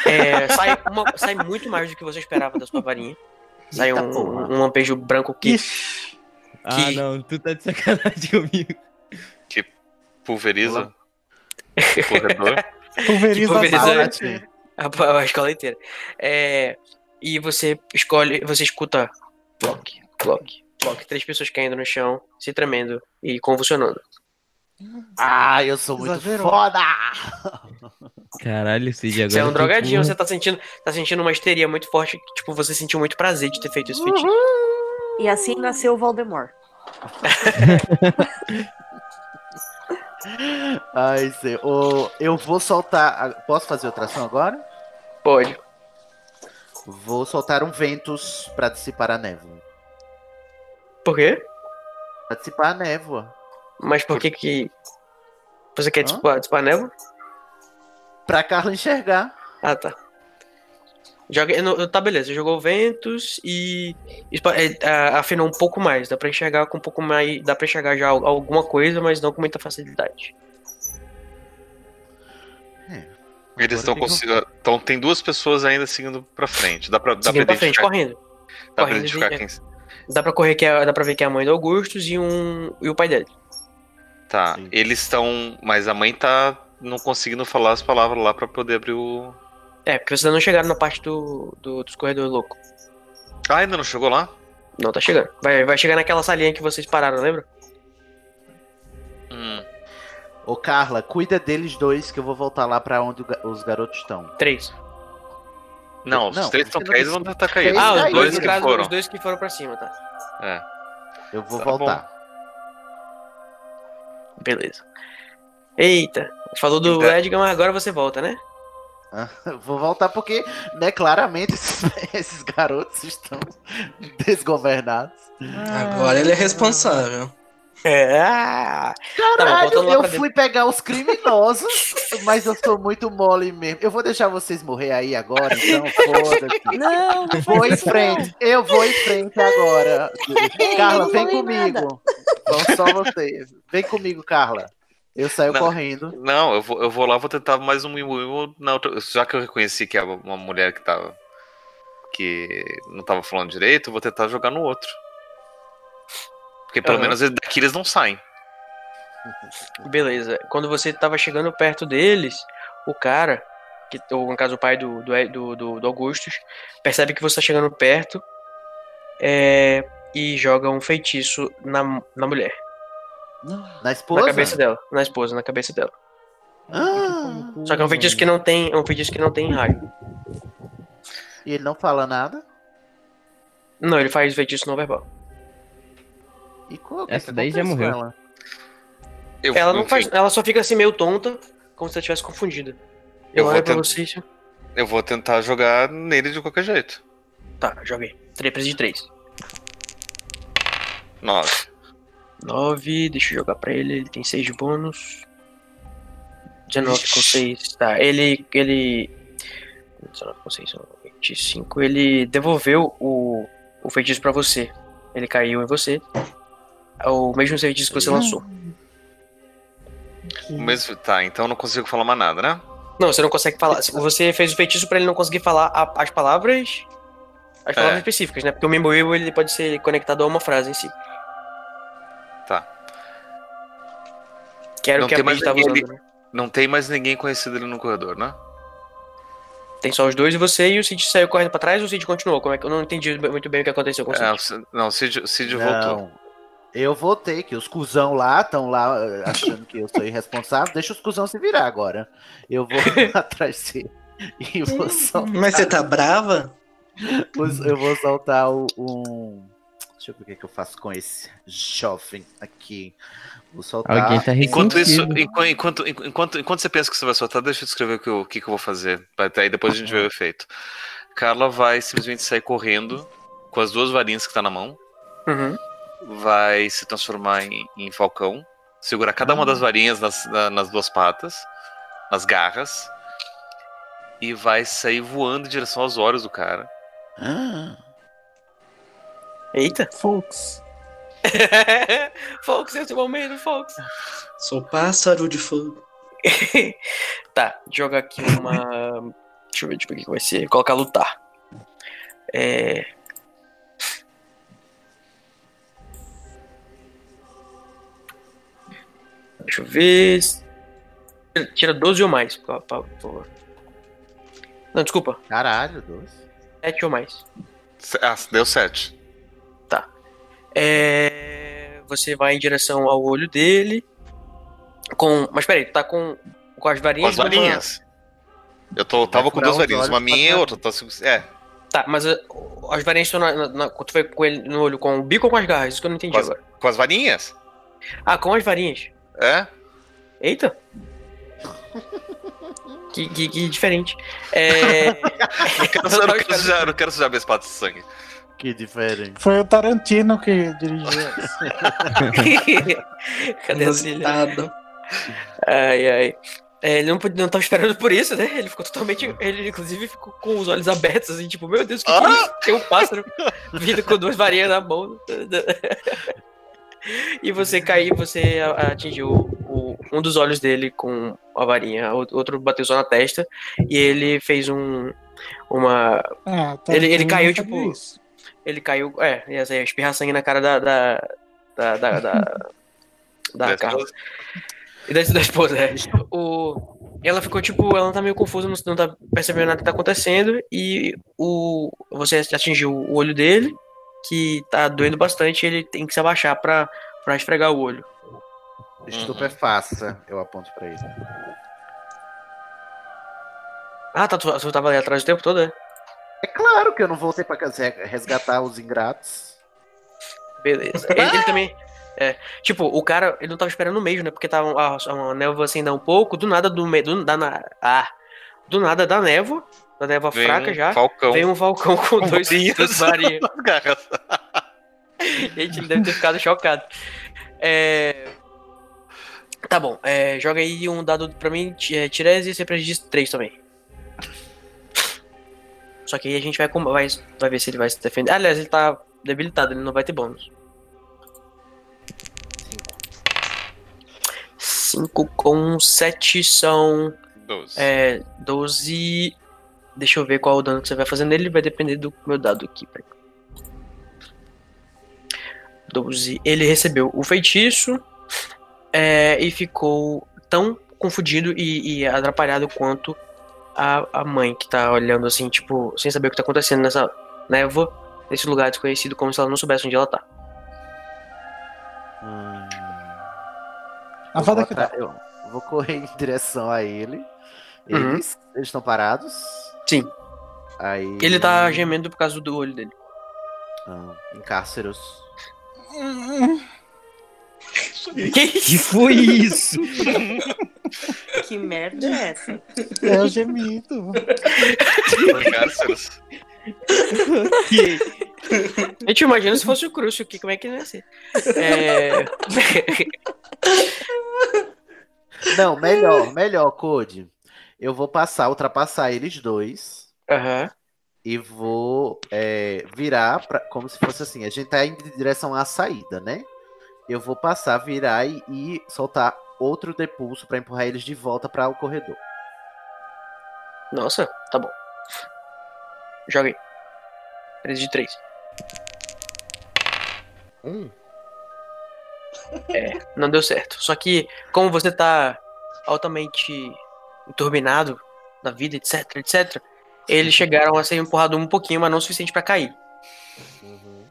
A: É, sai, uma- sai muito mais do que você esperava da sua varinha. Sai
C: Eita
A: um, um lampejo branco que.
E: Ah,
A: Que-
E: não, tu tá de sacanagem comigo.
B: Pulveriza. o corredor.
F: pulveriza
A: Que pulveriza-
F: a.
A: A, a escola inteira. É, e você escolhe. Você escuta. Clock, clock, clock. Três pessoas caindo no chão, se tremendo e convulsionando.
C: Ah, eu sou muito
F: Exagerou.
C: foda!
E: Caralho, Cid, agora.
A: Você é um drogadinho, você tá sentindo, tá sentindo uma histeria muito forte. que, Tipo, você sentiu muito prazer de ter feito esse feitiço.
I: E assim nasceu o Voldemort.
C: Ai, sei. Ô, eu vou soltar. a- Posso fazer outra ação agora?
A: Pode.
C: Vou soltar um Ventus pra dissipar a névoa.
A: Por quê?
C: Pra dissipar a névoa.
A: Mas por que que. Você quer dissipar, dissipar a névoa?
C: Pra Carla enxergar.
A: Ah, tá. Joga, no- tá, beleza. Jogou ventos e é, afinou um pouco mais. Dá pra enxergar com um pouco mais. Dá pra enxergar já al- alguma coisa, mas não com muita facilidade.
B: Eles estão conseguindo. Então tem duas pessoas ainda seguindo pra frente. Dá pra, dá
A: Seguindo
B: pra
A: pra frente, correndo.
B: dá pra
A: correndo
B: identificar
A: de-
B: quem.
A: Dá pra correr que é, dá pra ver que é a mãe do Augustus e um. e o pai dele.
B: Tá,
C: Sim.
B: eles estão. Mas a mãe tá não conseguindo falar as palavras lá pra poder abrir o.
A: É, porque vocês ainda não chegaram na parte do, do- dos corredores loucos.
B: Ah, ainda não chegou lá?
A: Não, tá chegando. Vai, vai chegar naquela salinha que vocês pararam, lembra?
B: Hum.
C: Ô, Carla, cuida deles dois que eu vou voltar lá pra onde os garotos estão.
A: Três.
B: Não, os
C: Não,
B: três estão caídos vão estar caídos.
C: Três
A: Ah, os dois,
B: que foram.
A: os dois que foram pra cima, tá?
B: É.
C: Eu vou
B: Tá
C: voltar.
A: Beleza. Eita, falou do
B: Então-
A: Edgar, mas agora você volta, né?
C: Eu Vou voltar porque, né, claramente esses, esses garotos estão desgovernados.
D: Agora ele é responsável.
A: É. Tá bom,
C: Caralho, eu fui pegar os criminosos, mas eu sou muito mole mesmo. Eu vou deixar vocês morrer aí agora, então foda-se.
I: Não, não
C: Vou em
I: não.
C: frente, eu vou em frente agora.
I: Ei,
C: Carla, vem comigo. Vão só vocês. Vem comigo, Carla. Eu saio
B: Não.
C: correndo.
B: Não, eu vou, eu vou lá, vou tentar mais um outra. Já que eu reconheci que é uma mulher que tava. que não tava falando direito, eu vou tentar jogar no outro. Porque pelo
A: Aham.
B: menos daqui eles não saem.
A: Beleza. Quando você tava chegando perto deles, o cara, que, ou no caso o pai do, do, do, do- do Augustus, percebe que você tá chegando perto é, e joga um feitiço na, na mulher.
C: Na esposa?
A: Na cabeça dela. Na esposa, na cabeça dela.
C: Ah,
A: Só que é um feitiço que não tem. É um feitiço que não tem raio.
C: e ele não fala nada?
A: Não, ele faz feitiço não verbal.
C: E qual
E: Essa daí já morreu.
C: ela?
B: Eu,
A: Ela não faz. Ela só fica assim meio tonta, como se ela estivesse confundida.
B: Eu
A: Eu
B: vou
A: olho pra
B: tent-
A: vocês.
B: eu vou tentar jogar nele de qualquer jeito.
A: Tá, joguei. 3 de 3.
B: Nove.
A: 9, deixa eu jogar pra ele, ele tem 6 de bônus. 19 com 6, tá, ele, ele... 19 com 6, 25, ele devolveu o, o feitiço pra você. Ele caiu em você. É o mesmo feitiço que você lançou.
B: O mesmo, tá, então eu não consigo falar mais nada, né?
A: Não, você não consegue falar. se Você fez o feitiço pra ele não conseguir falar a- as palavras... As palavras
B: É.
A: específicas, né? Porque o Memorial ele pode ser conectado a uma frase em si.
B: Tá.
A: Que era
B: Não
A: o que a Paige tava usando, né?
B: Não tem mais ninguém conhecido ali no corredor, né?
A: Tem só os dois e você e o Cid saiu correndo pra trás ou o Cid continuou? Como é que eu não entendi muito bem o que aconteceu com o Cid?
B: É, Cid- não, o Cid, o Cid voltou.
C: Eu voltei, que os cuzão lá estão lá eh, achando que eu sou irresponsável. Deixa os cuzão se virar agora. Eu vou atrás dele. E vou soltar,
D: Mas você tá brava?
C: eu vou soltar o- um. Deixa eu ver o que, que eu faço com esse jovem aqui. Vou soltar.
E: Alguém tá
B: Enquanto isso, enquanto, enquanto, enquanto, enquanto você pensa que você vai soltar, deixa eu descrever o que eu, o que que eu vou fazer. Até aí depois a gente vê o efeito. Carla vai simplesmente sair correndo com as duas varinhas que tá na mão.
A: Uhum.
B: Vai se transformar em, em falcão. Segurar cada uma das varinhas nas, na- nas duas patas, nas garras. E vai sair voando em direção aos olhos do cara.
C: Ah,
A: Eita!
F: Folks.
A: Fox, esse é o momento, Fox.
D: Sou pássaro de fogo.
A: tá, joga aqui uma. Deixa eu ver tipo, o que vai ser. Colocar lutar. É. Deixa eu ver. Tira 12 ou mais, por favor. Não, desculpa.
C: caralho, doce.
A: 7 ou mais.
B: Ah, deu sete.
A: É, Você vai em direção ao olho dele. Com. Mas peraí, tá com. Com as
B: Com
A: varinhas?
B: as
A: ou uma-
B: varinhas. Eu tô, tava com duas varinhas, uma minha e outra. Tá, é,
A: Tá, mas uh, as varinhas estão na, na, na- Tu foi com ele no olho com o bico ou com as garras? Isso que eu não entendi
B: Com as-
A: agora.
B: com as varinhas.
A: Ah, com as varinhas.
B: É?
A: Eita! que, que, que diferente. É.
B: Não quero, eu não quero sujar, eu não quero sujar minhas patas de sangue.
C: Que diferente.
F: Foi o Tarantino que dirigiu essa.
A: Cadê a?
D: Inusitado.
A: Ai, ai. É, ele não, não tava esperando por isso, né? Ele ficou totalmente. Ele, inclusive, ficou com os olhos abertos, assim, tipo, meu Deus, que, que é isso? Tem um pássaro vindo com duas varinhas na mão. E você caiu, você atingiu o- um dos olhos dele com a varinha, o outro bateu só na testa, e ele fez um. Uma.
F: Ah,
A: Ele- ele
F: Tarantino
A: caiu, tipo,
F: isso.
A: Ele caiu. É, ia ser espirrar sangue na cara da. Da. Da. Da. Da, da Carla. E da, da esposa, é. O, ela ficou tipo, ela tá meio confusa, não, não tá percebendo nada que tá acontecendo. E o, você atingiu o olho dele, que tá doendo bastante, ele tem que se abaixar pra, pra esfregar o olho.
C: Estupefaça, eu aponto pra ele.
A: Ah, tá, tu, tu tava ali atrás o tempo todo, é?
C: É claro que eu não voltei pra casa resgatar os ingratos.
A: Beleza. Ele, ele também. É, tipo, o cara, ele não tava esperando meio, né? Porque tava a, a névoa assim, dá um pouco, do nada do meio. Do, da, ah, do nada da névoa, da névoa
B: Vem
A: fraca
B: um
A: já.
B: Falcão.
A: Vem um falcão com dois
B: varinhas. Nas garras.
A: Gente, ele deve ter ficado chocado. É... Tá bom, é, joga aí um dado pra mim, é, Tirese, e você de 3 também. Só que aí a gente vai, com- vai, vai ver se ele vai se defender. Aliás, ele tá debilitado, ele não vai ter bônus. 5 com 7 são
B: Doze.
A: é, 12. Deixa eu ver qual o dano que você vai fazer nele, vai depender do meu dado aqui. peraí. 12. Ele recebeu o feitiço é, e ficou tão confundido e, e atrapalhado quanto a, a mãe, que tá olhando assim, tipo, sem saber o que tá acontecendo nessa névoa, nesse lugar desconhecido, como se ela não soubesse onde ela tá.
C: Hum,
F: A que dá.
C: atra- eu vou correr em direção a ele.
A: Uhum.
C: Eles eles estão parados?
A: Sim.
C: Aí.
A: Ele tá gemendo por causa do olho dele.
C: Ah, em cárceros.
E: Que foi isso?
I: Que merda é essa?
F: É o gemido.
B: Cárceres.
A: A gente imagina se fosse o Crucio aqui, como é que ele ia ser? É...
C: Não, melhor, melhor, Code. Eu vou passar, ultrapassar eles dois.
A: Aham.
C: E vou é, virar pra, como se fosse assim. A gente tá indo em direção à saída, né? Eu vou passar, virar e, e soltar outro depulso pra empurrar eles de volta para o corredor.
A: Nossa, tá bom. Joga aí. 13 de 3.
C: Um.
A: É, não deu certo. Só que, como você tá altamente enturbinado da vida, etc, etc, eles chegaram a ser empurrados um pouquinho, mas não o suficiente pra cair.
C: Uhum.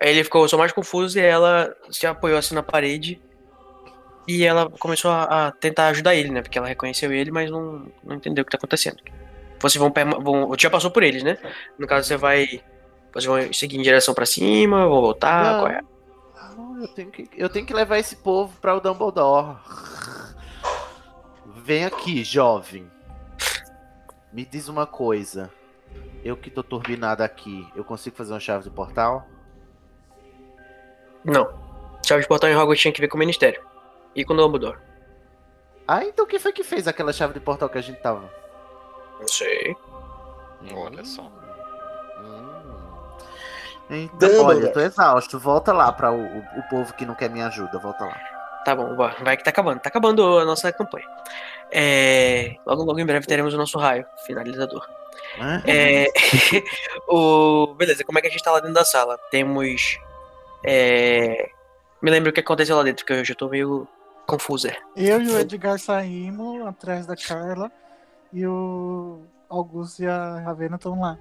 A: Ele ficou só mais confuso e ela se apoiou assim na parede. E ela começou a, a tentar ajudar ele, né? Porque ela reconheceu ele, mas não, não entendeu o que tá acontecendo. Vocês vão, vão. Já passou por eles, né? No caso, você vai. Vocês vão seguir em direção pra cima, vão voltar.
C: Não.
A: Qual é?
C: Não, eu, tenho que, eu tenho que levar esse povo para o Dumbledore. Vem aqui, jovem. Me diz uma coisa. Eu que tô turbinado aqui, eu consigo fazer uma chave de portal?
A: Não. Chave de portal em Hogwarts tinha que ver com o Ministério. E com o Dumbledore.
C: Ah, então quem foi que fez aquela chave de portal que a gente tava?
A: Não sei.
B: Olha só.
C: Hum. Então,
D: Dumbledore.
C: olha, eu tô exausto. Volta lá para o, o, o povo que não quer minha ajuda. Volta lá.
A: Tá bom, vai que tá acabando. Tá acabando a nossa campanha. É... Logo, logo em breve teremos o nosso raio finalizador.
C: Hã?
A: É... o... Beleza, como é que a gente tá lá dentro da sala? Temos. É... Me lembra o que aconteceu lá dentro, que eu já tô meio confuso. é.
F: Eu e o Edgar saímos atrás da Carla e o Augusto e a Ravena estão lá.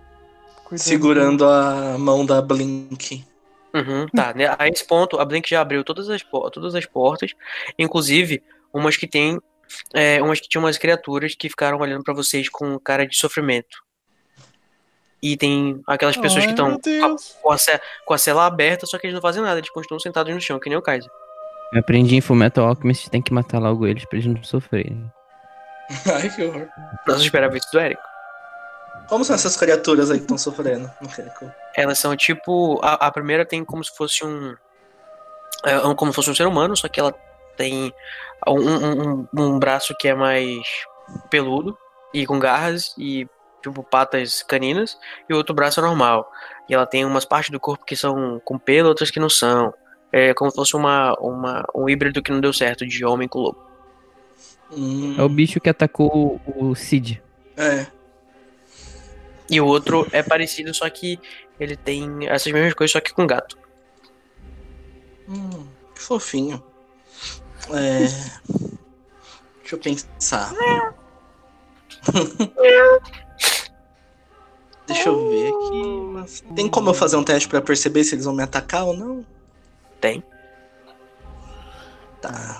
F: cuidando
D: Segurando a mão da Blink.
A: Uhum, tá, né? A esse ponto, a Blink já abriu todas as, todas as portas, inclusive umas que tem. é, umas que tinham umas criaturas que ficaram olhando pra vocês com cara de sofrimento. E tem aquelas pessoas que
F: Ai,
A: estão
F: meu Deus.
A: com com a cela aberta, só que eles não fazem nada, eles continuam sentados no chão, que nem o Kaiser.
E: Eu aprendi em Fullmetal Alchemist, tem que matar logo eles pra eles não sofrerem.
D: Ai, que horror.
A: Nós esperava isso do Érico.
D: Como são essas criaturas aí que estão sofrendo?
A: Elas são tipo. A, a primeira tem como se fosse um. É, como se fosse um ser humano, só que ela tem um, um, um- um braço que é mais peludo e com garras e tipo patas caninas, e o outro braço é normal. E ela tem umas partes do corpo que são com pelo, outras que não são. É como se fosse uma, uma, um híbrido que não deu certo de homem com lobo.
D: Hum,
E: É o bicho que atacou o, o Cid.
D: é.
A: E o outro é parecido, só que ele tem essas mesmas coisas, só que com gato.
D: Hum, que fofinho. É. Deixa eu pensar. Deixa eu ver aqui. Tem como eu fazer um teste pra perceber se eles vão me atacar ou não?
A: Tem.
D: Tá.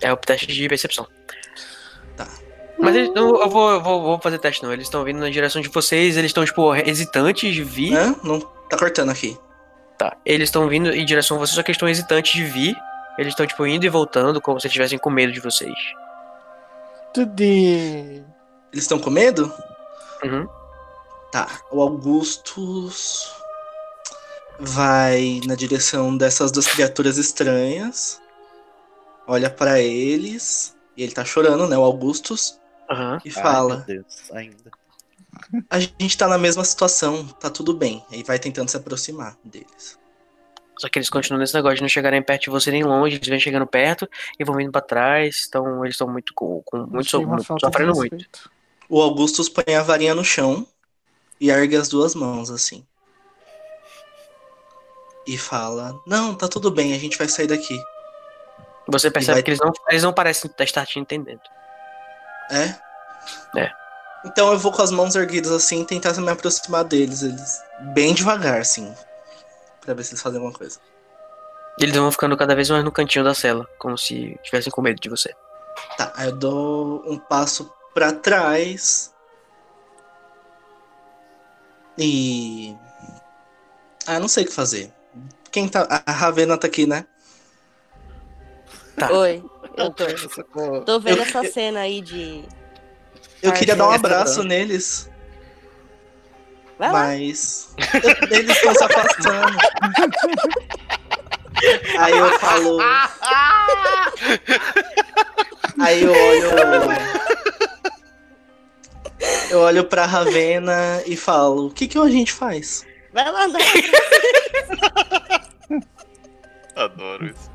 A: É o teste de percepção. Mas eles, não, eu vou, eu vou, vou fazer teste não. Eles estão vindo na direção de vocês, eles estão, tipo, hesitantes de vir.
D: Hã? Não, Tá cortando aqui.
A: Tá. Eles estão vindo em direção a vocês, só que eles estão hesitantes de vir. Eles estão, tipo, indo e voltando, como se estivessem com medo de vocês.
F: Tudo.
D: Eles estão com medo?
A: Uhum.
D: Tá. O Augustus vai na direção dessas duas criaturas estranhas. Olha pra eles. E ele tá chorando, né? O Augustus.
A: Aham.
D: E
C: Ai,
D: fala:
C: meu Deus, ainda.
D: A gente tá na mesma situação, tá tudo bem. Aí vai tentando se aproximar deles.
A: Só que eles continuam nesse negócio de não chegarem perto de você nem longe, eles vêm chegando perto e vão vindo pra trás. Então eles estão muito com, com muito, so, muito- sofrendo muito.
D: O Augustus põe a varinha no chão e ergue as duas mãos assim. E fala: Não, tá tudo bem, a gente vai sair daqui.
A: Você percebe
D: vai-
A: que eles não, eles não parecem estar te entendendo.
D: É?
A: É.
D: Então eu vou com as mãos erguidas assim e tentar me aproximar deles. Eles bem devagar, assim. Pra ver se eles fazem alguma coisa.
A: Eles vão ficando cada vez mais no cantinho da cela, como se estivessem com medo de você.
D: Tá, aí eu dou um passo pra trás. E. Ah, não sei o que fazer. Quem tá. A Ravena tá aqui, né?
A: Tá.
I: Oi, eu tô, tô vendo
D: Eu-
I: essa cena aí de.
D: Eu queria dar um abraço neles,
I: Vai lá.
D: mas. eu- eles estão se afastando. Aí eu falo. Aí eu olho. Eu olho pra Ravena e falo: O que, que a gente faz?
I: Vai lá.
B: Adoro isso.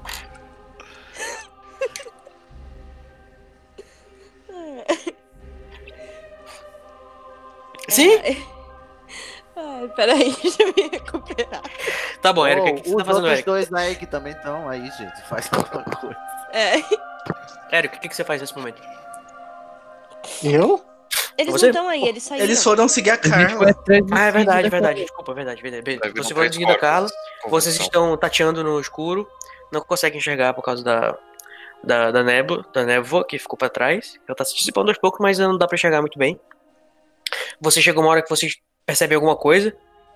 A: Sim?
I: Ai, Ai, peraí, deixa eu me recuperar.
A: Tá bom, Erika,
C: Oh,
A: o que você
C: os
A: tá fazendo, Erika?
C: dois aí que também estão aí, gente. Faz alguma coisa.
I: É,
A: Erika, o que que você faz nesse momento?
F: Eu?
I: eles
A: Você-
I: não estão aí, eles saíram.
D: Eles foram seguir a Carla.
A: Ah, é verdade,
E: da
A: verdade. Desculpa, verdade, verdade. Verdade.
B: vir
A: Você
B: um
A: foi
B: três
A: seguindo a Carla,
B: corpos.
A: vocês estão tateando no escuro, não conseguem enxergar por causa da, da, da névoa, da névoa que ficou pra trás. Ela tá se dissipando aos poucos, mas não dá pra enxergar muito bem. Você chega uma hora que vocês percebem alguma coisa,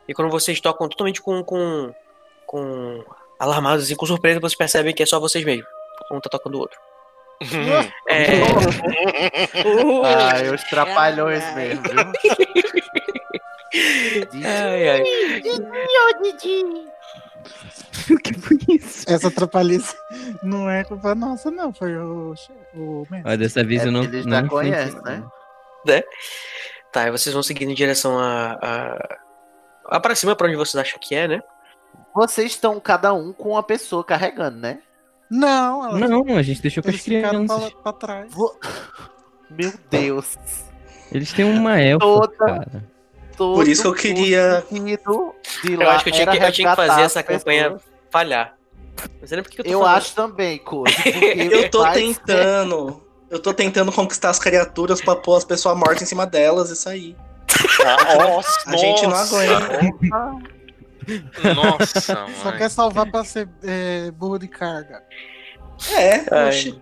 A: e quando vocês tocam totalmente com. com. com. alarmados assim, com surpresa, vocês percebem que é só vocês mesmos. Um tá tocando o outro. É.
C: Ai, os trapalhões
I: Ai,
C: mesmo, viu?
A: Ai, ai.
E: O que foi isso?
F: Essa atrapalhice não é culpa nossa, não. Foi o, o.
E: Olha, dessa vez
C: É
E: eu não.
C: eles
E: não
C: já conhecem,
E: influenciei,
C: né?
E: Não.
A: Tá, e vocês vão seguindo em direção a. a... a pra cima, pra onde vocês acham que é, né?
C: Vocês estão cada um com uma pessoa carregando, né?
F: Não, ela-
E: Não, a gente deixou com as crianças.
F: pra, pra trás.
C: Vo- Meu Deus.
E: Eles têm uma elfa,
C: Toda-
E: cara.
C: Todo
D: Por isso que eu queria-
A: Eu
C: lá
A: acho que eu tinha que, eu tinha que fazer essa campanha falhar. Eu tô
C: Eu acho também, porque
D: Eu tô tentando. Eu tô tentando conquistar as criaturas pra pôr as pessoas mortas em cima delas e sair.
B: Nossa,
D: A gente não
B: nossa,
D: aguenta.
B: Nossa,
F: Só
B: mãe.
F: quer salvar pra ser é, burro de carga.
D: É,
A: Ai.
D: oxe.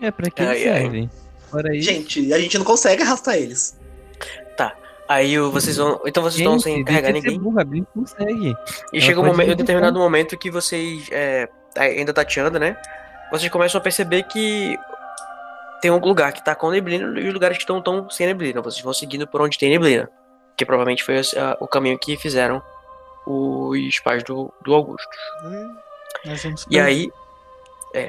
E: É, pra que
A: Ai,
E: eles
A: ai.
E: servem? Fora isso.
D: Gente, a gente não consegue arrastar eles.
A: Aí o- vocês vão. Então vocês estão sem
E: Gente,
A: carregar ninguém.
E: burra, consegue.
A: E
E: Ela
A: chega um, momento, um determinado momento que vocês. É, ainda tateando, né? Vocês começam a perceber que tem um lugar que tá com neblina e os lugares que estão tão sem neblina. Vocês vão seguindo por onde tem neblina. Que provavelmente foi esse, a- o caminho que fizeram os pais do, do Augusto.
F: E gente
A: E aí. É.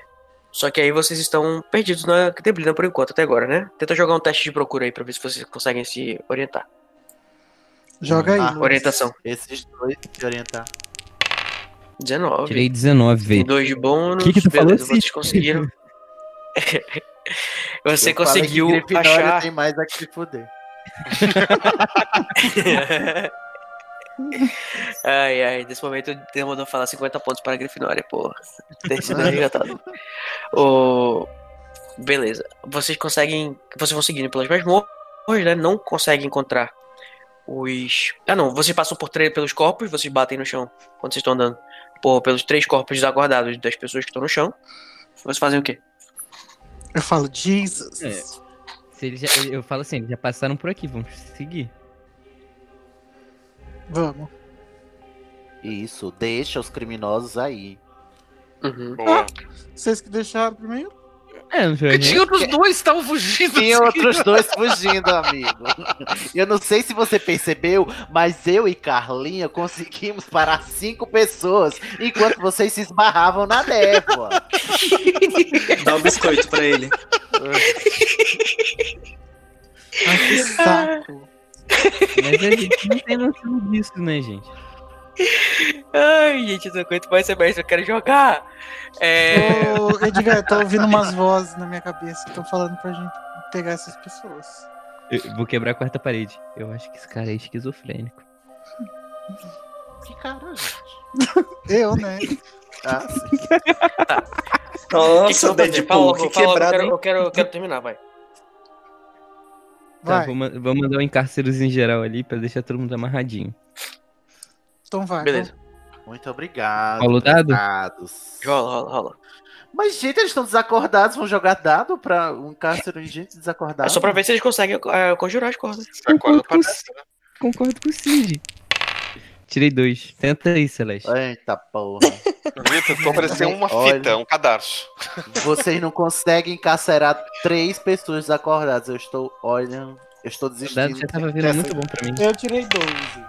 A: Só que aí vocês estão perdidos na neblina por enquanto, até agora, né? Tenta jogar um teste de procura aí pra ver se vocês conseguem se orientar.
F: Joga aí.
C: Ah.
A: Orientação.
C: Esses dois se orientar.
A: 19.
E: Tirei 19,
A: Tem
E: velho.
A: dois de bônus.
E: Que que tu falou,
A: beleza,
E: Cid?
A: vocês conseguiram. Você
C: Eu
A: conseguiu achar.
C: tem mais a que se fuder.
A: ai, ai, nesse momento eu demorou falar 50 pontos para a Grifinória, porra. Tem sido resgatado. O... Beleza. Vocês conseguem. Vocês vão seguindo pelas masmorras, né? Não conseguem encontrar os. Ah, não. Vocês passam por três pelos corpos, vocês batem no chão quando vocês estão andando. Por, pelos três corpos desaguardados das pessoas que estão no chão. Vocês fazem o quê?
F: Eu falo, Jesus.
E: É. Se eles já, eu falo assim, eles já passaram por aqui, vamos seguir.
F: Vamos.
C: Isso, deixa os criminosos aí.
A: Uhum.
B: Boa.
F: Vocês que deixaram primeiro?
E: É, não
B: Porque
E: gente.
B: tinha outros dois que estavam fugindo.
C: Tem outros dois fugindo, amigo. Eu não sei se você percebeu, mas eu e Carlinha conseguimos parar cinco pessoas enquanto vocês se esbarravam na névoa.
D: Dá um biscoito pra ele.
F: Ai, que saco.
E: Mas a gente não tem noção disso, né, gente?
A: Ai, gente, eu não aguento mais ser mestre, eu quero jogar. É.
F: Ô, Edgar, eu tô ouvindo umas vozes na minha cabeça que estão falando pra gente pegar essas pessoas.
E: Eu vou quebrar a quarta parede. Eu acho que esse cara é esquizofrênico.
C: Que cara, gente.
F: Eu, né?
C: Ah, sim.
A: O que que
D: Nossa? Deadpool, que
A: fala, eu
D: quebrado,
A: quero, eu, quero, eu quero terminar, vai.
E: Tá,
F: Vai,
E: vou, vou mandar um encarceros em geral ali pra deixar todo mundo amarradinho.
F: Então vai.
A: Beleza.
C: Muito obrigado.
E: Rola o dado?
C: Dados.
A: Rola, rola, rola.
C: Mas, gente, eles estão desacordados, vão jogar dado pra um cárcere de gente desacordada.
A: É só pra ver se eles conseguem é, conjurar as cordas.
E: Concordo com, concordo com o Cid. Tirei dois. Tenta aí, Celeste.
C: Eita porra.
B: Vitor, tô parecendo uma
C: Olha.
B: fita, um cadarço.
C: Vocês não conseguem encarcerar três pessoas desacordadas. Eu estou, olha, eu estou
E: O dado
C: desistindo.
E: você tava vendo
C: dessa-
E: muito bom pra mim.
F: Eu tirei dois.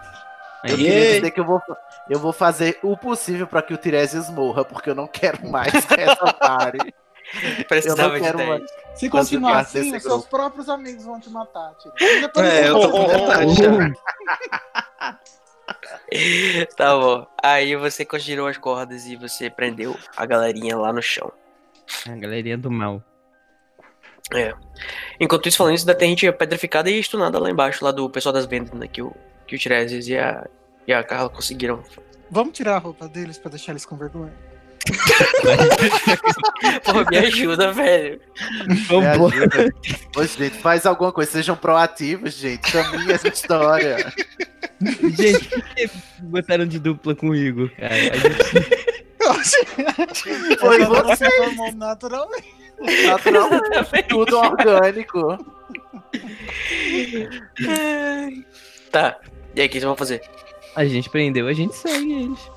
C: Eu queria dizer que eu vou, eu vou fazer o possível pra que o Tiresias morra, porque eu não quero mais que essa pare.
A: Precisava de
C: quero
A: 10.
C: mais.
F: Se continuar assim, os seus
C: grupo.
F: próprios amigos vão te matar, tô
D: É, eu tô com vontade já.
A: Tá bom. Aí você conjurou as cordas e você prendeu a galerinha lá no chão.
E: A galerinha do mal.
A: Enquanto isso, falando isso, ainda tem gente petrificada e estunada lá embaixo, lá do pessoal das vendas, né? Que o, que o Tiresias e a, e a Carla conseguiram.
F: Vamos tirar a roupa deles pra deixar eles com vergonha?
A: Pô, me ajuda, velho.
C: Me ajuda. Ô, gente, faz alguma coisa, sejam proativos, gente. Caminhe essa história.
E: Gente, por que botaram de dupla comigo, cara? A gente-
C: Foi você.
F: formou naturalmente.
C: Natural, tudo orgânico.
A: Tá. E aí, o que vocês vão fazer?
E: A gente prendeu, a gente segue eles.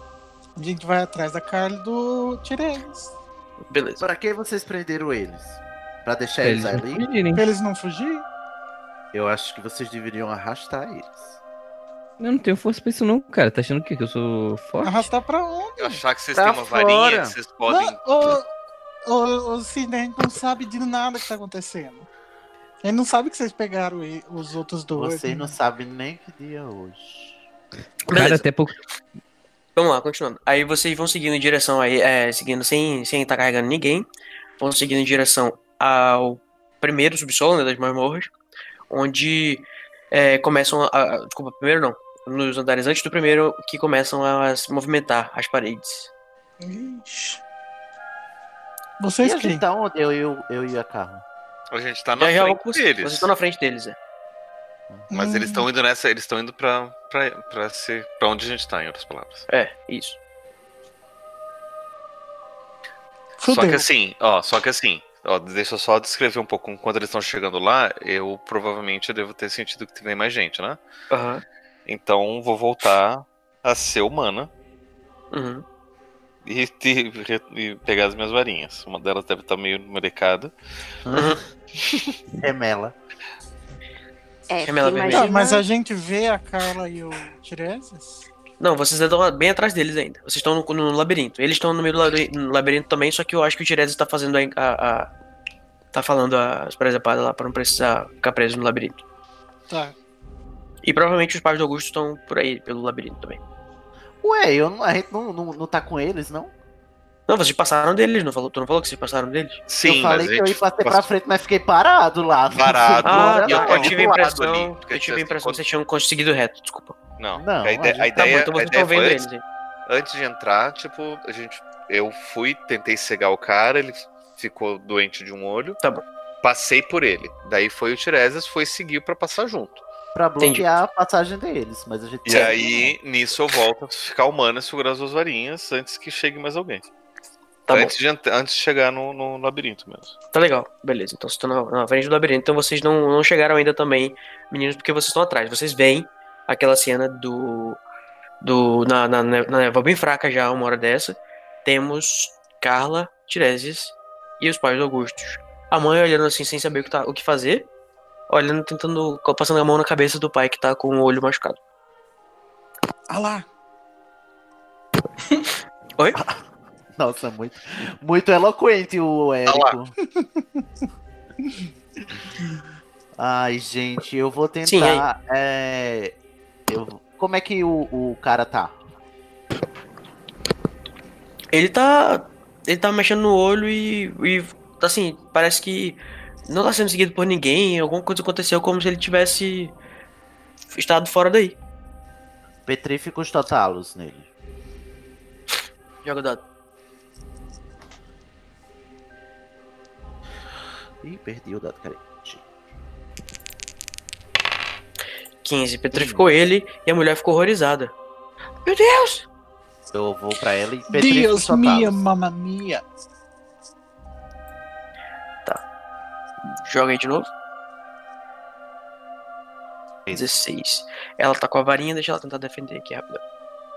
F: A gente vai atrás da Carla e do Tiresias.
A: Beleza.
C: Pra que vocês prenderam eles? Pra deixar
E: Pra
C: eles
E: eles
C: ali?
E: fugirem.
F: Pra eles não fugirem?
C: Eu acho que vocês deveriam arrastar eles.
E: Eu não tenho força pra isso não, cara. Tá achando o quê? Que eu sou forte?
F: Arrastar pra onde?
B: Eu achar que vocês
C: Pra
B: têm uma varinha
C: fora.
B: que vocês podem.
F: Não, ô, ô, ô, Sidney, não sabe de nada que tá acontecendo. Gente não sabe que vocês pegaram e- os outros dois.
C: Vocês
F: né?
C: não sabem nem que dia é hoje.
E: Cara, até pouco.
A: Vamos lá, continuando. Aí vocês vão seguindo em direção aí, é, seguindo sem sem estar carregando ninguém. Vão seguindo em direção ao primeiro subsolo, né, das masmorras, onde é, começam a, a- Desculpa, primeiro não. Nos andares antes do primeiro, que começam a se movimentar as paredes.
F: Ixi.
C: E
F: Vocês
C: a gente
F: quem?
C: tá onde? Eu, eu, eu e a Carla.
B: A gente tá na
A: Já
B: frente
A: por-
B: deles.
A: Vocês estão na frente deles, é.
B: Mas
F: Hum,
B: eles estão indo nessa. Eles estão indo pra, pra, pra, ser, pra onde a gente tá, em outras palavras.
A: É, isso.
B: Só
F: Fudeu.
B: que assim, ó, só que assim, ó, deixa eu só descrever um pouco quando eles estão chegando lá, eu provavelmente devo ter sentido que tem mais gente, né?
A: Aham.
B: Então vou voltar a ser humana
A: Uhum.
B: E, te- e pegar as minhas varinhas. Uma delas deve estar meio melecada.
C: Remela.
I: É,
A: Remela vermelha.
F: Tá, mas a gente vê a Carla e o Tiresias?
A: Não, vocês estão bem atrás deles ainda. Vocês estão no, no labirinto. Eles estão no meio do labirinto também, só que eu acho que o Tiresias tá fazendo a, a- a- tá falando as presepadas lá pra não precisar ficar preso no labirinto.
F: Tá.
A: E provavelmente os pais do Augusto estão por aí, pelo labirinto também.
C: Ué, eu não, a gente não, não, não tá com eles, não?
A: Não, vocês passaram deles, não falou? Tu não falou que vocês passaram deles?
B: Sim,
C: eu falei
B: mas
C: que eu
B: a
C: ia passar pra frente, mas fiquei parado lá.
B: Parado.
A: Ah,
B: e eu
A: tá.
B: tô
A: Eu tive a
B: do lado
A: impressão,
B: ali,
A: eu tive a
B: assim,
A: impressão que vocês tinham conseguido reto, desculpa.
B: Não,
C: Não,
B: a ideia,
C: a
B: a
C: gente-
A: Tá bom,
B: ideia,
A: então
B: a
A: vocês
B: ideia
A: estão vendo
B: foi
A: eles.
B: antes,
A: hein?
B: antes de entrar, tipo, a gente, eu fui, tentei cegar o cara, ele ficou doente de um olho.
A: Tá bom.
B: Passei por ele. Daí foi o Tiresias, foi seguir pra passar junto.
C: Pra
A: Entendi.
C: bloquear a passagem deles, mas a gente
B: E aí, nisso eu volto a ficar humano e segurar as duas varinhas antes que chegue mais alguém.
A: Tá bom,
B: antes, de, antes de chegar no, no labirinto mesmo.
A: tá legal. Beleza, então vocês estão na, na frente do labirinto. Então vocês não, não chegaram ainda também, meninos, porque vocês estão atrás. Vocês veem aquela cena do. do, na, na, na névoa bem fraca já, uma hora dessa, temos Carla, Tiresias e os pais do Augustus. A mãe olhando assim sem saber o que, tá, o que fazer, olhando, tentando, passando a mão na cabeça do pai que tá com o olho machucado.
F: Ah lá.
A: Oi?
C: Nossa, muito, muito eloquente o Érico. Ai, gente, eu vou
A: Sim,
C: tentar. é, eu- como é que o, o cara tá?
A: Ele tá. Ele tá mexendo no olho e, e. Assim, parece que não tá sendo seguido por ninguém. Alguma coisa aconteceu como se ele tivesse estado fora daí.
C: Petríficos totalos nele.
A: Joga o dado.
C: Ih, perdi o dado, cara.
A: 15. Petrificou ele e a mulher ficou horrorizada. Meu Deus!
C: Eu vou pra ela e petríficos
F: Deus
C: totalos.
F: minha, mamma mia.
A: Joga aí de novo. 16. Ela tá com a varinha, deixa ela tentar defender aqui rápido.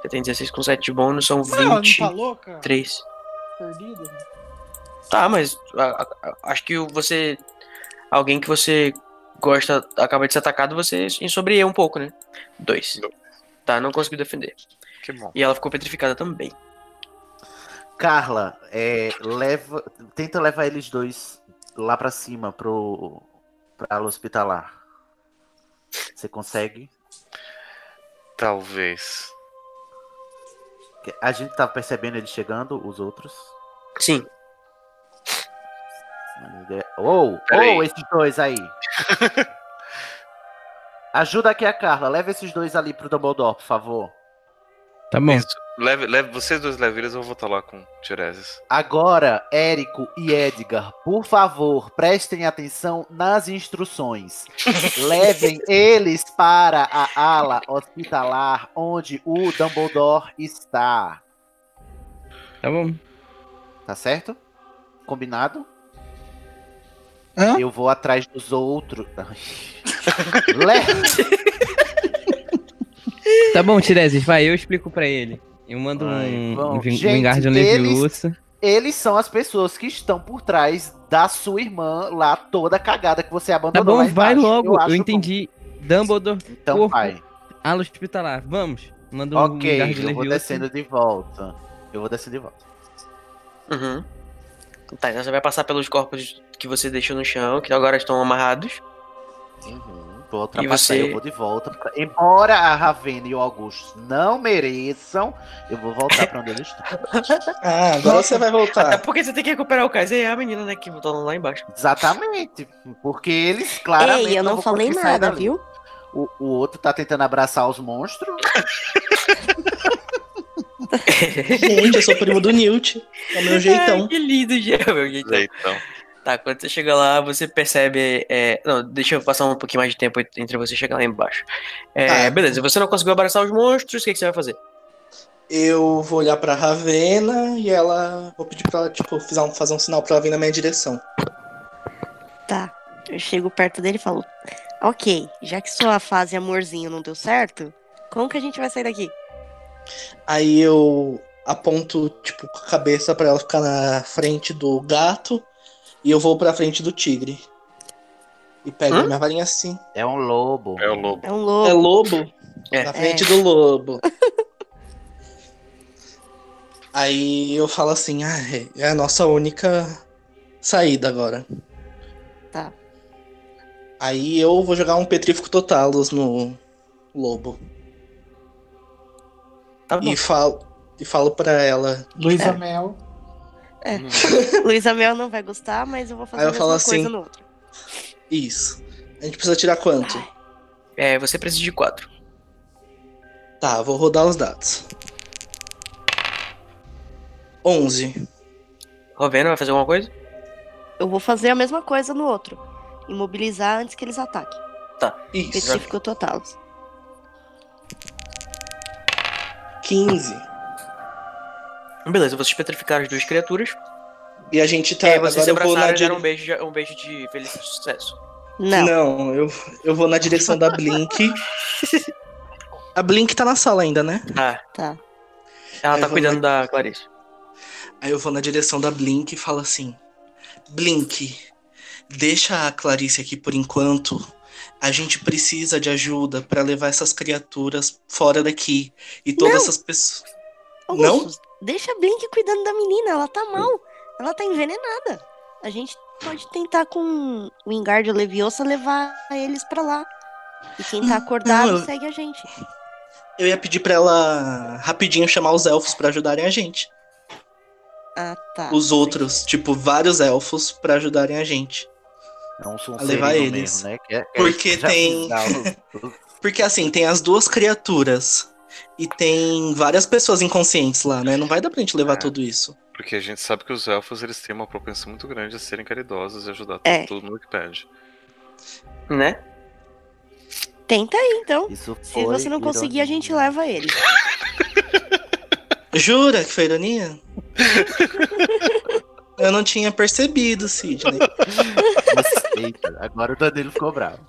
A: Você tem 16 com 7 de bônus, são
F: não
A: 23.
F: tá? Perdida?
A: Tá, mas a- a- acho que você. Alguém que você gosta acaba de ser atacado, você ensobreia um pouco, né? Dois. Tá, não conseguiu defender.
B: Que bom.
A: E ela ficou petrificada também.
C: Carla, é, leva, tenta levar eles dois lá pra cima pro pra ala hospitalar. Você consegue?
B: Talvez.
C: A gente tá percebendo eles chegando, os outros.
A: Sim.
C: Ou,
B: Peraí.
C: ou esses dois aí. Ajuda aqui a Carla, leva esses dois ali pro Dumbledore, por favor.
E: Tá bom.
B: Isso. Leve, leve, vocês dois levem eles, eu vou estar lá com Tiresias.
C: Agora, Érico e Edgar, por favor, prestem atenção nas instruções. Levem eles para a ala hospitalar onde o Dumbledore está.
E: Tá bom.
C: Tá certo? Combinado?
F: Hã?
C: Eu vou atrás dos outros. Le-
E: Tá bom, Tiresias, vai, eu explico pra ele. Eu mando
C: Vai,
E: um,
C: bom.
E: um Wingardium
C: eles-
E: Leviosa.
C: Eles são as pessoas que estão por trás da sua irmã lá toda cagada que você
E: Tá
C: abandonou.
E: bom,
C: lá
E: vai
C: embaixo.
E: logo. Eu,
C: acho
E: entendi. Dumbledore,
C: bom. Então
E: corpo.
C: vai.
E: ala hospitalar. Vamos. Manda um
C: Ok,
E: Wingardium
C: eu vou
E: Leviosa.
C: descendo de volta. Eu vou descendo de volta.
A: Uhum. Tá, então você vai passar pelos corpos que você deixou no chão, que agora estão amarrados.
C: Uhum. Vou ultrapassar,
A: você-
C: eu vou de volta. Embora a Ravena e o Augusto não mereçam, eu vou voltar pra onde eles estão.
D: Ah, agora você vai
A: Até
D: voltar.
A: porque você tem que recuperar o Kais. É a menina, né, que botou lá embaixo.
C: Exatamente. Porque eles claramente.
G: Ei, eu não
C: vão
G: falei nada, viu?
C: O, o outro tá tentando abraçar os monstros.
D: Gente, eu sou primo do Newt. É o meu jeitão.
A: Ai, que lindo, já, meu jeitão.
B: Jeitão.
A: Tá, quando você chega lá, você percebe. é, Não, deixa eu passar um pouquinho mais de tempo entre você chegar lá embaixo. É,
D: Tá.
A: Beleza, você não conseguiu abraçar os monstros, o que, que você vai fazer?
D: Eu vou olhar pra Ravena e ela. Vou pedir pra ela, tipo, fazer um, fazer um sinal pra ela vir na minha direção.
G: Tá. Eu chego perto dele e falo: Ok, já que sua fase amorzinho não deu certo, como que a gente vai sair daqui?
D: Aí eu aponto, tipo, com a cabeça pra ela ficar na frente do gato e eu vou pra frente do tigre. E pego
A: Hã?
D: a minha varinha assim.
C: É um lobo.
B: É o lobo.
G: É um lobo.
D: É lobo?
A: É.
D: Na frente do lobo. Aí eu falo assim, ah, é- é a nossa única saída agora.
G: Tá.
D: Aí eu vou jogar um petrífico totalos no lobo.
A: Tá bom.
D: E falo, e falo pra ela.
F: Luísa
G: É.
F: Mel.
G: Luísa Mel não vai gostar, mas eu vou fazer
D: Aí
G: a mesma
D: falo
G: coisa
D: assim,
G: no outro.
D: Isso. A gente precisa tirar quanto?
A: É, você precisa de quatro.
D: Tá, vou rodar os dados. 11.
A: Rovena vai fazer alguma coisa?
G: Eu vou fazer a mesma coisa no outro. Imobilizar antes que eles ataquem.
D: Isso.
G: Específico total.
D: 15.
A: Beleza, vocês petrificaram as duas criaturas.
D: E a gente tá.
A: e aí vocês se
D: agora eu vou na
A: abraçaram e deram um beijo, de- um beijo de feliz sucesso.
G: Não.
D: Não, eu, eu vou na direção da Blink. A Blink tá na sala ainda, né?
A: Ah,
I: Tá.
A: ela
D: Aí
A: tá cuidando da Clarice.
D: Aí eu vou na direção da Blink e falo assim: Blink, deixa a Clarice aqui por enquanto. A gente precisa de ajuda pra levar essas criaturas fora daqui. E todas
I: Não.
D: essas pessoas. Não?
I: Deixa a Blink cuidando da menina, ela tá mal. Ela tá envenenada. A gente pode tentar com o Engardio Leviosa levar eles pra lá. E quem tá acordado
D: Não, eu-
I: segue a gente.
D: Eu ia pedir pra ela rapidinho chamar os elfos pra ajudarem a gente.
I: Ah, tá.
D: Os outros, tipo, vários elfos pra ajudarem a gente.
C: É um som
D: A levar eles.
C: mesmo, né? Que é- que
D: Porque tem- Porque assim, tem as duas criaturas. E tem várias pessoas inconscientes lá, né? Não vai dar pra gente levar
B: É.
D: tudo isso.
B: Porque a gente sabe que os elfos eles têm uma propensão muito grande a serem caridosos e ajudar
I: É.
B: todo mundo que pede.
A: Né?
I: Tenta aí, então.
C: Isso
I: Se você não conseguir, a gente leva ele.
D: Jura que foi ironia? Eu não tinha percebido, Sidney.
C: Eita, agora o Danilo ficou bravo.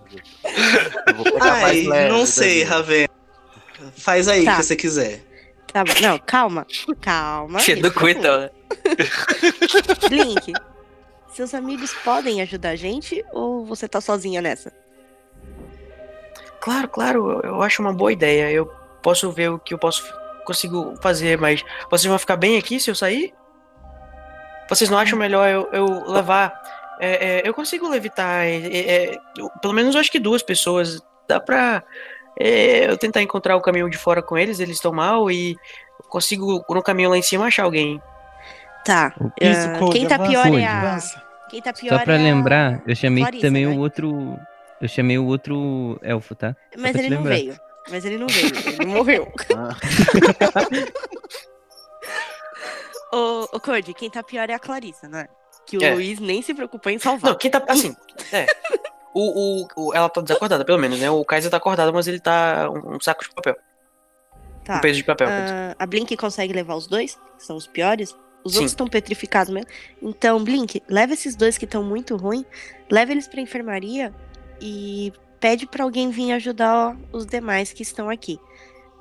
C: Eu vou pegar
D: Ai,
C: mais leve,
D: não sei,
C: Danilo.
D: Ravena. Faz aí o
I: Tá.
D: que você quiser.
I: Tá bom. Não, calma. Calma.
A: Cheio do cu, então, né?
I: Blink, seus amigos podem ajudar a gente ou você tá sozinha nessa?
A: Claro, claro, eu- acho uma boa ideia. Eu posso ver o que eu posso consigo fazer, mas vocês vão ficar bem aqui se eu sair? Vocês não acham melhor eu, eu levar? é, é, eu consigo levitar, é, é, pelo menos eu acho que duas pessoas. Dá pra é, eu tentar encontrar o caminho de fora com eles, eles estão mal e eu consigo no caminho lá em cima achar alguém.
I: Tá.
F: Isso, Code,
I: quem tá
F: avança,
I: pior é a.
F: avança.
I: Quem tá pior
E: Só pra
I: é
E: lembrar, eu chamei
I: Clarissa,
E: também
I: né?
E: o outro. Eu chamei o outro elfo, tá?
I: Mas ele não veio. Mas ele não veio. Ele morreu.
C: Ah,
I: Ô, ô Code, quem tá pior é a Clarissa, né? Que o
A: É.
I: Luiz nem se preocupou em salvar.
A: Não, quem tá. Assim, é. O, o, o- ela tá desacordada, pelo menos, né? O Kaiser tá acordado, mas ele tá um, um saco de papel.
I: Tá.
A: Um peso de papel.
I: Ah, a Blink consegue levar os dois, que são os piores. Os
A: Sim.
I: outros estão petrificados mesmo. Então, Blink, leva esses dois que estão muito ruins, leva eles pra enfermaria e pede pra alguém vir ajudar os demais que estão aqui.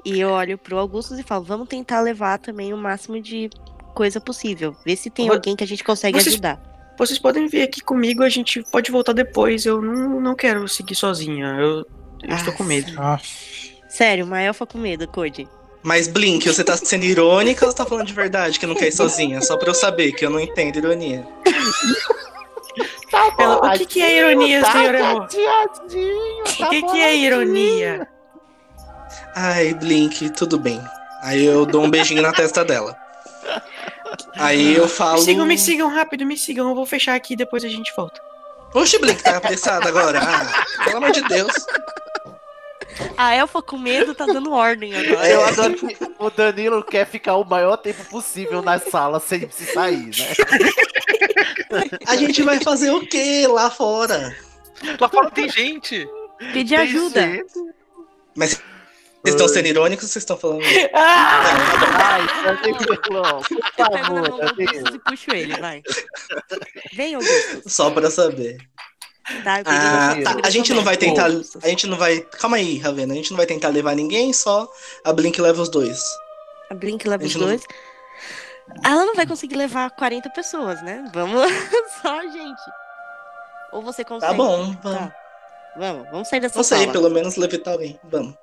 I: E eu olho pro Augustus e falo, vamos tentar levar também o máximo de coisa possível. Ver se tem alguém que a gente consegue
A: Vocês-
I: ajudar.
A: Vocês podem vir aqui comigo, a gente pode voltar depois. Eu não, não quero seguir sozinha. Eu, eu estou com medo.
F: Ah,
I: Sério, uma elfa com medo, Code.
D: Mas, Blink, você tá sendo irônica ou você tá falando de verdade que não quer ir sozinha? Só pra eu saber que eu não entendo ironia.
A: Ela, o que, que é ironia,
C: tá
A: senhor amor?
C: chateadinho,
A: O que, que é ironia?
D: Ai, Blink, tudo bem. Aí eu dou um beijinho na testa dela. Aí eu falo.
A: Me sigam, me sigam rápido, me sigam. Eu vou fechar aqui e depois a gente volta.
D: Oxe, Blink, tá apressado agora. Ah, pelo amor de Deus.
I: A elfa com medo tá dando ordem agora.
C: Eu adoro que o Danilo quer ficar o maior tempo possível na sala sem se sair, né?
D: A gente vai fazer o quê lá fora?
B: Lá fora tem gente!
I: Pedir ajuda.
C: Jeito.
D: Mas vocês estão sendo irônicos ou vocês estão falando?
C: Ai, Danilo, por favor, Danilo.
I: e puxo ele, vai. Vem, Augustus.
D: Só pra saber.
I: Tá, eu
D: Ah, tá. A gente não vai tentar. A gente não vai. Calma aí, Ravena. A gente não vai tentar levar ninguém, só a Blink leva os dois.
I: A Blink leva
D: A
I: os
D: gente não-
I: dois. Ela não vai conseguir levar 40 pessoas, né? Vamos só a gente. Ou você consegue.
D: Tá bom, vamos.
I: Tá. Vamos, vamos sair dessa
D: sei,
I: sala.
D: pelo menos levitar alguém. Vamos.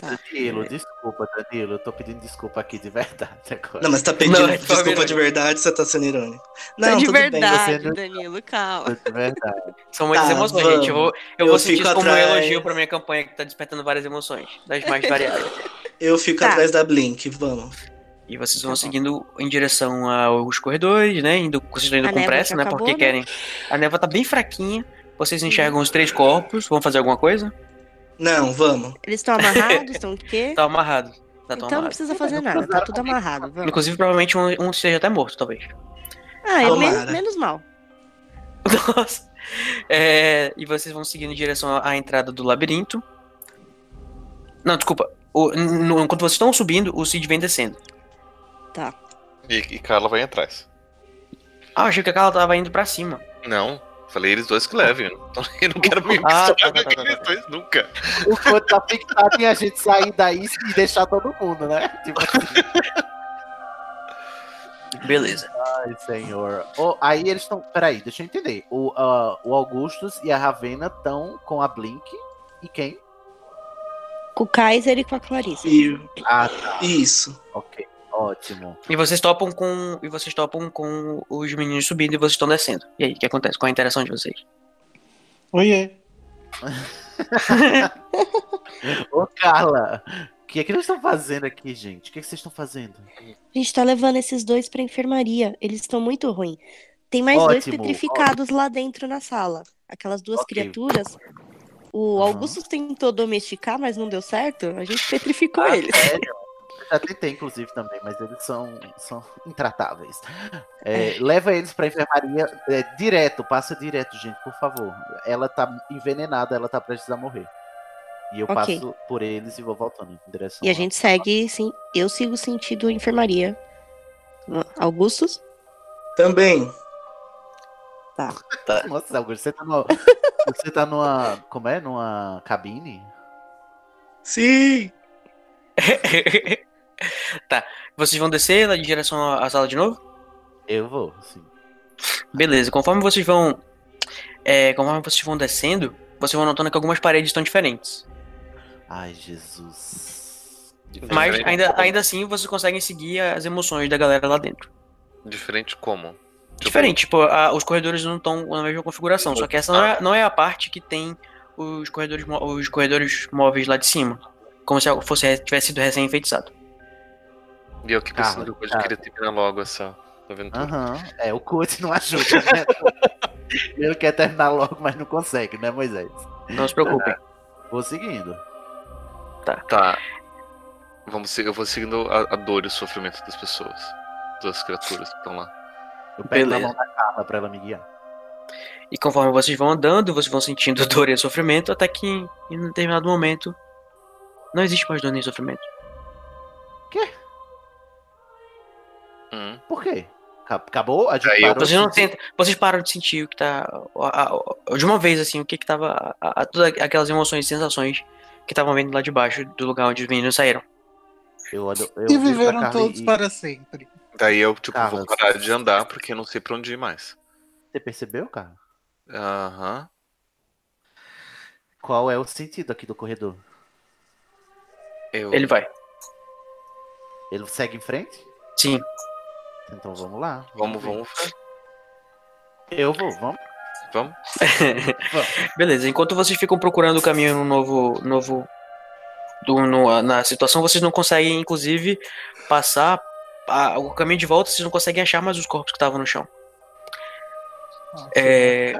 C: Danilo, desculpa, Danilo. Eu tô pedindo desculpa aqui de verdade agora.
D: Não, mas tá pedindo
A: Não, é
D: desculpa de verdade, você tá sendo irônico.
I: Tá
D: Não,
I: de
D: tudo bem.
I: verdade,
C: você não-
I: Danilo, calma.
C: De verdade.
A: São muitas
D: Tá,
A: emoções,
D: vamos.
A: gente. Eu vou, eu
D: Eu
A: vou sentir isso como um elogio pra minha campanha que tá despertando várias emoções, das mais variadas.
D: Eu fico
I: Tá.
D: atrás da Blink, vamos.
A: E vocês vão
I: Tá
A: seguindo em direção aos corredores, né? Indo, vocês estão indo
I: A
A: com pressa, né?
I: acabou,
A: Porque
I: né?
A: querem. A névoa tá bem fraquinha. Vocês enxergam os três corpos. Vão fazer alguma coisa?
D: Não, vamos.
I: Eles estão amarrados, estão o quê?
A: Tá amarrado. Tá tão
I: Então não
A: amarrado.
I: precisa fazer nada, tá tudo amarrado. Vamos.
A: Inclusive, provavelmente um, um esteja até morto, talvez.
I: Ah, é menos, menos mal.
A: Nossa. É, e vocês vão seguindo em direção à, entrada do labirinto. Não, desculpa. O- no- enquanto vocês estão subindo, o Cid vem descendo.
B: E, e Carla vai atrás.
A: Ah, eu achei que a Carla tava indo pra cima.
B: Não, Falei eles dois que levem. Eu não quero me
C: Ah,
B: misturar
C: tá, tá,
B: com
C: tá, tá,
B: aqueles
C: tá.
B: dois nunca.
C: O Code tá fixado em a gente sair daí e deixar todo mundo, né? Tipo assim,
A: Beleza.
C: ai, senhor. Oh, aí eles estão. Peraí, deixa eu entender. O, ah, o Augustus e a Ravena estão com a Blink. E quem?
G: Com o Kaiser e com a Clarissa.
D: E-
C: Ah, tá.
D: Isso.
C: Ok. Ótimo.
A: E vocês topam com. E vocês topam com os meninos subindo e vocês estão descendo. E aí, o que acontece? Qual a interação de vocês?
F: Oiê.
C: Ô, Carla, o que é que eles estão fazendo aqui, gente? O que, é que vocês estão fazendo?
G: A gente tá levando esses dois pra enfermaria. Eles estão muito ruins. Tem mais dois
C: Ótimo,
G: petrificados lá dentro na sala. Aquelas duas
C: Ok.
G: criaturas. O. Augusto tentou domesticar, mas não deu certo. A gente petrificou
C: Ah,
G: eles.
C: sério? Já tentei, inclusive, também, mas eles são, são intratáveis. É, leva eles pra enfermaria é, direto, passa direto, gente, por favor. Ela tá envenenada, ela tá prestes a morrer. E eu
G: Ok.
C: passo por eles e vou voltando em direção.
G: E a gente segue, sim. Eu sigo sentido enfermaria. Augustus?
D: Também.
C: Nossa, Augusto, você tá numa. você tá numa. Como é? Numa cabine?
D: Sim.
A: tá. Vocês vão descer lá em direção à sala de novo?
C: Eu vou, sim.
A: Beleza. Conforme vocês vão. É, conforme vocês vão descendo, vocês vão notando que algumas paredes estão diferentes.
C: Ai, Jesus.
A: Mas
B: Diferente
A: ainda,
B: como?
A: ainda assim vocês conseguem seguir as emoções da galera lá dentro.
B: Diferente como? Tipo,
A: Diferente, tipo, a- os corredores não estão na mesma configuração. Só que essa não é, não é a parte que tem os corredores, os corredores móveis lá de cima. Como se algo fosse tivesse sido recém-enfeitiçado.
B: E eu que pensando
C: Carla,
B: que
C: cara.
B: queria terminar logo essa aventura.
C: Aham. É, o coach não ajuda, né? Ele quer terminar logo, mas não consegue, né, Moisés?
A: Não se preocupem.
C: Vou seguindo.
B: Tá. Vamos, se- eu vou seguindo a, a dor e o sofrimento das pessoas. Das criaturas que estão lá.
C: Eu pego na
A: Beleza.
C: mão da Carla pra ela me guiar.
A: E conforme vocês vão andando, vocês vão sentindo dor e sofrimento, até que em em um determinado momento não existe mais dor nem sofrimento.
B: Hum.
C: Por quê? Ca- Acabou? A gente parou
A: Vocês não
C: de sentir?
A: sentem, vocês param de sentir o que tá. a- a- de uma vez, assim, o que que tava. a- a- todas aquelas emoções e sensações que estavam vindo lá de baixo do lugar onde os meninos saíram.
C: Eu olho, eu
F: E viveram todos
C: e-
F: para sempre.
B: Daí eu, tipo,
C: Carla,
B: vou parar de andar porque eu não sei pra onde ir mais.
C: Você percebeu, cara?
B: Aham.
C: Qual é o sentido aqui do corredor?
B: Eu...
A: Ele vai.
C: Ele segue em frente?
A: Sim.
C: Então vamos lá.
B: Vamos,
C: ver.
B: vamos.
C: Eu vou, vamos.
B: Vamos.
A: Beleza, enquanto vocês ficam procurando o caminho no novo. novo do, no- na situação, vocês não conseguem, inclusive, passar a- o caminho de volta, vocês não conseguem achar mais os corpos que estavam no chão. É,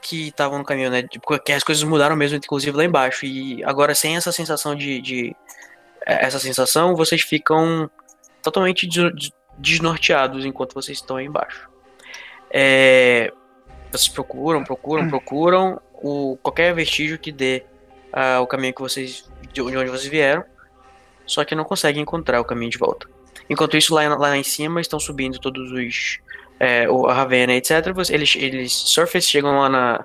A: que estavam no caminho, né? Tipo, que as coisas mudaram mesmo, inclusive lá embaixo. E agora, sem essa sensação de. de- é, essa sensação, vocês ficam totalmente des- des- desnorteados enquanto vocês estão aí embaixo. É, vocês procuram, procuram, procuram o, qualquer vestígio que dê ah, o caminho que vocês. de onde vocês vieram. Só que não conseguem encontrar o caminho de volta. Enquanto isso, lá, lá em cima estão subindo todos os. É, o- a Ravena, etc. Eles, eles surfers chegam lá na,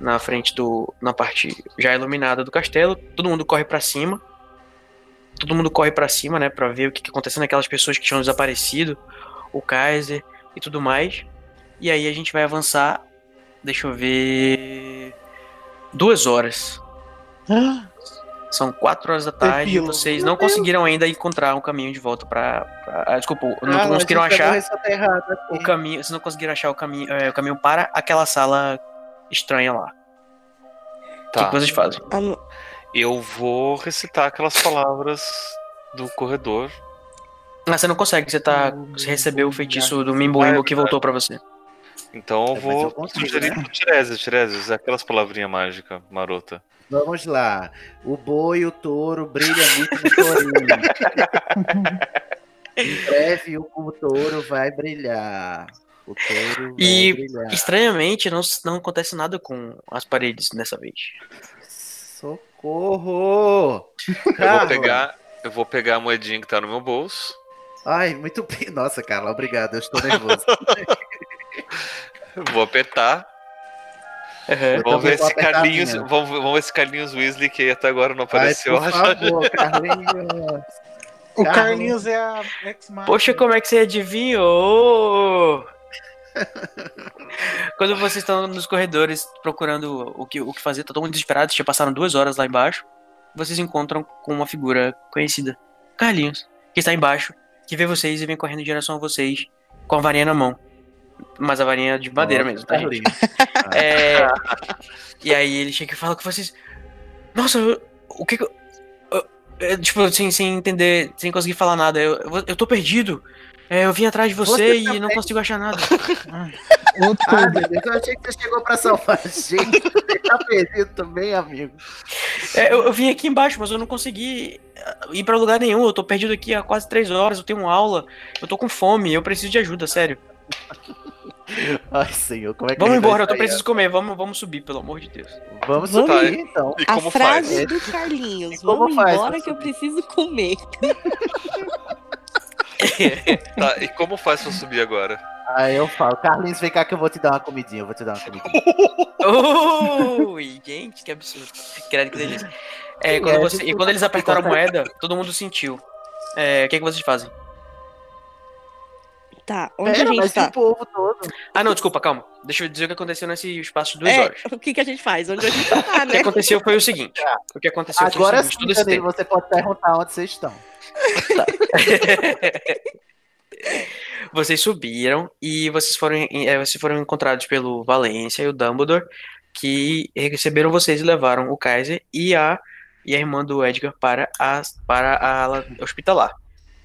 A: na frente do. na parte já iluminada do castelo. Todo mundo corre pra cima. Todo mundo corre pra cima, né? Pra ver o que, que aconteceu naquelas pessoas que tinham desaparecido. O Kaiser e tudo mais. E aí a gente vai avançar. Deixa eu ver. Duas horas. São quatro horas da tarde e vocês não conseguiram ainda encontrar um caminho de volta pra. pra- ah, desculpa, não
C: Carla,
A: conseguiram
C: pegou
A: achar o caminho. Vocês não conseguiram achar o caminho, é, o caminho para aquela sala estranha lá. O que,
B: Tá.
A: que vocês fazem?
B: Eu vou recitar aquelas palavras do corredor.
A: Ah, você não consegue, você tá. Você recebeu o feitiço do Mimbo Wimbo que voltou pra você.
B: Então eu
C: É,
B: vou
C: eu consigo,
B: sugerir
C: né?
B: pro Tiresias, Tiresias, aquelas palavrinhas mágicas, marota.
C: Vamos lá. O boi, o touro brilha muito no tourinho. em breve o, o touro vai brilhar. O touro vai
A: E-
C: brilhar.
A: Estranhamente, não, não acontece nada com as paredes dessa vez.
C: Socorro!
B: Eu
C: Carla.
B: vou pegar, eu vou pegar a moedinha que tá no meu bolso.
C: Ai, muito bem. Nossa, Carla, obrigado. Eu estou nervoso.
B: eu Vou apertar
A: Aham.
B: Vamos ver
C: também vou
B: se
C: apertar a
B: Carlinhos. Vamos, vamos ver se Carlinhos Weasley, que até agora não
C: Ai,
B: apareceu.
C: por favor, Carlinhos.
F: O. Carlinhos é a.
A: Poxa, como é que você adivinhou? Quando vocês estão nos corredores procurando o que, o que fazer, tá todo mundo desesperado, já passaram duas horas lá embaixo. Vocês encontram com uma figura conhecida, Carlinhos, que está embaixo, que vê vocês e vem correndo em direção a vocês com a varinha na mão. Mas a varinha de madeira mesmo, tá, gente? É, e aí ele chega e fala com vocês. Nossa, o que que. eu- eu- tipo, sem, sem entender, sem conseguir falar nada. Eu, eu, eu tô perdido. É, eu vim atrás de você,
C: Você
A: e
C: também.
A: não consigo achar nada.
E: Outro
C: meu Deus, eu achei que você chegou pra salvar a gente. Você tá perdido também, amigo.
A: É, eu, eu vim aqui embaixo, mas eu não consegui ah, ir pra lugar nenhum. Eu tô perdido aqui há quase três horas. Eu tenho aula. Eu tô com fome. Eu preciso de ajuda, sério.
C: Ai, senhor, como é que
A: Vamos
C: vai
A: embora, eu tô preciso comer. Vamos, vamos subir, pelo amor de Deus.
C: Vamos
G: Vamos.
C: subir, então.
G: A frase
B: faz?
G: do Carlinhos. Vamos
C: faz,
G: embora que eu preciso comer.
B: Tá, e como faz pra subir agora?
C: Aí eu falo, Carlinhos, vem cá que eu vou te dar uma comidinha, eu vou te dar uma comidinha.
A: Ui, gente, que absurdo. Credo que delícia. É,
C: Sim,
A: quando
C: é,
A: você- e quando eles
C: consegue
A: apertaram a moeda, todo mundo sentiu. É, o que, que vocês fazem?
G: Tá, onde
C: Pera,
G: a gente tá?
C: o povo todo.
A: Ah, não, desculpa, calma. Deixa eu dizer o que aconteceu nesse espaço de duas
G: É,
A: horas.
G: o que, que a gente faz? Onde a gente tá,
A: O que
G: né?
A: aconteceu foi o seguinte. O que aconteceu
C: Agora
A: foi o
C: sim,
A: seguinte, todo esse
C: Danilo,
A: tempo.
C: você pode perguntar onde vocês estão.
A: vocês subiram e vocês foram, eh, vocês foram encontrados pelo Valência e o Dumbledore, que receberam vocês e levaram o Kaiser e a, e a irmã do Edgar para a, para a ala hospitalar.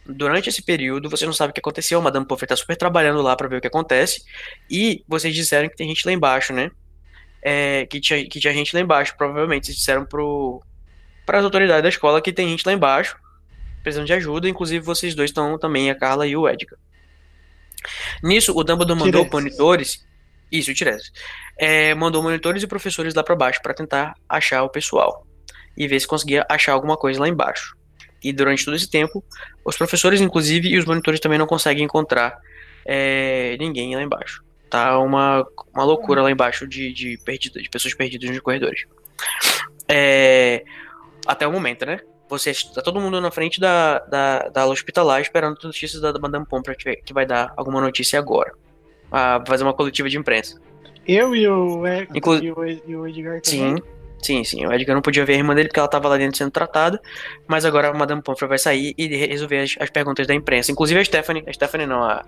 A: Durante esse período, vocês não sabem o que aconteceu, a Madame Pomfrey está super trabalhando lá para ver o que acontece, e vocês disseram que tem gente lá embaixo, né? É, que, tinha, que tinha gente lá embaixo, provavelmente. Vocês disseram para as autoridades da escola que tem gente lá embaixo, precisando de ajuda, inclusive vocês dois estão também, a Carla e o Edgar. Nisso, o Dumbledore mandou monitores. Isso, o Tiresias. É, mandou monitores e professores lá pra baixo pra tentar achar o pessoal e ver se conseguia achar alguma coisa lá embaixo. E durante todo esse tempo, os professores, inclusive, e os monitores também não conseguem encontrar é, ninguém lá embaixo. Tá uma, uma loucura lá embaixo de, de, perdido, de pessoas perdidas nos corredores. É, até o momento, né? Vocês, tá todo mundo na frente da, da, da aula hospitalar esperando notícias da Madame Pomfrey que, que vai dar alguma notícia agora. Ah, vai fazer uma coletiva de imprensa.
F: Eu e o, Ed,
A: Inclu-
F: e o, e o Edgar
A: Sim,
F: também.
A: sim, sim. O Edgar não podia ver a irmã dele porque ela tava lá dentro sendo tratada. Mas agora a Madame Pomfrey vai sair e re- resolver as, as perguntas da imprensa. Inclusive a Stephanie, a Stephanie não, a,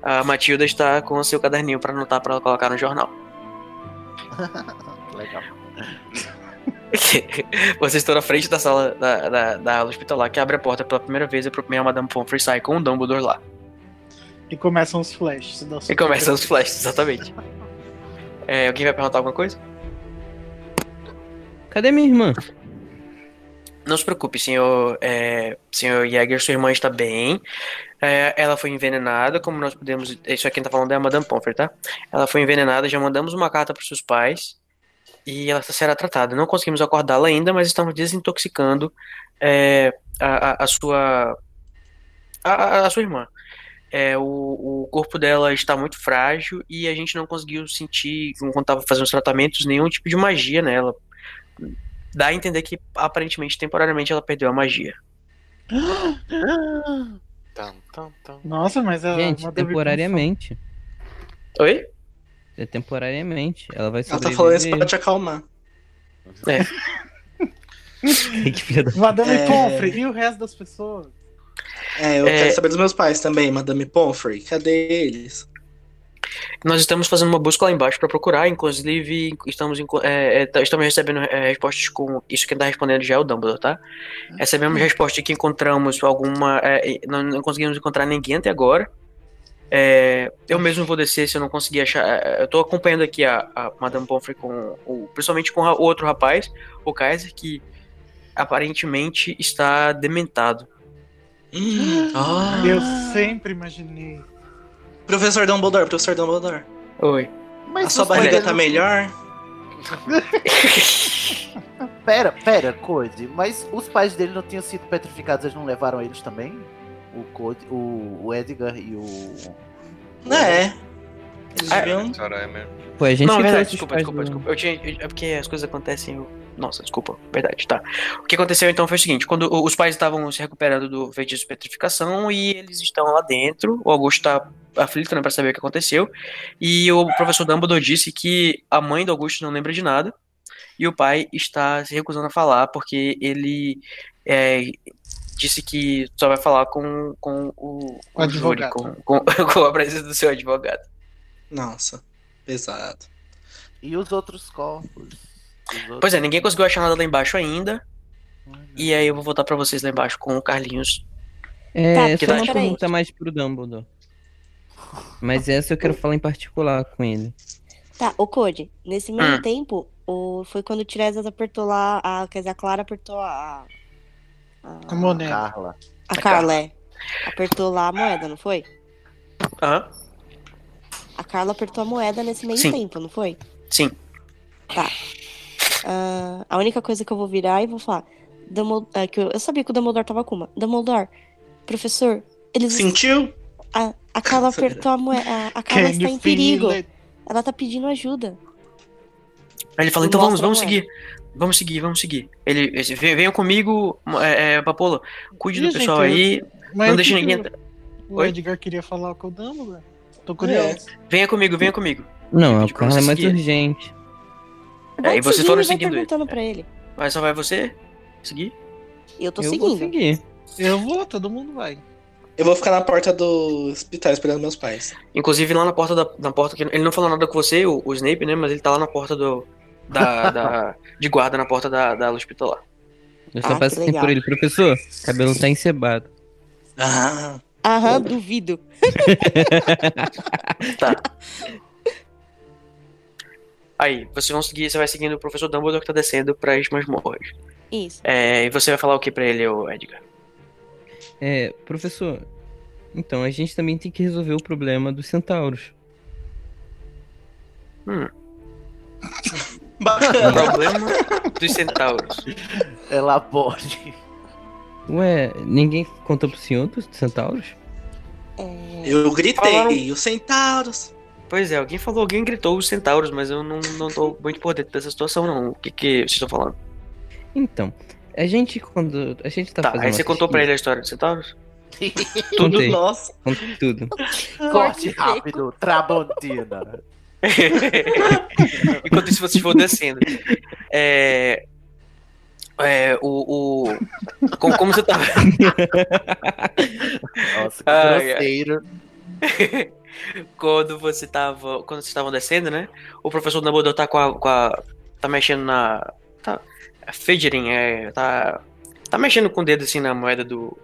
A: a Matilda está com o seu caderninho pra anotar pra ela colocar no jornal.
C: Legal.
A: Vocês estão na frente da sala da, da, da aula hospitalar que abre a porta pela primeira vez e a a Madame Pomfrey sai com o Dumbledore lá.
F: E começam os flashes. da
A: E começam os flashes, exatamente. É, alguém vai perguntar alguma coisa?
E: Cadê minha irmã?
A: Não se preocupe, senhor, é, senhor Jäger, sua irmã está bem. É, ela foi envenenada, como nós podemos. Isso aqui quem tá falando é a Madame Pomfrey, tá? Ela foi envenenada, já mandamos uma carta para seus pais e ela será tratada. Não conseguimos acordá-la ainda, mas estamos desintoxicando é, a, a- a sua. A, a- sua irmã. É, o, o corpo dela está muito frágil e a gente não conseguiu sentir, quando estava fazendo os tratamentos, nenhum tipo de magia nela. Dá a entender que aparentemente, temporariamente, ela perdeu a magia.
F: Nossa, mas a
E: Gente,
F: Madame
E: temporariamente.
A: Oi?
E: É temporariamente. Ela vai
D: Ela tá falando isso
E: sobreviver.
D: pra te acalmar.
E: que filha da...
F: Madame
D: É.
F: Pomfrey e o resto das pessoas.
D: É, eu
A: É.
D: quero saber dos meus pais também, Madame Pomfrey. Cadê eles?
A: Nós estamos fazendo uma busca lá embaixo para procurar, inclusive estamos, em- é, é, tá- estamos recebendo é, respostas com. Isso quem está respondendo já é o Dumbledore, tá? Recebemos resposta de que encontramos alguma. é, é, não, não conseguimos encontrar ninguém até agora. É, eu mesmo vou descer se eu não conseguir achar. é, Eu tô acompanhando aqui a, a Madame Pomfrey com. O, principalmente com o outro rapaz, o Kaiser, que aparentemente está dementado.
D: Hum, ah.
F: Eu sempre imaginei.
D: Professor Dumbledore, professor Dumbledore.
A: Oi.
C: Mas
D: a sua barriga tá
C: não-
D: melhor?
C: Pera, pera, Code, mas os pais dele não tinham sido petrificados, eles não levaram eles também? O Code, o, o Edgar e o.
D: É. Eles
A: Ah,
D: deviam.
B: Emer.
E: Pô, a gente
A: não,
E: que
A: verdade, desculpa, desculpa, desculpa. Eu tinha, eu- é porque as coisas acontecem. eu- Nossa, desculpa, verdade, tá. O que aconteceu então foi o seguinte: quando os pais estavam se recuperando do feitiço de petrificação e eles estão lá dentro, o Augusto tá aflito, né, pra saber o que aconteceu. E o professor Dumbledore disse que a mãe do Augusto não lembra de nada e o pai está se recusando a falar porque ele é, disse que só vai falar com, com o,
F: O
A: o júri,
F: advogado.
A: com, com, com a presença do seu advogado.
D: Nossa, pesado.
C: E os outros corpos? Os outros-
A: Pois é, ninguém conseguiu achar nada lá embaixo ainda. E aí eu vou voltar pra vocês lá embaixo com o Carlinhos.
E: É,
G: Tá,
E: é só
A: tá-
E: uma pergunta mais pro Dumbledore. Mas essa eu quero falar em particular com ele.
G: Tá, o Code, nesse mesmo
A: Hum.
G: tempo, o, foi quando o Tiresias apertou lá, a, quer dizer, a Clara apertou a. A,
F: moneda.
C: Carla.
G: a Carla, é. Apertou lá a moeda, não foi?
A: Aham,
G: A Carla apertou a moeda nesse meio
A: Sim.
G: tempo, não foi?
A: sim.
G: Ah, a única coisa que eu vou virar e vou falar. Dumbledore, é, que eu, eu sabia que o Dumbledore tava com uma. Dumbledore, professor, eles.
D: Sentiu?
G: A, a Carla apertou a moeda. A, a Carla
F: Can
G: está em perigo. Ela tá pedindo ajuda.
A: Aí ele fala, então vamos, vamos seguir. Vamos seguir, vamos seguir. Ele, ele "Venha- venham comigo, é, é, Papola. Cuide
F: Ih,
A: do
F: gente,
A: pessoal aí.
F: Mas
A: não
F: que
A: ninguém.
F: O
A: Oi?
F: Edgar queria falar com o Dumbledore. Tô curioso.
A: Venha comigo, venha comigo.
E: Não, o
A: pra
E: Carla é
A: seguir.
E: urgente.
A: É, e vocês
G: seguindo
A: foram
G: e
A: seguindo ele.
G: perguntando pra ele.
A: Mas só vai você seguir?
G: Eu tô
E: eu
G: seguindo.
E: vou seguir.
F: Eu vou, todo mundo vai.
D: Eu vou ficar na porta do hospital esperando meus pais.
A: Inclusive lá na porta da na porta que ele não falou nada com você, o, o Snape, né? Mas ele tá lá na porta do da, da- de guarda na porta da, da hospitalar.
E: Eu só
G: Ah,
E: passo assim por ele. Professor, cabelo tá encebado.
D: Ah,
G: Aham, duvido.
A: Tá. Aí, vocês vão seguir, você vai seguindo o professor Dumbledore que tá descendo para as masmorras.
G: Isso.
A: É, e você vai falar o que pra ele, Edgar?
E: É, professor, então a gente também tem que resolver o problema dos centauros.
A: Hum, o
D: bacana.
A: problema dos centauros.
C: Elabore.
E: Ué, ninguém contou pro senhor dos centauros?
G: É,
D: Eu gritei,
A: Falaram-
D: os centauros.
A: Pois é, alguém falou, alguém gritou os centauros, mas eu não, não tô muito por dentro dessa situação, não. O que que vocês estão falando?
E: Então, a gente quando. A gente tá,
A: Tá,
E: fazendo
A: aí você contou pra ele a história dos centauros?
D: Tudo
E: Contei.
D: nosso.
E: Contei tudo.
C: Corte rápido, Tramontina.
A: Enquanto isso vocês vão descendo. É. É, o. o como, como você tava.
C: Nossa, que grosseiro.
A: quando você tava. Quando vocês estavam descendo, né? O professor Dumbledore tá com a. Com a tá mexendo na. Tá. Fidgeting, é. Tá. Tá mexendo com o dedo assim na moeda do.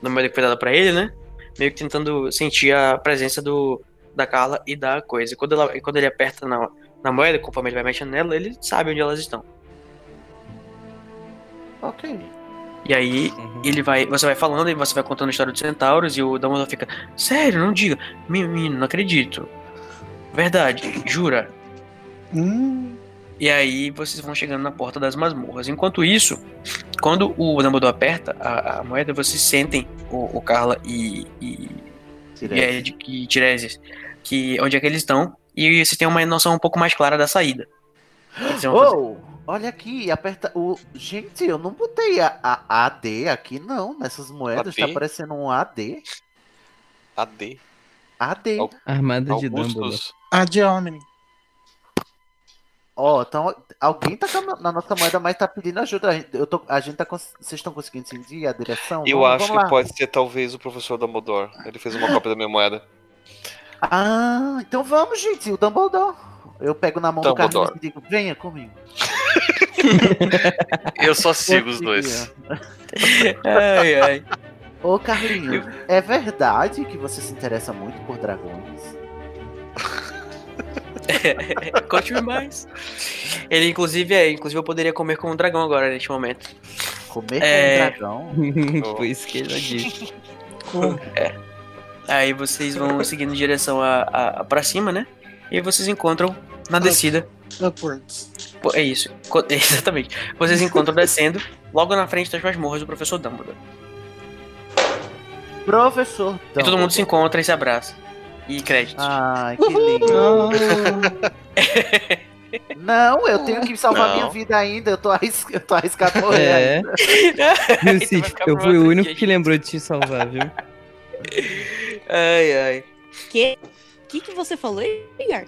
A: Na moeda que foi dada pra ele, né? Meio que tentando sentir a presença do. Da Carla e da coisa. E quando, ela, e quando ele aperta na, na moeda, conforme ele vai mexendo nela, ele sabe onde elas estão.
C: Ok.
A: E aí
E: Uhum.
A: ele vai, você vai falando e você vai contando a história dos centauros e o Dumbledore fica, sério, não diga, menino, não acredito. Verdade, jura?
F: Hum,
A: E aí vocês vão chegando na porta das masmorras. Enquanto isso, quando o Dumbledore aperta a, a moeda, vocês sentem o, o Carla e, e, e, Ed- e Tiresias, que onde é que eles estão, e vocês têm uma noção um pouco mais clara da saída.
C: Oh, olha aqui, aperta o. Gente, eu não botei a, a AD aqui, não. Nessas moedas
B: AD?
C: tá aparecendo um AD.
B: AD.
C: AD.
B: Al-
E: Armada de Dumbledore.
B: Augustus.
F: a de Omni.
C: Ó, então alguém tá na nossa moeda, mas tá pedindo ajuda. Eu tô, a gente tá. Vocês estão conseguindo sentir a direção?
B: Eu
C: Vamos-
B: acho
C: vamos
B: que pode ser talvez o professor Dumbledore. Ele fez uma cópia da minha moeda.
C: Ah, então vamos, gente. O Dumbledore. Eu pego na mão do
B: Dumbledore.
C: Carlinhos e digo, venha comigo.
B: Eu só sigo os dois.
A: Ai, ai.
C: Ô, Carlinhos, é verdade que você se interessa muito por dragões?
A: Conte-me mais. Ele, inclusive, é, inclusive eu poderia comer como um dragão agora, neste momento.
C: Comer
A: É.
C: com um dragão?
E: Foi isso que ele disse.
A: Aí vocês vão seguindo em direção a, a, a pra cima, né? E vocês encontram na descida.
F: Upwards.
A: É isso. Exatamente. Vocês encontram descendo, logo na frente das masmorras do professor Dumbledore.
C: Professor
A: E todo mundo se encontra e se abraça. E créditos.
C: Ai, que lindo. Não, eu tenho que salvar
B: Não.
C: minha vida ainda. Eu tô, arris... eu tô arriscado morrer.
E: É.
A: vai ficar
E: Eu
A: pra
E: fui o único que lembrou de te salvar, viu?
A: Ai, ai.
G: Que? O que, que você falou, Edgar?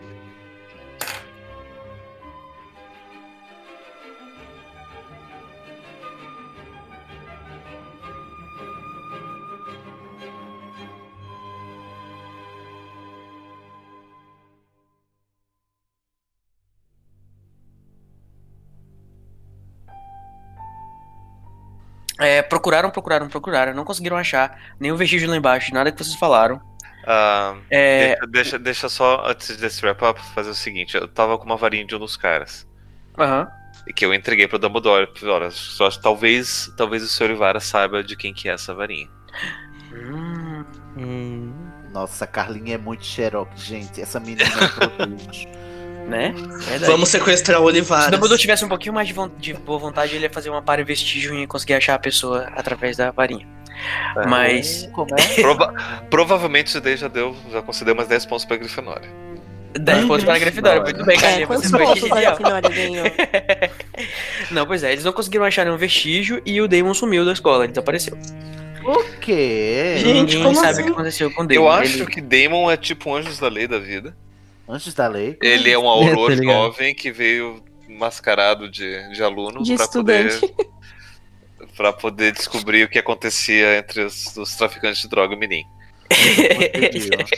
A: É, procuraram, procuraram, procuraram. Não conseguiram achar nenhum vestígio lá embaixo, nada que vocês falaram.
B: Ah,
A: É,
B: deixa, deixa, deixa só, antes desse wrap-up, fazer o seguinte. Eu tava com uma varinha de um dos caras.
A: aham.
B: E que eu entreguei pro Dumbledore. Olha, só, talvez, talvez o Sr. Ivara saiba de quem que é essa varinha.
A: Hum,
E: Hum.
C: Nossa, a Carlinha é muito xerox, gente. Essa menina é um produto.
A: Né? Verdade.
D: Vamos sequestrar o
A: Se o
D: Olivares.
A: Dumbledore tivesse um pouquinho mais de, von- de boa vontade, ele ia fazer uma para vestígio e conseguir achar a pessoa através da varinha.
B: É.
A: Mas
C: Como é?
B: Prova- provavelmente isso daí já deu, já concedeu umas 10 pontos pra Grifinória.
A: 10 pontos para a Grifinória. Muito bem,
G: É, quantos
A: foi
G: pontos a. Grifinória ganhou?
A: Não, pois é, eles não conseguiram achar nenhum vestígio e o Damon sumiu da escola, ele desapareceu.
C: O quê?
D: Gente,
A: Ninguém
D: como
A: sabe
D: assim?
A: o que aconteceu com o Damon.
B: Eu acho
A: Ele-
B: que Damon é tipo anjos da lei da vida.
C: Antes da lei.
B: Ele é um
E: É,
B: auror
E: tá ligado.
B: jovem que veio mascarado de, de aluno
G: De
B: pra
G: estudante.
B: poder para poder descobrir o que acontecia entre os, os traficantes de droga e o Mirim.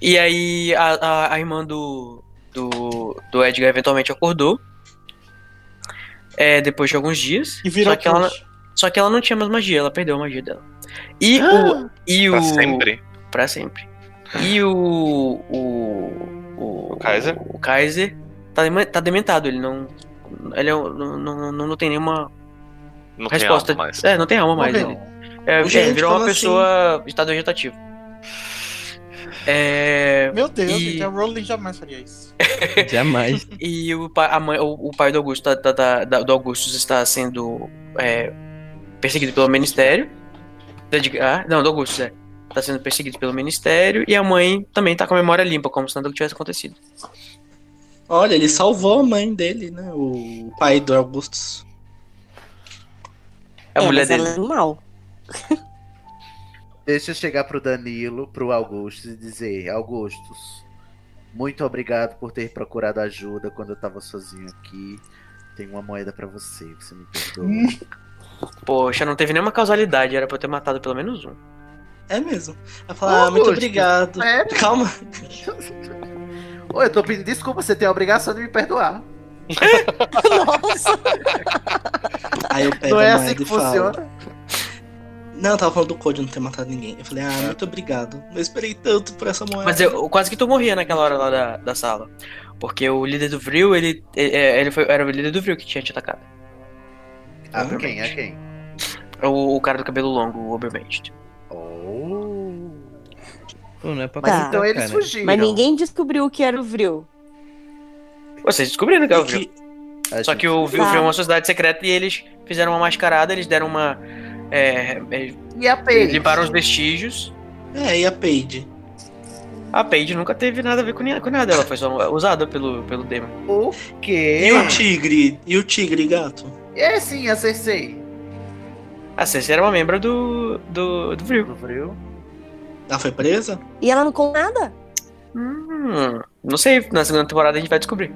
A: E aí a, a, a irmã do, do, do Edgar eventualmente acordou. É, depois de alguns dias.
F: E virou
A: só, que ela, só que ela não tinha mais magia, ela perdeu a magia dela. E
C: Ah!
A: o. E
B: Pra
A: o
B: sempre.
A: Pra sempre. E o. O. O,
B: O Kaiser?
A: O, Kaiser tá, tá dementado, ele não. Ele é não, não, não, não tem nenhuma
B: Não tem
A: resposta.
B: alma mais.
A: É, não tem alma mais. Ele, é,
D: Gente,
A: é, virou uma
D: assim?
A: pessoa em estado vegetativo. É.
F: Meu Deus,
A: E-
F: então a Rowling jamais faria isso.
E: Jamais.
A: E o, pa- a mãe, o, o pai do Augusto, tá- tá- tá- da- do Augustus está sendo é, perseguido pelo Ministério. Da Edgar- não, do Augustus, é. Está sendo perseguido pelo Ministério. E a mãe também tá com a memória limpa, como se nada tivesse acontecido.
D: Olha, ele salvou a mãe dele, né? O pai do Augustus.
A: É a
G: é,
A: mulher dele.
G: ela é mal.
C: Deixa eu chegar pro Danilo, pro Augustus e dizer: Augustus, muito obrigado por ter procurado ajuda quando eu tava sozinho aqui. Tem uma moeda pra você, você me perdoa.
A: Poxa, não teve nenhuma causalidade, era pra eu ter matado pelo menos um.
D: É mesmo. Ela fala, ah, muito
C: Augusto,
D: obrigado.
C: é?
D: Calma.
C: Ô, eu tô pedindo desculpa, você tem a obrigação de me perdoar.
G: Nossa,
D: Aí eu pego
C: Não é assim que
D: e falo.
C: funciona.
D: Não, eu tava falando do Code não ter matado ninguém. Eu falei, ah, muito obrigado. Não esperei tanto por essa moeda.
A: Mas eu quase que tu morria naquela hora lá da, da sala. Porque o líder do Vril, ele, ele, ele foi, era o líder do Vril que tinha te atacado.
C: Ah, quem? É quem?
A: O, o cara do cabelo longo, o Obermaged.
C: Oh.
E: Não é pra
C: Mas
G: Tá.
C: então eles fugiram.
G: mas ninguém descobriu o que era o Vril.
A: Vocês descobriram que é o Vril.
D: que-
C: A
A: Só que o Vril
G: Tá.
A: foi uma sociedade secreta e eles fizeram uma mascarada, eles deram uma. é, é,
C: E a Paige?
A: limparam os vestígios.
D: É, e a Paige?
A: A Paige nunca teve nada a ver com, com nada, ela foi só usada pelo, pelo Demon.
C: O quê?
D: E o tigre? E o tigre, gato?
C: É sim, a Cersei.
A: A Cersei era uma membro do, do, do Vril.
C: Do frio.
D: Ela foi presa?
G: E ela não contou nada?
A: Hum, não sei, na segunda temporada a gente vai descobrir.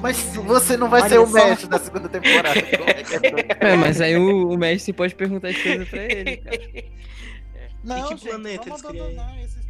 C: Mas você não vai
G: Olha
C: ser o
G: só.
C: mestre da segunda temporada. Como é que é?
E: É, mas aí o, o mestre pode perguntar as coisas pra ele. cara.
F: Não,
D: que
F: gente,
D: planeta
F: vamos abandonar esses